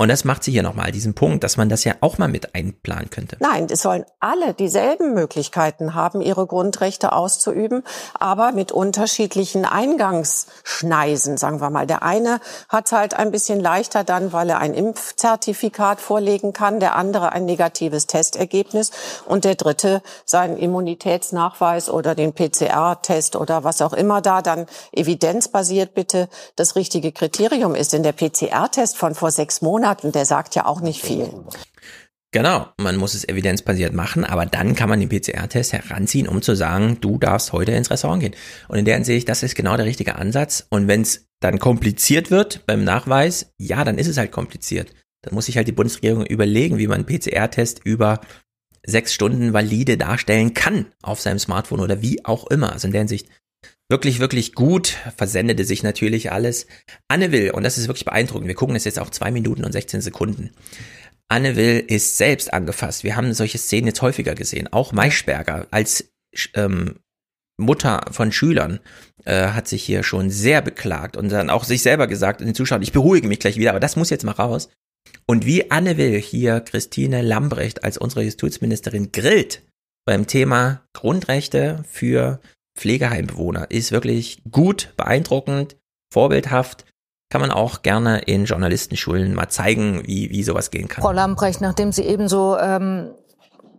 [SPEAKER 1] Und das macht sie hier nochmal, diesen Punkt, dass man das ja auch mal mit einplanen könnte.
[SPEAKER 53] Nein, es sollen alle dieselben Möglichkeiten haben, ihre Grundrechte auszuüben, aber mit unterschiedlichen Eingangsschneisen, sagen wir mal. Der eine hat halt ein bisschen leichter dann, weil er ein Impfzertifikat vorlegen kann, der andere ein negatives Testergebnis und der dritte seinen Immunitätsnachweis oder den PCR-Test oder was auch immer da dann evidenzbasiert bitte das richtige Kriterium ist. Denn der PCR-Test von vor sechs Monaten Monaten, der sagt ja auch nicht viel.
[SPEAKER 1] Genau, man muss es evidenzbasiert machen, aber dann kann man den PCR-Test heranziehen, um zu sagen, du darfst heute ins Restaurant gehen. Und in der Hinsicht, das ist genau der richtige Ansatz. Und wenn es dann kompliziert wird beim Nachweis, ja, dann ist es halt kompliziert. Dann muss sich halt die Bundesregierung überlegen, wie man einen PCR-Test über sechs Stunden valide darstellen kann auf seinem Smartphone oder wie auch immer. Also in der Hinsicht wirklich, wirklich gut, versendete sich natürlich alles. Anne Will, und das ist wirklich beeindruckend, wir gucken es jetzt auch zwei Minuten und 16 Sekunden. Anne Will ist selbst angefasst. Wir haben solche Szenen jetzt häufiger gesehen. Auch Maischberger als ähm, Mutter von Schülern äh, hat sich hier schon sehr beklagt und dann auch sich selber gesagt in den Zuschauern, ich beruhige mich gleich wieder, aber das muss jetzt mal raus. Und wie Anne Will hier Christine Lambrecht als unsere Justizministerin grillt beim Thema Grundrechte für Pflegeheimbewohner ist wirklich gut, beeindruckend, vorbildhaft. Kann man auch gerne in Journalistenschulen mal zeigen, wie, wie sowas gehen kann.
[SPEAKER 54] Frau Lamprecht, nachdem Sie ebenso ähm,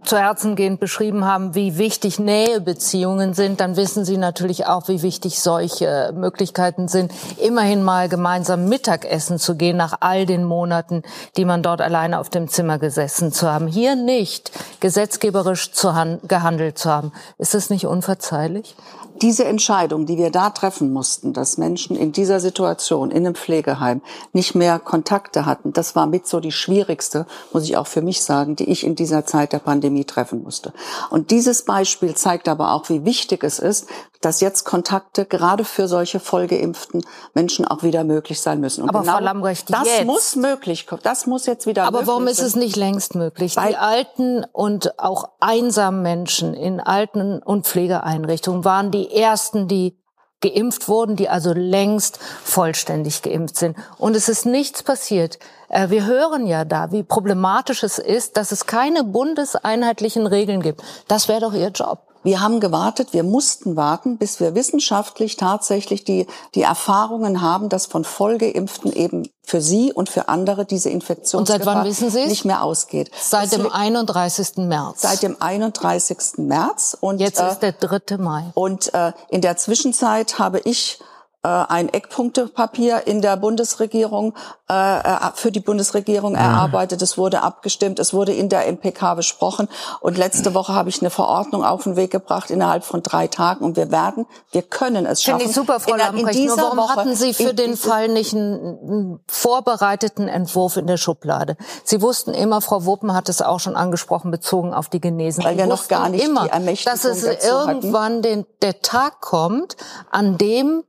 [SPEAKER 54] zu Herzen gehend beschrieben haben, wie wichtig Nähebeziehungen sind, dann wissen Sie natürlich auch, wie wichtig solche Möglichkeiten sind, immerhin mal gemeinsam Mittagessen zu gehen nach all den Monaten, die man dort alleine auf dem Zimmer gesessen zu haben. Hier nicht gesetzgeberisch zu gehandelt zu haben. Ist das nicht unverzeihlich?
[SPEAKER 52] Diese Entscheidung, die wir da treffen mussten, dass Menschen in dieser Situation in einem Pflegeheim nicht mehr Kontakte hatten, das war mit so die schwierigste, muss ich auch für mich sagen, die ich in dieser Zeit der Pandemie treffen musste. Und dieses Beispiel zeigt aber auch, wie wichtig es ist, dass jetzt Kontakte gerade für solche vollgeimpften Menschen auch wieder möglich sein müssen. Und
[SPEAKER 54] Aber
[SPEAKER 52] genau
[SPEAKER 54] Frau Lambrecht,
[SPEAKER 52] das
[SPEAKER 54] jetzt.
[SPEAKER 52] muss möglich, das muss jetzt wieder
[SPEAKER 54] Aber warum ist es nicht längst möglich? Die alten und auch einsamen Menschen in Alten- und Pflegeeinrichtungen waren die ersten, die geimpft wurden, die also längst vollständig geimpft sind. Und es ist nichts passiert. Äh, Wir hören ja da, wie problematisch es ist, dass es keine bundeseinheitlichen Regeln gibt. Das wäre doch Ihr Job.
[SPEAKER 52] Wir haben gewartet, wir mussten warten, bis wir wissenschaftlich tatsächlich die, die Erfahrungen haben, dass von Vollgeimpften eben für sie und für andere diese
[SPEAKER 54] Und
[SPEAKER 52] Infektionsgefahr
[SPEAKER 54] seit wann wissen Sie es?
[SPEAKER 52] nicht mehr ausgeht.
[SPEAKER 54] Seit dem
[SPEAKER 52] Deswegen-
[SPEAKER 54] 31. März.
[SPEAKER 52] Seit dem 31. März. Und,
[SPEAKER 54] Jetzt
[SPEAKER 52] äh,
[SPEAKER 54] ist der 3. Mai.
[SPEAKER 52] Und äh, in der Zwischenzeit habe ich ein Eckpunktepapier in der Bundesregierung äh, äh, für die Bundesregierung erarbeitet. Es wurde abgestimmt, es wurde in der MPK besprochen und letzte Woche habe ich eine Verordnung auf den Weg gebracht innerhalb von drei Tagen und wir werden, wir können es schaffen.
[SPEAKER 54] Finde ich super, Frau
[SPEAKER 52] in, in
[SPEAKER 54] Lambrecht. Nur warum
[SPEAKER 52] Woche,
[SPEAKER 54] hatten Sie für
[SPEAKER 52] in
[SPEAKER 54] den Fall nicht einen, einen vorbereiteten Entwurf in der Schublade? Sie wussten immer, Frau Wuppen hat es auch schon angesprochen, bezogen auf die Genesen.
[SPEAKER 52] Weil wir noch gar nicht
[SPEAKER 54] immer,
[SPEAKER 52] die Ermächtigung
[SPEAKER 54] dass es irgendwann den, der Tag kommt, an dem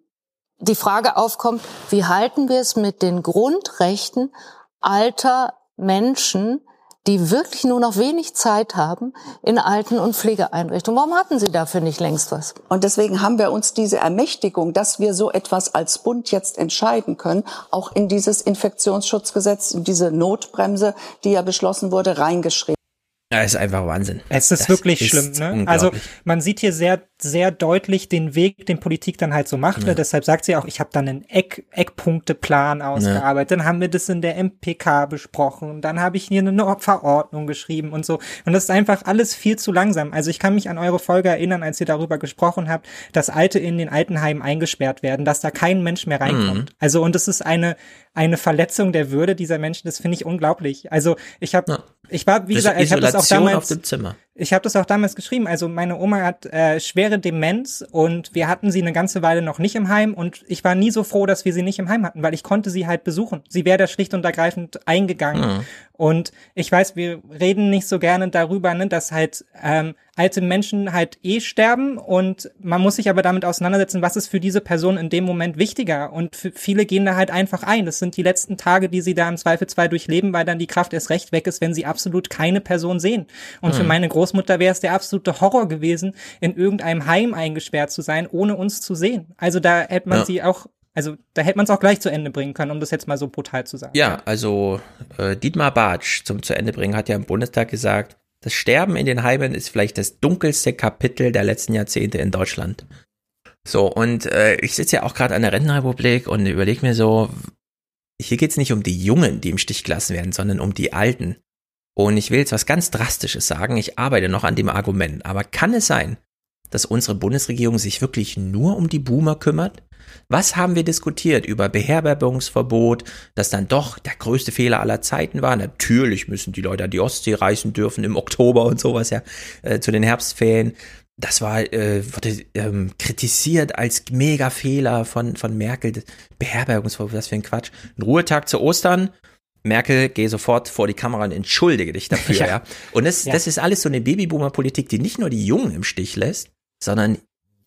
[SPEAKER 54] die Frage aufkommt, wie halten wir es mit den Grundrechten alter Menschen, die wirklich nur noch wenig Zeit haben in Alten- und Pflegeeinrichtungen. Warum hatten Sie dafür nicht längst was?
[SPEAKER 52] Und deswegen haben wir uns diese Ermächtigung, dass wir so etwas als Bund jetzt entscheiden können, auch in dieses Infektionsschutzgesetz, in diese Notbremse, die ja beschlossen wurde, reingeschrieben.
[SPEAKER 1] Ja, ist einfach Wahnsinn.
[SPEAKER 11] Es ist
[SPEAKER 1] Das
[SPEAKER 11] wirklich
[SPEAKER 1] ist
[SPEAKER 11] schlimm, ne? Also man sieht hier sehr, sehr deutlich den Weg, den Politik dann halt so macht.
[SPEAKER 1] Ja.
[SPEAKER 11] Deshalb sagt sie auch, ich habe dann einen Eck, Eckpunkteplan ausgearbeitet. Dann haben wir das in der MPK besprochen. Dann habe ich hier eine Verordnung geschrieben und so. Und das ist einfach alles viel zu langsam. Also ich kann mich an eure Folge erinnern, als ihr darüber gesprochen habt, dass Alte in den Altenheimen eingesperrt werden, dass da kein Mensch mehr reinkommt.
[SPEAKER 1] Mhm.
[SPEAKER 11] Also und es ist eine eine Verletzung der Würde dieser Menschen. Das finde ich unglaublich. Also ich habe ich war wie
[SPEAKER 1] Das
[SPEAKER 11] gesagt, ich habe das auch damals
[SPEAKER 1] auf dem Zimmer.
[SPEAKER 11] Ich habe das auch damals geschrieben. Also meine Oma hat äh, schwere Demenz und wir hatten sie eine ganze Weile noch nicht im Heim und ich war nie so froh, dass wir sie nicht im Heim hatten, weil ich konnte sie halt besuchen. Sie wäre da schlicht und ergreifend eingegangen.
[SPEAKER 1] Mhm.
[SPEAKER 11] Und ich weiß, wir reden nicht so gerne darüber, ne, dass halt ähm, alte Menschen halt eh sterben und man muss sich aber damit auseinandersetzen, was ist für diese Person in dem Moment wichtiger. Und für viele gehen da halt einfach ein. Das sind die letzten Tage, die sie da im Zweifelsfall durchleben, weil dann die Kraft erst recht weg ist, wenn sie absolut keine Person sehen. Und für
[SPEAKER 1] Mhm.
[SPEAKER 11] meine Großmutter wäre es der absolute Horror gewesen, in irgendeinem Heim eingesperrt zu sein, ohne uns zu sehen. Also da hätte man
[SPEAKER 1] Ja.
[SPEAKER 11] sie auch, also da hätte man es auch gleich zu Ende bringen können, um das jetzt mal so brutal zu sagen.
[SPEAKER 1] Ja, also äh, Dietmar Bartsch zum zu Ende bringen hat ja im Bundestag gesagt, das Sterben in den Heimen ist vielleicht das dunkelste Kapitel der letzten Jahrzehnte in Deutschland. So, und äh, ich sitze ja auch gerade an der Rentenrepublik und überlege mir so, hier geht's nicht um die Jungen, die im Stich gelassen werden, sondern um die Alten. Und ich will jetzt was ganz Drastisches sagen, ich arbeite noch an dem Argument, aber kann es sein, dass unsere Bundesregierung sich wirklich nur um die Boomer kümmert? Was haben wir diskutiert über Beherbergungsverbot, das dann doch der größte Fehler aller Zeiten war? Natürlich müssen die Leute die Ostsee reisen dürfen im Oktober und sowas ja äh, zu den Herbstferien. Das war äh, wurde ähm, kritisiert als mega Fehler von von Merkel. Beherbergungsverbot, was für ein Quatsch. Ein Ruhetag zu Ostern. Merkel, geh sofort vor die Kamera und entschuldige dich dafür, [LAUGHS] ja.
[SPEAKER 11] Ja.
[SPEAKER 1] Und das,
[SPEAKER 11] Ja.
[SPEAKER 1] das ist alles so eine Babyboomer-Politik, die nicht nur die Jungen im Stich lässt, sondern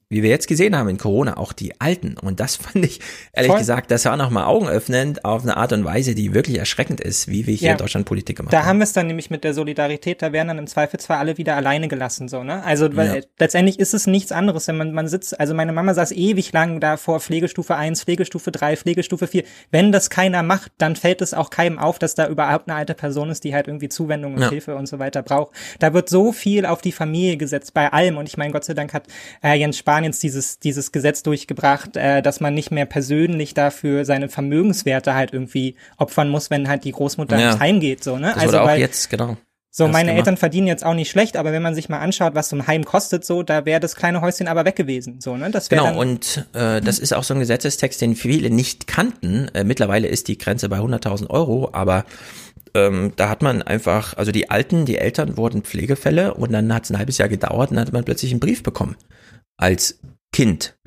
[SPEAKER 1] wie wir jetzt gesehen haben in Corona, auch die Alten. Und das [LAUGHS] fand ich, ehrlich
[SPEAKER 11] Voll.
[SPEAKER 1] gesagt, das war nochmal augenöffnend auf eine Art und Weise, die wirklich erschreckend ist, wie wir hier
[SPEAKER 11] Ja.
[SPEAKER 1] in Deutschland Politik gemacht
[SPEAKER 11] Da
[SPEAKER 1] haben.
[SPEAKER 11] haben wir es dann nämlich mit der Solidarität, da werden dann im Zweifelsfall alle wieder alleine gelassen, so, ne? Also, weil
[SPEAKER 1] Ja.
[SPEAKER 11] letztendlich ist es nichts anderes, wenn man, man sitzt, also meine Mama saß ewig lang da vor Pflegestufe 1, Pflegestufe 3, Pflegestufe 4. Wenn das keiner macht, dann fällt es auch keinem auf, dass da überhaupt eine alte Person ist, die halt irgendwie Zuwendung und
[SPEAKER 1] Ja.
[SPEAKER 11] Hilfe und so weiter braucht. Da wird so viel auf die Familie gesetzt, bei allem. Und ich meine, Gott sei Dank hat äh, Jens Spahn jetzt dieses, dieses Gesetz durchgebracht, äh, dass man nicht mehr persönlich dafür seine Vermögenswerte halt irgendwie opfern muss, wenn halt die Großmutter
[SPEAKER 1] Ja.
[SPEAKER 11] ins Heim geht, so, ne?
[SPEAKER 1] Das wurde auch
[SPEAKER 11] weil-
[SPEAKER 1] jetzt, genau.
[SPEAKER 11] so,
[SPEAKER 1] Das
[SPEAKER 11] meine
[SPEAKER 1] gemacht.
[SPEAKER 11] Eltern verdienen jetzt auch nicht schlecht, aber wenn man sich mal anschaut, was so ein Heim kostet, so, da wäre das kleine Häuschen aber weg gewesen, so, ne? Das
[SPEAKER 1] Genau, und äh, das ist auch so ein Gesetzestext, den viele nicht kannten. Äh, mittlerweile ist die Grenze bei 100.000 Euro, aber ähm, da hat man einfach, also die Alten, die Eltern wurden Pflegefälle und dann hat es ein halbes Jahr gedauert und dann hat man plötzlich einen Brief bekommen als Kind.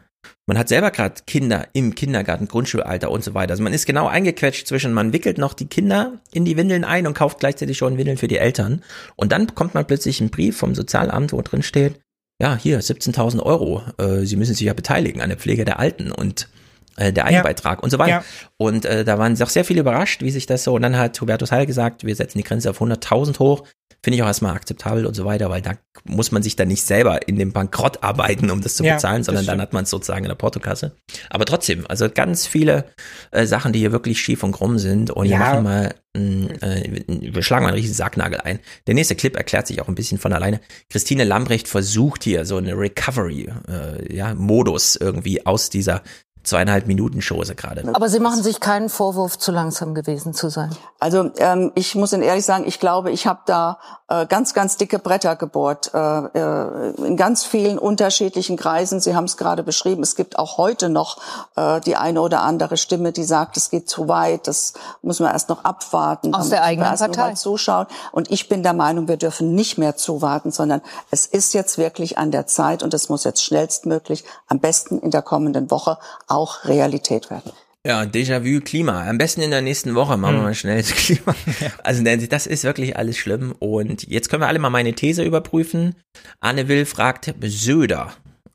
[SPEAKER 1] Man hat selber gerade Kinder im Kindergarten, Grundschulalter und so weiter. Also man ist genau eingequetscht zwischen, man wickelt noch die Kinder in die Windeln ein und kauft gleichzeitig schon Windeln für die Eltern. Und dann bekommt man plötzlich einen Brief vom Sozialamt, wo drin steht, ja, hier 17.000 Euro, äh, Sie müssen sich ja beteiligen an der Pflege der Alten und äh, der Eigenbeitrag ja. und so weiter. Ja. Und äh, da waren auch sehr viele überrascht, wie sich das so, und dann hat Hubertus Heil gesagt, wir setzen die Grenze auf 100.000 hoch, finde ich auch erstmal akzeptabel und so weiter, weil da muss man sich dann nicht selber in dem Bankrott arbeiten, um das zu bezahlen, ja, sondern dann hat man es sozusagen in der Portokasse. Aber trotzdem, also ganz viele äh, Sachen, die hier wirklich schief und krumm sind und ja. wir machen mal, äh, wir schlagen mal einen riesigen Sacknagel ein. Der nächste Clip erklärt sich auch ein bisschen von alleine. Christine Lambrecht versucht hier so eine Recovery, äh, ja, Modus irgendwie aus dieser zweieinhalb Minuten Chose gerade.
[SPEAKER 54] Aber Sie machen sich keinen Vorwurf, zu langsam gewesen zu sein.
[SPEAKER 52] Also ähm, ich muss Ihnen ehrlich sagen, ich glaube, ich habe da äh, ganz, ganz dicke Bretter gebohrt äh, äh, in ganz vielen unterschiedlichen Kreisen. Sie haben es gerade beschrieben. Es gibt auch heute noch äh, die eine oder andere Stimme, die sagt, es geht zu weit. Das muss man erst noch abwarten.
[SPEAKER 54] Aus der eigenen Partei.
[SPEAKER 52] Zuschauen. Und ich bin der Meinung, wir dürfen nicht mehr zuwarten, sondern es ist jetzt wirklich an der Zeit und es muss jetzt schnellstmöglich, am besten in der kommenden Woche auch Realität werden.
[SPEAKER 1] Ja, Déjà-vu Klima. Am besten in der nächsten Woche machen wir hm. mal schnell das Klima. [LAUGHS] Also das ist wirklich alles schlimm. Und jetzt können wir alle mal meine These überprüfen. Anne Will fragt Söder.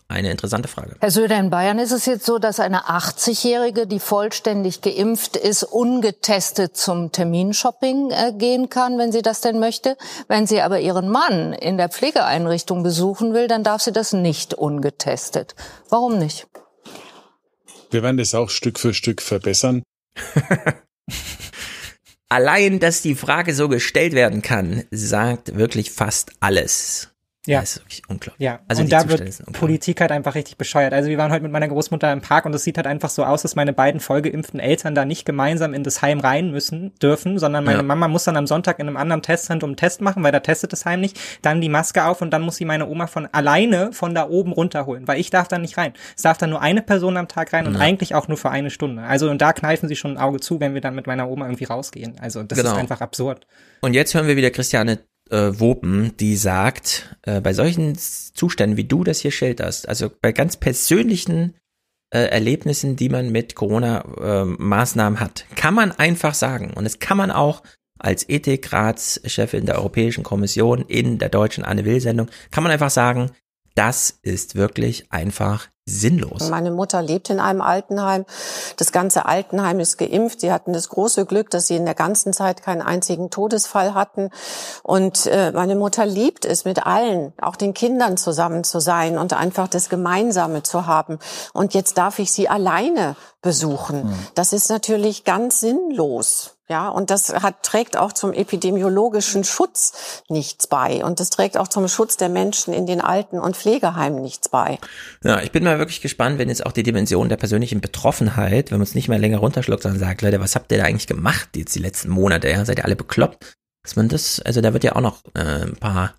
[SPEAKER 1] Eine interessante Frage.
[SPEAKER 54] Herr Söder, in Bayern ist es jetzt so, dass eine 80-Jährige, die vollständig geimpft ist, ungetestet zum Terminshopping äh, gehen kann, wenn sie das denn möchte. Wenn sie aber ihren Mann in der Pflegeeinrichtung besuchen will, dann darf sie das nicht ungetestet. Warum nicht?
[SPEAKER 55] Wir werden das auch Stück für Stück verbessern. [LAUGHS]
[SPEAKER 1] Allein, dass die Frage so gestellt werden kann, sagt wirklich fast alles.
[SPEAKER 11] Ja.
[SPEAKER 1] Das ist wirklich unglaublich.
[SPEAKER 11] Ja, also und da wird Politik halt einfach richtig bescheuert. Also wir waren heute mit meiner Großmutter im Park und es sieht halt einfach so aus, dass meine beiden vollgeimpften Eltern da nicht gemeinsam in das Heim rein müssen, dürfen, sondern meine ja. Mama muss dann am Sonntag in einem anderen Testzentrum einen Test machen, weil da testet das Heim nicht, dann die Maske auf und dann muss sie meine Oma von alleine von da oben runterholen, weil ich darf da nicht rein. Es darf dann nur eine Person am Tag rein und ja. eigentlich auch nur für eine Stunde. Also und da kneifen sie schon ein Auge zu, wenn wir dann mit meiner Oma irgendwie rausgehen. Also das genau. ist einfach absurd.
[SPEAKER 1] Und jetzt hören wir wieder Christiane äh, Wopen, die sagt, äh, bei solchen Zuständen, wie du das hier schilderst, also bei ganz persönlichen äh, Erlebnissen, die man mit Corona-Maßnahmen äh, hat, kann man einfach sagen, und das kann man auch als Ethikratschefin der Europäischen Kommission in der deutschen Anne Will-Sendung, kann man einfach sagen, das ist wirklich einfach sinnlos.
[SPEAKER 53] Meine Mutter lebt in einem Altenheim. Das ganze Altenheim ist geimpft. Sie hatten das große Glück, dass sie in der ganzen Zeit keinen einzigen Todesfall hatten. Und äh, meine Mutter liebt es, mit allen, auch den Kindern zusammen zu sein und einfach das Gemeinsame zu haben. Und jetzt darf ich sie alleine besuchen. Hm. Das ist natürlich ganz sinnlos. Ja, und das hat, trägt auch zum epidemiologischen Schutz nichts bei. Und das trägt auch zum Schutz der Menschen in den Alten- und Pflegeheimen nichts bei.
[SPEAKER 1] Ja, ich bin mal wirklich gespannt, wenn jetzt auch die Dimension der persönlichen Betroffenheit, wenn man es nicht mehr länger runterschluckt, sondern sagt, Leute, was habt ihr da eigentlich gemacht jetzt die letzten Monate? Ja? Seid ihr alle bekloppt? Dass man das, also da wird ja auch noch äh, ein paar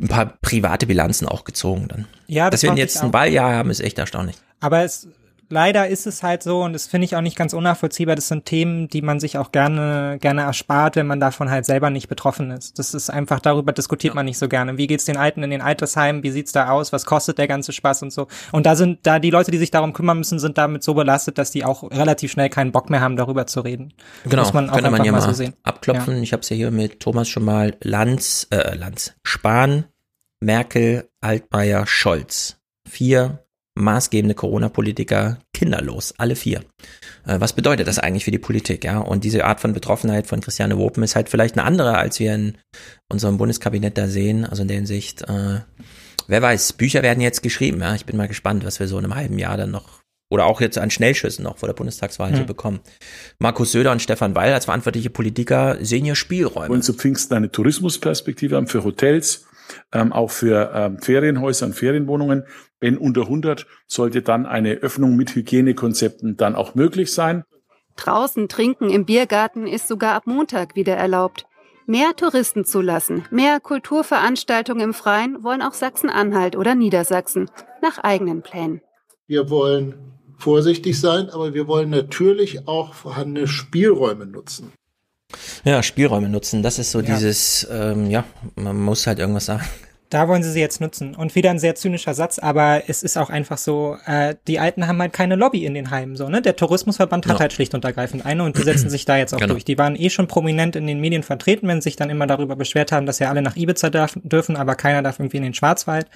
[SPEAKER 1] ein paar private Bilanzen auch gezogen dann. Ja, das Dass wir jetzt ein Wahljahr haben, ist echt erstaunlich.
[SPEAKER 11] Aber es leider ist es halt so und das finde ich auch nicht ganz unnachvollziehbar. Das sind Themen, die man sich auch gerne, gerne erspart, wenn man davon halt selber nicht betroffen ist. Das ist einfach, darüber diskutiert man nicht so gerne. Wie geht's den Alten in den Altersheimen? Wie sieht's da aus? Was kostet der ganze Spaß und so? Und da sind, da die Leute, die sich darum kümmern müssen, sind damit so belastet, dass die auch relativ schnell keinen Bock mehr haben, darüber zu reden.
[SPEAKER 1] Genau. Muss man auch könnte man ja mal, so sehen. abklopfen. Ja. Ich habe es ja hier mit Thomas schon mal Lanz, äh, Lanz, Spahn, Merkel, Altmaier, Scholz. Vier maßgebende Corona-Politiker kinderlos, alle vier. Äh, was bedeutet das eigentlich für die Politik, ja? Und diese Art von Betroffenheit von Christiane Wopen ist halt vielleicht eine andere, als wir in unserem Bundeskabinett da sehen. Also in der Hinsicht, äh, wer weiß, Bücher werden jetzt geschrieben, ja? Ich bin mal gespannt, was wir so in einem halben Jahr dann noch oder auch jetzt an Schnellschüssen noch vor der Bundestagswahl hier hm. bekommen. Markus Söder und Stefan Weil als verantwortliche Politiker sehen hier Spielräume.
[SPEAKER 55] Wollen zu Pfingsten eine Tourismusperspektive haben für Hotels, ähm, auch für ähm, Ferienhäuser und Ferienwohnungen. Wenn unter 100 sollte dann eine Öffnung mit Hygienekonzepten dann auch möglich sein.
[SPEAKER 56] Draußen trinken im Biergarten ist sogar ab Montag wieder erlaubt. Mehr Touristen zulassen, mehr Kulturveranstaltungen im Freien wollen auch Sachsen-Anhalt oder Niedersachsen nach eigenen Plänen.
[SPEAKER 34] Wir wollen vorsichtig sein, aber wir wollen natürlich auch vorhandene Spielräume nutzen.
[SPEAKER 1] Ja, Spielräume nutzen, das ist so ja. dieses, ähm, ja, man muss halt irgendwas sagen.
[SPEAKER 11] Da wollen sie sie jetzt nutzen. Und wieder ein sehr zynischer Satz, aber es ist auch einfach so, äh, die Alten haben halt keine Lobby in den Heimen. So, ne? Der Tourismusverband hat ja. halt schlicht und ergreifend eine und die setzen [CLEARS THROAT] sich da jetzt auch genau. durch. Die waren eh schon prominent in den Medien vertreten, wenn sie sich dann immer darüber beschwert haben, dass ja alle nach Ibiza darf, dürfen, aber keiner darf irgendwie in den Schwarzwald.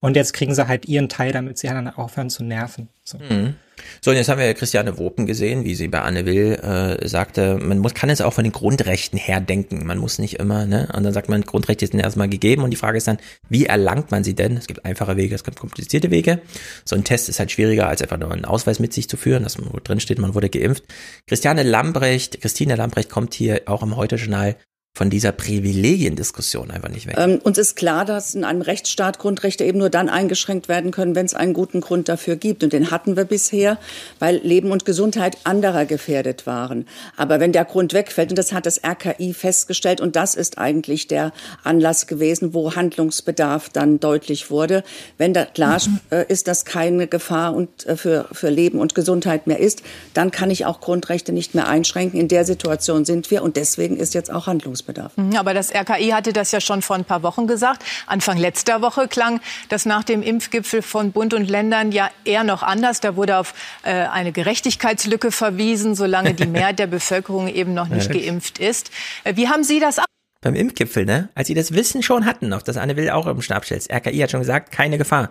[SPEAKER 11] Und jetzt kriegen sie halt ihren Teil, damit sie dann aufhören zu nerven. So.
[SPEAKER 1] Mhm. So, und jetzt haben wir Christiane Wopen gesehen, wie sie bei Anne Will äh, sagte, man muss, kann es auch von den Grundrechten her denken. Man muss nicht immer, ne? Und dann sagt man, Grundrechte sind erstmal gegeben und die Frage ist dann, wie erlangt man sie denn? Es gibt einfache Wege, es gibt komplizierte Wege. So ein Test ist halt schwieriger, als einfach nur einen Ausweis mit sich zu führen, dass man wo drin steht, man wurde geimpft. Christiane Lambrecht, Christine Lambrecht kommt hier auch im Heute-Journal von dieser Privilegiendiskussion einfach nicht weg.
[SPEAKER 52] Ähm, uns ist klar, dass in einem Rechtsstaat Grundrechte eben nur dann eingeschränkt werden können, wenn es einen guten Grund dafür gibt. Und den hatten wir bisher, weil Leben und Gesundheit anderer gefährdet waren. Aber wenn der Grund wegfällt, und das hat das RKI festgestellt, und das ist eigentlich der Anlass gewesen, wo Handlungsbedarf dann deutlich wurde, wenn da klar äh, ist, dass keine Gefahr und, äh, für, für Leben und Gesundheit mehr ist, dann kann ich auch Grundrechte nicht mehr einschränken. In der Situation sind wir und deswegen ist jetzt auch Handlungsbedarf. Handlungsbedarf.
[SPEAKER 24] Mhm, aber das RKI hatte das ja schon vor ein paar Wochen gesagt. Anfang letzter Woche klang das nach dem Impfgipfel von Bund und Ländern ja eher noch anders. Da wurde auf äh, eine Gerechtigkeitslücke verwiesen, solange die [LAUGHS] Mehrheit der Bevölkerung eben noch nicht geimpft ist. Äh, wie haben Sie das ab?
[SPEAKER 1] Beim Impfgipfel, ne? Als sie das Wissen schon hatten, auf das Anne Will auch im Stab stellt. RKI hat schon gesagt, keine Gefahr.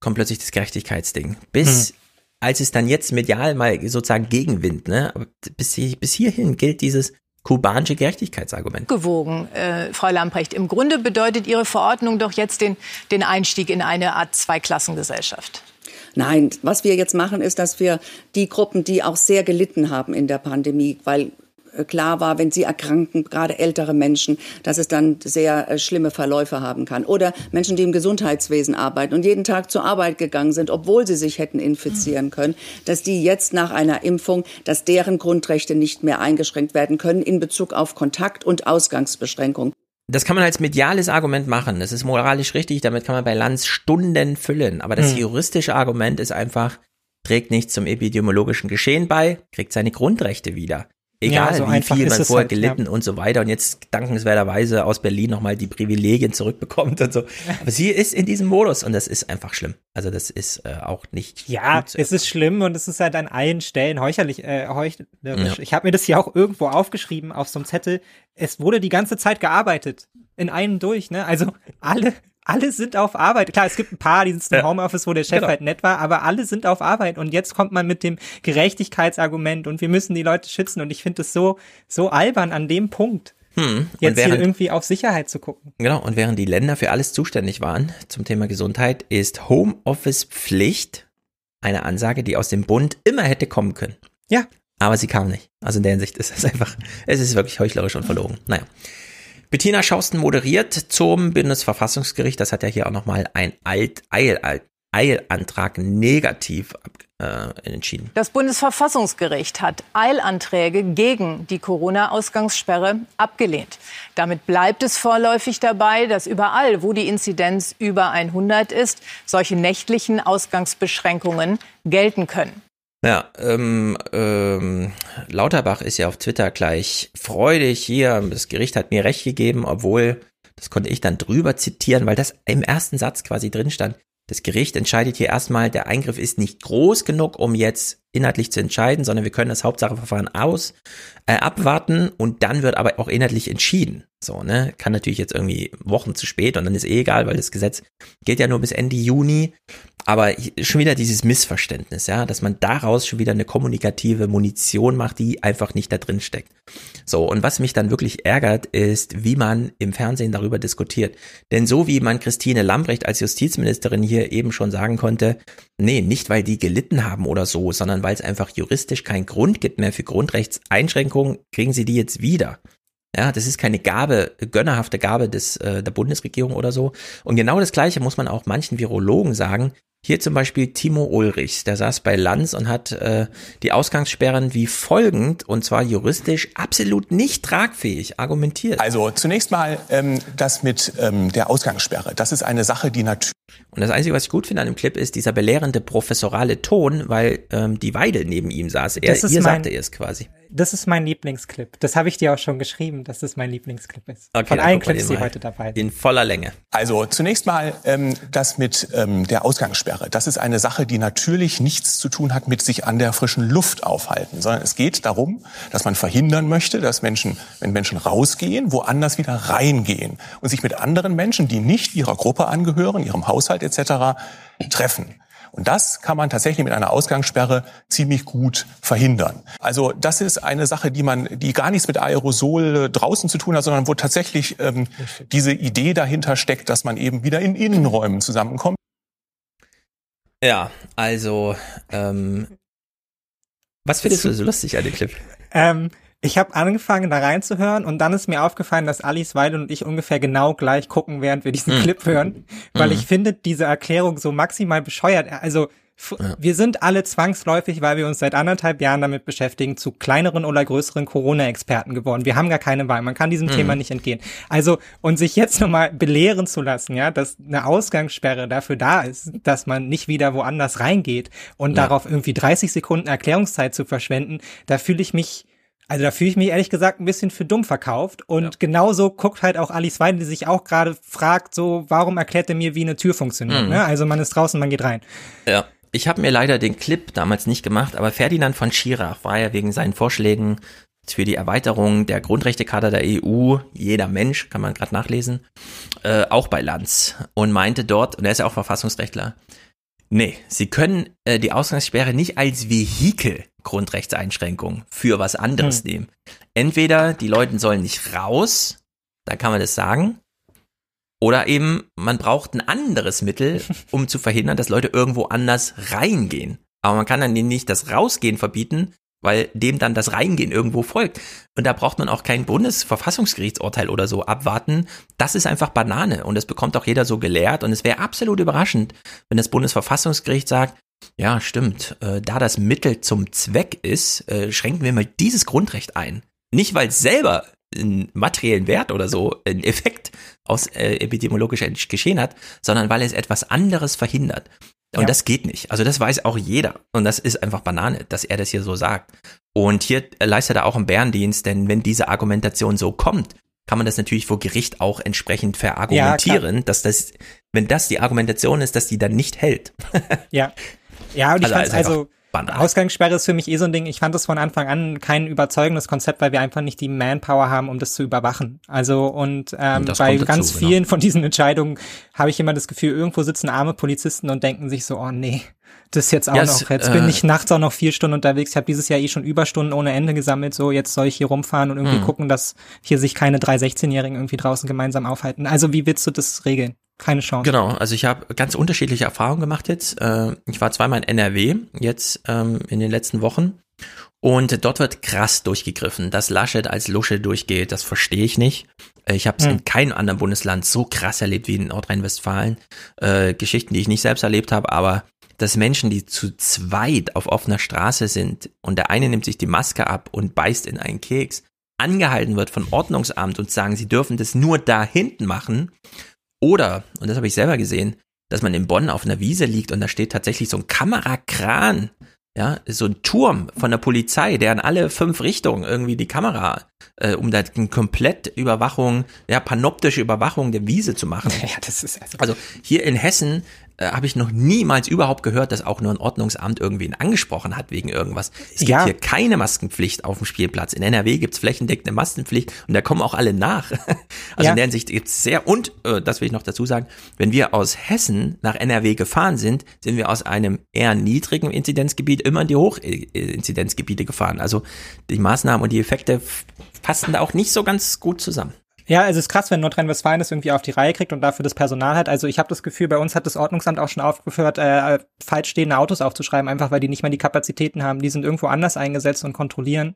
[SPEAKER 1] Kommt plötzlich das Gerechtigkeitsding. Bis, hm. als es dann jetzt medial mal sozusagen Gegenwind, ne? Aber bis, bis hierhin gilt dieses, kubanische Gerechtigkeitsargument.
[SPEAKER 24] Gewogen, äh, Frau Lamprecht. Im Grunde bedeutet Ihre Verordnung doch jetzt den, den Einstieg in eine Art Zweiklassengesellschaft.
[SPEAKER 52] Nein, was wir jetzt machen, ist, dass wir die Gruppen, die auch sehr gelitten haben in der Pandemie, weil klar war, wenn sie erkranken, gerade ältere Menschen, dass es dann sehr äh, schlimme Verläufe haben kann. Oder Menschen, die im Gesundheitswesen arbeiten und jeden Tag zur Arbeit gegangen sind, obwohl sie sich hätten infizieren können, dass die jetzt nach einer Impfung, dass deren Grundrechte nicht mehr eingeschränkt werden können in Bezug auf Kontakt- und Ausgangsbeschränkungen.
[SPEAKER 1] Das kann man als mediales Argument machen. Das ist moralisch richtig. Damit kann man bei Lanz Stunden füllen. Aber das hm. juristische Argument ist einfach, trägt nicht zum epidemiologischen Geschehen bei, kriegt seine Grundrechte wieder. Egal, ja, so wie viel man vorher halt, gelitten ja. und so weiter und jetzt dankenswerterweise aus Berlin nochmal die Privilegien zurückbekommt und so. Aber sie ist in diesem Modus und das ist einfach schlimm. Also das ist äh, auch nicht.
[SPEAKER 11] Ja, es ist schlimm und es ist halt an allen Stellen heucherlich, äh, heuchlerisch. Ja. Ich habe mir das hier auch irgendwo aufgeschrieben auf so einem Zettel. Es wurde die ganze Zeit gearbeitet. In einem durch, ne? Also alle alle sind auf Arbeit. Klar, es gibt ein paar, die sitzen im Homeoffice, wo der Chef genau. halt nett war, aber alle sind auf Arbeit. Und jetzt kommt man mit dem Gerechtigkeitsargument und wir müssen die Leute schützen. Und ich finde es so, so albern an dem Punkt. Hm. Jetzt während, hier irgendwie auf Sicherheit zu gucken.
[SPEAKER 1] Genau, und während die Länder für alles zuständig waren zum Thema Gesundheit, ist Homeoffice Pflicht eine Ansage, die aus dem Bund immer hätte kommen können.
[SPEAKER 11] Ja.
[SPEAKER 1] Aber sie kam nicht. Also in der Hinsicht ist es einfach, es ist wirklich heuchlerisch und verlogen. Naja. Bettina Schausten moderiert zum Bundesverfassungsgericht. Das hat ja hier auch nochmal ein Alt, Eil, Eilantrag negativ äh, entschieden.
[SPEAKER 24] Das Bundesverfassungsgericht hat Eilanträge gegen die Corona-Ausgangssperre abgelehnt. Damit bleibt es vorläufig dabei, dass überall, wo die Inzidenz über 100 ist, solche nächtlichen Ausgangsbeschränkungen gelten können.
[SPEAKER 1] Ja, ähm, ähm, Lauterbach ist ja auf Twitter gleich freudig hier. Das Gericht hat mir recht gegeben, obwohl, das konnte ich dann drüber zitieren, weil das im ersten Satz quasi drin stand. Das Gericht entscheidet hier erstmal, der Eingriff ist nicht groß genug, um jetzt inhaltlich zu entscheiden, sondern wir können das Hauptsacheverfahren aus äh, abwarten und dann wird aber auch inhaltlich entschieden. So, ne? Kann natürlich jetzt irgendwie Wochen zu spät und dann ist eh egal, weil das Gesetz gilt ja nur bis Ende Juni. Aber schon wieder dieses Missverständnis, ja, dass man daraus schon wieder eine kommunikative Munition macht, die einfach nicht da drin steckt. So, und was mich dann wirklich ärgert, ist, wie man im Fernsehen darüber diskutiert. Denn so wie man Christine Lambrecht als Justizministerin hier eben schon sagen konnte, nee, nicht weil die gelitten haben oder so, sondern weil es einfach juristisch keinen Grund gibt mehr für Grundrechtseinschränkungen, kriegen sie die jetzt wieder. Ja, das ist keine Gabe, gönnerhafte Gabe des, äh, der Bundesregierung oder so. Und genau das Gleiche muss man auch manchen Virologen sagen. Hier zum Beispiel Timo Ulrichs, der saß bei Lanz und hat äh, die Ausgangssperren wie folgend, und zwar juristisch absolut nicht tragfähig argumentiert.
[SPEAKER 57] Also zunächst mal ähm, das mit ähm, der Ausgangssperre. Das ist eine Sache, die natürlich
[SPEAKER 1] Und das Einzige, was ich gut finde an dem Clip, ist dieser belehrende professorale Ton, weil ähm, die Weidel neben ihm saß. Er,
[SPEAKER 11] Das ist
[SPEAKER 1] ihr
[SPEAKER 11] mein-
[SPEAKER 1] sagte er es quasi.
[SPEAKER 11] Das ist mein Lieblingsclip. Das habe ich dir auch schon geschrieben, dass das mein Lieblingsclip ist.
[SPEAKER 1] Okay,
[SPEAKER 11] Von
[SPEAKER 1] dann
[SPEAKER 11] allen Clips, die heute dabei sind.
[SPEAKER 1] In voller Länge.
[SPEAKER 57] Also zunächst mal ähm, das mit ähm, der Ausgangssperre. Das ist eine Sache, die natürlich nichts zu tun hat mit sich an der frischen Luft aufhalten, sondern es geht darum, dass man verhindern möchte, dass Menschen, wenn Menschen rausgehen, woanders wieder reingehen und sich mit anderen Menschen, die nicht ihrer Gruppe angehören, ihrem Haushalt etc. treffen. Und das kann man tatsächlich mit einer Ausgangssperre ziemlich gut verhindern. Also das ist eine Sache, die man, die gar nichts mit Aerosol äh, draußen zu tun hat, sondern wo tatsächlich ähm, diese Idee dahinter steckt, dass man eben wieder in Innenräumen zusammenkommt.
[SPEAKER 1] Ja, also, ähm, was findest du so lustig an dem Clip?
[SPEAKER 11] Ähm, ich habe angefangen, da reinzuhören und dann ist mir aufgefallen, dass Alice Weidel und ich ungefähr genau gleich gucken, während wir diesen
[SPEAKER 1] Mhm.
[SPEAKER 11] Clip hören, weil
[SPEAKER 1] Mhm.
[SPEAKER 11] ich finde diese Erklärung so maximal bescheuert. Also f- wir sind alle zwangsläufig, weil wir uns seit anderthalb Jahren damit beschäftigen, zu kleineren oder größeren Corona-Experten geworden. Wir haben gar keine Wahl. Man kann diesem
[SPEAKER 1] Mhm.
[SPEAKER 11] Thema nicht entgehen. Also und sich jetzt nochmal belehren zu lassen, ja, dass eine Ausgangssperre dafür da ist, dass man nicht wieder woanders reingeht und
[SPEAKER 1] Ja.
[SPEAKER 11] darauf irgendwie 30 Sekunden Erklärungszeit zu verschwenden, da fühle ich mich also da fühle ich mich ehrlich gesagt ein bisschen für dumm verkauft. Und genauso guckt halt auch Alice Weidel, die sich auch gerade fragt, so, warum erklärt er mir, wie eine Tür funktioniert?
[SPEAKER 1] Mhm.
[SPEAKER 11] Ne? Also man ist draußen, man geht rein.
[SPEAKER 1] Ja, ich habe mir leider den Clip damals nicht gemacht, aber Ferdinand von Schirach war ja wegen seinen Vorschlägen für die Erweiterung der Grundrechtecharta der EU, jeder Mensch, kann man gerade nachlesen, äh, auch bei Lanz und meinte dort, und er ist ja auch Verfassungsrechtler, nee, sie können äh, die Ausgangssperre nicht als Vehikel Grundrechtseinschränkung für was anderes
[SPEAKER 11] Hm.
[SPEAKER 1] nehmen. Entweder die Leute sollen nicht raus, da kann man das sagen, oder eben, man braucht ein anderes Mittel, [LAUGHS] um zu verhindern, dass Leute irgendwo anders reingehen. Aber man kann dann nicht das Rausgehen verbieten, weil dem dann das Reingehen irgendwo folgt. Und da braucht man auch kein Bundesverfassungsgerichtsurteil oder so abwarten. Das ist einfach Banane und das bekommt auch jeder so gelehrt. Und es wäre absolut überraschend, wenn das Bundesverfassungsgericht sagt, ja, stimmt, äh, da das Mittel zum Zweck ist, äh, schränken wir mal dieses Grundrecht ein. Nicht, weil es selber einen materiellen Wert oder so, einen Effekt aus äh, epidemiologischer Geschehen hat, sondern weil es etwas anderes verhindert. Und
[SPEAKER 11] Ja.
[SPEAKER 1] das geht nicht. Also das weiß auch jeder. Und das ist einfach Banane, dass er das hier so sagt. Und hier leistet er auch einen Bärendienst, denn wenn diese Argumentation so kommt, kann man das natürlich vor Gericht auch entsprechend verargumentieren, dass das, wenn das die Argumentation ist, dass die dann nicht hält.
[SPEAKER 11] Ja. [LAUGHS] Ja, und ich
[SPEAKER 1] Also,
[SPEAKER 11] also. Ausgangssperre ist für mich eh so ein Ding. Ich fand das von Anfang an kein überzeugendes Konzept, weil wir einfach nicht die Manpower haben, um das zu überwachen. Also und ähm,
[SPEAKER 1] Das
[SPEAKER 11] bei
[SPEAKER 1] kommt dazu,
[SPEAKER 11] ganz
[SPEAKER 1] genau.
[SPEAKER 11] vielen von diesen Entscheidungen habe ich immer das Gefühl, irgendwo sitzen arme Polizisten und denken sich so, oh nee, das ist jetzt auch
[SPEAKER 1] Ja,
[SPEAKER 11] noch. Jetzt
[SPEAKER 1] äh,
[SPEAKER 11] bin ich nachts auch noch vier Stunden unterwegs. Ich habe dieses Jahr eh schon Überstunden ohne Ende gesammelt. So jetzt soll ich hier rumfahren und irgendwie
[SPEAKER 1] Hm.
[SPEAKER 11] gucken, dass hier sich keine drei 16-Jährigen irgendwie draußen gemeinsam aufhalten. Also wie willst du das regeln? Keine Chance.
[SPEAKER 1] Genau, also ich habe ganz unterschiedliche Erfahrungen gemacht jetzt. Äh, Ich war zweimal in NRW jetzt ähm, in den letzten Wochen und dort wird krass durchgegriffen. Dass Laschet als Lusche durchgeht, das verstehe ich nicht. Äh, Ich habe es
[SPEAKER 11] Hm.
[SPEAKER 1] in keinem anderen Bundesland so krass erlebt wie in Nordrhein-Westfalen. Äh, Geschichten, die ich nicht selbst erlebt habe, aber dass Menschen, die zu zweit auf offener Straße sind und der eine nimmt sich die Maske ab und beißt in einen Keks, angehalten wird von Ordnungsamt und sagen, sie dürfen das nur da hinten machen, oder, und das habe ich selber gesehen, dass man in Bonn auf einer Wiese liegt und da steht tatsächlich so ein Kamerakran, ja, so ein Turm von der Polizei, der in alle fünf Richtungen irgendwie die Kamera, äh, um da eine komplett Überwachung, ja, panoptische Überwachung der Wiese zu machen. [LAUGHS]
[SPEAKER 11] Ja, das ist also,
[SPEAKER 1] Also hier in Hessen äh, habe ich noch niemals überhaupt gehört, dass auch nur ein Ordnungsamt irgendwen angesprochen hat wegen irgendwas. Es gibt
[SPEAKER 11] Ja.
[SPEAKER 1] hier keine Maskenpflicht auf dem Spielplatz. In NRW gibt's flächendeckend eine Maskenpflicht und da kommen auch alle nach. [LAUGHS] Also
[SPEAKER 11] Ja.
[SPEAKER 1] in der Hinsicht gibt's sehr, und äh, das will ich noch dazu sagen, wenn wir aus Hessen nach NRW gefahren sind, sind wir aus einem eher niedrigen Inzidenzgebiet immer in die Hochinzidenzgebiete gefahren. Also die Maßnahmen und die Effekte passen da auch nicht so ganz gut zusammen.
[SPEAKER 11] Ja, also es ist krass, wenn Nordrhein-Westfalen das irgendwie auf die Reihe kriegt und dafür das Personal hat. Also ich habe das Gefühl, bei uns hat das Ordnungsamt auch schon aufgehört, äh, falsch stehende Autos aufzuschreiben, einfach weil die nicht mehr die Kapazitäten haben. Die sind irgendwo anders eingesetzt und kontrollieren.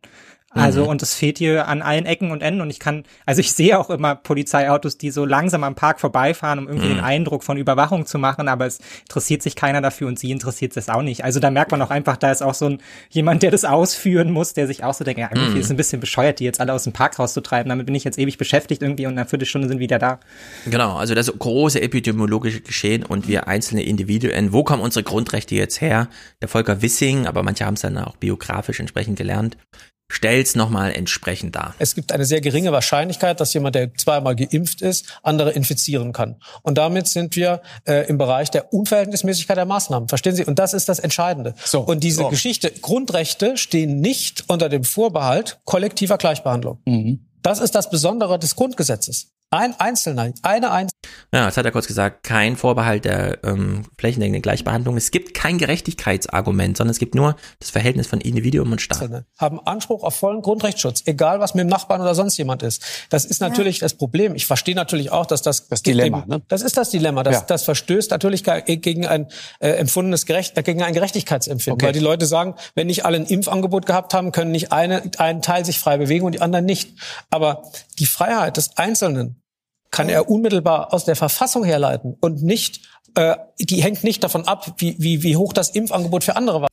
[SPEAKER 11] Also
[SPEAKER 1] Mhm.
[SPEAKER 11] und es fehlt hier an allen Ecken und Enden und ich kann, also ich sehe auch immer Polizeiautos, die so langsam am Park vorbeifahren, um irgendwie
[SPEAKER 1] Mhm.
[SPEAKER 11] den Eindruck von Überwachung zu machen, aber es interessiert sich keiner dafür und sie interessiert es auch nicht. Also da merkt man auch einfach, da ist auch so ein jemand, der das ausführen muss, der sich auch so denkt, ja, irgendwie
[SPEAKER 1] Mhm.
[SPEAKER 11] ist es ein bisschen bescheuert, die jetzt alle aus dem Park rauszutreiben. Damit bin ich jetzt ewig beschäftigt irgendwie und in einer Viertelstunde sind wieder da.
[SPEAKER 1] Genau, also das große epidemiologische Geschehen und wir einzelne Individuen. Wo kommen unsere Grundrechte jetzt her? Der Volker Wissing, aber manche haben es dann auch biografisch entsprechend gelernt, stellt's nochmal entsprechend dar.
[SPEAKER 4] Es gibt eine sehr geringe Wahrscheinlichkeit, dass jemand, der zweimal geimpft ist, andere infizieren kann. Und damit sind wir äh, im Bereich der Unverhältnismäßigkeit der Maßnahmen. Verstehen Sie? Und das ist das Entscheidende. und diese
[SPEAKER 5] so.
[SPEAKER 4] Geschichte, Grundrechte stehen nicht unter dem Vorbehalt kollektiver Gleichbehandlung. Das ist das Besondere des Grundgesetzes. Ein Einzelner, eine Einzelne.
[SPEAKER 1] Ja, das hat er kurz gesagt, kein Vorbehalt der ähm, flächendeckenden Gleichbehandlung. Es gibt kein Gerechtigkeitsargument, sondern es gibt nur das Verhältnis von Individuum und Staat.
[SPEAKER 4] haben Anspruch auf vollen Grundrechtsschutz, egal was mit dem Nachbarn oder sonst jemand ist. Das ist natürlich das Problem. Ich verstehe natürlich auch, dass das das
[SPEAKER 5] Dilemma, ne?
[SPEAKER 4] Das ist das Dilemma. Das,
[SPEAKER 5] Ja.
[SPEAKER 4] das verstößt natürlich ge- gegen ein äh, empfundenes Gerecht, gegen ein Gerechtigkeitsempfinden,
[SPEAKER 5] Okay.
[SPEAKER 4] weil die Leute sagen, wenn nicht alle ein Impfangebot gehabt haben, können nicht eine ein Teil sich frei bewegen und die anderen nicht. Aber die Freiheit des Einzelnen kann er unmittelbar aus der Verfassung herleiten und nicht äh, die hängt nicht davon ab, wie, wie, wie hoch das Impfangebot für andere war.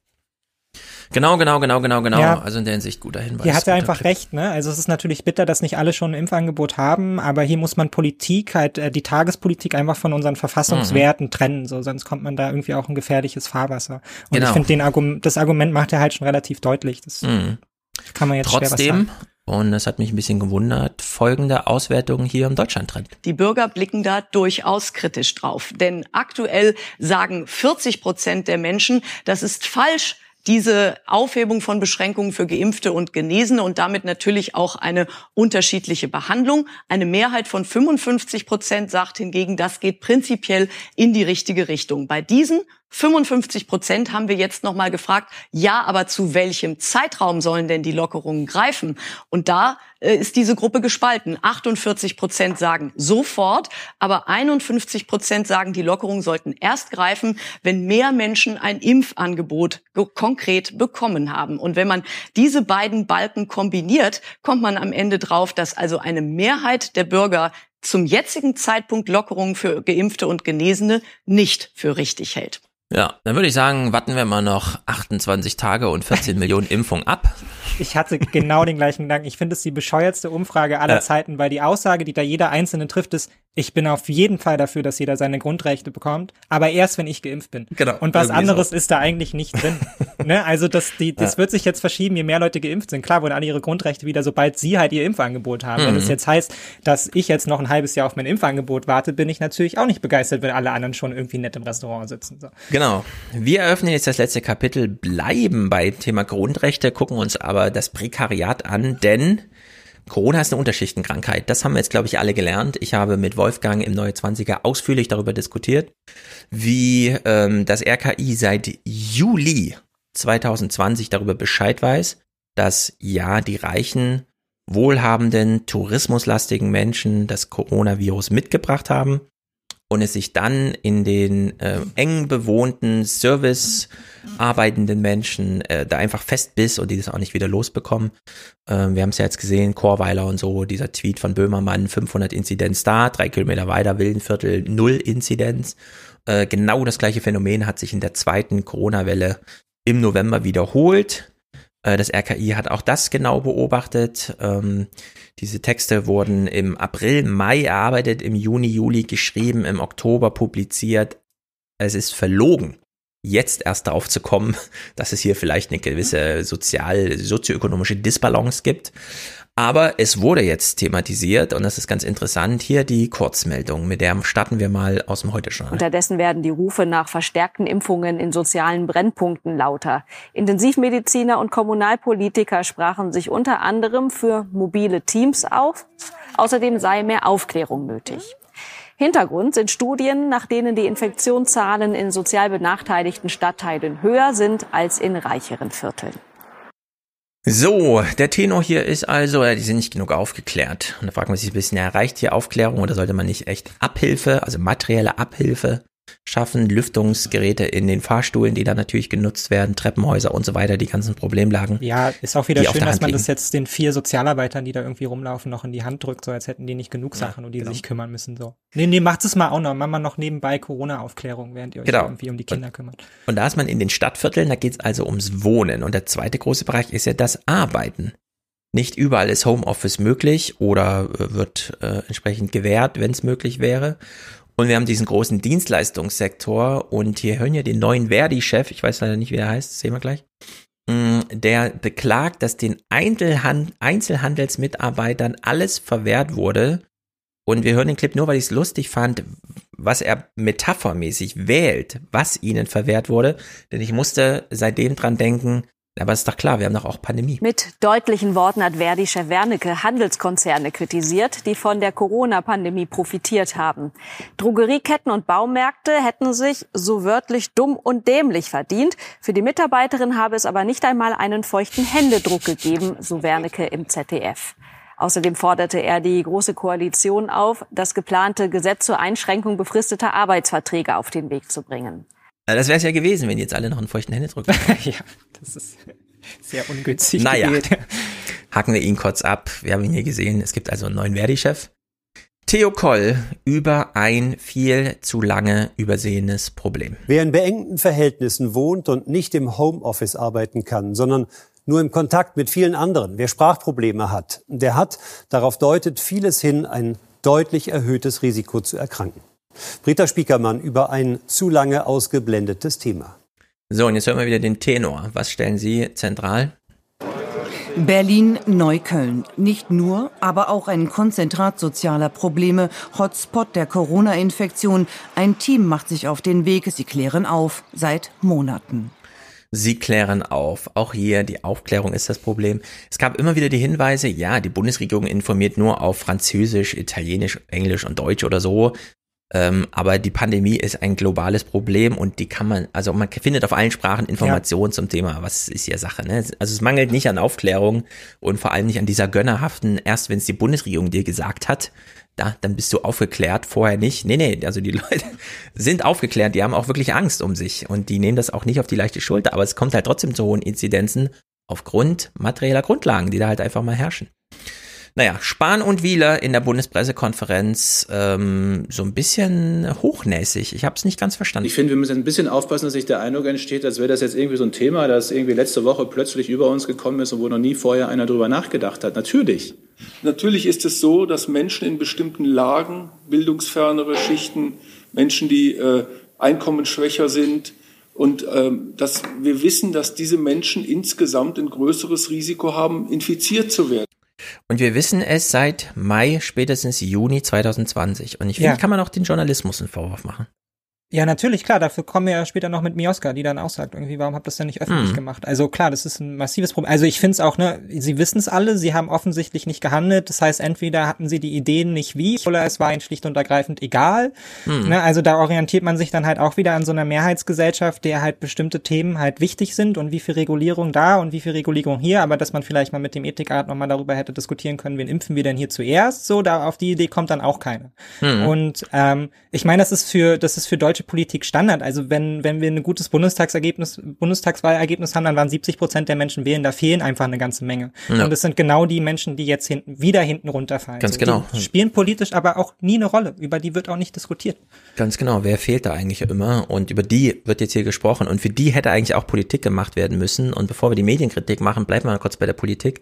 [SPEAKER 1] Genau, genau, genau, genau, genau.
[SPEAKER 11] Ja.
[SPEAKER 1] Also in der Hinsicht guter Hinweis.
[SPEAKER 11] Hier hat er einfach
[SPEAKER 1] Tipp.
[SPEAKER 11] recht, ne? Also es ist natürlich bitter, dass nicht alle schon ein Impfangebot haben, aber hier muss man Politik halt, äh, die Tagespolitik einfach von unseren Verfassungswerten
[SPEAKER 1] Mhm.
[SPEAKER 11] trennen, so sonst kommt man da irgendwie auch in gefährliches Fahrwasser. Und
[SPEAKER 1] Genau.
[SPEAKER 11] ich finde den Argument, das Argument macht er halt schon relativ deutlich. Das
[SPEAKER 1] Mhm.
[SPEAKER 11] kann man jetzt schwer was
[SPEAKER 1] Trotzdem,
[SPEAKER 11] sagen.
[SPEAKER 1] Und das hat mich ein bisschen gewundert, folgende Auswertung hier im Deutschland-Trend.
[SPEAKER 58] Die Bürger blicken da durchaus kritisch drauf. Denn aktuell sagen 40 Prozent der Menschen, das ist falsch, diese Aufhebung von Beschränkungen für Geimpfte und Genesene und damit natürlich auch eine unterschiedliche Behandlung. Eine Mehrheit von 55 Prozent sagt hingegen, das geht prinzipiell in die richtige Richtung. Bei diesen 55 Prozent haben wir jetzt noch mal gefragt, ja, aber zu welchem Zeitraum sollen denn die Lockerungen greifen? Und da äh, ist diese Gruppe gespalten. 48 Prozent sagen sofort, aber 51 Prozent sagen, die Lockerungen sollten erst greifen, wenn mehr Menschen ein Impfangebot ge- konkret bekommen haben. Und wenn man diese beiden Balken kombiniert, kommt man am Ende drauf, dass also eine Mehrheit der Bürger zum jetzigen Zeitpunkt Lockerungen für Geimpfte und Genesene nicht für richtig hält.
[SPEAKER 1] Ja, dann würde ich sagen, warten wir mal noch 28 Tage und 14 [LAUGHS] Millionen Impfungen ab.
[SPEAKER 11] Ich hatte genau den gleichen Gedanken. Ich finde es die bescheuertste Umfrage aller
[SPEAKER 1] Ja.
[SPEAKER 11] Zeiten, weil die Aussage, die da jeder Einzelne trifft, ist, ich bin auf jeden Fall dafür, dass jeder seine Grundrechte bekommt, aber erst, wenn ich geimpft bin.
[SPEAKER 1] Genau,
[SPEAKER 11] Und was anderes
[SPEAKER 1] so.
[SPEAKER 11] ist da eigentlich nicht drin. [LAUGHS] ne? Also das, die, das
[SPEAKER 1] Ja.
[SPEAKER 11] wird sich jetzt verschieben, je mehr Leute geimpft sind. Klar, wurden alle ihre Grundrechte wieder, sobald sie halt ihr Impfangebot haben. Wenn
[SPEAKER 1] Mhm.
[SPEAKER 11] es jetzt heißt, dass ich jetzt noch ein halbes Jahr auf mein Impfangebot warte, bin ich natürlich auch nicht begeistert, wenn alle anderen schon irgendwie nett im Restaurant sitzen. So.
[SPEAKER 1] Genau. Wir eröffnen jetzt das letzte Kapitel, bleiben bei Thema Grundrechte, gucken uns aber das Prekariat an, denn Corona ist eine Unterschichtenkrankheit. Das haben wir jetzt, glaube ich, alle gelernt. Ich habe mit Wolfgang im Neue 20er ausführlich darüber diskutiert, wie ähm, das RKI seit Juli 2020 darüber Bescheid weiß, dass ja die reichen, wohlhabenden, tourismuslastigen Menschen das Coronavirus mitgebracht haben und es sich dann in den äh, eng bewohnten Service arbeitenden Menschen äh, da einfach festbiss und die das auch nicht wieder losbekommen. Ähm, wir haben es ja jetzt gesehen, Chorweiler und so, dieser Tweet von Böhmermann, 500 Inzidenz da, drei Kilometer weiter, Wildenviertel, null Inzidenz. Äh, genau das gleiche Phänomen hat sich in der zweiten Corona-Welle im November wiederholt. Äh, Das RKI hat auch das genau beobachtet. Ähm, diese Texte wurden im April, Mai erarbeitet, im Juni, Juli geschrieben, im Oktober publiziert. Es ist verlogen, jetzt erst darauf zu kommen, [LAUGHS] dass es hier vielleicht eine gewisse sozial, sozioökonomische Disbalance gibt. Aber es wurde jetzt thematisiert und das ist ganz interessant. Hier die Kurzmeldung, mit der starten wir mal aus dem Heute-Journal.
[SPEAKER 59] Unterdessen werden die Rufe nach verstärkten Impfungen in sozialen Brennpunkten lauter. Intensivmediziner und Kommunalpolitiker sprachen sich unter anderem für mobile Teams auf. Außerdem sei mehr Aufklärung nötig. Hintergrund sind Studien, nach denen die Infektionszahlen in sozial benachteiligten Stadtteilen höher sind als in reicheren Vierteln.
[SPEAKER 1] So, der Tenor hier ist also, äh, die sind nicht genug aufgeklärt. Und da fragt man sich ein bisschen, ja, reicht hier Aufklärung oder sollte man nicht echt Abhilfe, also materielle Abhilfe schaffen, Lüftungsgeräte in den Fahrstühlen, die dann natürlich genutzt werden, Treppenhäuser und so weiter, die ganzen Problemlagen.
[SPEAKER 11] Ja, ist auch wieder schön, dass man
[SPEAKER 1] liegen.
[SPEAKER 11] das jetzt den vier Sozialarbeitern, die da irgendwie rumlaufen, noch in die Hand drückt, so als hätten die nicht genug Sachen, um die
[SPEAKER 1] genau.
[SPEAKER 11] sich kümmern müssen. So. Nee, nee, macht es mal auch noch. Macht mal noch nebenbei Corona-Aufklärung, während ihr euch
[SPEAKER 1] Genau.
[SPEAKER 11] irgendwie um die Kinder kümmert.
[SPEAKER 1] Und da ist man in den Stadtvierteln, da geht es also ums Wohnen. Und der zweite große Bereich ist ja das Arbeiten. Nicht überall ist Homeoffice möglich oder äh, wird äh, entsprechend gewährt, wenn es möglich wäre. Und wir haben diesen großen Dienstleistungssektor und hier hören wir den neuen Verdi-Chef, ich weiß leider nicht, wie er heißt, sehen wir gleich, Mm, der beklagt, dass den Einzelhand Einzelhandelsmitarbeitern alles verwehrt wurde. Und wir hören den Clip nur, weil ich es lustig fand, was er metaphermäßig wählt, was ihnen verwehrt wurde. Denn ich musste seitdem dran denken, aber ist doch klar, wir haben doch auch Pandemie.
[SPEAKER 59] Mit deutlichen Worten hat Verdi-Chef Wernicke Handelskonzerne kritisiert, die von der Corona-Pandemie profitiert haben. Drogerieketten und Baumärkte hätten sich so wörtlich dumm und dämlich verdient. Für die Mitarbeiterin habe es aber nicht einmal einen feuchten Händedruck gegeben, so Wernicke im ZDF. Außerdem forderte er die Große Koalition auf, das geplante Gesetz zur Einschränkung befristeter Arbeitsverträge auf den Weg zu bringen.
[SPEAKER 1] Äh, Das wäre es ja gewesen, wenn jetzt alle noch einen feuchten Händedruck hätten. [LAUGHS]
[SPEAKER 11] ja, das ist sehr ungünstig
[SPEAKER 1] Naja,
[SPEAKER 11] gewählt.
[SPEAKER 1] hacken wir ihn kurz ab. Wir haben ihn hier gesehen. Es gibt also einen neuen Verdi-Chef. Theo Koll über ein viel zu lange übersehenes Problem.
[SPEAKER 47] Wer in beengten Verhältnissen wohnt und nicht im Homeoffice arbeiten kann, sondern nur im Kontakt mit vielen anderen, wer Sprachprobleme hat, der hat, darauf deutet vieles hin, ein deutlich erhöhtes Risiko zu erkranken. Britta Spiekermann über ein zu lange ausgeblendetes Thema.
[SPEAKER 1] So, und jetzt hören wir wieder den Tenor. Was stellen Sie zentral?
[SPEAKER 60] Berlin-Neukölln. Nicht nur, aber auch ein Konzentrat sozialer Probleme, Hotspot der Corona-Infektion. Ein Team macht sich auf den Weg, sie klären auf, seit Monaten.
[SPEAKER 1] Sie klären auf. Auch hier die Aufklärung ist das Problem. Es gab immer wieder die Hinweise, ja, die Bundesregierung informiert nur auf Französisch, Italienisch, Englisch und Deutsch oder so. Ähm, aber die Pandemie ist ein globales Problem und die kann man, also man findet auf allen Sprachen Informationen zum Thema. Was ist hier Sache? Ne? Also es mangelt nicht an Aufklärung und vor allem nicht an dieser gönnerhaften, erst wenn es die Bundesregierung dir gesagt hat, da, dann bist du aufgeklärt, vorher nicht. Nee, nee, also die [LAUGHS] Leute sind aufgeklärt, die haben auch wirklich Angst um sich und die nehmen das auch nicht auf die leichte Schulter, aber es kommt halt trotzdem zu hohen Inzidenzen aufgrund materieller Grundlagen, die da halt einfach mal herrschen. Naja, Spahn und Wieler in der Bundespressekonferenz ähm, so ein bisschen hochnäsig. Ich habe es nicht ganz verstanden.
[SPEAKER 61] Ich finde, wir müssen ein bisschen aufpassen, dass nicht der Eindruck entsteht, als wäre das jetzt irgendwie so ein Thema, das irgendwie letzte Woche plötzlich über uns gekommen ist und wo noch nie vorher einer drüber nachgedacht hat. Natürlich.
[SPEAKER 62] Natürlich ist es so, dass Menschen in bestimmten Lagen, bildungsfernere Schichten, Menschen, die äh, einkommensschwächer sind, und ähm, dass wir wissen, dass diese Menschen insgesamt ein größeres Risiko haben, infiziert zu werden.
[SPEAKER 1] Und wir wissen es seit Mai, spätestens Juni 2020. Und ich finde,
[SPEAKER 11] Ja.
[SPEAKER 1] kann man auch den Journalismus einen Vorwurf machen.
[SPEAKER 11] Ja, natürlich, klar, dafür kommen wir ja später noch mit Mioska, die dann auch sagt, irgendwie, warum habt ihr das denn nicht öffentlich
[SPEAKER 1] Hm.
[SPEAKER 11] gemacht? Also klar, das ist ein massives Problem. Also ich finde es auch, ne, sie wissen es alle, sie haben offensichtlich nicht gehandelt. Das heißt, entweder hatten sie die Ideen nicht wie, oder es war ihnen schlicht und ergreifend egal.
[SPEAKER 1] Hm.
[SPEAKER 11] Ne, also da orientiert man sich dann halt auch wieder an so einer Mehrheitsgesellschaft, der halt bestimmte Themen halt wichtig sind und wie viel Regulierung da und wie viel Regulierung hier, aber dass man vielleicht mal mit dem Ethikrat nochmal darüber hätte diskutieren können, wen impfen wir denn hier zuerst? So, da auf die Idee kommt dann auch keiner.
[SPEAKER 1] Hm.
[SPEAKER 11] Und ähm, ich meine, das ist für das ist für deutsche Politik Standard. Also wenn wenn wir ein gutes Bundestagsergebnis Bundestagswahlergebnis haben, dann waren 70 Prozent der Menschen wählen. Da fehlen einfach eine ganze Menge.
[SPEAKER 1] Ja.
[SPEAKER 11] Und es sind genau die Menschen, die jetzt hinten wieder hinten runterfallen.
[SPEAKER 1] Ganz
[SPEAKER 11] So,
[SPEAKER 1] genau.
[SPEAKER 11] Spielen politisch aber auch nie eine Rolle. Über die wird auch nicht diskutiert.
[SPEAKER 1] Ganz genau, wer fehlt da eigentlich immer? Und über die wird jetzt hier gesprochen. Und für die hätte eigentlich auch Politik gemacht werden müssen. Und bevor wir die Medienkritik machen, bleiben wir mal kurz bei der Politik.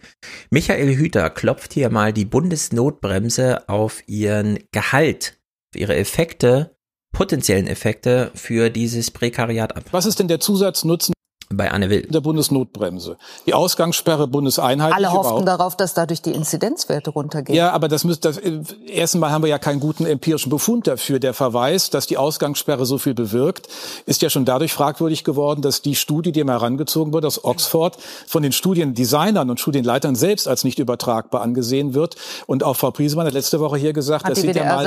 [SPEAKER 1] Michael Hüter klopft hier mal die Bundesnotbremse auf ihren Gehalt, auf ihre Effekte, potenziellen Effekte für dieses Prekariat ab.
[SPEAKER 63] Was ist denn der Zusatznutzen
[SPEAKER 1] bei Anne Will?
[SPEAKER 63] der Bundesnotbremse? Die Ausgangssperre bundeseinheitlich.
[SPEAKER 54] Alle hofften
[SPEAKER 63] überhaupt-
[SPEAKER 54] darauf, dass dadurch die Inzidenzwerte runtergehen.
[SPEAKER 63] Ja, aber das müsste, das, äh, erstens mal haben wir ja keinen guten empirischen Befund dafür. Der Verweis, dass die Ausgangssperre so viel bewirkt, ist ja schon dadurch fragwürdig geworden, dass die Studie, die ihm herangezogen wurde aus Oxford, von den Studiendesignern und Studienleitern selbst als nicht übertragbar angesehen wird. Und auch Frau Priesemann hat letzte Woche hier gesagt,
[SPEAKER 54] Hat
[SPEAKER 63] das sind ja mal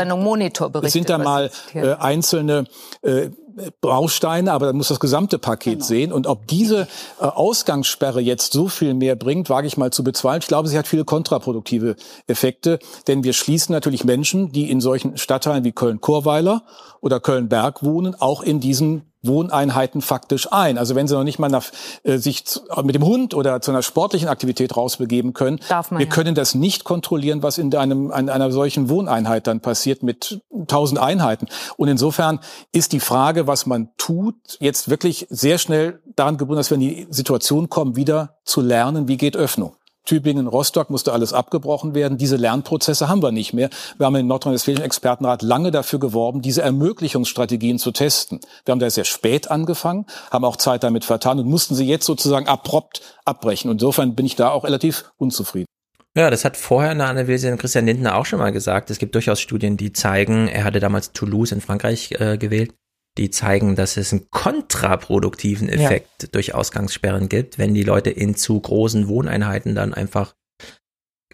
[SPEAKER 54] berichtet.
[SPEAKER 63] sind da
[SPEAKER 54] was
[SPEAKER 63] mal äh, einzelne äh, Bausteine, aber dann muss das gesamte Paket genau. sehen. Und ob diese äh, Ausgangssperre jetzt so viel mehr bringt, wage ich mal zu bezweifeln. Ich glaube, sie hat viele kontraproduktive Effekte, denn wir schließen natürlich Menschen, die in solchen Stadtteilen wie Köln-Chorweiler oder Köln-Berg wohnen, auch in diesen Wohneinheiten faktisch ein. Also wenn sie noch nicht mal nach, äh, sich zu, mit dem Hund oder zu einer sportlichen Aktivität rausbegeben können, Darf man wir ja. können das nicht kontrollieren, was in einem in einer solchen Wohneinheit dann passiert mit tausend Einheiten. Und insofern ist die Frage, was man tut, jetzt wirklich sehr schnell daran gebunden, dass wir in die Situation kommen, wieder zu lernen, wie geht Öffnung. Tübingen, Rostock musste alles abgebrochen werden. Diese Lernprozesse haben wir nicht mehr. Wir haben im Nordrhein-Westfälischen Expertenrat lange dafür geworben, diese Ermöglichungsstrategien zu testen. Wir haben da sehr spät angefangen, haben auch Zeit damit vertan und mussten sie jetzt sozusagen abrupt abbrechen. insofern bin ich da auch relativ unzufrieden.
[SPEAKER 1] Ja, das hat vorher in der Analyse Christian Lindner auch schon mal gesagt. Es gibt durchaus Studien, die zeigen, er hatte damals Toulouse in Frankreich äh, gewählt, die zeigen, dass es einen kontraproduktiven Effekt ja. durch Ausgangssperren gibt, wenn die Leute in zu großen Wohneinheiten dann einfach,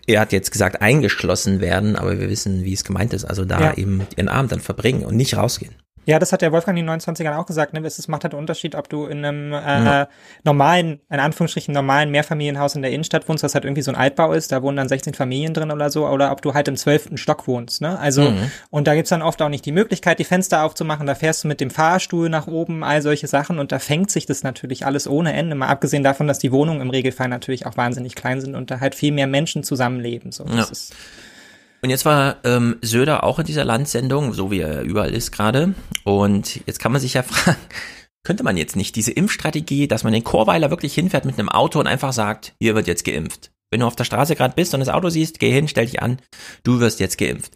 [SPEAKER 1] er hat jetzt gesagt, eingeschlossen werden, aber wir wissen, wie es gemeint ist, also da ja. eben ihren Abend dann verbringen und nicht rausgehen.
[SPEAKER 11] Ja, das hat der Wolfgang in den 29ern auch gesagt. Ne? Es macht halt einen Unterschied, ob du in einem äh, ja. normalen, in Anführungsstrichen normalen Mehrfamilienhaus in der Innenstadt wohnst, was halt irgendwie so ein Altbau ist, da wohnen dann 16 Familien drin oder so, oder ob du halt im zwölften Stock wohnst. Ne? Also, mhm. und da gibt's dann oft auch nicht die Möglichkeit, die Fenster aufzumachen, da fährst du mit dem Fahrstuhl nach oben, all solche Sachen und da fängt sich das natürlich alles ohne Ende, mal abgesehen davon, dass die Wohnungen im Regelfall natürlich auch wahnsinnig klein sind und da halt viel mehr Menschen zusammenleben. So, ja.
[SPEAKER 1] Und jetzt war ähm, Söder auch in dieser Landsendung, so wie er überall ist gerade. Und jetzt kann man sich ja [LAUGHS] fragen, könnte man jetzt nicht diese Impfstrategie, dass man den Chorweiler wirklich hinfährt mit einem Auto und einfach sagt, hier wird jetzt geimpft. Wenn du auf der Straße gerade bist und das Auto siehst, geh hin, stell dich an, du wirst jetzt geimpft.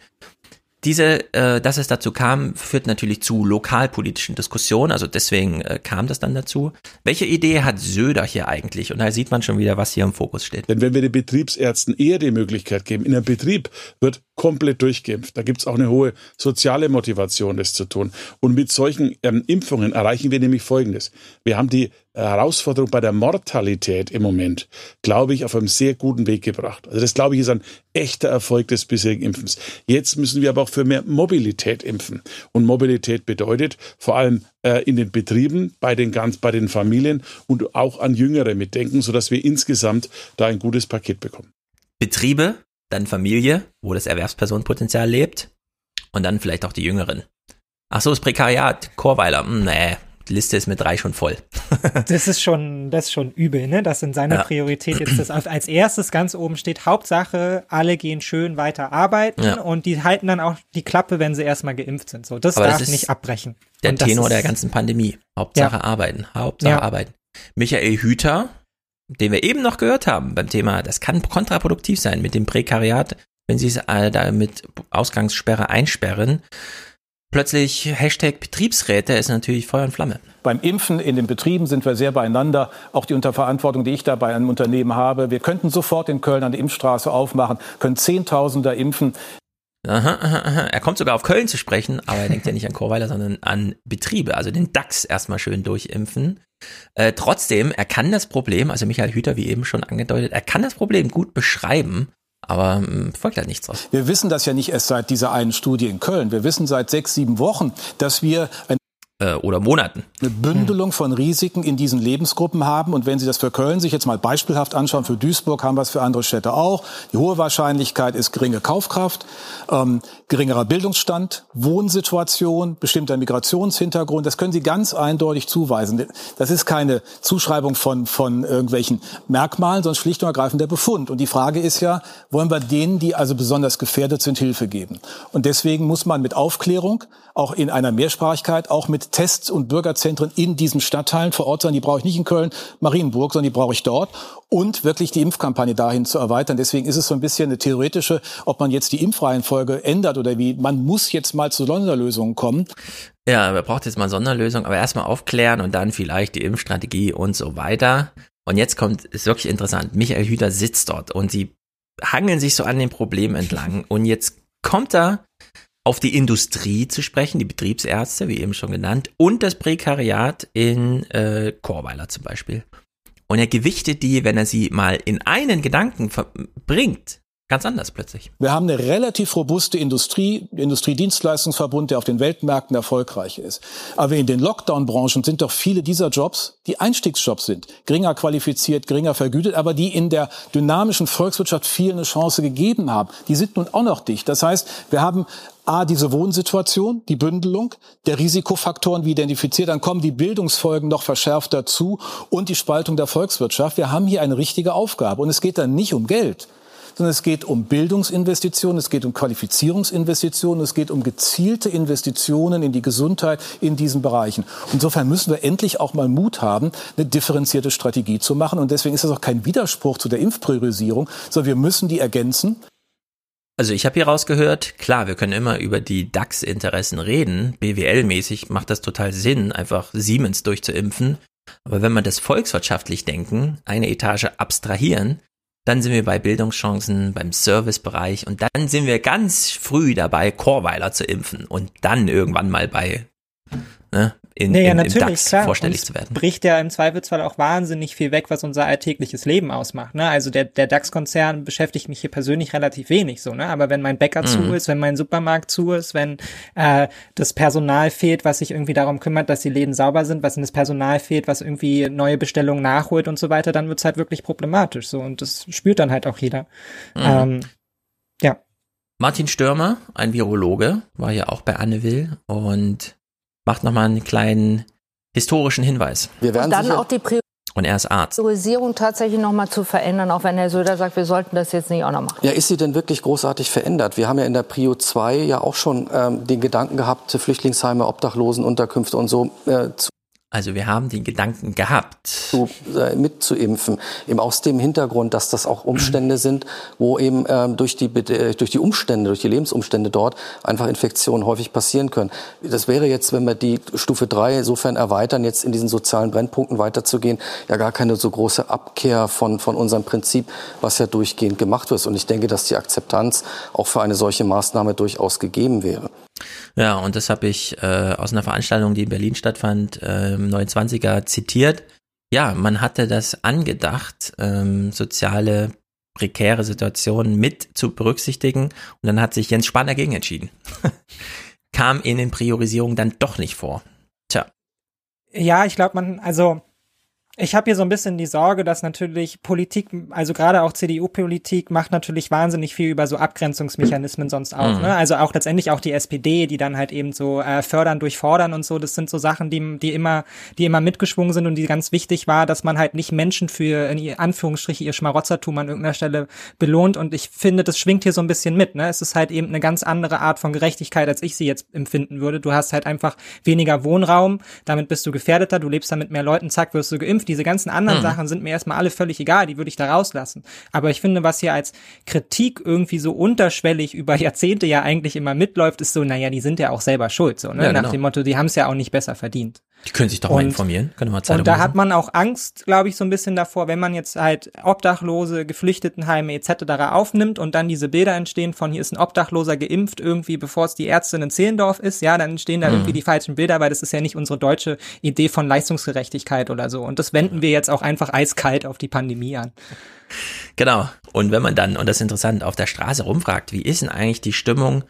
[SPEAKER 1] Diese, äh, dass es dazu kam, führt natürlich zu lokalpolitischen Diskussionen, also deswegen äh, kam das dann dazu. Welche Idee hat Söder hier eigentlich? Und da sieht man schon wieder, was hier im Fokus steht.
[SPEAKER 55] Denn wenn wir den Betriebsärzten eher die Möglichkeit geben, in einem Betrieb wird komplett durchgeimpft, da gibt's auch eine hohe soziale Motivation, das zu tun. Und mit solchen ähm, Impfungen erreichen wir nämlich Folgendes. Wir haben die Herausforderung bei der Mortalität im Moment, glaube ich, auf einem sehr guten Weg gebracht. Also das, glaube ich, ist ein echter Erfolg des bisherigen Impfens. Jetzt müssen wir aber auch für mehr Mobilität impfen. Und Mobilität bedeutet vor allem äh, in den Betrieben, bei den ganz, bei den Familien und auch an Jüngere mitdenken, sodass wir insgesamt da ein gutes Paket bekommen.
[SPEAKER 1] Betriebe, dann Familie, wo das Erwerbspersonenpotenzial lebt und dann vielleicht auch die Jüngeren. Ach so, das Prekariat, Chorweiler, hm, nee, die Liste ist mit drei schon voll. [LAUGHS]
[SPEAKER 11] das ist schon, das ist schon übel, ne? Dass in seiner ja. Priorität jetzt das als erstes ganz oben steht. Hauptsache, alle gehen schön weiter arbeiten ja. und die halten dann auch die Klappe, wenn sie erstmal geimpft sind. So, das Aber darf das nicht abbrechen.
[SPEAKER 1] Der Tenor der ganzen Pandemie. Hauptsache ja. arbeiten. Hauptsache arbeiten. Michael Hüter, den wir eben noch gehört haben beim Thema, das kann kontraproduktiv sein mit dem Prekariat, wenn sie es da mit Ausgangssperre einsperren plötzlich Hashtag Betriebsräte ist natürlich Feuer und Flamme.
[SPEAKER 63] Beim Impfen in den Betrieben sind wir sehr beieinander. Auch die Unterverantwortung, die ich da bei einem Unternehmen habe. Wir könnten sofort in Köln an der Impfstraße aufmachen, können Zehntausender impfen.
[SPEAKER 1] Aha, aha, aha. Er kommt sogar auf Köln zu sprechen, aber er denkt ja nicht an Chorweiler, sondern an Betriebe, also den DAX erstmal schön durchimpfen. Äh, trotzdem, er kann das Problem, also Michael Hüter, wie eben schon angedeutet, er kann das Problem gut beschreiben aber ähm, folgt halt nichts draus.
[SPEAKER 63] Wir wissen das ja nicht erst seit dieser einen Studie in Köln. Wir wissen seit sechs, sieben Wochen, dass wir ein
[SPEAKER 1] äh, oder Monaten.
[SPEAKER 63] Eine Bündelung von Risiken in diesen Lebensgruppen haben. Und wenn Sie das für Köln sich jetzt mal beispielhaft anschauen, für Duisburg haben wir es für andere Städte auch. Die hohe Wahrscheinlichkeit ist geringe Kaufkraft, ähm, geringerer Bildungsstand, Wohnsituation, bestimmter Migrationshintergrund. Das können Sie ganz eindeutig zuweisen. Das ist keine Zuschreibung von, von irgendwelchen Merkmalen, sondern schlicht und ergreifend der Befund. Und die Frage ist ja, wollen wir denen, die also besonders gefährdet sind, Hilfe geben? Und deswegen muss man mit Aufklärung, auch in einer Mehrsprachigkeit, auch mit Tests und Bürgerzentren in diesen Stadtteilen vor Ort sein. Die brauche ich nicht in Köln, Marienburg, sondern die brauche ich dort. Und wirklich die Impfkampagne dahin zu erweitern. Deswegen ist es so ein bisschen eine theoretische, ob man jetzt die Impfreihenfolge ändert oder wie. Man muss jetzt mal zu Sonderlösungen kommen.
[SPEAKER 1] Ja, man braucht jetzt mal Sonderlösungen, aber erstmal aufklären und dann vielleicht die Impfstrategie und so weiter. Und jetzt kommt, ist wirklich interessant. Michael Hüter sitzt dort und sie hangeln sich so an dem Problem entlang. [LAUGHS] Und jetzt kommt er auf die Industrie zu sprechen, die Betriebsärzte, wie eben schon genannt, und das Prekariat in äh, Chorweiler zum Beispiel. Und er gewichtet die, wenn er sie mal in einen Gedanken bringt, ganz anders plötzlich.
[SPEAKER 63] Wir haben eine relativ robuste Industrie, Industriedienstleistungsverbund, der auf den Weltmärkten erfolgreich ist. Aber in den Lockdown-Branchen sind doch viele dieser Jobs, die Einstiegsjobs sind, geringer qualifiziert, geringer vergütet, aber die in der dynamischen Volkswirtschaft viel eine Chance gegeben haben. Die sind nun auch noch dicht. Das heißt, wir haben A, diese Wohnsituation, die Bündelung der Risikofaktoren wie identifiziert, dann kommen die Bildungsfolgen noch verschärft dazu und die Spaltung der Volkswirtschaft. Wir haben hier eine richtige Aufgabe und es geht dann nicht um Geld sondern es geht um Bildungsinvestitionen, es geht um Qualifizierungsinvestitionen, es geht um gezielte Investitionen in die Gesundheit in diesen Bereichen. Insofern müssen wir endlich auch mal Mut haben, eine differenzierte Strategie zu machen. Und deswegen ist das auch kein Widerspruch zu der Impfpriorisierung, sondern wir müssen die ergänzen.
[SPEAKER 1] Also ich habe hier rausgehört, klar, wir können immer über die DAX-Interessen reden. BWL-mäßig macht das total Sinn, einfach Siemens durchzuimpfen. Aber wenn man das volkswirtschaftlich denken, eine Etage abstrahieren, dann sind wir bei Bildungschancen, beim Servicebereich und dann sind wir ganz früh dabei, Chorweiler zu impfen und dann irgendwann mal bei ne, in,
[SPEAKER 11] naja,
[SPEAKER 1] in,
[SPEAKER 11] natürlich,
[SPEAKER 1] im DAX
[SPEAKER 11] klar.
[SPEAKER 1] vorstellig
[SPEAKER 11] Uns
[SPEAKER 1] zu werden.
[SPEAKER 11] bricht ja im Zweifelsfall auch wahnsinnig viel weg, was unser alltägliches Leben ausmacht. Ne? Also der, der DAX-Konzern beschäftigt mich hier persönlich relativ wenig so, ne? Aber wenn mein Bäcker
[SPEAKER 1] Mhm.
[SPEAKER 11] zu ist, wenn mein Supermarkt zu ist, wenn äh, das Personal fehlt, was sich irgendwie darum kümmert, dass die Läden sauber sind, was in das Personal fehlt, was irgendwie neue Bestellungen nachholt und so weiter, dann wird's halt wirklich problematisch. So und das spürt dann halt auch jeder.
[SPEAKER 1] Mhm.
[SPEAKER 11] Ähm, ja.
[SPEAKER 1] Martin Stürmer, ein Virologe, war ja auch bei Anne Will und macht nochmal einen kleinen historischen Hinweis.
[SPEAKER 54] Und dann auch die
[SPEAKER 1] Und er ist Arzt.
[SPEAKER 54] Priorisierung tatsächlich noch mal zu verändern, auch wenn Herr Söder sagt, wir sollten das jetzt nicht auch noch machen.
[SPEAKER 64] Ja, ist sie denn wirklich großartig verändert? Wir haben ja in der Prio 2 ja auch schon ähm, den Gedanken gehabt, Flüchtlingsheime, Obdachlosenunterkünfte und so äh, zu
[SPEAKER 1] Also wir haben den Gedanken gehabt,
[SPEAKER 64] zu, äh, mitzuimpfen, eben aus dem Hintergrund, dass das auch Umstände [CLEARS THROAT] sind, wo eben ähm, durch, die, äh, durch die Umstände, durch die Lebensumstände dort einfach Infektionen häufig passieren können. Das wäre jetzt, wenn wir die Stufe 3 insofern erweitern, jetzt in diesen sozialen Brennpunkten weiterzugehen, ja gar keine so große Abkehr von, von unserem Prinzip, was ja durchgehend gemacht wird. Und ich denke, dass die Akzeptanz auch für eine solche Maßnahme durchaus gegeben wäre.
[SPEAKER 1] Ja, und das habe ich äh, aus einer Veranstaltung, die in Berlin stattfand, äh, im 29er zitiert. Ja, man hatte das angedacht, ähm, soziale prekäre Situationen mit zu berücksichtigen. Und dann hat sich Jens Spahn dagegen entschieden. [LAUGHS] Kam in den Priorisierungen dann doch nicht vor. Tja.
[SPEAKER 11] Ja, ich glaube, man, also ich habe hier so ein bisschen die Sorge, dass natürlich Politik, also gerade auch CDU-Politik, macht natürlich wahnsinnig viel über so Abgrenzungsmechanismen sonst auch.
[SPEAKER 65] Mhm.
[SPEAKER 11] Ne? Also auch letztendlich auch die SPD, die dann halt eben so äh, fördern durch fordern und so. Das sind so Sachen, die, die immer, die immer mitgeschwungen sind und die ganz wichtig war, dass man halt nicht Menschen für in Anführungsstriche ihr Schmarotzertum an irgendeiner Stelle belohnt. Und ich finde, das schwingt hier so ein bisschen mit. Ne? Es ist halt eben eine ganz andere Art von Gerechtigkeit, als ich sie jetzt empfinden würde. Du hast halt einfach weniger Wohnraum, damit bist du gefährdeter, du lebst dann mit mehr Leuten, zack, wirst du geimpft. Diese ganzen anderen
[SPEAKER 65] Hm.
[SPEAKER 11] Sachen sind mir erstmal alle völlig egal, die würde ich da rauslassen. Aber ich finde, was hier als Kritik irgendwie so unterschwellig über Jahrzehnte ja eigentlich immer mitläuft, ist so, naja, die sind ja auch selber schuld, so, ne?
[SPEAKER 1] Ja,
[SPEAKER 11] Nach
[SPEAKER 1] genau.
[SPEAKER 11] dem Motto, die haben es ja auch nicht besser verdient.
[SPEAKER 1] Die können sich doch mal
[SPEAKER 11] Und-
[SPEAKER 1] informieren. Können mal Zeitung
[SPEAKER 11] Und da
[SPEAKER 1] lesen.
[SPEAKER 11] hat man auch Angst, glaube ich, so ein bisschen davor, wenn man jetzt halt Obdachlose, Geflüchtetenheime etc. aufnimmt und dann diese Bilder entstehen von hier ist ein Obdachloser geimpft irgendwie, bevor es die Ärztin in Zehlendorf ist, ja, dann entstehen da
[SPEAKER 1] Mhm.
[SPEAKER 11] irgendwie die falschen Bilder, weil das ist ja nicht unsere deutsche Idee von Leistungsgerechtigkeit oder so. Und das wenden wir jetzt auch einfach eiskalt auf die Pandemie an.
[SPEAKER 1] Genau. Und wenn man dann, und das ist interessant, auf der Straße rumfragt, wie ist denn eigentlich die Stimmung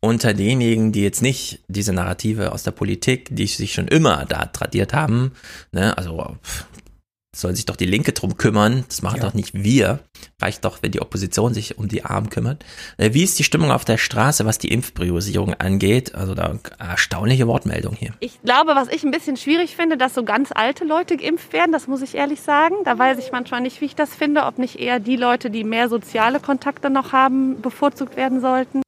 [SPEAKER 1] unter denjenigen, die jetzt nicht diese Narrative aus der Politik, die sich schon immer da tradiert haben, ne, also pff, soll sich doch die Linke drum kümmern, das machen
[SPEAKER 11] Ja.
[SPEAKER 1] doch nicht wir, reicht doch, wenn die Opposition sich um die Armen kümmert. Äh, Wie ist die Stimmung auf der Straße, was die Impfpriorisierung angeht? Also da erstaunliche Wortmeldung hier.
[SPEAKER 66] Ich glaube, was ich ein bisschen schwierig finde, dass so ganz alte Leute geimpft werden, das muss ich ehrlich sagen. Da weiß ich manchmal nicht, wie ich das finde, ob nicht eher die Leute, die mehr soziale Kontakte noch haben, bevorzugt werden sollten.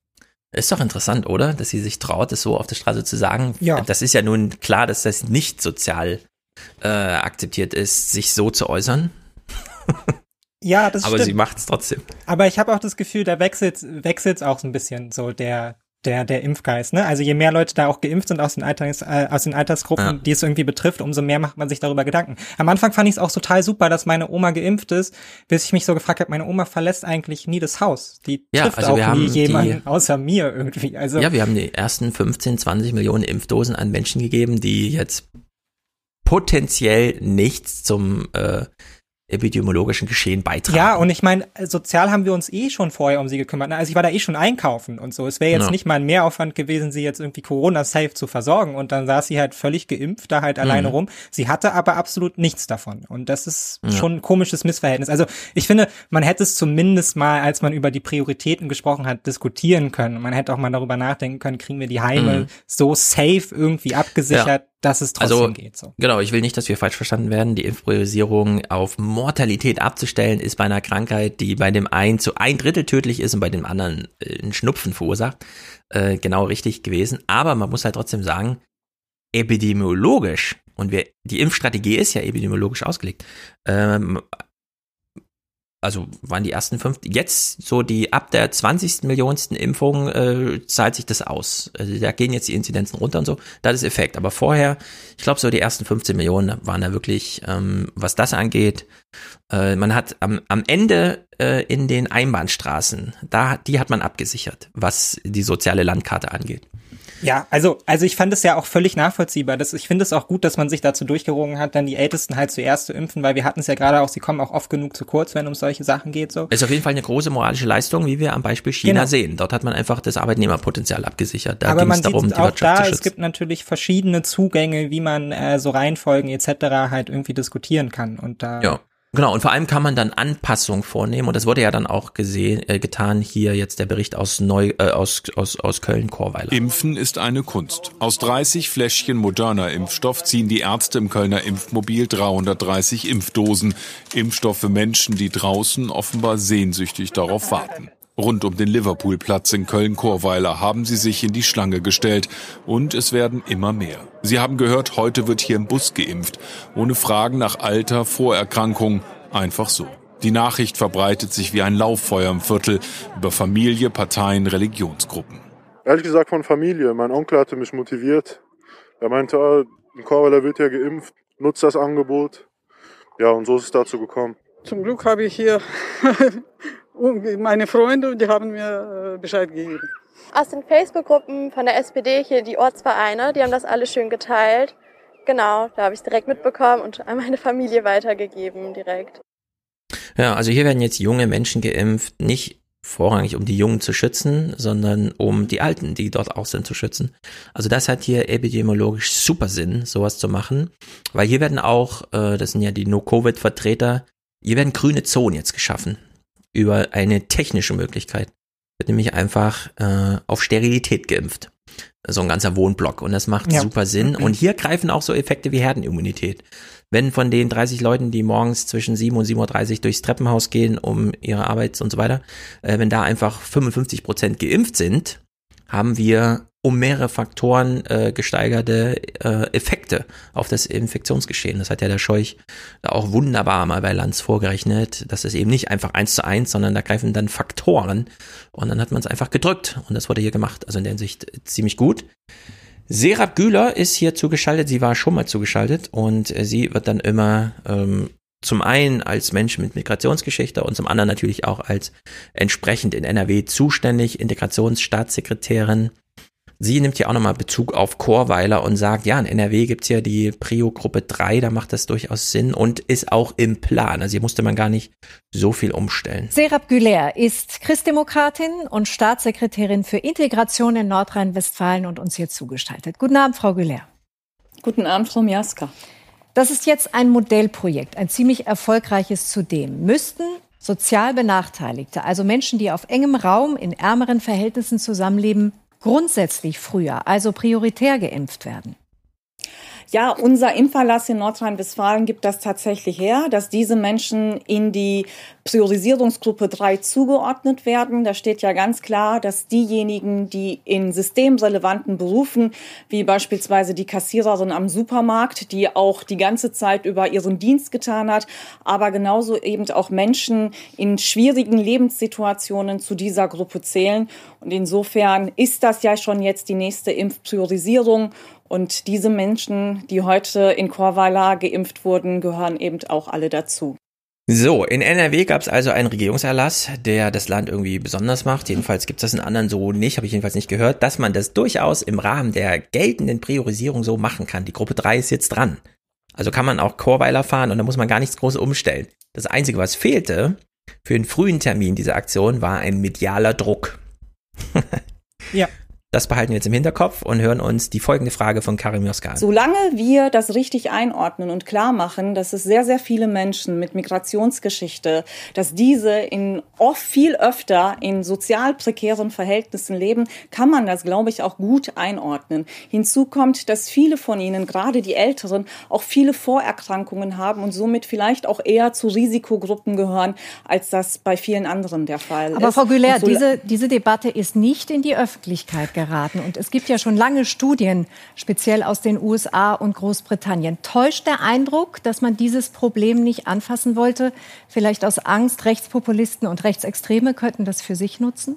[SPEAKER 1] Ist doch interessant, oder? Dass sie sich traut, das so auf der Straße zu sagen.
[SPEAKER 11] Ja.
[SPEAKER 1] Das ist ja nun klar, dass das nicht sozial äh, akzeptiert ist, sich so zu äußern. [LAUGHS]
[SPEAKER 11] Ja, das
[SPEAKER 1] Aber
[SPEAKER 11] stimmt.
[SPEAKER 1] sie macht es trotzdem.
[SPEAKER 11] Aber ich habe auch das Gefühl, da wechselt wechselt's auch so ein bisschen so der der der Impfgeist, ne? Also je mehr Leute da auch geimpft sind aus den Alters, äh, aus den Altersgruppen,
[SPEAKER 1] Ja.
[SPEAKER 11] die es irgendwie betrifft, umso mehr macht man sich darüber Gedanken. Am Anfang fand ich es auch total super, dass meine Oma geimpft ist, bis ich mich so gefragt habe, meine Oma verlässt eigentlich nie das Haus. Die
[SPEAKER 1] Ja,
[SPEAKER 11] trifft
[SPEAKER 1] also
[SPEAKER 11] auch nie jemanden
[SPEAKER 1] die-
[SPEAKER 11] außer mir irgendwie. Also
[SPEAKER 1] Ja, wir haben die ersten 15, 20 Millionen Impfdosen an Menschen gegeben, die jetzt potenziell nichts zum äh, epidemiologischen Geschehen beitragen.
[SPEAKER 11] Ja, und ich meine, sozial haben wir uns eh schon vorher um sie gekümmert. Also ich war da eh schon einkaufen und so. Es wäre jetzt
[SPEAKER 1] Ja.
[SPEAKER 11] nicht mal ein Mehraufwand gewesen, sie jetzt irgendwie Corona-safe zu versorgen. Und dann saß sie halt völlig geimpft da halt alleine
[SPEAKER 1] Mhm.
[SPEAKER 11] rum. Sie hatte aber absolut nichts davon. Und das ist
[SPEAKER 1] Ja.
[SPEAKER 11] schon ein komisches Missverhältnis. Also ich finde, man hätte es zumindest mal, als man über die Prioritäten gesprochen hat, diskutieren können. Man hätte auch mal darüber nachdenken können, kriegen wir die Heime
[SPEAKER 1] Mhm.
[SPEAKER 11] so safe irgendwie abgesichert, dass es trotzdem
[SPEAKER 1] also,
[SPEAKER 11] geht. So.
[SPEAKER 1] Genau, ich will nicht, dass wir falsch verstanden werden. Die Impfpriorisierung auf Mortalität abzustellen, ist bei einer Krankheit, die bei dem einen zu ein Drittel tödlich ist und bei dem anderen äh, einen Schnupfen verursacht, äh, genau richtig gewesen. Aber man muss halt trotzdem sagen, epidemiologisch, und wir, die Impfstrategie ist ja epidemiologisch ausgelegt, ähm, also waren die ersten fünf, jetzt so die ab der 20. Millionsten Impfung äh, zahlt sich das aus. Also da gehen jetzt die Inzidenzen runter und so, das ist Effekt. Aber vorher, ich glaube so die ersten 15 Millionen waren da wirklich, ähm, was das angeht, äh, man hat am, am Ende äh, in den Einbahnstraßen, da die hat man abgesichert, was die soziale Landkarte angeht.
[SPEAKER 11] Ja, also, also ich fand es ja auch völlig nachvollziehbar. Das, ich finde es auch gut, dass man sich dazu durchgerungen hat, dann die Ältesten halt zuerst zu impfen, weil wir hatten es ja gerade auch, sie kommen auch oft genug zu kurz, wenn um solche Sachen geht. So.
[SPEAKER 1] Ist auf jeden Fall eine große moralische Leistung, wie wir am Beispiel China
[SPEAKER 11] Genau.
[SPEAKER 1] sehen. Dort hat man einfach das Arbeitnehmerpotenzial abgesichert. Da
[SPEAKER 11] Aber
[SPEAKER 1] ging
[SPEAKER 11] man
[SPEAKER 1] es darum,
[SPEAKER 11] sieht
[SPEAKER 1] die
[SPEAKER 11] auch
[SPEAKER 1] Wirtschaft
[SPEAKER 11] da, es gibt natürlich verschiedene Zugänge, wie man äh, so Reihenfolgen etc. halt irgendwie diskutieren kann. Und da
[SPEAKER 1] Ja. Genau, und vor allem kann man dann Anpassungen vornehmen und das wurde ja dann auch gesehen, äh, getan hier jetzt der Bericht aus Neu, äh, aus, aus, aus Köln-Korweiler.
[SPEAKER 67] Impfen ist eine Kunst. Aus 30 Fläschchen moderner Impfstoff ziehen die Ärzte im Kölner Impfmobil 330 Impfdosen. Impfstoff für Menschen, die draußen offenbar sehnsüchtig darauf warten. Rund um den Liverpool-Platz in Köln-Korweiler haben sie sich in die Schlange gestellt und es werden immer mehr. Sie haben gehört, heute wird hier im Bus geimpft, ohne Fragen nach Alter, Vorerkrankung, einfach so. Die Nachricht verbreitet sich wie ein Lauffeuer im Viertel über Familie, Parteien, Religionsgruppen.
[SPEAKER 65] Ehrlich gesagt von Familie. Mein Onkel hatte mich motiviert. Er meinte, ah, in Korweiler wird ja geimpft, nutzt das Angebot. Ja, und so ist es dazu gekommen.
[SPEAKER 68] Zum Glück habe ich hier meine Freunde, die haben mir äh, Bescheid gegeben.
[SPEAKER 69] Aus den Facebook-Gruppen von der SPD hier, die Ortsvereine, die haben das alle schön geteilt. Genau, da habe ich es direkt mitbekommen und an meine Familie weitergegeben direkt.
[SPEAKER 1] Ja, also hier werden jetzt junge Menschen geimpft, nicht vorrangig um die Jungen zu schützen, sondern um die Alten, die dort auch sind, zu schützen. Also das hat hier epidemiologisch super Sinn, sowas zu machen, weil hier werden auch, äh, das sind ja die No-Covid-Vertreter, hier werden grüne Zonen jetzt geschaffen über eine technische Möglichkeit. Wird nämlich einfach äh, auf Sterilität geimpft. So ein ganzer Wohnblock und das macht
[SPEAKER 11] Ja.
[SPEAKER 1] super Sinn. Und hier greifen auch so Effekte wie Herdenimmunität. Wenn von den 30 Leuten, die morgens zwischen 7 und 7.30 Uhr durchs Treppenhaus gehen, um ihre Arbeit und so weiter, äh, wenn da einfach 55 Prozent geimpft sind, haben wir um mehrere Faktoren äh, gesteigerte äh, Effekte auf das Infektionsgeschehen. Das hat ja der Scheuch da auch wunderbar mal bei Lanz vorgerechnet, dass es eben nicht einfach eins zu eins, sondern da greifen dann Faktoren und dann hat man es einfach gedrückt und das wurde hier gemacht. Also in der Hinsicht äh, ziemlich gut. Serap Güler ist hier zugeschaltet, sie war schon mal zugeschaltet und äh, sie wird dann immer ähm, zum einen als Mensch mit Migrationsgeschichte und zum anderen natürlich auch als entsprechend in NRW zuständig, Integrationsstaatssekretärin. Sie nimmt hier auch nochmal Bezug auf Chorweiler und sagt, ja, in NRW gibt's ja die Prio-Gruppe 3, da macht das durchaus Sinn und ist auch im Plan. Also hier musste man gar nicht so viel umstellen.
[SPEAKER 70] Serap Güler ist Christdemokratin und Staatssekretärin für Integration in Nordrhein-Westfalen und uns hier zugeschaltet. Guten Abend, Frau Güler.
[SPEAKER 71] Guten Abend, Frau Miaska.
[SPEAKER 70] Das ist jetzt ein Modellprojekt, ein ziemlich erfolgreiches zudem. Müssten sozial Benachteiligte, also Menschen, die auf engem Raum in ärmeren Verhältnissen zusammenleben, grundsätzlich früher, also prioritär geimpft werden?
[SPEAKER 71] Ja, unser Impferlass in Nordrhein-Westfalen gibt das tatsächlich her, dass diese Menschen in die Priorisierungsgruppe 3 zugeordnet werden. Da steht ja ganz klar, dass diejenigen, die in systemrelevanten Berufen, wie beispielsweise die Kassiererin am Supermarkt, die auch die ganze Zeit über ihren Dienst getan hat, aber genauso eben auch Menschen in schwierigen Lebenssituationen zu dieser Gruppe zählen. Und insofern ist das ja schon jetzt die nächste Impfpriorisierung. Und diese Menschen, die heute in Chorweiler geimpft wurden, gehören eben auch alle dazu.
[SPEAKER 1] So, in NRW gab es also einen Regierungserlass, der das Land irgendwie besonders macht. Jedenfalls gibt es das in anderen so nicht, habe ich jedenfalls nicht gehört, dass man das durchaus im Rahmen der geltenden Priorisierung so machen kann. Die Gruppe 3 ist jetzt dran. Also kann man auch Chorweiler fahren und da muss man gar nichts groß umstellen. Das Einzige, was fehlte für einen frühen Termin dieser Aktion, war ein medialer Druck. [LAUGHS]
[SPEAKER 11] ja.
[SPEAKER 1] Das behalten wir jetzt im Hinterkopf und hören uns die folgende Frage von Karim Joska an.
[SPEAKER 71] Solange wir das richtig einordnen und klar machen, dass es sehr, sehr viele Menschen mit Migrationsgeschichte, dass diese in oft viel öfter in sozial prekären Verhältnissen leben, kann man das, glaube ich, auch gut einordnen. Hinzu kommt, dass viele von ihnen, gerade die Älteren, auch viele Vorerkrankungen haben und somit vielleicht auch eher zu Risikogruppen gehören, als das bei vielen anderen der Fall
[SPEAKER 70] Aber
[SPEAKER 71] ist.
[SPEAKER 70] Frau Güler,
[SPEAKER 71] Und so-
[SPEAKER 70] diese, diese Debatte ist nicht in die Öffentlichkeit geraten. Und es gibt ja schon lange Studien, speziell aus den USA und Großbritannien. Täuscht der Eindruck, dass man dieses Problem nicht anfassen wollte? Vielleicht aus Angst, Rechtspopulisten und Rechtsextreme könnten das für sich nutzen?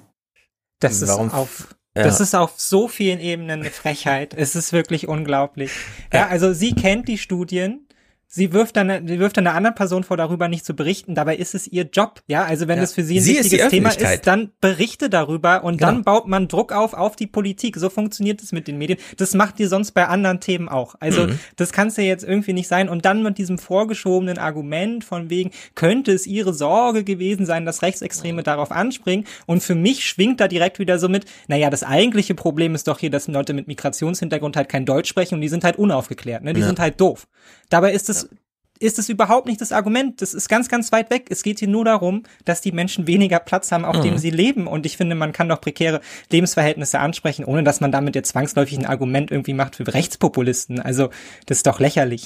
[SPEAKER 11] Das ist
[SPEAKER 1] Warum-
[SPEAKER 11] auf
[SPEAKER 1] Ja.
[SPEAKER 11] das ist auf so vielen Ebenen eine Frechheit. Es ist wirklich unglaublich. Ja, also sie kennt die Studien. Sie wirft dann, sie wirft dann einer anderen Person vor, darüber nicht zu berichten. Dabei ist es ihr Job. Ja, also wenn
[SPEAKER 1] Ja.
[SPEAKER 11] das für sie ein
[SPEAKER 1] Sie ist
[SPEAKER 11] wichtiges Thema
[SPEAKER 1] Öffentlichkeit.
[SPEAKER 11] ist, dann berichte darüber und
[SPEAKER 1] Genau.
[SPEAKER 11] dann baut man Druck auf auf die Politik. So funktioniert es mit den Medien. Das macht ihr sonst bei anderen Themen auch. Also
[SPEAKER 1] Mhm.
[SPEAKER 11] das kann es ja jetzt irgendwie nicht sein. Und dann mit diesem vorgeschobenen Argument von wegen, könnte es ihre Sorge gewesen sein, dass Rechtsextreme darauf anspringen. Und für mich schwingt da direkt wieder so mit, naja, das eigentliche Problem ist doch hier, dass Leute mit Migrationshintergrund halt kein Deutsch sprechen und die sind halt unaufgeklärt, ne? Die
[SPEAKER 1] Ja.
[SPEAKER 11] sind halt doof. Dabei ist es ist es überhaupt nicht das Argument. Das ist ganz, ganz weit weg. Es geht hier nur darum, dass die Menschen weniger Platz haben, auf
[SPEAKER 1] Mhm.
[SPEAKER 11] dem sie leben. Und ich finde, man kann doch prekäre Lebensverhältnisse ansprechen, ohne dass man damit jetzt zwangsläufig ein Argument irgendwie macht für Rechtspopulisten. Also, das ist doch lächerlich.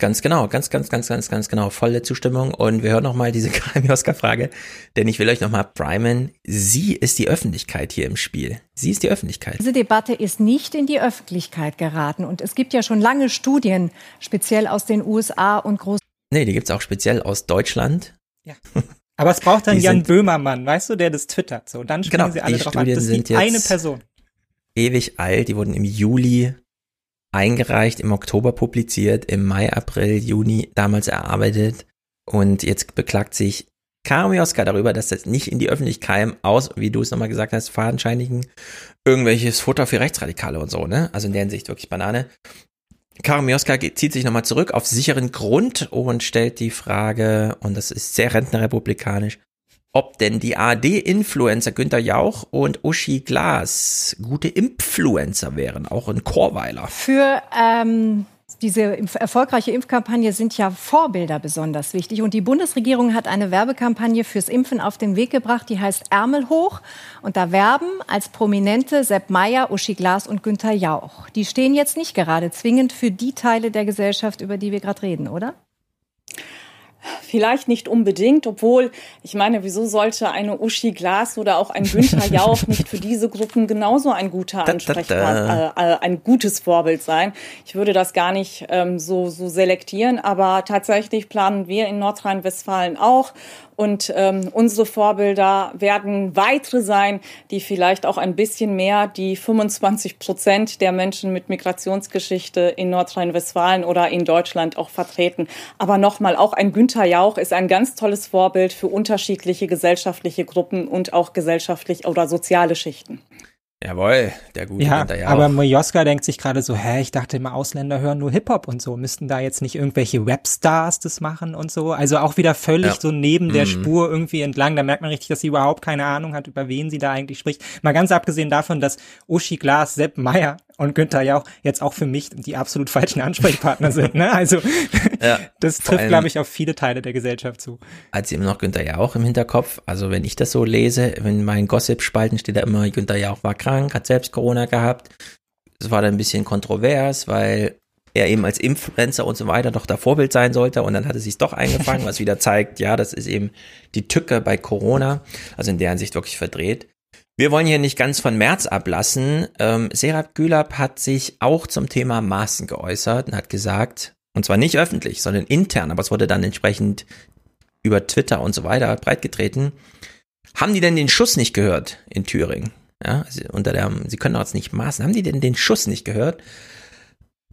[SPEAKER 1] Ganz genau, ganz, ganz, ganz, ganz, ganz genau. Volle Zustimmung. Und wir hören nochmal diese [LAUGHS] Karim-Joska-Frage, denn ich will euch nochmal primen. Sie ist die Öffentlichkeit hier im Spiel. Sie ist die Öffentlichkeit.
[SPEAKER 70] Diese Debatte ist nicht in die Öffentlichkeit geraten. Und es gibt ja schon lange Studien, speziell aus den USA und Großbritannien.
[SPEAKER 1] Nee, die gibt's auch speziell aus Deutschland.
[SPEAKER 11] Aber es braucht [LAUGHS] dann
[SPEAKER 1] Die
[SPEAKER 11] Jan Böhmermann, weißt du, der das twittert. So, dann springen
[SPEAKER 1] Genau,
[SPEAKER 11] sie alle
[SPEAKER 1] die
[SPEAKER 11] drauf an.
[SPEAKER 1] Studien
[SPEAKER 11] Das ist
[SPEAKER 1] sind
[SPEAKER 11] die
[SPEAKER 1] jetzt-
[SPEAKER 11] eine Person.
[SPEAKER 1] Ewig alt. Die wurden im Juli eingereicht, im Oktober publiziert, im Mai, April, Juni damals erarbeitet. Und jetzt beklagt sich Karim Joska darüber, dass das nicht in die Öffentlichkeit kam, aus, wie du es nochmal gesagt hast, fadenscheinigen irgendwelches Futter für Rechtsradikale und so, ne? Also in der Hinsicht wirklich Banane. Geht- zieht sich nochmal zurück auf sicheren Grund und stellt die Frage, und das ist sehr rentnerrepublikanisch, ob denn die ARD-Influencer Günther Jauch und Uschi Glas gute Influencer wären, auch in Chorweiler.
[SPEAKER 70] Für ähm, diese erfolgreiche Impfkampagne sind ja Vorbilder besonders wichtig. Und die Bundesregierung hat eine Werbekampagne fürs Impfen auf den Weg gebracht, die heißt Ärmel hoch. Und da werben als Prominente Sepp Meyer, Uschi Glas und Günther Jauch. Die stehen jetzt nicht gerade zwingend für die Teile der Gesellschaft, über die wir gerade reden, oder?
[SPEAKER 71] Vielleicht nicht unbedingt, obwohl, ich meine, wieso sollte eine Uschi Glas oder auch ein Günther [LAUGHS] Jauch nicht für diese Gruppen genauso ein guter Ansprechpartner, äh, äh, ein gutes Vorbild sein? Ich würde das gar nicht ähm, so, so selektieren, aber tatsächlich planen wir in Nordrhein-Westfalen auch. Und ähm, unsere Vorbilder werden weitere sein, die vielleicht auch ein bisschen mehr die 25 Prozent der Menschen mit Migrationsgeschichte in Nordrhein-Westfalen oder in Deutschland auch vertreten. Aber nochmal, auch ein Günther Jauch ist ein ganz tolles Vorbild für unterschiedliche gesellschaftliche Gruppen und auch gesellschaftlich oder soziale Schichten.
[SPEAKER 1] Jawohl, der gute
[SPEAKER 11] Ja,
[SPEAKER 1] Günther Jauch.
[SPEAKER 11] aber Mojoska denkt sich gerade so, hä, ich dachte immer, Ausländer hören nur Hip-Hop und so. Müssten da jetzt nicht irgendwelche Webstars das machen und so? Also auch wieder völlig
[SPEAKER 1] Ja.
[SPEAKER 11] so neben der
[SPEAKER 1] Mhm.
[SPEAKER 11] Spur irgendwie entlang. Da merkt man richtig, dass sie überhaupt keine Ahnung hat, über wen sie da eigentlich spricht. Mal ganz abgesehen davon, dass Uschi Glas, Sepp Meyer und Günther Jauch jetzt auch für mich die absolut falschen Ansprechpartner sind. Ne? Also [LAUGHS]
[SPEAKER 1] Ja,
[SPEAKER 11] das trifft, glaube ich, auf viele Teile der Gesellschaft zu.
[SPEAKER 1] als immer noch Günther Jauch im Hinterkopf. Also wenn ich das so lese, in meinen Gossip-Spalten steht da immer, Günther Jauch war krank, hat selbst Corona gehabt. Es war dann ein bisschen kontrovers, weil er eben als Influencer und so weiter doch da Vorbild sein sollte und dann hat es sich doch eingefangen, was [LAUGHS] wieder zeigt, ja, das ist eben die Tücke bei Corona, also in der Hinsicht wirklich verdreht. Wir wollen hier nicht ganz von März ablassen. Ähm, Serap Gülab hat sich auch zum Thema Maßen geäußert und hat gesagt, und zwar nicht öffentlich, sondern intern, aber es wurde dann entsprechend über Twitter und so weiter breitgetreten. Haben die denn den Schuss nicht gehört in Thüringen? Ja, also unter der, sie können doch jetzt nicht maßen. Haben die denn den Schuss nicht gehört?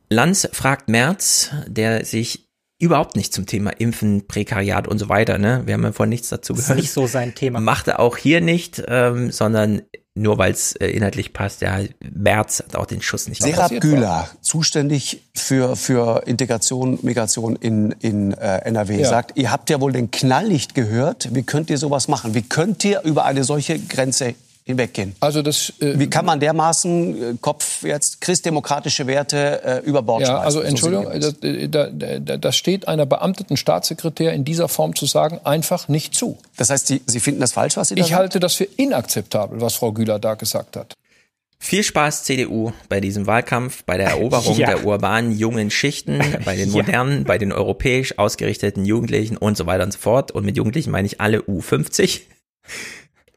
[SPEAKER 1] Lanz fragt Merz, der sich überhaupt nicht zum Thema Impfen, Prekariat und so weiter, ne? Wir haben ja vorhin nichts dazu
[SPEAKER 11] Das ist
[SPEAKER 1] gehört.
[SPEAKER 11] nicht so sein Thema.
[SPEAKER 1] Macht er auch hier nicht, ähm, sondern nur weil es äh, inhaltlich passt, ja, Merz hat auch den Schuss nicht
[SPEAKER 72] Serap Güler, zuständig für, für Integration, Migration in, in äh, NRW,
[SPEAKER 4] Ja.
[SPEAKER 72] sagt, ihr habt ja wohl den Knall nicht gehört. Wie könnt ihr sowas machen? Wie könnt ihr über eine solche Grenze hinweggehen?
[SPEAKER 4] Also das, äh,
[SPEAKER 72] Wie kann man dermaßen äh, Kopf jetzt christdemokratische Werte äh, über Bord
[SPEAKER 4] Ja,
[SPEAKER 72] schmeißen?
[SPEAKER 4] also
[SPEAKER 72] So
[SPEAKER 4] Entschuldigung,
[SPEAKER 72] sinngemäß.
[SPEAKER 4] das, äh, da, da, da steht einer beamteten Staatssekretär in dieser Form zu sagen, einfach nicht zu.
[SPEAKER 72] Das heißt, Sie, Sie finden das falsch, was Sie da
[SPEAKER 4] Ich
[SPEAKER 72] sagen?
[SPEAKER 4] halte das für inakzeptabel, was Frau Güler da gesagt hat.
[SPEAKER 1] Viel Spaß, CDU, bei diesem Wahlkampf, bei der Eroberung [LAUGHS]
[SPEAKER 4] Ja.
[SPEAKER 1] der urbanen jungen Schichten, bei den [LAUGHS]
[SPEAKER 4] Ja.
[SPEAKER 1] modernen, bei den europäisch ausgerichteten Jugendlichen und so weiter und so fort. Und mit Jugendlichen meine ich alle U50.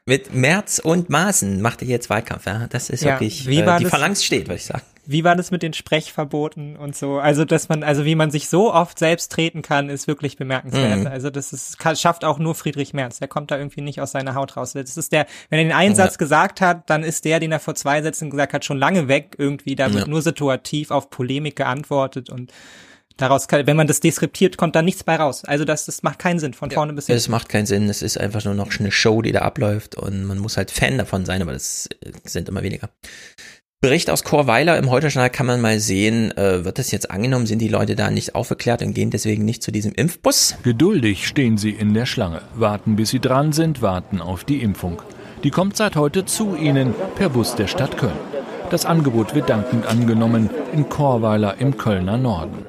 [SPEAKER 1] Mit Merz und Maaßen macht ihr jetzt Wahlkampf, ja? Das ist
[SPEAKER 11] Ja,
[SPEAKER 1] wirklich,
[SPEAKER 11] wie
[SPEAKER 1] äh,
[SPEAKER 11] war
[SPEAKER 1] die
[SPEAKER 11] das-
[SPEAKER 1] Phalanx steht, würde ich sagen.
[SPEAKER 11] Wie war das mit den Sprechverboten und so? Also, dass man, also wie man sich so oft selbst treten kann, ist wirklich bemerkenswert.
[SPEAKER 1] Mhm.
[SPEAKER 11] Also, das ist, schafft auch nur Friedrich Merz. Der kommt da irgendwie nicht aus seiner Haut raus. Das ist der, wenn er den einen
[SPEAKER 1] Ja.
[SPEAKER 11] Satz gesagt hat, dann ist der, den er vor zwei Sätzen gesagt hat, schon lange weg irgendwie. Da wird
[SPEAKER 1] Ja.
[SPEAKER 11] nur situativ auf Polemik geantwortet und daraus kann, wenn man das deskriptiert, kommt da nichts bei raus. Also, das, das macht keinen Sinn von vorne bis hinten.
[SPEAKER 1] Es macht keinen Sinn, es ist einfach nur noch eine Show, die da abläuft und man muss halt Fan davon sein, aber das äh, sind immer weniger. Bericht aus Chorweiler im Heute-Journal kann man mal sehen, äh, wird das jetzt angenommen, sind die Leute da nicht aufgeklärt und gehen deswegen nicht zu diesem Impfbus?
[SPEAKER 73] Geduldig stehen sie in der Schlange, warten bis sie dran sind, warten auf die Impfung. Die kommt seit heute zu ihnen per Bus der Stadt Köln. Das Angebot wird dankend angenommen in Chorweiler im Kölner Norden.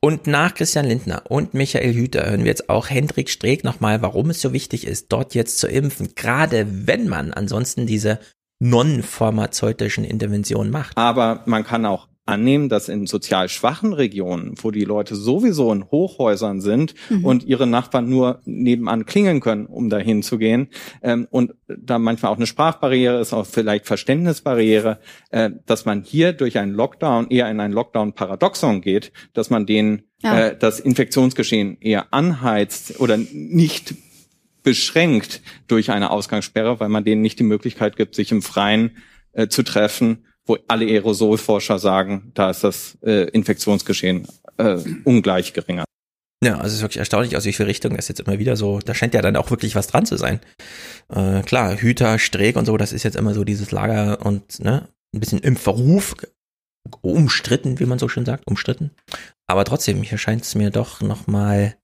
[SPEAKER 1] Und nach Christian Lindner und Michael Hüter hören wir jetzt auch Hendrik Streeck nochmal, warum es so wichtig ist, dort jetzt zu impfen, gerade wenn man ansonsten diese non-pharmazeutischen Interventionen macht.
[SPEAKER 74] Aber man kann auch annehmen, dass in sozial schwachen Regionen, wo die Leute sowieso in Hochhäusern sind
[SPEAKER 1] Mhm.
[SPEAKER 74] und ihre Nachbarn nur nebenan klingeln können, um dahin zu gehen, ähm, und da manchmal auch eine Sprachbarriere ist, auch vielleicht Verständnisbarriere, äh, dass man hier durch einen Lockdown eher in ein Lockdown-Paradoxon geht, dass man den
[SPEAKER 75] Ja.
[SPEAKER 74] äh, das Infektionsgeschehen eher anheizt oder nicht beschränkt durch eine Ausgangssperre, weil man denen nicht die Möglichkeit gibt, sich im Freien äh, zu treffen, wo alle Aerosolforscher sagen, da ist das äh, Infektionsgeschehen äh, ungleich geringer.
[SPEAKER 1] Ja, also es ist wirklich erstaunlich, aus wie viel Richtung das jetzt immer wieder so, da scheint ja dann auch wirklich was dran zu sein. Äh, klar, Hüter, Streeck und so, das ist jetzt immer so dieses Lager und ne, ein bisschen im Verruf, umstritten, wie man so schön sagt, umstritten. Aber trotzdem, hier scheint es mir doch nochmal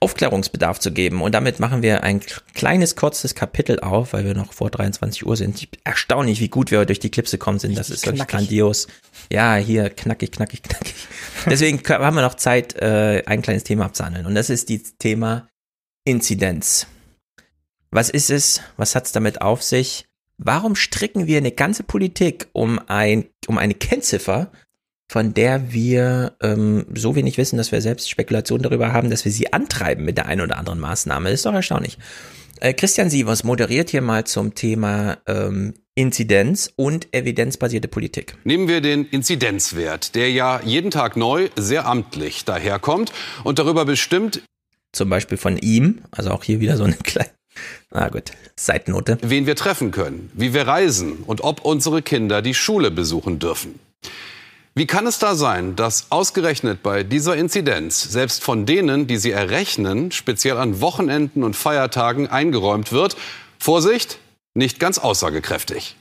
[SPEAKER 1] Aufklärungsbedarf zu geben. Und damit machen wir ein kleines, kurzes Kapitel auf, weil wir noch vor 23 Uhr sind. Ich erstaunlich, wie gut wir durch die Clips gekommen sind. Das ist wirklich
[SPEAKER 11] knackig.
[SPEAKER 1] grandios. Ja, hier knackig, knackig, knackig. Deswegen haben wir noch Zeit, äh, ein kleines Thema abzuhandeln. Und das ist das Thema Inzidenz. Was ist es? Was hat es damit auf sich? Warum stricken wir eine ganze Politik um, ein, um eine Kennziffer, von der wir ähm, so wenig wissen, dass wir selbst Spekulationen darüber haben, dass wir sie antreiben mit der einen oder anderen Maßnahme? Das ist doch erstaunlich. Äh, Christian Sievers moderiert hier mal zum Thema ähm, Inzidenz und evidenzbasierte Politik.
[SPEAKER 76] Nehmen wir den Inzidenzwert, der ja jeden Tag neu sehr amtlich daherkommt und darüber bestimmt,
[SPEAKER 1] Zum Beispiel von ihm, also auch hier wieder so eine [LAUGHS] kleine, ah gut, Seitennote.
[SPEAKER 76] wen wir treffen können, wie wir reisen und ob unsere Kinder die Schule besuchen dürfen. Wie kann es da sein, dass ausgerechnet bei dieser Inzidenz selbst von denen, die sie errechnen, speziell an Wochenenden und Feiertagen eingeräumt wird? Vorsicht, nicht ganz aussagekräftig.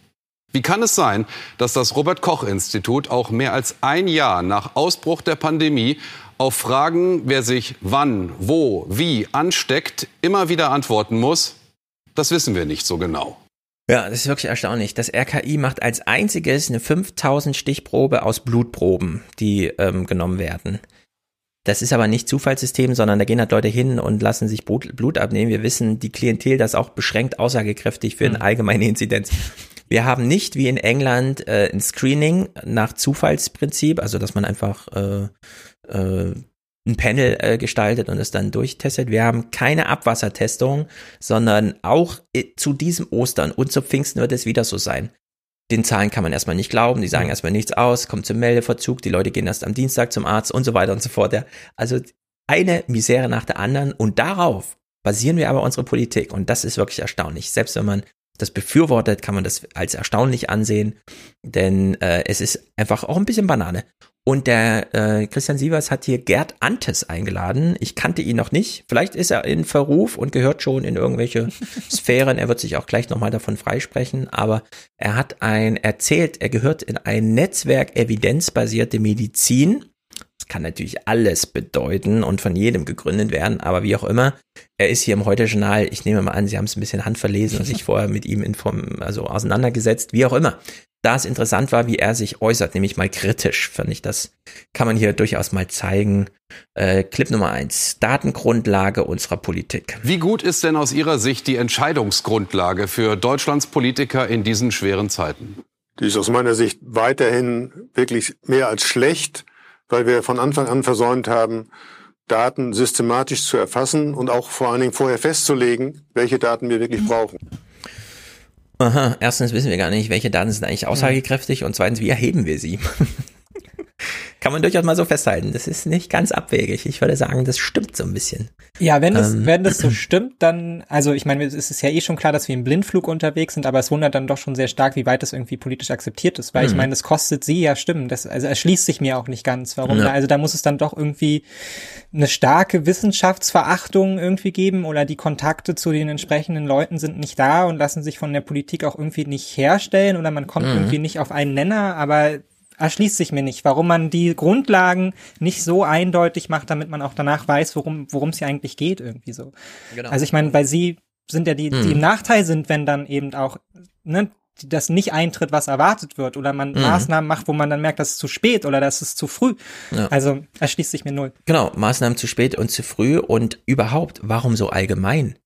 [SPEAKER 76] Wie kann es sein, dass das Robert Koch Institut auch mehr als ein Jahr nach Ausbruch der Pandemie auf Fragen, wer sich wann, wo, wie ansteckt, immer wieder antworten muss? Das wissen wir nicht so genau.
[SPEAKER 1] Ja, das ist wirklich erstaunlich. Das RKI macht als einziges eine 5000 Stichprobe aus Blutproben, die ähm, genommen werden. Das ist aber nicht Zufallssystem, sondern da gehen halt Leute hin und lassen sich Blut, Blut abnehmen. Wir wissen, die Klientel das ist auch beschränkt aussagekräftig für eine allgemeine Inzidenz. Wir haben nicht wie in England äh, ein Screening nach Zufallsprinzip, also dass man einfach äh, äh, ein Panel äh, gestaltet und es dann durchtestet. Wir haben keine Abwassertestung, sondern auch äh, zu diesem Ostern und zu Pfingsten wird es wieder so sein. Den Zahlen kann man erstmal nicht glauben, die sagen erstmal nichts aus, kommt zum Meldeverzug, die Leute gehen erst am Dienstag zum Arzt und so weiter und so fort. Ja. Also eine Misere nach der anderen und darauf basieren wir aber unsere Politik und das ist wirklich erstaunlich. Selbst wenn man das befürwortet, kann man das als erstaunlich ansehen, denn äh, es ist einfach auch ein bisschen Banane. Und der äh, Christian Sievers hat hier Gerd Antes eingeladen. Ich kannte ihn noch nicht. Vielleicht ist er in Verruf und gehört schon in irgendwelche [LAUGHS] Sphären. Er wird sich auch gleich nochmal davon freisprechen. Aber er hat ein erzählt, er gehört in ein Netzwerk evidenzbasierte Medizin. Das kann natürlich alles bedeuten und von jedem gegründet werden, aber wie auch immer. Er ist hier im Heute-Journal. Ich nehme mal an, Sie haben es ein bisschen handverlesen und sich [LAUGHS] vorher mit ihm inform also auseinandergesetzt. Wie auch immer da es interessant war, wie er sich äußert, nämlich mal kritisch, fand ich. Das kann man hier durchaus mal zeigen. Äh, Clip Nummer eins: Datengrundlage unserer Politik.
[SPEAKER 76] Wie gut ist denn aus Ihrer Sicht die Entscheidungsgrundlage für Deutschlands Politiker in diesen schweren Zeiten?
[SPEAKER 65] Die ist aus meiner Sicht weiterhin wirklich mehr als schlecht, weil wir von Anfang an versäumt haben, Daten systematisch zu erfassen und auch vor allen Dingen vorher festzulegen, welche Daten wir wirklich brauchen.
[SPEAKER 1] Aha, erstens wissen wir gar nicht, welche Daten sind eigentlich aussagekräftig und zweitens, wie erheben wir sie? Kann man durchaus mal so festhalten. Das ist nicht ganz abwegig. Ich würde sagen, das stimmt so ein bisschen.
[SPEAKER 11] Ja, wenn das,
[SPEAKER 1] Ähm.
[SPEAKER 11] wenn das so stimmt, dann, also ich meine, es ist ja eh schon klar, dass wir im Blindflug unterwegs sind, aber es wundert dann doch schon sehr stark, wie weit das irgendwie politisch akzeptiert ist, weil ich
[SPEAKER 1] Mhm.
[SPEAKER 11] meine, das kostet sie ja Stimmen. Das, also erschließt sich mir auch nicht ganz, warum.
[SPEAKER 1] Ja.
[SPEAKER 11] Also da muss es dann doch irgendwie eine starke Wissenschaftsverachtung irgendwie geben oder die Kontakte zu den entsprechenden Leuten sind nicht da und lassen sich von der Politik auch irgendwie nicht herstellen oder man kommt
[SPEAKER 1] Mhm.
[SPEAKER 11] irgendwie nicht auf einen Nenner, aber erschließt sich mir nicht, warum man die Grundlagen nicht so eindeutig macht, damit man auch danach weiß, worum worum es hier eigentlich geht irgendwie so.
[SPEAKER 1] Genau.
[SPEAKER 11] Also ich meine, weil sie sind ja die, die
[SPEAKER 1] Mhm.
[SPEAKER 11] im Nachteil sind, wenn dann eben auch ne, das nicht eintritt, was erwartet wird oder man
[SPEAKER 1] Mhm.
[SPEAKER 11] Maßnahmen macht, wo man dann merkt, das ist zu spät oder das ist zu früh.
[SPEAKER 1] Ja.
[SPEAKER 11] Also erschließt sich mir null.
[SPEAKER 1] Genau, Maßnahmen zu spät und zu früh und überhaupt, warum so allgemein?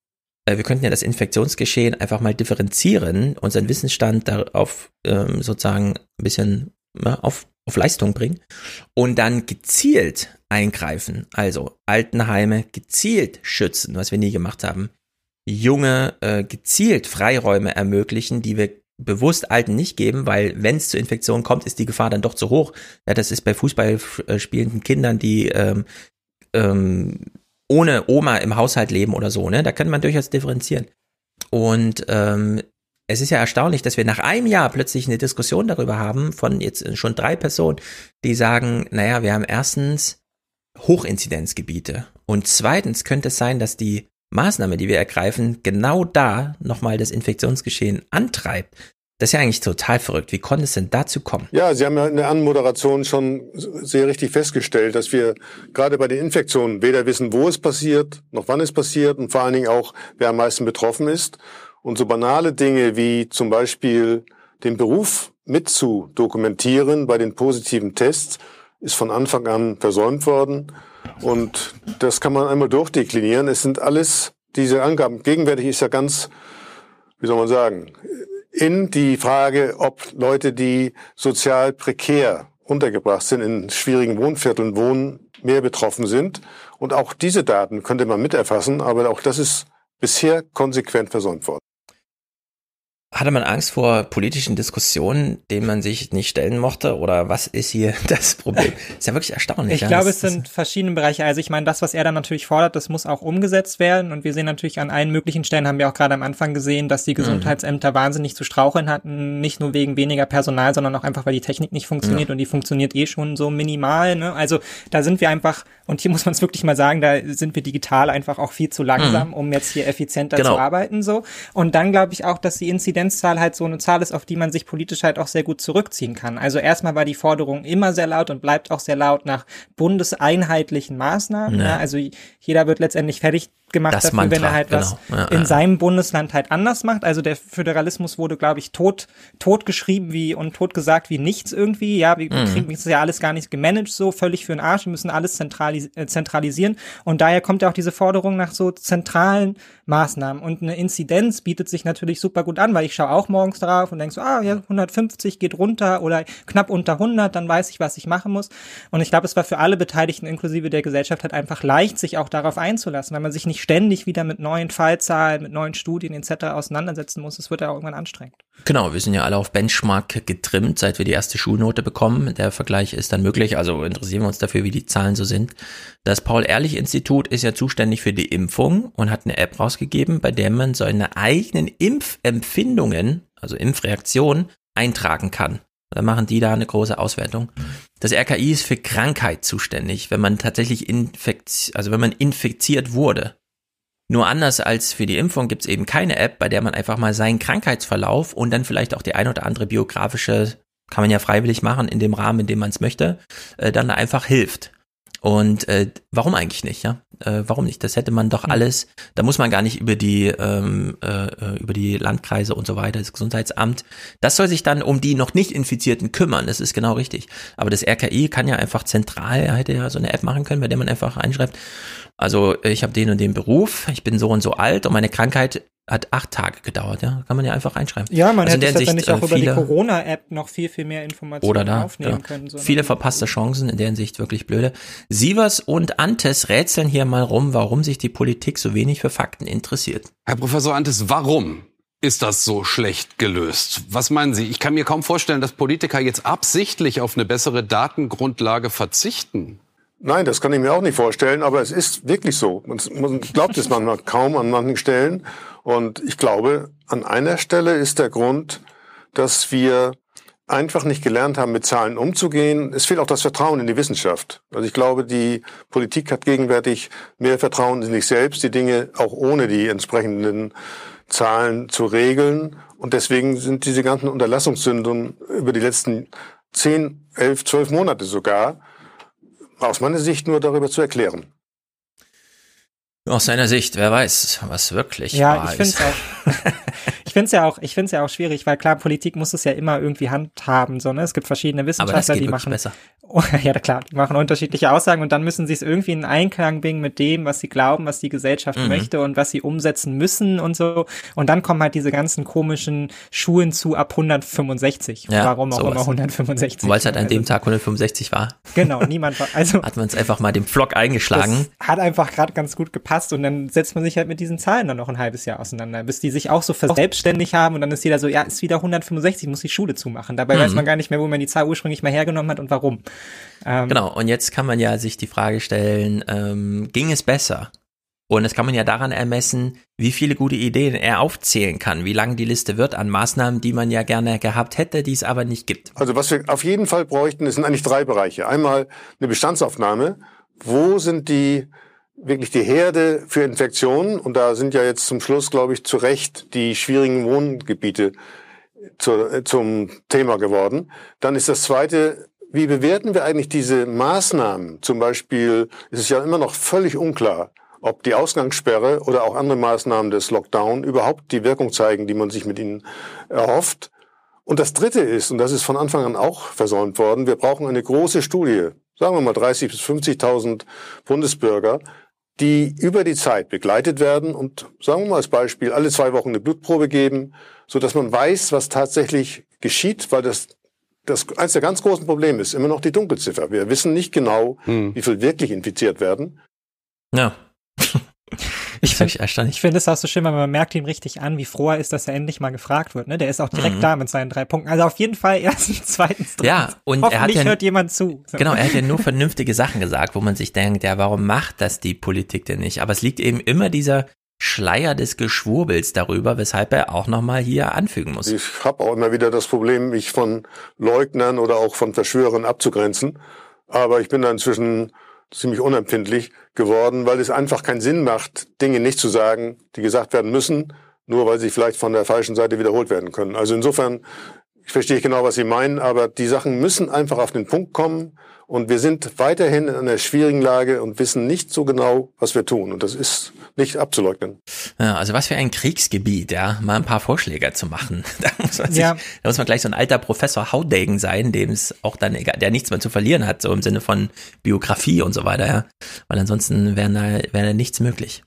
[SPEAKER 1] Äh, Wir könnten ja das Infektionsgeschehen einfach mal differenzieren, unseren Wissensstand darauf ähm, sozusagen ein bisschen auf, auf Leistung bringen und dann gezielt eingreifen. Also Altenheime gezielt schützen, was wir nie gemacht haben. Junge äh, gezielt Freiräume ermöglichen, die wir bewusst Alten nicht geben, weil wenn es zu Infektionen kommt, ist die Gefahr dann doch zu hoch. Ja, das ist bei Fußball spielenden Kindern, die ähm, ähm, ohne Oma im Haushalt leben oder so, ne? Da kann man durchaus differenzieren. Und ähm, es ist ja erstaunlich, dass wir nach einem Jahr plötzlich eine Diskussion darüber haben von jetzt schon drei Personen, die sagen, naja, wir haben erstens Hochinzidenzgebiete und zweitens könnte es sein, dass die Maßnahme, die wir ergreifen, genau da nochmal das Infektionsgeschehen antreibt. Das ist ja eigentlich total verrückt. Wie konnte es denn dazu kommen?
[SPEAKER 65] Ja, Sie haben ja in der Anmoderation schon sehr richtig festgestellt, dass wir gerade bei den Infektionen weder wissen, wo es passiert, noch wann es passiert und vor allen Dingen auch, wer am meisten betroffen ist. Und so banale Dinge wie zum Beispiel den Beruf mit zu dokumentieren bei den positiven Tests ist von Anfang an versäumt worden. Und das kann man einmal durchdeklinieren. Es sind alles diese Angaben. Gegenwärtig ist ja ganz, wie soll man sagen, in die Frage, ob Leute, die sozial prekär untergebracht sind, in schwierigen Wohnvierteln wohnen, mehr betroffen sind. Und auch diese Daten könnte man miterfassen, aber auch das ist bisher konsequent versäumt worden.
[SPEAKER 1] Hatte man Angst vor politischen Diskussionen, denen man sich nicht stellen mochte? Oder was ist hier [LAUGHS] das Problem? Ist ja wirklich erstaunlich.
[SPEAKER 11] Ich
[SPEAKER 1] ja.
[SPEAKER 11] glaube, es sind verschiedene Bereiche. Also ich meine, das, was er dann natürlich fordert, das muss auch umgesetzt werden. Und wir sehen natürlich an allen möglichen Stellen, haben wir auch gerade am Anfang gesehen, dass die Gesundheitsämter wahnsinnig zu straucheln hatten. Nicht nur wegen weniger Personal, sondern auch einfach, weil die Technik nicht funktioniert.
[SPEAKER 1] Ja.
[SPEAKER 11] Und die funktioniert eh schon so minimal. Ne? Also da sind wir einfach, und hier [LAUGHS] muss man es wirklich mal sagen, da sind wir digital einfach auch viel zu langsam,
[SPEAKER 1] Mhm.
[SPEAKER 11] um jetzt hier effizienter
[SPEAKER 1] Genau.
[SPEAKER 11] zu arbeiten. so. Und dann glaube ich auch, dass die Inzidenzzahl halt so eine Zahl ist, auf die man sich politisch halt auch sehr gut zurückziehen kann. Also erstmal war die Forderung immer sehr laut und bleibt auch sehr laut nach bundeseinheitlichen Maßnahmen.
[SPEAKER 1] Ja.
[SPEAKER 11] Ja. Also jeder wird letztendlich fertig gemacht
[SPEAKER 1] Das
[SPEAKER 11] dafür, wenn
[SPEAKER 1] Mantra,
[SPEAKER 11] er halt was
[SPEAKER 1] genau. Ja,
[SPEAKER 11] in seinem Bundesland halt anders macht. Also der Föderalismus wurde, glaube ich, tot, tot geschrieben wie und tot gesagt wie nichts irgendwie. Ja, wir
[SPEAKER 1] Mhm.
[SPEAKER 11] kriegen das ja alles gar nicht gemanagt, so völlig für den Arsch. Wir müssen alles zentralis äh, zentralisieren. Und daher kommt ja auch diese Forderung nach so zentralen Maßnahmen. Und eine Inzidenz bietet sich natürlich super gut an, weil ich schaue auch morgens drauf und denke so, ah ja, 150 geht runter oder knapp unter 100, dann weiß ich, was ich machen muss. Und ich glaube, es war für alle Beteiligten inklusive der Gesellschaft halt einfach leicht, sich auch darauf einzulassen, weil man sich nicht ständig wieder mit neuen Fallzahlen, mit neuen Studien etc. auseinandersetzen muss. Es wird ja auch irgendwann anstrengend.
[SPEAKER 1] Genau, wir sind ja alle auf Benchmark getrimmt, seit wir die erste Schulnote bekommen. Der Vergleich ist dann möglich, also interessieren wir uns dafür, wie die Zahlen so sind. Das Paul-Ehrlich-Institut ist ja zuständig für die Impfung und hat eine App rausgegeben, bei der man seine eigenen Impfempfindungen, also Impfreaktionen, eintragen kann. Dann machen die da eine große Auswertung. Das RKI ist für Krankheit zuständig, wenn man tatsächlich infekt, also wenn man infiziert wurde. Nur anders als für die Impfung gibt es eben keine App, bei der man einfach mal seinen Krankheitsverlauf und dann vielleicht auch die ein oder andere biografische, kann man ja freiwillig machen, in dem Rahmen, in dem man es möchte, äh, dann einfach hilft. Und äh, warum eigentlich nicht, ja? Äh, warum nicht? Das hätte man doch alles, da muss man gar nicht über die, ähm, äh, über die Landkreise und so weiter, das Gesundheitsamt. Das soll sich dann um die noch nicht Infizierten kümmern, das ist genau richtig. Aber das RKI kann ja einfach zentral, er hätte ja so eine App machen können, bei der man einfach einschreibt, also ich habe den und den Beruf, ich bin so und so alt und meine Krankheit hat acht Tage gedauert, ja. Kann man ja einfach einschreiben.
[SPEAKER 11] Ja, man
[SPEAKER 1] also
[SPEAKER 11] hätte
[SPEAKER 1] der
[SPEAKER 11] letztendlich
[SPEAKER 1] Hinsicht,
[SPEAKER 11] auch
[SPEAKER 1] äh,
[SPEAKER 11] über die Corona-App noch viel, viel mehr Informationen
[SPEAKER 1] oder da.
[SPEAKER 11] aufnehmen
[SPEAKER 1] Genau.
[SPEAKER 11] können. So.
[SPEAKER 1] Viele verpasste Chancen, in der Hinsicht wirklich blöde. Sievers und Antes rätseln hier mal rum, warum sich die Politik so wenig für Fakten interessiert.
[SPEAKER 76] Herr Professor Antes, warum ist das so schlecht gelöst? Was meinen Sie? Ich kann mir kaum vorstellen, dass Politiker jetzt absichtlich auf eine bessere Datengrundlage verzichten.
[SPEAKER 65] Nein, das kann ich mir auch nicht vorstellen, aber es ist wirklich so. Man, glaubt es manchmal [LAUGHS] kaum an manchen Stellen. Und ich glaube, an einer Stelle ist der Grund, dass wir einfach nicht gelernt haben, mit Zahlen umzugehen. Es fehlt auch das Vertrauen in die Wissenschaft. Also ich glaube, die Politik hat gegenwärtig mehr Vertrauen in sich selbst, die Dinge auch ohne die entsprechenden Zahlen zu regeln. Und deswegen sind diese ganzen Unterlassungssünden über die letzten zehn, elf, zwölf Monate sogar aus meiner Sicht nur darüber zu erklären.
[SPEAKER 1] Aus seiner Sicht, wer weiß, was wirklich
[SPEAKER 11] Ja,
[SPEAKER 1] wahr
[SPEAKER 11] ich finde
[SPEAKER 1] ist.
[SPEAKER 11] es auch. [LAUGHS] ich finde es ja auch, ich finde es ja auch schwierig, weil klar, Politik muss es ja immer irgendwie handhaben, so ne. Es gibt verschiedene
[SPEAKER 1] Aber das
[SPEAKER 11] Wissenschaftler,
[SPEAKER 1] geht
[SPEAKER 11] die machen,
[SPEAKER 1] besser.
[SPEAKER 11] Oh, [LAUGHS] ja klar, die machen unterschiedliche Aussagen und dann müssen sie es irgendwie in Einklang bringen mit dem, was sie glauben, was die Gesellschaft
[SPEAKER 1] Mhm.
[SPEAKER 11] möchte und was sie umsetzen müssen und so. Und dann kommen halt diese ganzen komischen Schulen zu ab 165.
[SPEAKER 1] Ja,
[SPEAKER 11] Warum auch
[SPEAKER 1] sowas.
[SPEAKER 11] immer 165.
[SPEAKER 1] Weil es halt an
[SPEAKER 11] Also,
[SPEAKER 1] dem Tag 165 war,
[SPEAKER 11] Genau, niemand war, also [LAUGHS]
[SPEAKER 1] hat man es einfach mal dem Flock eingeschlagen.
[SPEAKER 11] hat einfach gerade ganz gut gepasst und dann setzt man sich halt mit diesen Zahlen dann noch ein halbes Jahr auseinander, bis die sich auch so verselbstständig haben und dann ist jeder so, ja, ist wieder 165, muss die Schule zumachen. Dabei
[SPEAKER 1] Mhm.
[SPEAKER 11] weiß man gar nicht mehr, wo man die Zahl ursprünglich mal hergenommen hat und warum. Ähm,
[SPEAKER 1] Genau, und jetzt kann man ja sich die Frage stellen, ähm, ging es besser? Und das kann man ja daran ermessen, wie viele gute Ideen er aufzählen kann, wie lang die Liste wird an Maßnahmen, die man ja gerne gehabt hätte, die es aber nicht gibt.
[SPEAKER 65] Also was wir auf jeden Fall bräuchten, das sind eigentlich drei Bereiche. Einmal eine Bestandsaufnahme. Wo sind die wirklich die Herde für Infektionen? Und da sind ja jetzt zum Schluss, glaube ich, zu Recht die schwierigen Wohngebiete zu, äh, zum Thema geworden. Dann ist das zweite, wie bewerten wir eigentlich diese Maßnahmen? Zum Beispiel ist es ja immer noch völlig unklar, ob die Ausgangssperre oder auch andere Maßnahmen des Lockdown überhaupt die Wirkung zeigen, die man sich mit ihnen erhofft. Und das Dritte ist, und das ist von Anfang an auch versäumt worden, wir brauchen eine große Studie, sagen wir mal 30.000 bis 50.000 Bundesbürger, die über die Zeit begleitet werden und, sagen wir mal als Beispiel, alle zwei Wochen eine Blutprobe geben, so dass man weiß, was tatsächlich geschieht, weil das das eines der ganz großen Probleme ist immer noch die Dunkelziffer. Wir wissen nicht genau, wie viel wirklich infiziert werden.
[SPEAKER 1] Ja.
[SPEAKER 11] Ich
[SPEAKER 1] finde erstaunlich.
[SPEAKER 11] Ich finde es auch so schön, weil man merkt ihm richtig an, wie froh er ist, dass er endlich mal gefragt wird. Ne? Der ist auch direkt
[SPEAKER 1] Mhm.
[SPEAKER 11] da mit seinen drei Punkten. Also auf jeden Fall erstens, [LAUGHS] zweitens, drittens.
[SPEAKER 1] Ja, und er hat
[SPEAKER 11] Hoffentlich
[SPEAKER 1] ja,
[SPEAKER 11] hört jemand zu. So.
[SPEAKER 1] Genau, er hat ja nur [LAUGHS] vernünftige Sachen gesagt, wo man sich denkt, ja, warum macht das die Politik denn nicht? Aber es liegt eben immer dieser Schleier des Geschwurbels darüber, weshalb er auch nochmal hier anfügen muss.
[SPEAKER 65] Ich habe auch immer wieder das Problem, mich von Leugnern oder auch von Verschwörern abzugrenzen. Aber ich bin da inzwischen ziemlich unempfindlich geworden, weil es einfach keinen Sinn macht, Dinge nicht zu sagen, die gesagt werden müssen, nur weil sie vielleicht von der falschen Seite wiederholt werden können. Also insofern, ich verstehe genau, was Sie meinen, aber die Sachen müssen einfach auf den Punkt kommen. Und wir sind weiterhin in einer schwierigen Lage und wissen nicht so genau, was wir tun. Und das ist nicht abzuleugnen.
[SPEAKER 1] Ja, also was für ein Kriegsgebiet, ja, mal ein paar Vorschläge zu machen. [LAUGHS] Da muss man, sich,
[SPEAKER 11] Ja.
[SPEAKER 1] da muss man gleich so ein alter Professor Haudegen sein, dem es auch dann egal, der nichts mehr zu verlieren hat, so im Sinne von Biografie und so weiter, ja. Weil ansonsten wäre da, wäre da nichts möglich.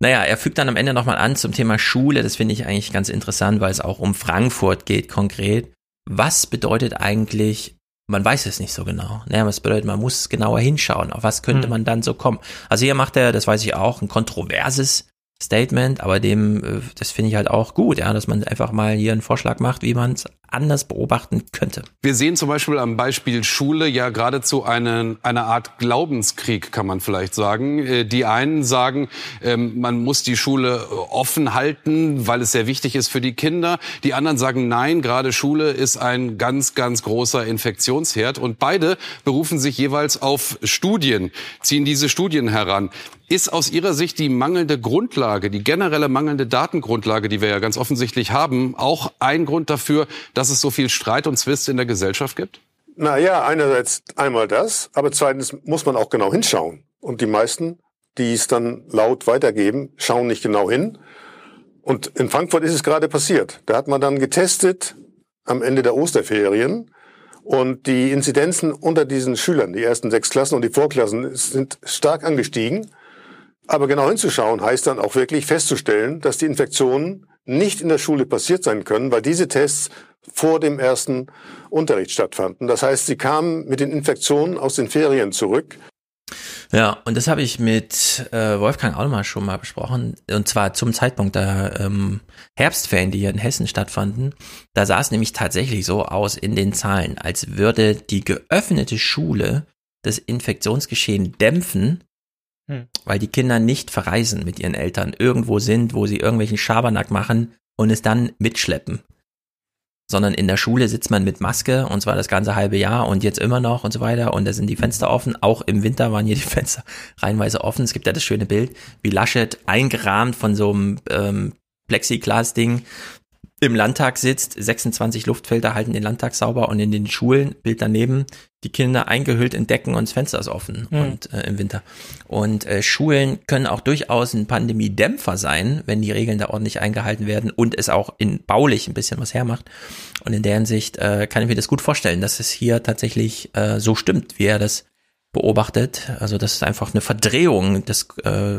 [SPEAKER 1] Naja, er fügt dann am Ende nochmal an zum Thema Schule. Das finde ich eigentlich ganz interessant, weil es auch um Frankfurt geht konkret. Was bedeutet eigentlich, man weiß es nicht so genau. Naja, was bedeutet, man muss genauer hinschauen. Auf was könnte
[SPEAKER 11] Hm.
[SPEAKER 1] man dann so kommen? Also hier macht er, das weiß ich auch, ein kontroverses Statement, aber dem, äh, das finde ich halt auch gut, ja, dass man einfach mal hier einen Vorschlag macht, wie man es anders beobachten könnte.
[SPEAKER 76] Wir sehen zum Beispiel am Beispiel Schule ja geradezu eine, eine Art Glaubenskrieg, kann man vielleicht sagen. Äh, Die einen sagen, ähm, man muss die Schule offen halten, weil es sehr wichtig ist für die Kinder. Die anderen sagen, nein, gerade Schule ist ein ganz, ganz großer Infektionsherd. Und beide berufen sich jeweils auf Studien, ziehen diese Studien heran. Ist aus Ihrer Sicht die mangelnde Grundlage, die generelle mangelnde Datengrundlage, die wir ja ganz offensichtlich haben, auch ein Grund dafür, dass es so viel Streit und Zwist in der Gesellschaft gibt?
[SPEAKER 65] Na ja, einerseits einmal das, aber zweitens muss man auch genau hinschauen. Und die meisten, die es dann laut weitergeben, schauen nicht genau hin. Und in Frankfurt ist es gerade passiert. Da hat man dann getestet am Ende der Osterferien. Und die Inzidenzen unter diesen Schülern, die ersten sechs Klassen und die Vorklassen, sind stark angestiegen. Aber genau hinzuschauen heißt dann auch wirklich festzustellen, dass die Infektionen nicht in der Schule passiert sein können, weil diese Tests vor dem ersten Unterricht stattfanden. Das heißt, sie kamen mit den Infektionen aus den Ferien zurück.
[SPEAKER 1] Ja, und das habe ich mit äh, Wolfgang auch mal schon mal besprochen. Und zwar zum Zeitpunkt der ähm, Herbstferien, die hier in Hessen stattfanden. Da sah es nämlich tatsächlich so aus in den Zahlen, als würde die geöffnete Schule das Infektionsgeschehen dämpfen,
[SPEAKER 11] Hm.
[SPEAKER 1] weil die Kinder nicht verreisen mit ihren Eltern, irgendwo sind, wo sie irgendwelchen Schabernack machen und es dann mitschleppen. Sondern in der Schule sitzt man mit Maske und zwar das ganze halbe Jahr und jetzt immer noch und so weiter und da sind die Fenster offen. Auch im Winter waren hier die [LAUGHS] Fenster reihenweise offen. Es gibt ja das schöne Bild, wie Laschet eingerahmt von so einem ähm, Plexiglas-Ding im Landtag sitzt, 26 Luftfilter halten den Landtag sauber und in den Schulen, Bild daneben, die Kinder eingehüllt in Decken und das Fenster ist offen
[SPEAKER 11] Mhm.
[SPEAKER 1] und äh, im Winter. Und äh, Schulen können auch durchaus ein Pandemiedämpfer sein, wenn die Regeln da ordentlich eingehalten werden und es auch in baulich ein bisschen was hermacht. Und in der Hinsicht äh, kann ich mir das gut vorstellen, dass es hier tatsächlich äh, so stimmt, wie er das beobachtet. Also dass es einfach eine Verdrehung des äh,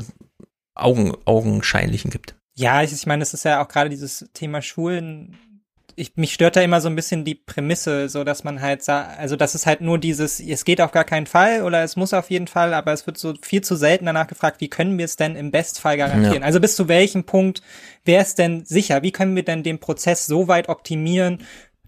[SPEAKER 1] Augen, Augenscheinlichen gibt.
[SPEAKER 11] Ja, ich, ich meine, es ist ja auch gerade dieses Thema Schulen. Ich, mich stört da immer so ein bisschen die Prämisse, so dass man halt sagt, also das ist halt nur dieses, es geht auf gar keinen Fall oder es muss auf jeden Fall, aber es wird so viel zu selten danach gefragt, wie können wir es denn im Bestfall garantieren?
[SPEAKER 1] Ja.
[SPEAKER 11] Also bis zu welchem Punkt wäre es denn sicher? Wie können wir denn den Prozess so weit optimieren,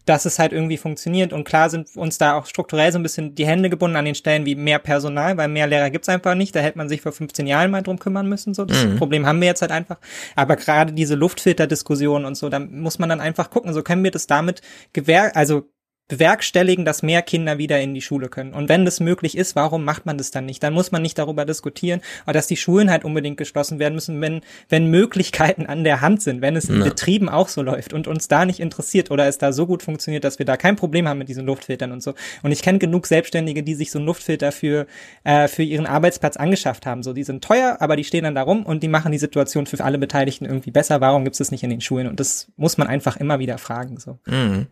[SPEAKER 11] dass es halt irgendwie funktioniert. Und klar sind uns da auch strukturell so ein bisschen die Hände gebunden an den Stellen wie mehr Personal, weil mehr Lehrer gibt's einfach nicht. Da hätte man sich vor 15 Jahren mal drum kümmern müssen. So, das
[SPEAKER 1] Mhm.
[SPEAKER 11] Problem haben wir jetzt halt einfach. Aber gerade diese Luftfilterdiskussion und so, da muss man dann einfach gucken, so können wir das damit gewähr, also bewerkstelligen, dass mehr Kinder wieder in die Schule können. Und wenn das möglich ist, warum macht man das dann nicht? Dann muss man nicht darüber diskutieren, dass die Schulen halt unbedingt geschlossen werden müssen, wenn, wenn Möglichkeiten an der Hand sind, wenn es in
[SPEAKER 1] Ja.
[SPEAKER 11] Betrieben auch so läuft und uns da nicht interessiert oder es da so gut funktioniert, dass wir da kein Problem haben mit diesen Luftfiltern und so. Und ich kenne genug Selbstständige, die sich so einen Luftfilter für, äh, für ihren Arbeitsplatz angeschafft haben. So, die sind teuer, aber die stehen dann da rum und die machen die Situation für alle Beteiligten irgendwie besser. Warum gibt es das nicht in den Schulen? Und das muss man einfach immer wieder fragen. So.
[SPEAKER 1] Mhm.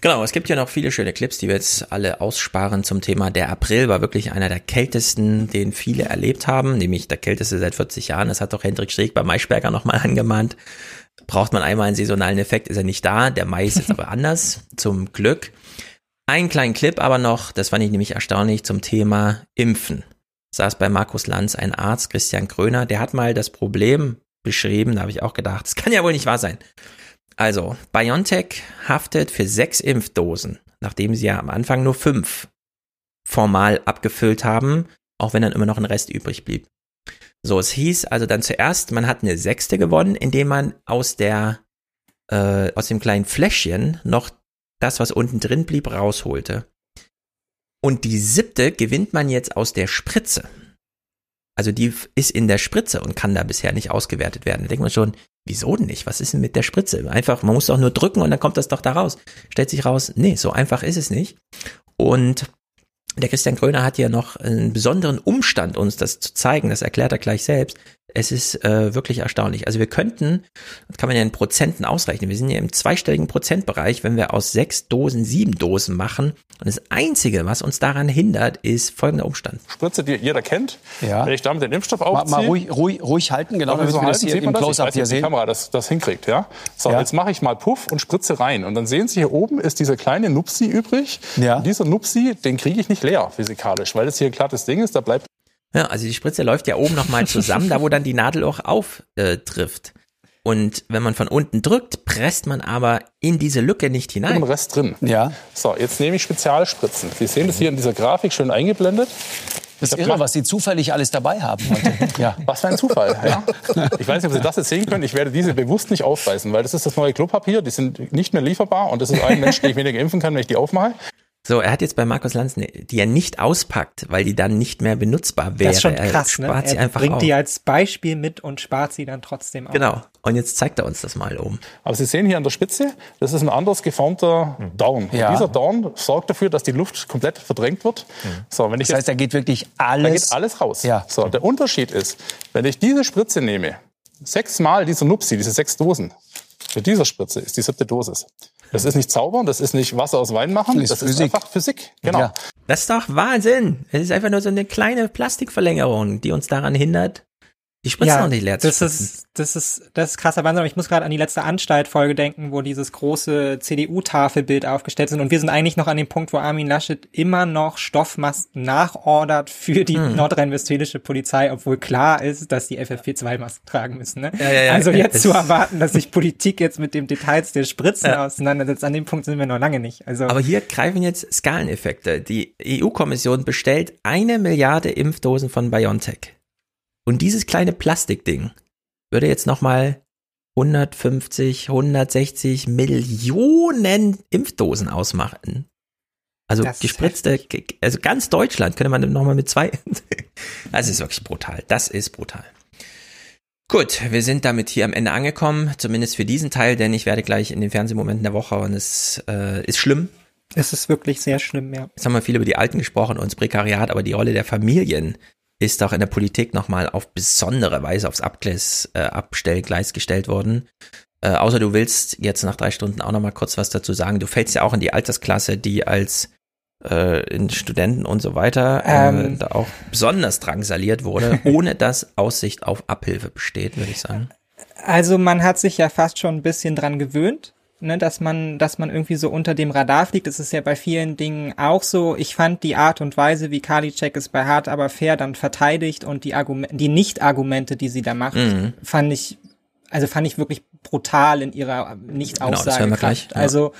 [SPEAKER 1] Genau, es gibt ja noch viele schöne Clips, die wir jetzt alle aussparen zum Thema. Der April war wirklich einer der kältesten, den viele erlebt haben, nämlich der kälteste seit 40 Jahren. Das hat doch Hendrik Streeck bei Maischberger nochmal [LAUGHS] angemahnt. Braucht man einmal einen saisonalen Effekt, ist er nicht da. Der Mai ist jetzt [LAUGHS] aber anders, zum Glück. Einen kleinen Clip aber noch, das fand ich nämlich erstaunlich, zum Thema Impfen. Saß bei Markus Lanz ein Arzt, Christian Kröner, der hat mal das Problem beschrieben, da habe ich auch gedacht, das kann ja wohl nicht wahr sein. Also, BioNTech haftet für sechs Impfdosen, nachdem sie ja am Anfang nur fünf formal abgefüllt haben, auch wenn dann immer noch ein Rest übrig blieb. So, es hieß also dann zuerst, man hat eine sechste gewonnen, indem man aus der, äh, aus dem kleinen Fläschchen noch das, was unten drin blieb, rausholte. Und die siebte gewinnt man jetzt aus der Spritze. Also die ist in der Spritze und kann da bisher nicht ausgewertet werden. Da denkt man schon, wieso denn nicht? Was ist denn mit der Spritze? Einfach, man muss doch nur drücken und dann kommt das doch da raus. Stellt sich raus, nee, so einfach ist es nicht. Und der Christian Kröner hat ja noch einen besonderen Umstand, uns das zu zeigen. Das erklärt er gleich selbst. Es ist äh, wirklich erstaunlich. Also wir könnten, das kann man ja in Prozenten ausrechnen, wir sind ja im zweistelligen Prozentbereich, wenn wir aus sechs Dosen sieben Dosen machen. Und das Einzige, was uns daran hindert, ist folgender Umstand.
[SPEAKER 77] Spritze, die jeder kennt.
[SPEAKER 72] Ja.
[SPEAKER 77] Wenn ich damit den Impfstoff
[SPEAKER 72] Mal,
[SPEAKER 77] aufziehe.
[SPEAKER 72] mal ruhig, ruhig, ruhig halten, genau, damit
[SPEAKER 77] so
[SPEAKER 72] wir das hier
[SPEAKER 77] sieht
[SPEAKER 72] im
[SPEAKER 77] man das. Ich
[SPEAKER 72] Close-Up
[SPEAKER 77] weiß
[SPEAKER 72] hier
[SPEAKER 77] ob die
[SPEAKER 72] sehen.
[SPEAKER 77] Kamera das, das hinkriegt, ja. So,
[SPEAKER 72] Ja.
[SPEAKER 77] jetzt mache ich mal Puff und spritze rein. Und dann sehen Sie hier oben ist dieser kleine Nupsi übrig.
[SPEAKER 72] Ja.
[SPEAKER 77] Und dieser Nupsi, den kriege ich nicht leer physikalisch, weil das hier ein glattes Ding ist. Da bleibt
[SPEAKER 1] Ja, also die Spritze läuft ja oben nochmal [LAUGHS] zusammen, da wo dann die Nadel auch auftrifft. Äh, trifft. Und wenn man von unten drückt, presst man aber in diese Lücke nicht hinein.
[SPEAKER 77] Im Rest drin.
[SPEAKER 72] Ja.
[SPEAKER 77] So, jetzt nehme ich Spezialspritzen. Sie sehen das hier in dieser Grafik schön eingeblendet.
[SPEAKER 72] Das ist irre, was Sie zufällig alles dabei haben heute. [LAUGHS]
[SPEAKER 77] Ja. Was für ein Zufall. Ja. Ich weiß nicht, ob Sie das jetzt sehen können. Ich werde diese bewusst nicht aufreißen, weil das ist das neue Klopapier. Die sind nicht mehr lieferbar und das ist ein Mensch, den ich weniger impfen kann, wenn ich die aufmache.
[SPEAKER 1] So, er hat jetzt bei Markus Lanz, ne- die er nicht auspackt, weil die dann nicht mehr benutzbar wäre.
[SPEAKER 11] Das ist schon
[SPEAKER 1] er
[SPEAKER 11] krass, ne?
[SPEAKER 1] spart sie
[SPEAKER 11] Er
[SPEAKER 1] einfach
[SPEAKER 11] bringt
[SPEAKER 1] auf.
[SPEAKER 11] die als Beispiel mit und spart sie dann trotzdem auf.
[SPEAKER 1] Genau. Und jetzt zeigt er uns das mal um.
[SPEAKER 77] Aber Sie sehen hier an der Spitze, das ist ein anders geformter Dorn.
[SPEAKER 72] Ja.
[SPEAKER 77] Dieser Dorn sorgt dafür, dass die Luft komplett verdrängt wird. So, wenn ich
[SPEAKER 72] Das heißt, da geht wirklich
[SPEAKER 77] da
[SPEAKER 72] alles.
[SPEAKER 77] geht alles raus.
[SPEAKER 72] Ja.
[SPEAKER 77] So, der Unterschied ist, wenn ich diese Spritze nehme, sechsmal dieser Nupsi, diese sechs Dosen, mit dieser Spritze ist die siebte Dosis. Das ist nicht zaubern, das ist nicht Wasser aus Wein machen,
[SPEAKER 72] Das
[SPEAKER 77] das,
[SPEAKER 72] ist Physik.
[SPEAKER 77] einfach Physik. Genau.
[SPEAKER 72] Ja.
[SPEAKER 1] Das ist doch Wahnsinn. Es ist einfach nur so eine kleine Plastikverlängerung, die uns daran hindert, die Spritzen noch nicht leer
[SPEAKER 11] das ist, das ist, das ist krasser Wahnsinn. Aber ich muss gerade an die letzte Anstaltfolge denken, wo dieses große CDU-Tafelbild aufgestellt sind. Und wir sind eigentlich noch an dem Punkt, wo Armin Laschet immer noch Stoffmasken nachordert für die
[SPEAKER 1] Hm.
[SPEAKER 11] nordrhein-westfälische Polizei, obwohl klar ist, dass die FFP2-Masken tragen müssen. Ne?
[SPEAKER 1] Ja, ja, ja.
[SPEAKER 11] also jetzt zu erwarten, dass sich Politik jetzt mit den Details der Spritzen
[SPEAKER 1] Ja.
[SPEAKER 11] auseinandersetzt, an dem Punkt sind wir noch lange nicht. Also
[SPEAKER 1] Aber hier greifen jetzt Skaleneffekte. Die EU-Kommission bestellt eine Milliarde Impfdosen von BioNTech. Und dieses kleine Plastikding würde jetzt nochmal 150, 160 Millionen Impfdosen ausmachen. Also
[SPEAKER 11] Das
[SPEAKER 1] gespritzte, also ganz Deutschland könnte man nochmal mit zwei. [LAUGHS] Das ist wirklich brutal. Das ist brutal. Gut, wir sind damit hier am Ende angekommen, zumindest für diesen Teil, denn ich werde gleich in den Fernsehmomenten der Woche und es äh, ist schlimm.
[SPEAKER 11] es ist wirklich sehr schlimm, ja.
[SPEAKER 1] Jetzt haben wir viel über die Alten gesprochen und das Prekariat, aber die Rolle der Familien ist auch in der Politik nochmal auf besondere Weise aufs Abgleis, äh, Abstellgleis gestellt worden. Äh, außer du willst jetzt nach drei Stunden auch nochmal kurz was dazu sagen. Du fällst ja auch in die Altersklasse, die als äh, in Studenten und so weiter äh,
[SPEAKER 11] Ähm.
[SPEAKER 1] da auch besonders drangsaliert wurde, [LAUGHS] ohne dass Aussicht auf Abhilfe besteht, würde ich sagen.
[SPEAKER 11] Also man hat sich ja fast schon ein bisschen dran gewöhnt, ne, dass man, dass man irgendwie so unter dem Radar fliegt. Das ist ja bei vielen Dingen auch so. Ich fand die Art und Weise, wie Karliczek es bei Hart aber fair dann verteidigt und die Argumente, die Nicht-Argumente, die sie da macht,
[SPEAKER 1] Mhm.
[SPEAKER 11] fand ich, also fand ich wirklich brutal in ihrer
[SPEAKER 1] Genau, hören wir gleich, ja.
[SPEAKER 11] Also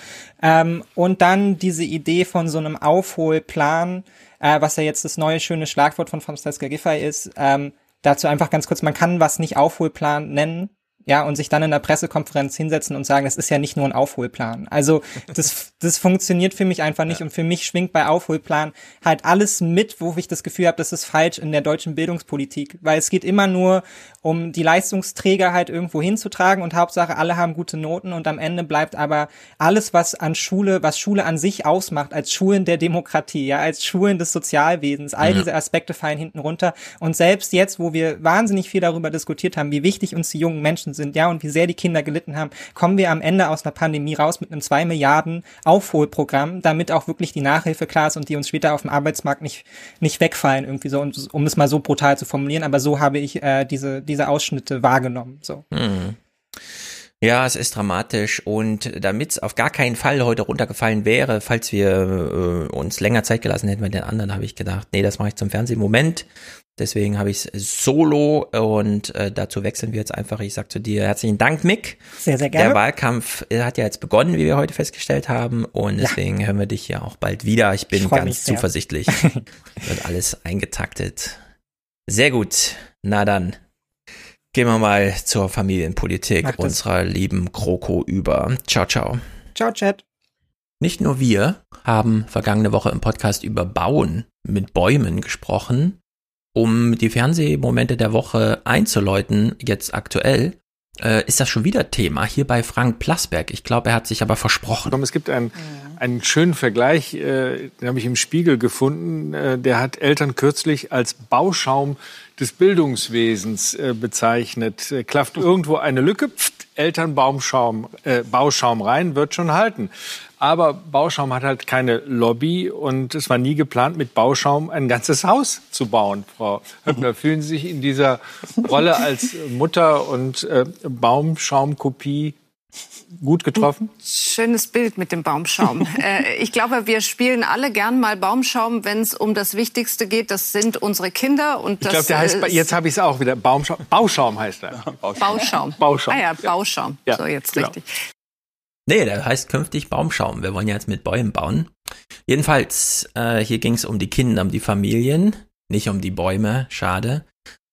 [SPEAKER 11] ähm, und dann diese Idee von so einem Aufholplan, äh, was ja jetzt das neue schöne Schlagwort von Franziska Giffey ist. Ähm, dazu einfach ganz kurz: Man kann was nicht Aufholplan nennen. Ja, und sich dann in der Pressekonferenz hinsetzen und sagen, das ist ja nicht nur ein Aufholplan. Also das, [LAUGHS] das funktioniert für mich einfach nicht. Und für mich schwingt bei Aufholplan halt alles mit, wo ich das Gefühl habe, das ist falsch in der deutschen Bildungspolitik. Weil es geht immer nur um die Leistungsträger halt irgendwo hinzutragen und Hauptsache alle haben gute Noten und am Ende bleibt aber alles, was an Schule, was Schule an sich ausmacht, als Schulen der Demokratie, ja, als Schulen des Sozialwesens, all
[SPEAKER 1] Ja.
[SPEAKER 11] diese Aspekte fallen hinten runter. Und selbst jetzt, wo wir wahnsinnig viel darüber diskutiert haben, wie wichtig uns die jungen Menschen sind, ja, und wie sehr die Kinder gelitten haben, kommen wir am Ende aus einer Pandemie raus mit einem zwei Milliarden Aufholprogramm, damit auch wirklich die Nachhilfe klar ist und die uns später auf dem Arbeitsmarkt nicht, nicht wegfallen, irgendwie so, um es mal so brutal zu formulieren, aber so habe ich äh, diese, diese Ausschnitte wahrgenommen, so.
[SPEAKER 1] Mhm. Ja, es ist dramatisch und damit es auf gar keinen Fall heute runtergefallen wäre, falls wir äh, uns länger Zeit gelassen hätten bei den anderen, habe ich gedacht, nee, das mache ich zum Fernsehen. Moment, deswegen habe ich es solo und äh, dazu wechseln wir jetzt einfach. Ich sag zu dir herzlichen Dank, Mick.
[SPEAKER 11] Sehr, sehr gerne.
[SPEAKER 1] Der Wahlkampf äh, hat ja jetzt begonnen, wie wir heute festgestellt haben und deswegen hören wir dich ja auch bald wieder. Ich bin
[SPEAKER 11] Ich
[SPEAKER 1] ganz zuversichtlich. [LAUGHS] Wird alles eingetaktet. Sehr gut. Na dann. Gehen wir mal zur Familienpolitik unserer lieben Kroko über. Ciao, ciao.
[SPEAKER 11] Ciao, Chat.
[SPEAKER 1] Nicht nur wir haben vergangene Woche im Podcast über Bauen mit Bäumen gesprochen, um die Fernsehmomente der Woche einzuläuten, jetzt aktuell, äh, ist das schon wieder Thema hier bei Frank Plasberg. Ich glaube, er hat sich aber versprochen.
[SPEAKER 78] Es gibt einen, einen schönen Vergleich, äh, den habe ich im Spiegel gefunden. Äh, der hat Eltern kürzlich als Bauschaum des Bildungswesens äh, bezeichnet. Äh, klafft irgendwo eine Lücke, pft, Elternbaumschaum, äh, Bauschaum rein, wird schon halten. Aber Bauschaum hat halt keine Lobby und es war nie geplant, mit Bauschaum ein ganzes Haus zu bauen. Frau Höppner, fühlen Sie sich in dieser Rolle als Mutter und äh, Baumschaumkopie Gut getroffen?
[SPEAKER 53] Schönes Bild mit dem Baumschaum. [LAUGHS] äh, ich glaube, wir spielen alle gern mal Baumschaum, wenn es um das Wichtigste geht. Das sind unsere Kinder. Und
[SPEAKER 78] Ich glaube, der heißt, jetzt habe ich es auch wieder, Baumschaum, Bauschaum heißt er. [LAUGHS]
[SPEAKER 53] Bauschaum.
[SPEAKER 78] Bauschaum.
[SPEAKER 53] Ah ja, Bauschaum.
[SPEAKER 78] Ja,
[SPEAKER 53] so, jetzt
[SPEAKER 78] genau.
[SPEAKER 53] richtig.
[SPEAKER 1] Nee, der heißt künftig Baumschaum. Wir wollen ja jetzt mit Bäumen bauen. Jedenfalls, äh, hier ging es um die Kinder, um die Familien, nicht um die Bäume, schade.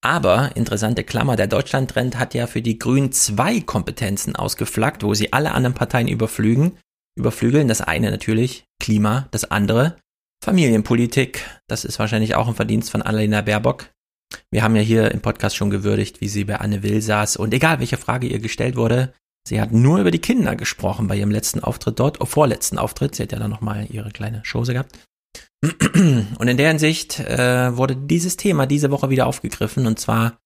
[SPEAKER 1] Aber, interessante Klammer, der Deutschlandtrend hat ja für die Grünen zwei Kompetenzen ausgeflaggt, wo sie alle anderen Parteien überflügen, überflügeln. Das eine natürlich Klima, das andere Familienpolitik. Das ist wahrscheinlich auch ein Verdienst von Annalena Baerbock. Wir haben ja hier im Podcast schon gewürdigt, wie sie bei Anne Will saß. Und egal, welche Frage ihr gestellt wurde, sie hat nur über die Kinder gesprochen bei ihrem letzten Auftritt dort, oh, vorletzten Auftritt. Sie hat ja dann nochmal ihre kleine Chose gehabt. [CLEARS THROAT] Und in der Hinsicht äh, wurde dieses Thema diese Woche wieder aufgegriffen und zwar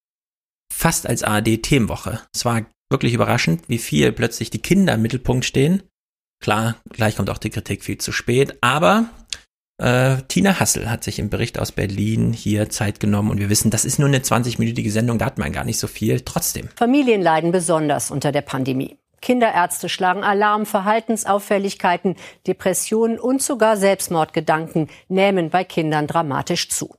[SPEAKER 1] fast als ARD-Themenwoche. Es war wirklich überraschend, wie viel plötzlich die Kinder im Mittelpunkt stehen. Klar, gleich kommt auch die Kritik viel zu spät, aber äh, Tina Hassel hat sich im Bericht aus Berlin hier Zeit genommen und wir wissen, das ist nur eine 20-minütige Sendung, da hat man gar nicht so viel. Trotzdem.
[SPEAKER 75] Familien leiden besonders unter der Pandemie. Kinderärzte schlagen Alarm, Verhaltensauffälligkeiten, Depressionen und sogar Selbstmordgedanken nehmen bei Kindern dramatisch zu.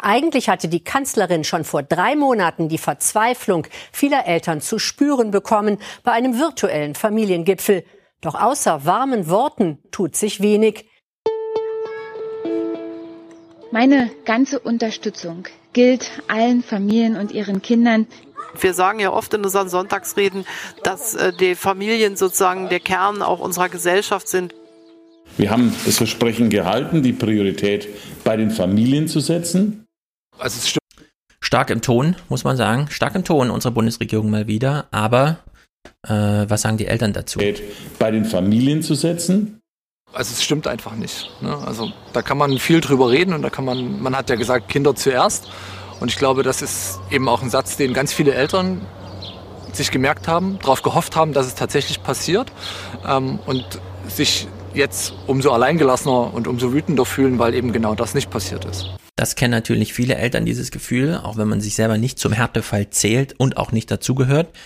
[SPEAKER 75] Eigentlich hatte die Kanzlerin schon vor drei Monaten die Verzweiflung vieler Eltern zu spüren bekommen bei einem virtuellen Familiengipfel. Doch außer warmen Worten tut sich wenig.
[SPEAKER 79] Meine ganze Unterstützung gilt allen Familien und ihren Kindern.
[SPEAKER 80] Wir sagen ja oft in unseren Sonntagsreden, dass äh, die Familien sozusagen der Kern auch unserer Gesellschaft sind.
[SPEAKER 55] Wir haben das Versprechen gehalten, die Priorität bei den Familien zu setzen.
[SPEAKER 1] Also es Stark im Ton, muss man sagen. Stark im Ton, unsere Bundesregierung mal wieder. Aber äh, was sagen die Eltern dazu?
[SPEAKER 55] Bei den Familien zu setzen.
[SPEAKER 81] Also es stimmt einfach nicht. Ne? Also da kann man viel drüber reden und da kann man, man hat ja gesagt, Kinder zuerst. Und ich glaube, das ist eben auch ein Satz, den ganz viele Eltern sich gemerkt haben, darauf gehofft haben, dass es tatsächlich passiert ähm, und sich jetzt umso alleingelassener und umso wütender fühlen, weil eben genau das nicht passiert ist.
[SPEAKER 1] Das kennen natürlich viele Eltern, dieses Gefühl, auch wenn man sich selber nicht zum Härtefall zählt und auch nicht dazugehört.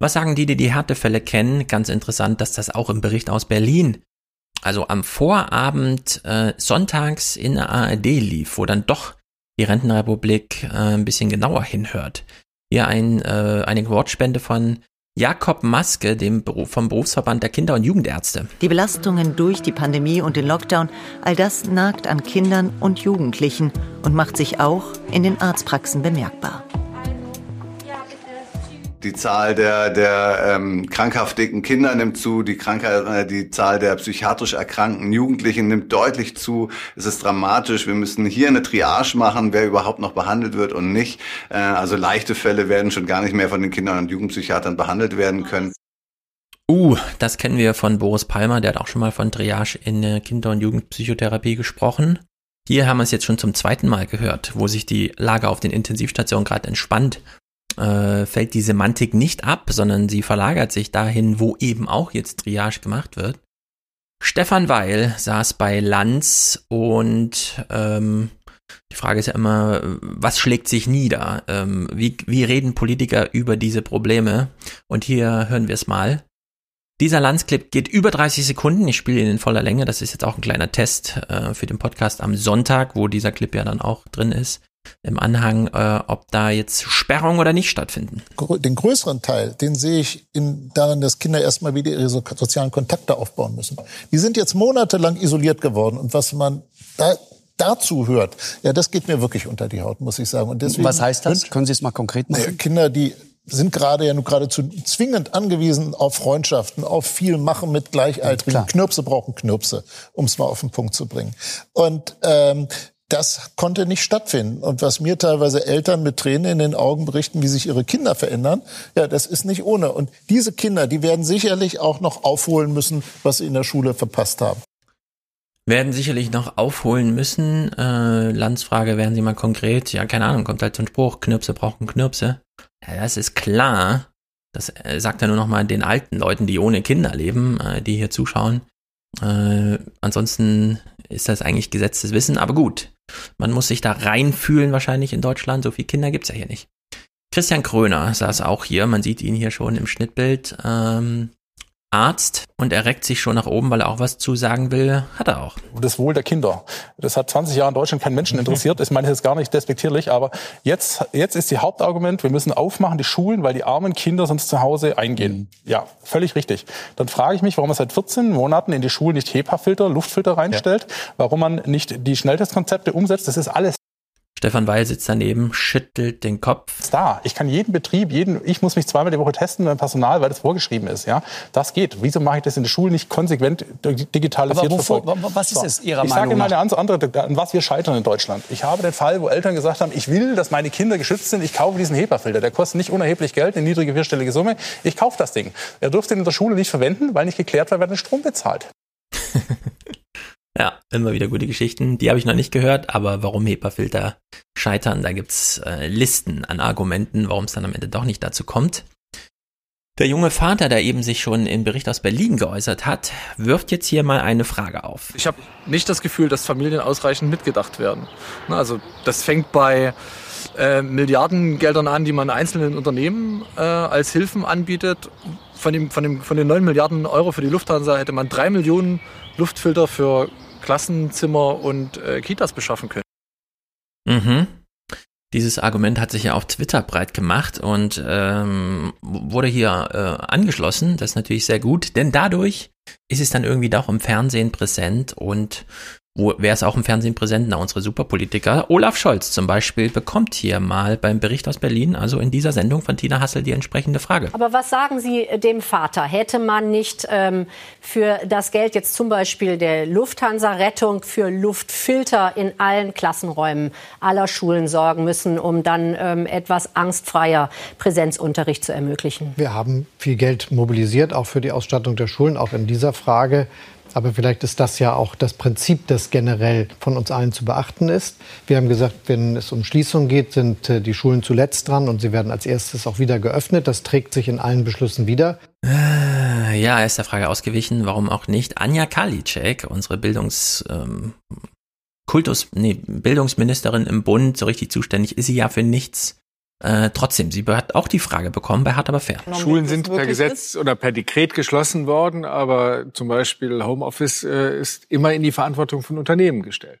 [SPEAKER 1] Was sagen die, die die Härtefälle kennen? Ganz interessant, dass das auch im Bericht aus Berlin, also am Vorabend äh, sonntags in der ARD lief, wo dann doch die Rentenrepublik äh, ein bisschen genauer hinhört. Hier ein, äh, eine Wortspende von Jakob Maske, dem Beruf, vom Berufsverband der Kinder- und Jugendärzte.
[SPEAKER 77] Die Belastungen durch die Pandemie und den Lockdown, all das nagt an Kindern und Jugendlichen und macht sich auch in den Arztpraxen bemerkbar.
[SPEAKER 82] Die Zahl der, der ähm, krankhaft dicken Kinder nimmt zu, die, Krankheit, äh, die Zahl der psychiatrisch erkrankten Jugendlichen nimmt deutlich zu. Es ist dramatisch. Wir müssen hier eine Triage machen, wer überhaupt noch behandelt wird und nicht. Äh, also leichte Fälle werden schon gar nicht mehr von den Kindern- und Jugendpsychiatern behandelt werden können.
[SPEAKER 1] Uh, das kennen wir von Boris Palmer, der hat auch schon mal von Triage in der Kinder- und Jugendpsychotherapie gesprochen. Hier haben wir es jetzt schon zum zweiten Mal gehört, wo sich die Lage auf den Intensivstationen gerade entspannt äh, fällt die Semantik nicht ab, sondern sie verlagert sich dahin, wo eben auch jetzt Triage gemacht wird. Stefan Weil saß bei Lanz und ähm, die Frage ist ja immer, was schlägt sich nieder? Ähm, wie, wie reden Politiker über diese Probleme? Und hier hören wir es mal. Dieser Landsclip geht über 30 Sekunden. Ich spiele ihn in voller Länge. Das ist jetzt auch ein kleiner Test äh, für den Podcast am Sonntag, wo dieser Clip ja dann auch drin ist im Anhang, äh, ob da jetzt Sperrungen oder nicht stattfinden.
[SPEAKER 34] Den größeren Teil, den sehe ich in, darin, dass Kinder erstmal wieder ihre so, sozialen Kontakte aufbauen müssen. Die sind jetzt monatelang isoliert geworden und was man da dazu hört, ja, das geht mir wirklich unter die Haut, muss ich sagen. Und deswegen
[SPEAKER 5] was heißt das? Können Sie es mal konkret machen?
[SPEAKER 34] Kinder, die sind gerade ja nur geradezu zwingend angewiesen auf Freundschaften, auf viel Machen mit Gleichaltrigen.
[SPEAKER 5] Klar.
[SPEAKER 34] Knirpse brauchen Knirpse, um es mal auf den Punkt zu bringen. Und ähm, das konnte nicht stattfinden. Und was mir teilweise Eltern mit Tränen in den Augen berichten, wie sich ihre Kinder verändern, ja, das ist nicht ohne. Und diese Kinder, die werden sicherlich auch noch aufholen müssen, was sie in der Schule verpasst haben.
[SPEAKER 1] Werden sicherlich noch aufholen müssen. Äh, Landsfrage, werden Sie mal konkret? Ja, keine Ahnung, kommt halt ein Spruch, Knirpse brauchen Knirpse. Ja, das ist klar. Das äh, sagt er nur noch mal den alten Leuten, die ohne Kinder leben, äh, die hier zuschauen. Äh, ansonsten ist das eigentlich gesetztes Wissen, aber gut. Man muss sich da reinfühlen wahrscheinlich in Deutschland. So viele Kinder gibt's ja hier nicht. Christian Kröner saß auch hier. Man sieht ihn hier schon im Schnittbild. Ähm, Arzt und er reckt sich schon nach oben, weil er auch was zu sagen will. Hat er auch.
[SPEAKER 77] Das Wohl der Kinder. Das hat 20 Jahre in Deutschland keinen Menschen interessiert. Ich meine, das ist gar nicht despektierlich, aber jetzt, jetzt ist die Hauptargument, wir müssen aufmachen, die Schulen, weil die armen Kinder sonst zu Hause eingehen. Ja, völlig richtig. Dann frage ich mich, warum man seit 14 Monaten in die Schulen nicht HEPA-Filter, Luftfilter reinstellt, warum man nicht die Schnelltestkonzepte umsetzt. Das ist alles
[SPEAKER 1] Stefan Weil sitzt daneben, schüttelt den Kopf.
[SPEAKER 77] da. Ich kann jeden Betrieb, jeden, ich muss mich zweimal die Woche testen beim Personal, weil das vorgeschrieben ist. Ja, das geht. Wieso mache ich das in der Schule nicht konsequent digitalisiert
[SPEAKER 72] Aber wovor-
[SPEAKER 77] verfolgt?
[SPEAKER 72] was ist es Ihrer
[SPEAKER 77] ich
[SPEAKER 72] Meinung
[SPEAKER 77] sage mal
[SPEAKER 72] nach?
[SPEAKER 77] eine ganz andere, an was wir scheitern in Deutschland. Ich habe den Fall, wo Eltern gesagt haben, ich will, dass meine Kinder geschützt sind. Ich kaufe diesen HEPA-Filter. Der kostet nicht unerheblich Geld, eine niedrige vierstellige Summe. Ich kaufe das Ding. Er durfte ihn in der Schule nicht verwenden, weil nicht geklärt war, wer den Strom bezahlt. [LAUGHS]
[SPEAKER 1] Ja, immer wieder gute Geschichten. Die habe ich noch nicht gehört, aber warum HEPA-Filter scheitern, da gibt's äh, Listen an Argumenten, warum es dann am Ende doch nicht dazu kommt. Der junge Vater, der eben sich schon im Bericht aus Berlin geäußert hat, wirft jetzt hier mal eine Frage auf.
[SPEAKER 81] Ich habe nicht das Gefühl, dass Familien ausreichend mitgedacht werden. Also das fängt bei äh, Milliardengeldern an, die man einzelnen Unternehmen äh, als Hilfen anbietet. Von, dem, von, dem, von den 9 Milliarden Euro für die Lufthansa hätte man 3 Millionen Luftfilter für Klassenzimmer und äh, Kitas beschaffen können.
[SPEAKER 1] Mhm. Dieses Argument hat sich ja auf Twitter breit gemacht und ähm, wurde hier äh, angeschlossen. Das ist natürlich sehr gut, denn dadurch ist es dann irgendwie doch im Fernsehen präsent und wo wäre es auch im Fernsehen präsent? Na, unsere Superpolitiker. Olaf Scholz zum Beispiel bekommt hier mal beim Bericht aus Berlin, also in dieser Sendung von Tina Hassel, die entsprechende Frage.
[SPEAKER 75] Aber was sagen Sie dem Vater? Hätte man nicht ähm, für das Geld jetzt zum Beispiel der Lufthansa-Rettung für Luftfilter in allen Klassenräumen aller Schulen sorgen müssen, um dann ähm, etwas angstfreier Präsenzunterricht zu ermöglichen?
[SPEAKER 83] Wir haben viel Geld mobilisiert, auch für die Ausstattung der Schulen, auch in dieser Frage. Aber vielleicht ist das ja auch das Prinzip, das generell von uns allen zu beachten ist. Wir haben gesagt, wenn es um Schließung geht, sind äh, die Schulen zuletzt dran und sie werden als erstes auch wieder geöffnet. Das trägt sich in allen Beschlüssen wieder.
[SPEAKER 1] Äh, Ja, er ist der Frage ausgewichen, warum auch nicht. Anja Karliczek, unsere Bildungs, ähm, Kultus, nee, Bildungsministerin im Bund, so richtig zuständig ist sie ja für nichts. Äh, trotzdem, sie hat auch die Frage bekommen bei Hart aber fair.
[SPEAKER 78] Schulen sind per Gesetz oder per Dekret geschlossen worden, aber zum Beispiel Homeoffice äh, ist immer in die Verantwortung von Unternehmen gestellt.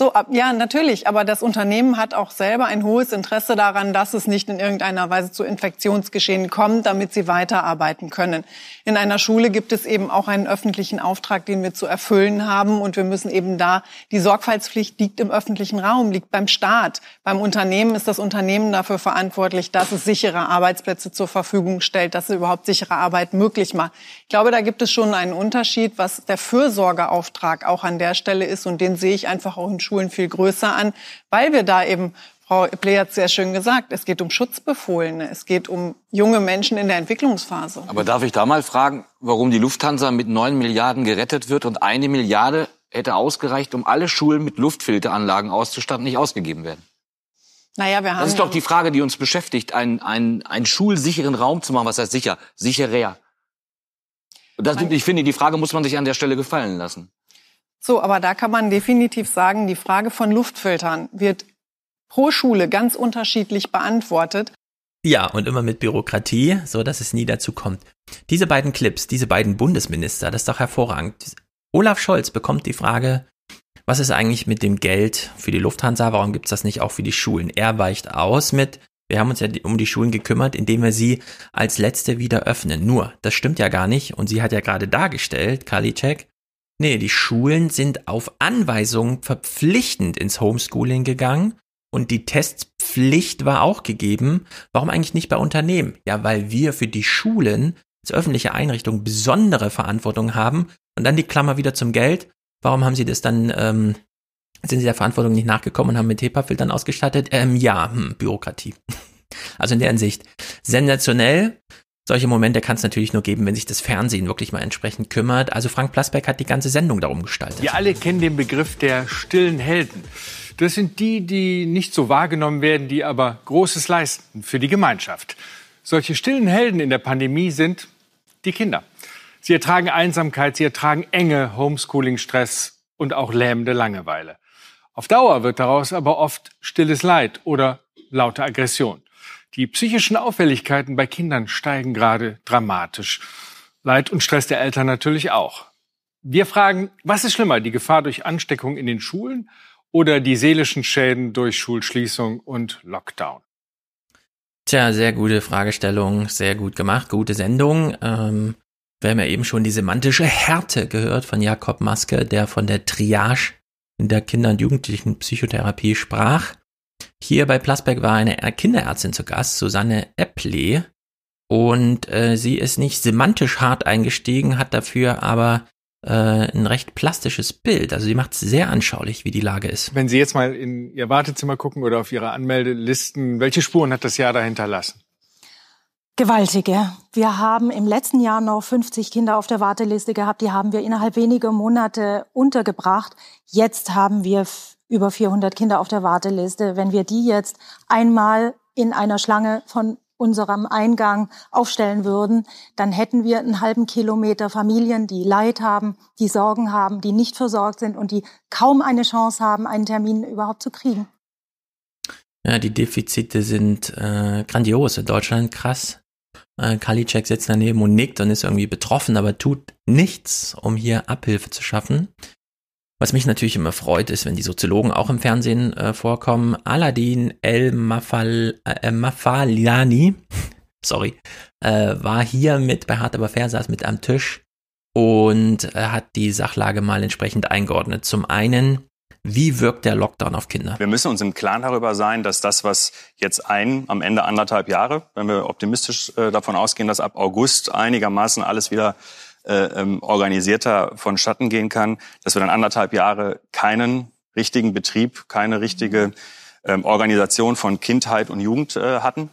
[SPEAKER 84] So, ja, natürlich. Aber das Unternehmen hat auch selber ein hohes Interesse daran, dass es nicht in irgendeiner Weise zu Infektionsgeschehen kommt, damit sie weiterarbeiten können. In einer Schule gibt es eben auch einen öffentlichen Auftrag, den wir zu erfüllen haben. Und wir müssen eben da, die Sorgfaltspflicht liegt im öffentlichen Raum, liegt beim Staat. Beim Unternehmen ist das Unternehmen dafür verantwortlich, dass es sichere Arbeitsplätze zur Verfügung stellt, dass es überhaupt sichere Arbeit möglich macht. Ich glaube, da gibt es schon einen Unterschied, was der Fürsorgeauftrag auch an der Stelle ist. Und den sehe ich einfach auch in Schulen viel größer an, weil wir da eben, Frau Pley hat sehr schön gesagt, es geht um Schutzbefohlene, es geht um junge Menschen in der Entwicklungsphase.
[SPEAKER 85] Aber darf ich da mal fragen, warum die Lufthansa mit 9 Milliarden gerettet wird und eine Milliarde hätte ausgereicht, um alle Schulen mit Luftfilteranlagen auszustatten, nicht ausgegeben werden?
[SPEAKER 84] Naja, wir haben
[SPEAKER 85] Das ist doch die Frage, die uns beschäftigt, einen, einen, einen schulsicheren Raum zu machen. Was heißt sicher? Sicherer. Das, ich finde, die Frage muss man sich an der Stelle gefallen lassen.
[SPEAKER 84] So, aber da kann man definitiv sagen, die Frage von Luftfiltern wird pro Schule ganz unterschiedlich beantwortet.
[SPEAKER 1] Ja, und immer mit Bürokratie, so dass es nie dazu kommt. Diese beiden Clips, diese beiden Bundesminister, das ist doch hervorragend. Olaf Scholz bekommt die Frage, was ist eigentlich mit dem Geld für die Lufthansa? Warum gibt's das nicht auch für die Schulen? Er weicht aus mit, wir haben uns ja um die Schulen gekümmert, indem wir sie als letzte wieder öffnen. Nur, das stimmt ja gar nicht. Und sie hat ja gerade dargestellt, Karliczek, nee, die Schulen sind auf Anweisung verpflichtend ins Homeschooling gegangen. Und die Testpflicht war auch gegeben. Warum eigentlich nicht bei Unternehmen? Ja, weil wir für die Schulen als öffentliche Einrichtung besondere Verantwortung haben. Und dann die Klammer wieder zum Geld. Warum haben sie das dann, ähm, sind sie der Verantwortung nicht nachgekommen und haben mit HEPA-Filtern ausgestattet? Ähm, ja, hm, Bürokratie. [LAUGHS] Also in der Hinsicht sensationell. Solche Momente kann es natürlich nur geben, wenn sich das Fernsehen wirklich mal entsprechend kümmert. Also Frank Plasberg hat die ganze Sendung darum gestaltet.
[SPEAKER 78] Wir alle kennen den Begriff der stillen Helden. Das sind die, die nicht so wahrgenommen werden, die aber Großes leisten für die Gemeinschaft. Solche stillen Helden in der Pandemie sind die Kinder. Sie ertragen Einsamkeit, sie ertragen Enge, Homeschooling-Stress und auch lähmende Langeweile. Auf Dauer wird daraus aber oft stilles Leid oder laute Aggression. Die psychischen Auffälligkeiten bei Kindern steigen gerade dramatisch. Leid und Stress der Eltern natürlich auch. Wir fragen, was ist schlimmer, die Gefahr durch Ansteckung in den Schulen oder die seelischen Schäden durch Schulschließung und Lockdown?
[SPEAKER 1] Tja, sehr gute Fragestellung, sehr gut gemacht, gute Sendung. Ähm, wir haben ja eben schon die semantische Härte gehört von Jakob Maske, der von der Triage in der Kinder- und Jugendlichen Psychotherapie sprach. Hier bei Plasberg war eine Kinderärztin zu Gast, Susanne Epple, und äh, sie ist nicht semantisch hart eingestiegen, hat dafür aber äh, ein recht plastisches Bild. Also sie macht es sehr anschaulich, wie die Lage ist.
[SPEAKER 78] Wenn Sie jetzt mal in Ihr Wartezimmer gucken oder auf Ihre Anmeldelisten, welche Spuren hat das Jahr da hinterlassen?
[SPEAKER 86] Gewaltige. Wir haben im letzten Jahr noch 50 Kinder auf der Warteliste gehabt. Die haben wir innerhalb weniger Monate untergebracht. Jetzt haben wir über 400 Kinder auf der Warteliste. Wenn wir die jetzt einmal in einer Schlange von unserem Eingang aufstellen würden, dann hätten wir einen halben Kilometer Familien, die Leid haben, die Sorgen haben, die nicht versorgt sind und die kaum eine Chance haben, einen Termin überhaupt zu kriegen.
[SPEAKER 1] Ja, die Defizite sind äh, grandios. In Deutschland krass. Äh, Kalicek sitzt daneben und nickt und ist irgendwie betroffen, aber tut nichts, um hier Abhilfe zu schaffen. Was mich natürlich immer freut, ist, wenn die Soziologen auch im Fernsehen äh, vorkommen. Aladin El Mafal, äh, Mafaliani, [LAUGHS] sorry, äh, war hier mit bei Hart aber fair, saß mit am Tisch und äh, hat die Sachlage mal entsprechend eingeordnet. Zum einen, wie wirkt der Lockdown auf Kinder?
[SPEAKER 87] Wir müssen uns im Klaren darüber sein, dass das, was jetzt ein, am Ende anderthalb Jahre, wenn wir optimistisch äh, davon ausgehen, dass ab August einigermaßen alles wieder ähm, organisierter vonstatten gehen kann, dass wir dann anderthalb Jahre keinen richtigen Betrieb, keine richtige ähm, Organisation von Kindheit und Jugend äh, hatten.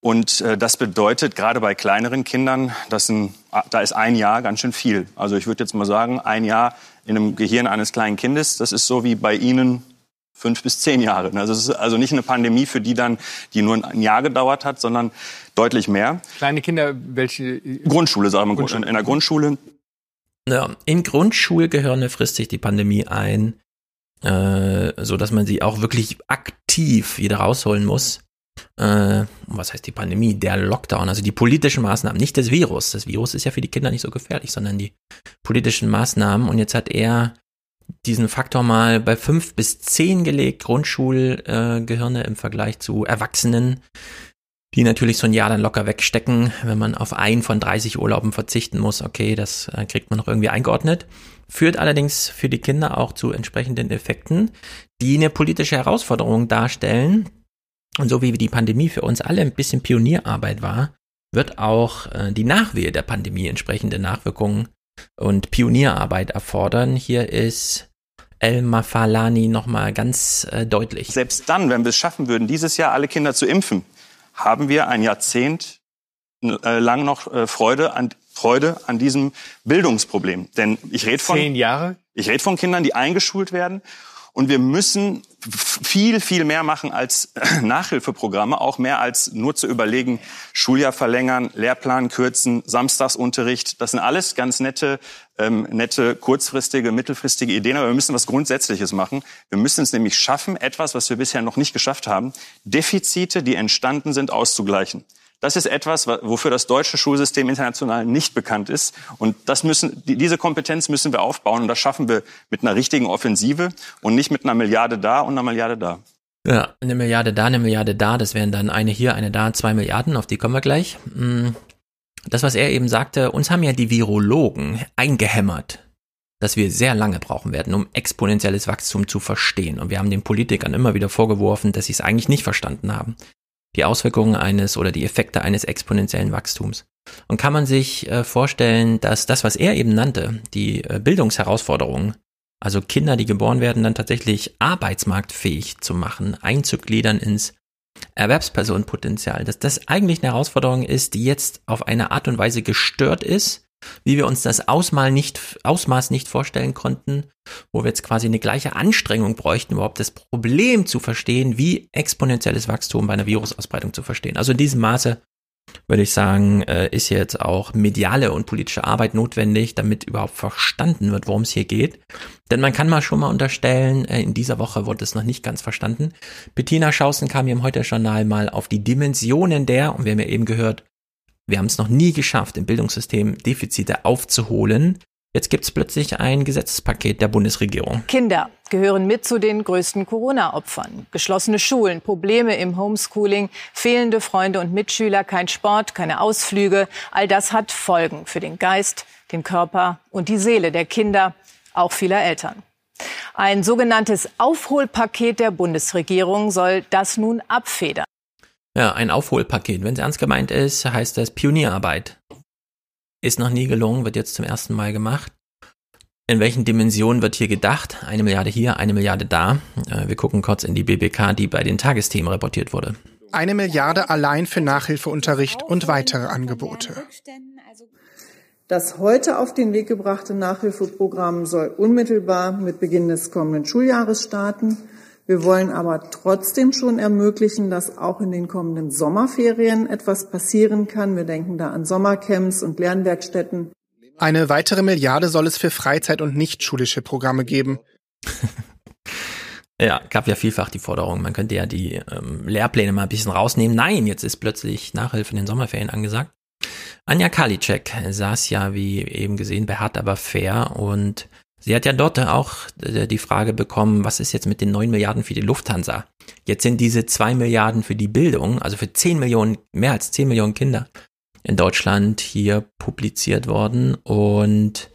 [SPEAKER 87] Und äh, das bedeutet gerade bei kleineren Kindern, dass ein, da ist ein Jahr ganz schön viel. Also ich würde jetzt mal sagen, ein Jahr in einem Gehirn eines kleinen Kindes, das ist so wie bei Ihnen fünf bis zehn Jahre. Also es ist also nicht eine Pandemie, für die dann, die nur ein Jahr gedauert hat, sondern deutlich mehr.
[SPEAKER 78] Kleine Kinder, welche?
[SPEAKER 87] Grundschule, sagen wir, Grundschule. in der Grundschule.
[SPEAKER 1] Ja, in Grundschulgehirne frisst sich die Pandemie ein, äh, so dass man sie auch wirklich aktiv wieder rausholen muss. Äh, was heißt die Pandemie? Der Lockdown, also die politischen Maßnahmen, nicht das Virus. Das Virus ist ja für die Kinder nicht so gefährlich, sondern die politischen Maßnahmen. Und jetzt hat er diesen Faktor mal bei fünf bis zehn gelegt, Grundschulgehirne äh, im Vergleich zu Erwachsenen, die natürlich so ein Jahr dann locker wegstecken, wenn man auf einen von 30 Urlauben verzichten muss. Okay, das äh, kriegt man noch irgendwie eingeordnet. Führt allerdings für die Kinder auch zu entsprechenden Effekten, die eine politische Herausforderung darstellen. Und so wie die Pandemie für uns alle ein bisschen Pionierarbeit war, wird auch äh, die Nachwehe der Pandemie entsprechende Nachwirkungen und Pionierarbeit erfordern. Hier ist El Mafalani nochmal ganz äh, deutlich.
[SPEAKER 87] Selbst dann, wenn wir es schaffen würden, dieses Jahr alle Kinder zu impfen, haben wir ein Jahrzehnt äh, lang noch äh, Freude an Freude an diesem Bildungsproblem. Denn ich rede von
[SPEAKER 78] zehn Jahre.
[SPEAKER 87] Ich rede von Kindern, die eingeschult werden und wir müssen viel, viel mehr machen als [CLEARS THROAT] Nachhilfeprogramme, auch mehr als nur zu überlegen, Schuljahr verlängern, Lehrplan kürzen, Samstagsunterricht. Das sind alles ganz nette, ähm, nette, kurzfristige, mittelfristige Ideen, aber wir müssen was Grundsätzliches machen. Wir müssen es nämlich schaffen, etwas, was wir bisher noch nicht geschafft haben, Defizite, die entstanden sind, auszugleichen. Das ist etwas, wofür das deutsche Schulsystem international nicht bekannt ist. Und das müssen, diese Kompetenz müssen wir aufbauen. Und das schaffen wir mit einer richtigen Offensive und nicht mit einer Milliarde da und einer Milliarde da.
[SPEAKER 1] Ja, eine Milliarde da, eine Milliarde da. Das wären dann eine hier, eine da, zwei Milliarden. Auf die kommen wir gleich. Hm. Das, was er eben sagte, uns haben ja die Virologen eingehämmert dass wir sehr lange brauchen werden, um exponentielles Wachstum zu verstehen. Und wir haben den Politikern immer wieder vorgeworfen, dass sie es eigentlich nicht verstanden haben die Auswirkungen eines oder die Effekte eines exponentiellen Wachstums. Und kann man sich äh, vorstellen, dass das, was er eben nannte, die äh, Bildungsherausforderungen, also Kinder, die geboren werden, dann tatsächlich arbeitsmarktfähig zu machen, einzugliedern ins Erwerbspersonenpotenzial, dass das eigentlich eine Herausforderung ist, die jetzt auf eine Art und Weise gestört ist, wie wir uns das Ausmal nicht, Ausmaß nicht vorstellen konnten, wo wir jetzt quasi eine gleiche Anstrengung bräuchten, überhaupt das Problem zu verstehen, wie exponentielles Wachstum bei einer Virusausbreitung zu verstehen. Also in diesem Maße würde ich sagen, äh, ist jetzt auch mediale und politische Arbeit notwendig, damit überhaupt verstanden wird, worum es hier geht. Denn man kann mal schon mal unterstellen, äh, in dieser Woche wurde es noch nicht ganz verstanden. Bettina Schausen kam hier im Heute-Journal mal auf die Dimensionen der, und wir haben ja eben gehört, Wir haben es noch nie geschafft, im Bildungssystem Defizite aufzuholen. Jetzt gibt es plötzlich ein Gesetzespaket der Bundesregierung.
[SPEAKER 88] Kinder gehören mit zu den größten Corona-Opfern. Geschlossene Schulen, Probleme im Homeschooling, fehlende Freunde und Mitschüler, kein Sport, keine Ausflüge. All das hat Folgen für den Geist, den Körper und die Seele der Kinder, auch vieler Eltern. Ein sogenanntes Aufholpaket der Bundesregierung soll das nun abfedern.
[SPEAKER 1] Ja, ein Aufholpaket. Wenn es ernst gemeint ist, heißt das Pionierarbeit. Ist noch nie gelungen, wird jetzt zum ersten Mal gemacht. In welchen Dimensionen wird hier gedacht? Eine Milliarde hier, eine Milliarde da. Äh, wir gucken kurz in die BBK, die bei den Tagesthemen reportiert wurde.
[SPEAKER 89] Eine Milliarde allein für Nachhilfeunterricht und weitere Angebote.
[SPEAKER 90] Das heute auf den Weg gebrachte Nachhilfeprogramm soll unmittelbar mit Beginn des kommenden Schuljahres starten. Wir wollen aber trotzdem schon ermöglichen, dass auch in den kommenden Sommerferien etwas passieren kann. Wir denken da an Sommercamps und Lernwerkstätten.
[SPEAKER 89] Eine weitere Milliarde soll es für Freizeit- und nichtschulische Programme geben. [LAUGHS]
[SPEAKER 1] ja, gab ja vielfach die Forderung, man könnte ja die ähm, Lehrpläne mal ein bisschen rausnehmen. Nein, jetzt ist plötzlich Nachhilfe in den Sommerferien angesagt. Anja Karliczek saß ja, wie eben gesehen, bei Hart aber fair und Sie hat ja dort auch äh, die Frage bekommen, was ist jetzt mit den neun Milliarden für die Lufthansa? Jetzt sind diese zwei Milliarden für die Bildung, also für zehn Millionen, mehr als zehn Millionen Kinder in Deutschland hier publiziert worden. Und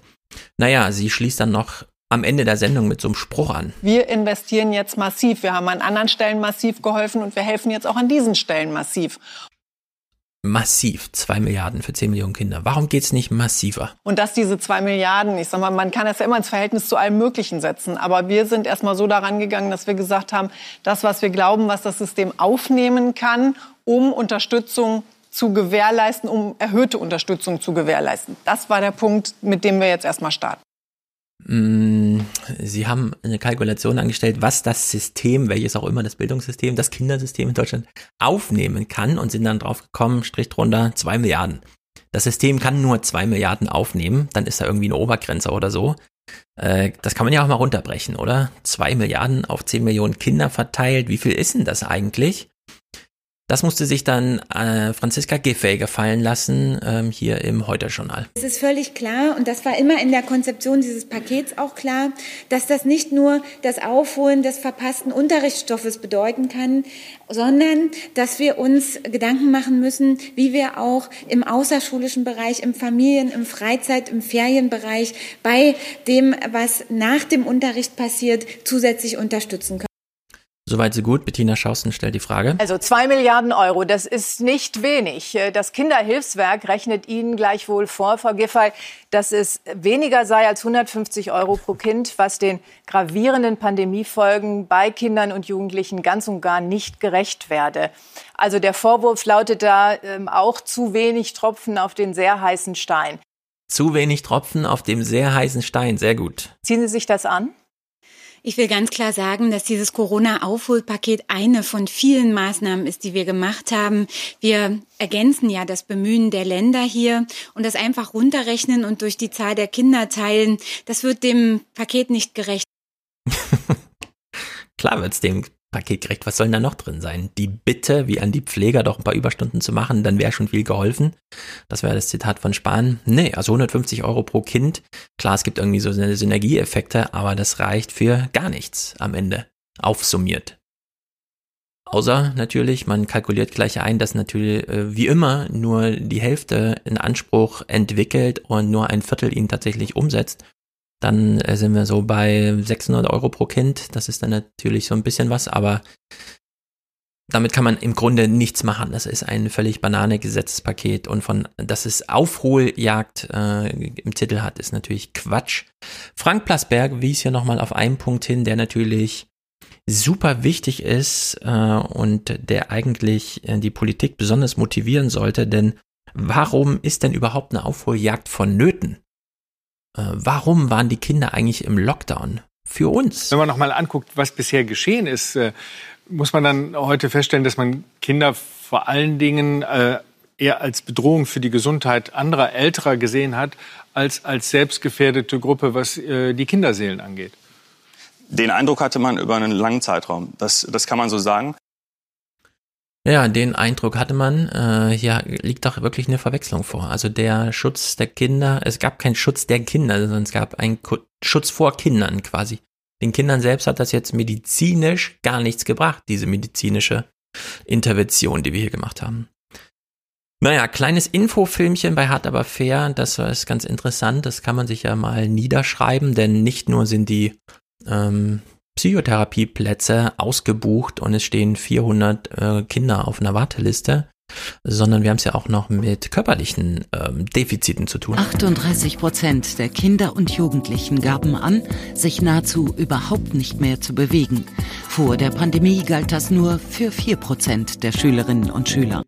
[SPEAKER 1] naja, sie schließt dann noch am Ende der Sendung mit so einem Spruch an.
[SPEAKER 84] Wir investieren jetzt massiv. Wir haben an anderen Stellen massiv geholfen und wir helfen jetzt auch an diesen Stellen massiv
[SPEAKER 1] massiv. Zwei Milliarden für zehn Millionen Kinder. Warum geht's nicht massiver?
[SPEAKER 84] Und dass diese zwei Milliarden, ich sag mal, man kann das ja immer ins Verhältnis zu allem Möglichen setzen. Aber wir sind erstmal so daran gegangen, dass wir gesagt haben, das, was wir glauben, was das System aufnehmen kann, um Unterstützung zu gewährleisten, um erhöhte Unterstützung zu gewährleisten. Das war der Punkt, mit dem wir jetzt erstmal starten.
[SPEAKER 1] Mm, Sie haben eine Kalkulation angestellt, was das System, welches auch immer das Bildungssystem, das Kindersystem in Deutschland aufnehmen kann und sind dann drauf gekommen, Strich drunter, zwei Milliarden. Das System kann nur zwei Milliarden aufnehmen, dann ist da irgendwie eine Obergrenze oder so. Äh, das kann man ja auch mal runterbrechen, oder? Zwei Milliarden auf zehn Millionen Kinder verteilt, wie viel ist denn das eigentlich? Das musste sich dann äh, Franziska Giffey gefallen lassen, ähm, hier im Heute-Journal.
[SPEAKER 91] Es ist völlig klar, und das war immer in der Konzeption dieses Pakets auch klar, dass das nicht nur das Aufholen des verpassten Unterrichtsstoffes bedeuten kann, sondern dass wir uns Gedanken machen müssen, wie wir auch im außerschulischen Bereich, im Familien-, im Freizeit-, im Ferienbereich bei dem, was nach dem Unterricht passiert, zusätzlich unterstützen können.
[SPEAKER 1] Soweit so gut. Bettina Schausten stellt die Frage.
[SPEAKER 88] Also zwei Milliarden Euro, das ist nicht wenig. Das Kinderhilfswerk rechnet Ihnen gleichwohl vor, Frau Giffey, dass es weniger sei als 150 Euro pro Kind, was den gravierenden Pandemiefolgen bei Kindern und Jugendlichen ganz und gar nicht gerecht werde. Also der Vorwurf lautet da ähm, auch zu wenig Tropfen auf den sehr heißen Stein.
[SPEAKER 1] Zu wenig Tropfen auf dem sehr heißen Stein, sehr gut.
[SPEAKER 88] Ziehen Sie sich das an?
[SPEAKER 91] Ich will ganz klar sagen, dass dieses Corona-Aufholpaket eine von vielen Maßnahmen ist, die wir gemacht haben. Wir ergänzen ja das Bemühen der Länder hier und das einfach runterrechnen und durch die Zahl der Kinder teilen, das wird dem Paket nicht gerecht. [LAUGHS]
[SPEAKER 1] Klar wird's dem Paket gerecht. Was soll denn da noch drin sein? Die Bitte, wie an die Pfleger, doch ein paar Überstunden zu machen, dann wäre schon viel geholfen. Das wäre das Zitat von Spahn. Nee, also 150 Euro pro Kind. Klar, es gibt irgendwie so Synergieeffekte, aber das reicht für gar nichts am Ende. Aufsummiert. Außer natürlich, man kalkuliert gleich ein, dass natürlich äh, wie immer nur die Hälfte in Anspruch entwickelt und nur ein Viertel ihn tatsächlich umsetzt dann äh, sind wir so bei 600 Euro pro Kind. Das ist dann natürlich so ein bisschen was, aber damit kann man im Grunde nichts machen. Das ist ein völlig banane Gesetzespaket und von, dass es Aufholjagd äh, im Titel hat, ist natürlich Quatsch. Frank Plasberg wies hier nochmal auf einen Punkt hin, der natürlich super wichtig ist äh, und der eigentlich äh, die Politik besonders motivieren sollte, denn warum ist denn überhaupt eine Aufholjagd vonnöten? Äh, warum waren die Kinder eigentlich im Lockdown? Für uns.
[SPEAKER 78] Wenn man nochmal anguckt, was bisher geschehen ist, äh, muss man dann heute feststellen, dass man Kinder vor allen Dingen äh, eher als Bedrohung für die Gesundheit anderer Älterer gesehen hat, als als selbstgefährdete Gruppe, was die Kinderseelen angeht.
[SPEAKER 87] Den Eindruck hatte man über einen langen Zeitraum. Das, das kann man so sagen.
[SPEAKER 1] Ja, den Eindruck hatte man. Äh, hier liegt doch wirklich eine Verwechslung vor. Also der Schutz der Kinder, es gab keinen Schutz der Kinder, sondern es gab einen Ku- Schutz vor Kindern quasi. Den Kindern selbst hat das jetzt medizinisch gar nichts gebracht, diese medizinische Intervention, die wir hier gemacht haben. Naja, kleines Infofilmchen bei Hart aber fair, das ist ganz interessant, das kann man sich ja mal niederschreiben, denn nicht nur sind die ähm, Psychotherapieplätze ausgebucht und es stehen 400 äh, Kinder auf einer Warteliste, sondern wir haben es ja auch noch mit körperlichen ähm, Defiziten zu tun.
[SPEAKER 92] 38 Prozent der Kinder und Jugendlichen gaben an, sich nahezu überhaupt nicht mehr zu bewegen. Vor der Pandemie galt das nur für 4 Prozent der Schülerinnen und Schüler.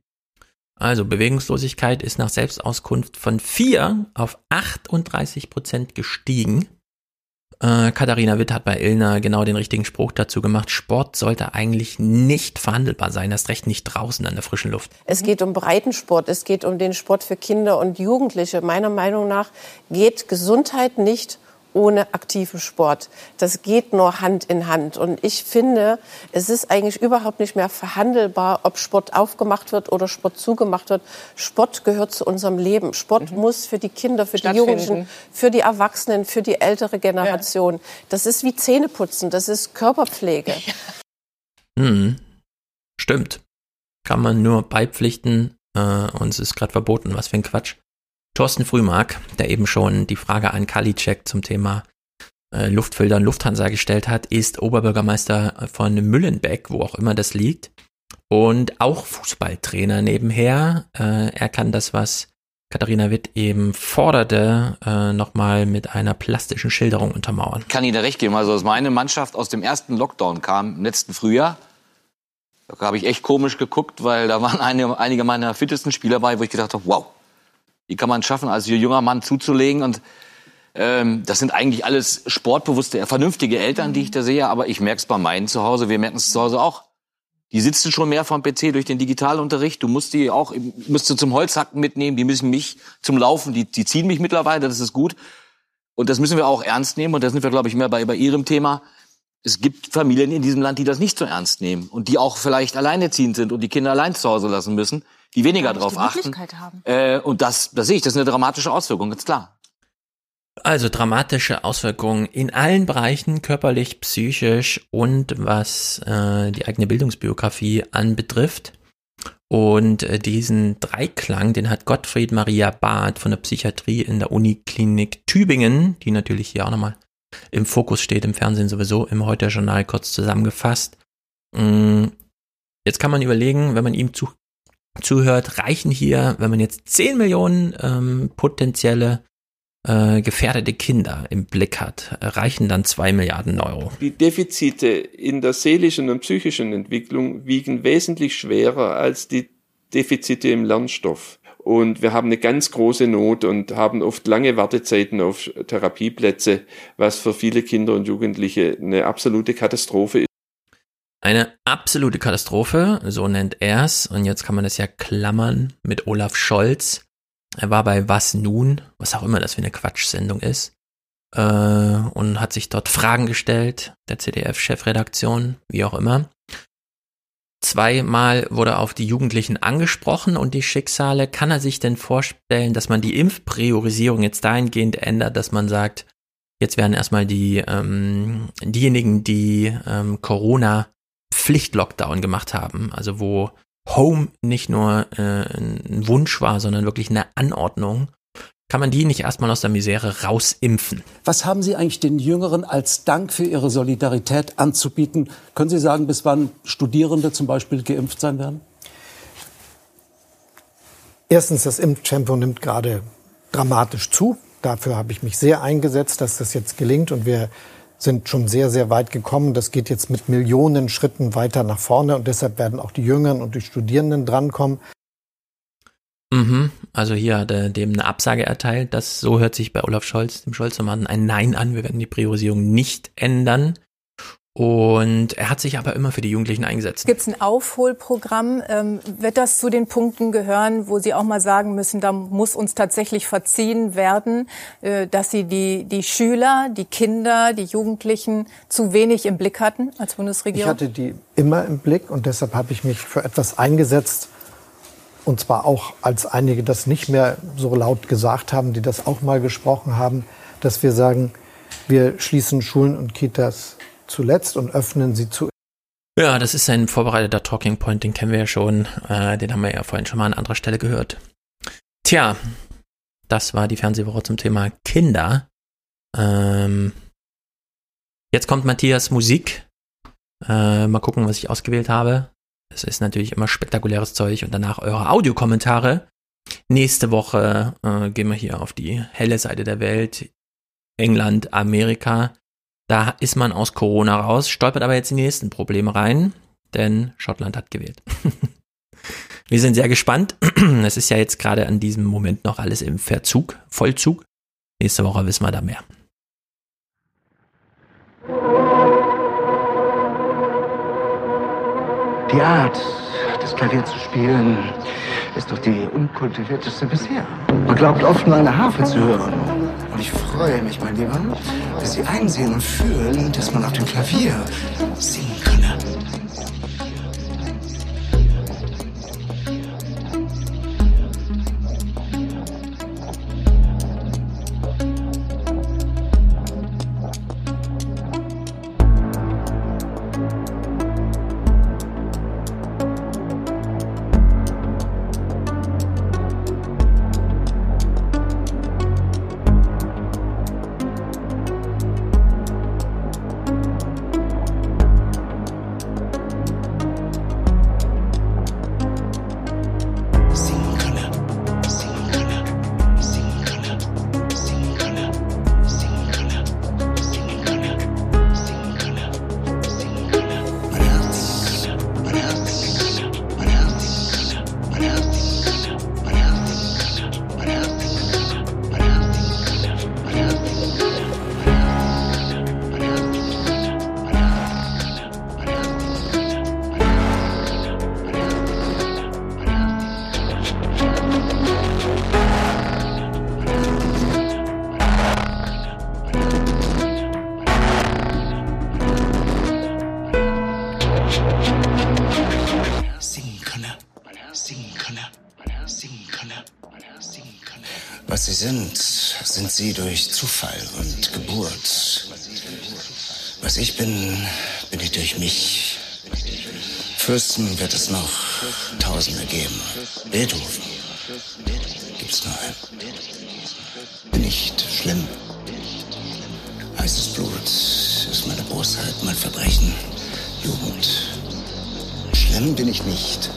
[SPEAKER 1] Also Bewegungslosigkeit ist nach Selbstauskunft von 4 auf 38 Prozent gestiegen. Äh, Katharina Witt hat bei Ilna genau den richtigen Spruch dazu gemacht. Sport sollte eigentlich nicht verhandelbar sein, erst recht nicht draußen an der frischen Luft.
[SPEAKER 93] Es geht um Breitensport, es geht um den Sport für Kinder und Jugendliche. Meiner Meinung nach geht Gesundheit nicht ohne aktiven Sport. Das geht nur Hand in Hand. Und ich finde, es ist eigentlich überhaupt nicht mehr verhandelbar, ob Sport aufgemacht wird oder Sport zugemacht wird. Sport gehört zu unserem Leben. Sport muss für die Kinder, für die. Jugendlichen, für die Erwachsenen, für die ältere Generation. Das ist wie Zähneputzen, das ist Körperpflege.
[SPEAKER 1] Hm, stimmt. Kann man nur beipflichten äh, und es ist gerade verboten. Was für ein Quatsch. Thorsten Frühmark, der eben schon die Frage an Kalicek zum Thema äh, Luftfilter und Lufthansa gestellt hat, ist Oberbürgermeister von Müllenbeck, wo auch immer das liegt. Und auch Fußballtrainer nebenher. Äh, er kann das, was Katharina Witt eben forderte, äh, nochmal mit einer plastischen Schilderung untermauern.
[SPEAKER 85] kann Ihnen recht geben. Also als meine Mannschaft aus dem ersten Lockdown kam, im letzten Frühjahr, da habe ich echt komisch geguckt, weil da waren eine, einige meiner fittesten Spieler bei, wo ich gedacht habe, wow, wie kann man es schaffen, als junger Mann zuzulegen und ähm, das sind eigentlich alles sportbewusste, vernünftige Eltern, die ich da sehe, aber ich merke es bei meinen zu Hause, wir merken es zu Hause auch. Die sitzen schon mehr vom PC durch den Digitalunterricht. Du musst die auch, musst du zum Holzhacken mitnehmen. Die müssen mich zum Laufen, die, die ziehen mich mittlerweile, das ist gut. Und das müssen wir auch ernst nehmen. Und da sind wir, glaube ich, mehr bei, bei Ihrem Thema. Es gibt Familien in diesem Land, die das nicht so ernst nehmen und die auch vielleicht alleinerziehend sind und die Kinder allein zu Hause lassen müssen, die weniger drauf achten.
[SPEAKER 93] Haben.
[SPEAKER 85] Äh, und das, das sehe ich, das ist eine dramatische Auswirkung, ganz klar.
[SPEAKER 1] Also dramatische Auswirkungen in allen Bereichen, körperlich, psychisch und was äh, die eigene Bildungsbiografie anbetrifft. Und äh, diesen Dreiklang, den hat Gottfried Maria Barth von der Psychiatrie in der Uniklinik Tübingen, die natürlich hier auch nochmal im Fokus steht, im Fernsehen sowieso, im Heute-Journal kurz zusammengefasst. Mm, Jetzt kann man überlegen, wenn man ihm zu, zuhört, reichen hier, wenn man jetzt 10 Millionen ähm, potenzielle äh, gefährdete Kinder im Blick hat, reichen dann 2 Milliarden Euro.
[SPEAKER 94] Die Defizite in der seelischen und psychischen Entwicklung wiegen wesentlich schwerer als die Defizite im Lernstoff. Und wir haben eine ganz große Not und haben oft lange Wartezeiten auf Therapieplätze, was für viele Kinder und Jugendliche eine absolute Katastrophe ist.
[SPEAKER 1] Eine absolute Katastrophe, so nennt er's. Und jetzt kann man das ja klammern mit Olaf Scholz. Er war bei Was nun, was auch immer das für eine Quatschsendung ist, äh, und hat sich dort Fragen gestellt, der CDF-Chefredaktion, wie auch immer. Zweimal wurde auf die Jugendlichen angesprochen und die Schicksale. Kann er sich denn vorstellen, dass man die Impfpriorisierung jetzt dahingehend ändert, dass man sagt, jetzt werden erstmal die ähm, diejenigen, die ähm, Corona Pflicht-Lockdown gemacht haben, also wo Home nicht nur äh, ein Wunsch war, sondern wirklich eine Anordnung, kann man die nicht erstmal aus der Misere rausimpfen?
[SPEAKER 95] Was haben Sie eigentlich den Jüngeren als Dank für ihre Solidarität anzubieten? Können Sie sagen, bis wann Studierende zum Beispiel geimpft sein werden?
[SPEAKER 83] Erstens, das Impftempo nimmt gerade dramatisch zu. Dafür habe ich mich sehr eingesetzt, dass das jetzt gelingt. Und wir sind schon sehr, sehr weit gekommen. Das geht jetzt mit Millionen Schritten weiter nach vorne. Und deshalb werden auch die Jüngeren und die Studierenden drankommen.
[SPEAKER 1] Mhm. Also hier hat er dem eine Absage erteilt. Das so hört sich bei Olaf Scholz, dem Scholz ein Nein an. Wir werden die Priorisierung nicht ändern. Und er hat sich aber immer für die Jugendlichen eingesetzt.
[SPEAKER 88] Gibt es ein Aufholprogramm? Ähm, wird das zu den Punkten gehören, wo Sie auch mal sagen müssen, da muss uns tatsächlich verziehen werden, äh, dass Sie die, die Schüler, die Kinder, die Jugendlichen zu wenig im Blick hatten als Bundesregierung?
[SPEAKER 83] Ich hatte die immer im Blick und deshalb habe ich mich für etwas eingesetzt. Und zwar auch, als einige das nicht mehr so laut gesagt haben, die das auch mal gesprochen haben, dass wir sagen, wir schließen Schulen und Kitas zuletzt und öffnen sie zu.
[SPEAKER 1] Ja, das ist ein vorbereiteter Talking Point, den kennen wir ja schon. Äh, den haben wir ja vorhin schon mal an anderer Stelle gehört. Tja, das war die Fernsehwoche zum Thema Kinder. Ähm, jetzt kommt Matthias Musik. Äh, mal gucken, was ich ausgewählt habe. Es ist natürlich immer spektakuläres Zeug und danach eure Audiokommentare. Nächste Woche äh, gehen wir hier auf die helle Seite der Welt. England, Amerika. Da ist man aus Corona raus, stolpert aber jetzt in die nächsten Probleme rein, denn Schottland hat gewählt. [LAUGHS] Wir sind sehr gespannt. [CLEARS THROAT] Es ist ja jetzt gerade an diesem Moment noch alles im Verzug, Vollzug. Nächste Woche wissen wir da mehr.
[SPEAKER 77] Die Art, das Klavier zu spielen, ist doch die unkultivierteste bisher. Man glaubt oft nur eine Harfe zu hören. Und ich freue mich, mein Lieber, dass Sie einsehen und fühlen, dass man auf dem Klavier singen könne.
[SPEAKER 96] Sind, sind sie durch Zufall und Geburt. Was ich bin, bin ich durch mich. Fürsten wird es noch Tausende geben. Beethoven gibt's nur einen. Bin nicht schlimm. Heißes Blut ist meine Bosheit, mein Verbrechen, Jugend. Schlimm bin ich nicht.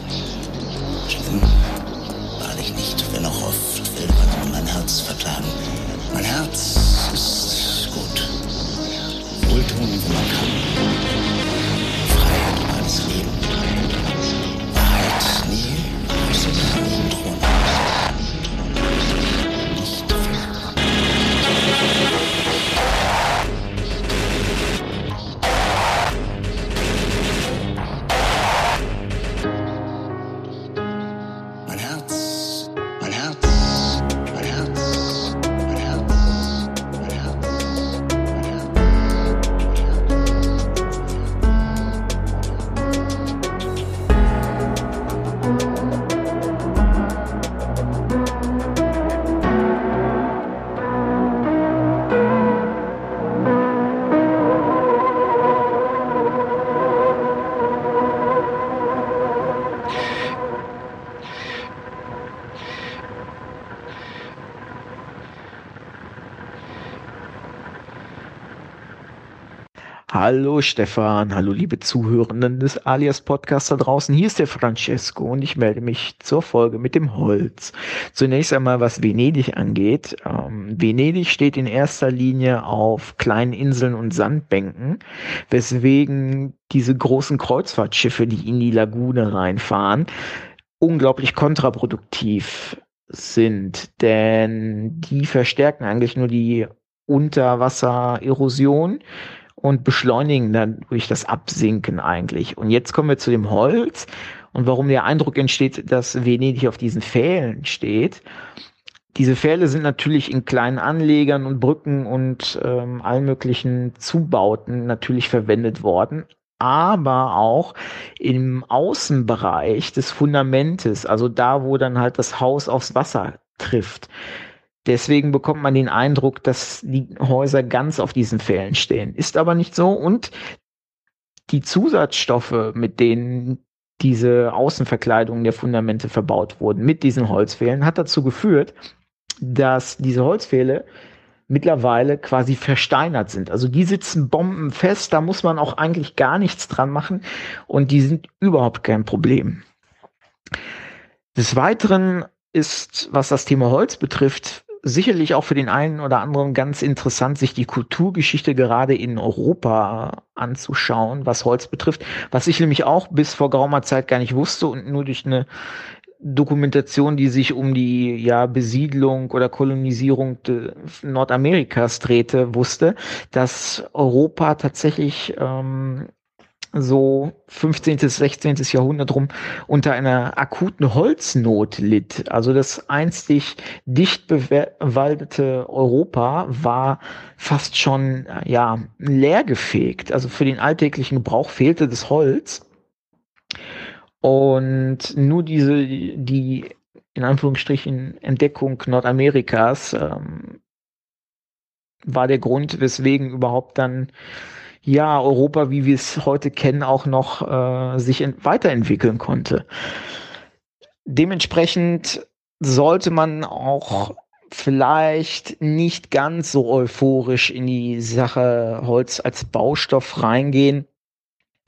[SPEAKER 97] Hallo Stefan, hallo liebe Zuhörenden des Alias Podcasts da draußen. Hier ist der Francesco und ich melde mich zur Folge mit dem Holz. Zunächst einmal, was Venedig angeht. Ähm, Venedig steht in erster Linie auf kleinen Inseln und Sandbänken, weswegen diese großen Kreuzfahrtschiffe, die in die Lagune reinfahren, unglaublich kontraproduktiv sind, denn die verstärken eigentlich nur die Unterwassererosion und beschleunigen dadurch das Absinken eigentlich. Und jetzt kommen wir zu dem Holz und warum der Eindruck entsteht, dass Venedig auf diesen Pfählen steht. Diese Pfähle sind natürlich in kleinen Anlegern und Brücken und ähm, allen möglichen Zubauten natürlich verwendet worden, aber auch im Außenbereich des Fundamentes, also da, wo dann halt das Haus aufs Wasser trifft. Deswegen bekommt man den Eindruck, dass die Häuser ganz auf diesen Pfählen stehen. Ist aber nicht so. Und die Zusatzstoffe, mit denen diese Außenverkleidungen der Fundamente verbaut wurden, mit diesen Holzpfählen, hat dazu geführt, dass diese Holzpfähle mittlerweile quasi versteinert sind. Also die sitzen bombenfest, da muss man auch eigentlich gar nichts dran machen und die sind überhaupt kein Problem. Des Weiteren ist, was das Thema Holz betrifft, sicherlich auch für den einen oder anderen ganz interessant, sich die Kulturgeschichte gerade in Europa anzuschauen, was Holz betrifft, was ich nämlich auch bis vor geraumer Zeit gar nicht wusste und nur durch eine Dokumentation, die sich um die ja, Besiedlung oder Kolonisierung Nordamerikas drehte, wusste, dass Europa tatsächlich ähm, so 15. 16. Jahrhundert rum unter einer akuten Holznot litt. Also das einstig dicht bewaldete Europa war fast schon ja leergefegt. Also für den alltäglichen Gebrauch fehlte das Holz. Und nur diese, die in Anführungsstrichen Entdeckung Nordamerikas ähm, war der Grund, weswegen überhaupt dann ja Europa, wie wir es heute kennen, auch noch äh, sich weiterentwickeln konnte. Dementsprechend sollte man auch vielleicht nicht ganz so euphorisch in die Sache Holz als Baustoff reingehen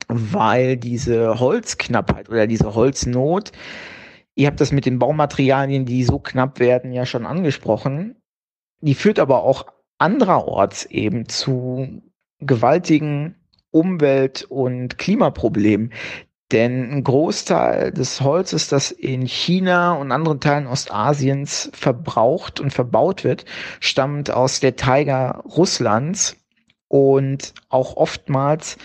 [SPEAKER 97] weil diese Holzknappheit oder diese Holznot, ihr habt das mit den Baumaterialien, die so knapp werden, ja schon angesprochen, die führt aber auch andererorts eben zu gewaltigen Umwelt- und Klimaproblemen. Denn ein Großteil des Holzes, das in China und anderen Teilen Ostasiens verbraucht und verbaut wird, stammt aus der Taiga Russlands und auch oftmals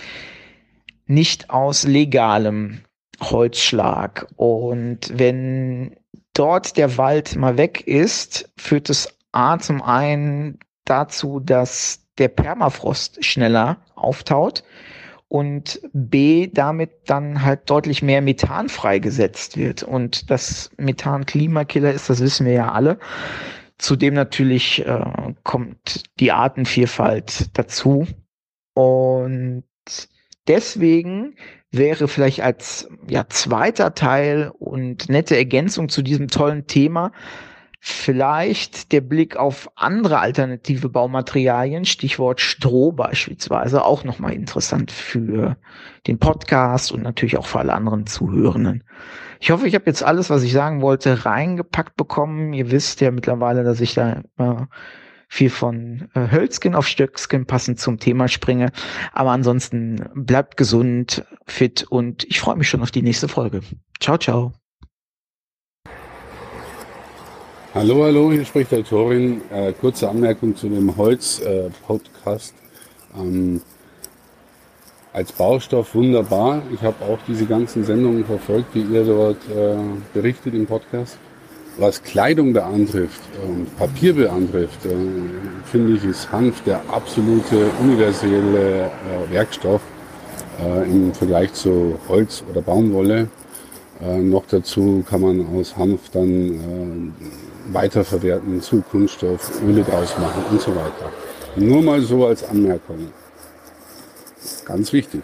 [SPEAKER 97] nicht aus legalem Holzschlag. Und wenn dort der Wald mal weg ist, führt es A zum einen dazu, dass der Permafrost schneller auftaut und B damit dann halt deutlich mehr Methan freigesetzt wird. Und das Methan Klimakiller ist, das wissen wir ja alle. Zudem natürlich äh, kommt die Artenvielfalt dazu. Und deswegen wäre vielleicht als ja, zweiter Teil und nette Ergänzung zu diesem tollen Thema vielleicht der Blick auf andere alternative Baumaterialien, Stichwort Stroh beispielsweise, auch nochmal interessant für den Podcast und natürlich auch für alle anderen Zuhörenden. Ich hoffe, ich habe jetzt alles, was ich sagen wollte, reingepackt bekommen. Ihr wisst ja mittlerweile, dass ich da äh, viel von äh, Hölzgen auf Stöcksken passend zum Thema springe. Aber ansonsten bleibt gesund, fit und ich freue mich schon auf die nächste Folge. Ciao, ciao.
[SPEAKER 98] Hallo, hallo, hier spricht der Torin. Äh, kurze Anmerkung zu dem Holz-Podcast. Äh, ähm, als Baustoff wunderbar. Ich habe auch diese ganzen Sendungen verfolgt, die ihr dort äh, berichtet im Podcast. Was Kleidung beantrifft und Papier beantrifft, äh, finde ich, ist Hanf der absolute universelle äh, Werkstoff äh, im Vergleich zu Holz oder Baumwolle. Noch dazu kann man aus Hanf dann weiterverwerten, zu Kunststoff, Öle draus machen und so weiter. Nur mal so als Anmerkung. Ganz wichtig.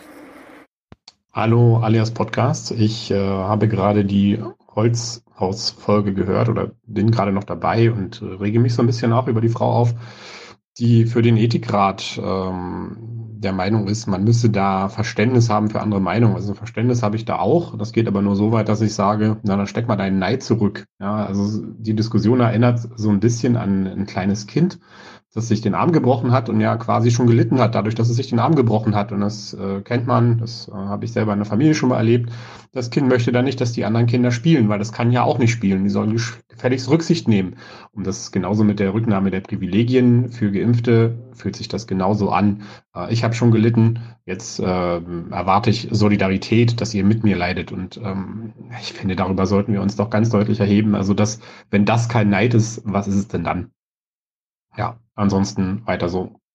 [SPEAKER 96] Hallo alias Podcast. Ich äh, habe gerade die Holzhausfolge gehört oder bin gerade noch dabei und äh, rege mich so ein bisschen auch über die Frau auf, die für den Ethikrat ähm, der Meinung ist, man müsse da Verständnis haben für andere Meinungen. Also Verständnis habe ich da auch. Das geht aber nur so weit, dass ich sage, na, dann steck mal deinen Neid zurück. Ja, also die Diskussion erinnert so ein bisschen an ein kleines Kind, das sich den Arm gebrochen hat und ja quasi schon gelitten hat, dadurch, dass es sich den Arm gebrochen hat. Und das äh, kennt man, das äh, habe ich selber in der Familie schon mal erlebt. Das Kind möchte dann nicht, dass die anderen Kinder spielen, weil das kann ja auch nicht spielen. Die sollen gefälligst Rücksicht nehmen. Und das ist genauso mit der Rücknahme der Privilegien für Geimpfte, fühlt sich das genauso an. Äh, ich habe schon gelitten, jetzt äh, erwarte ich Solidarität, dass ihr mit mir leidet. Und ähm, ich finde, darüber sollten wir uns doch ganz deutlich erheben. Also, dass, wenn das kein Neid ist, was ist es denn dann? Ja, ansonsten weiter so.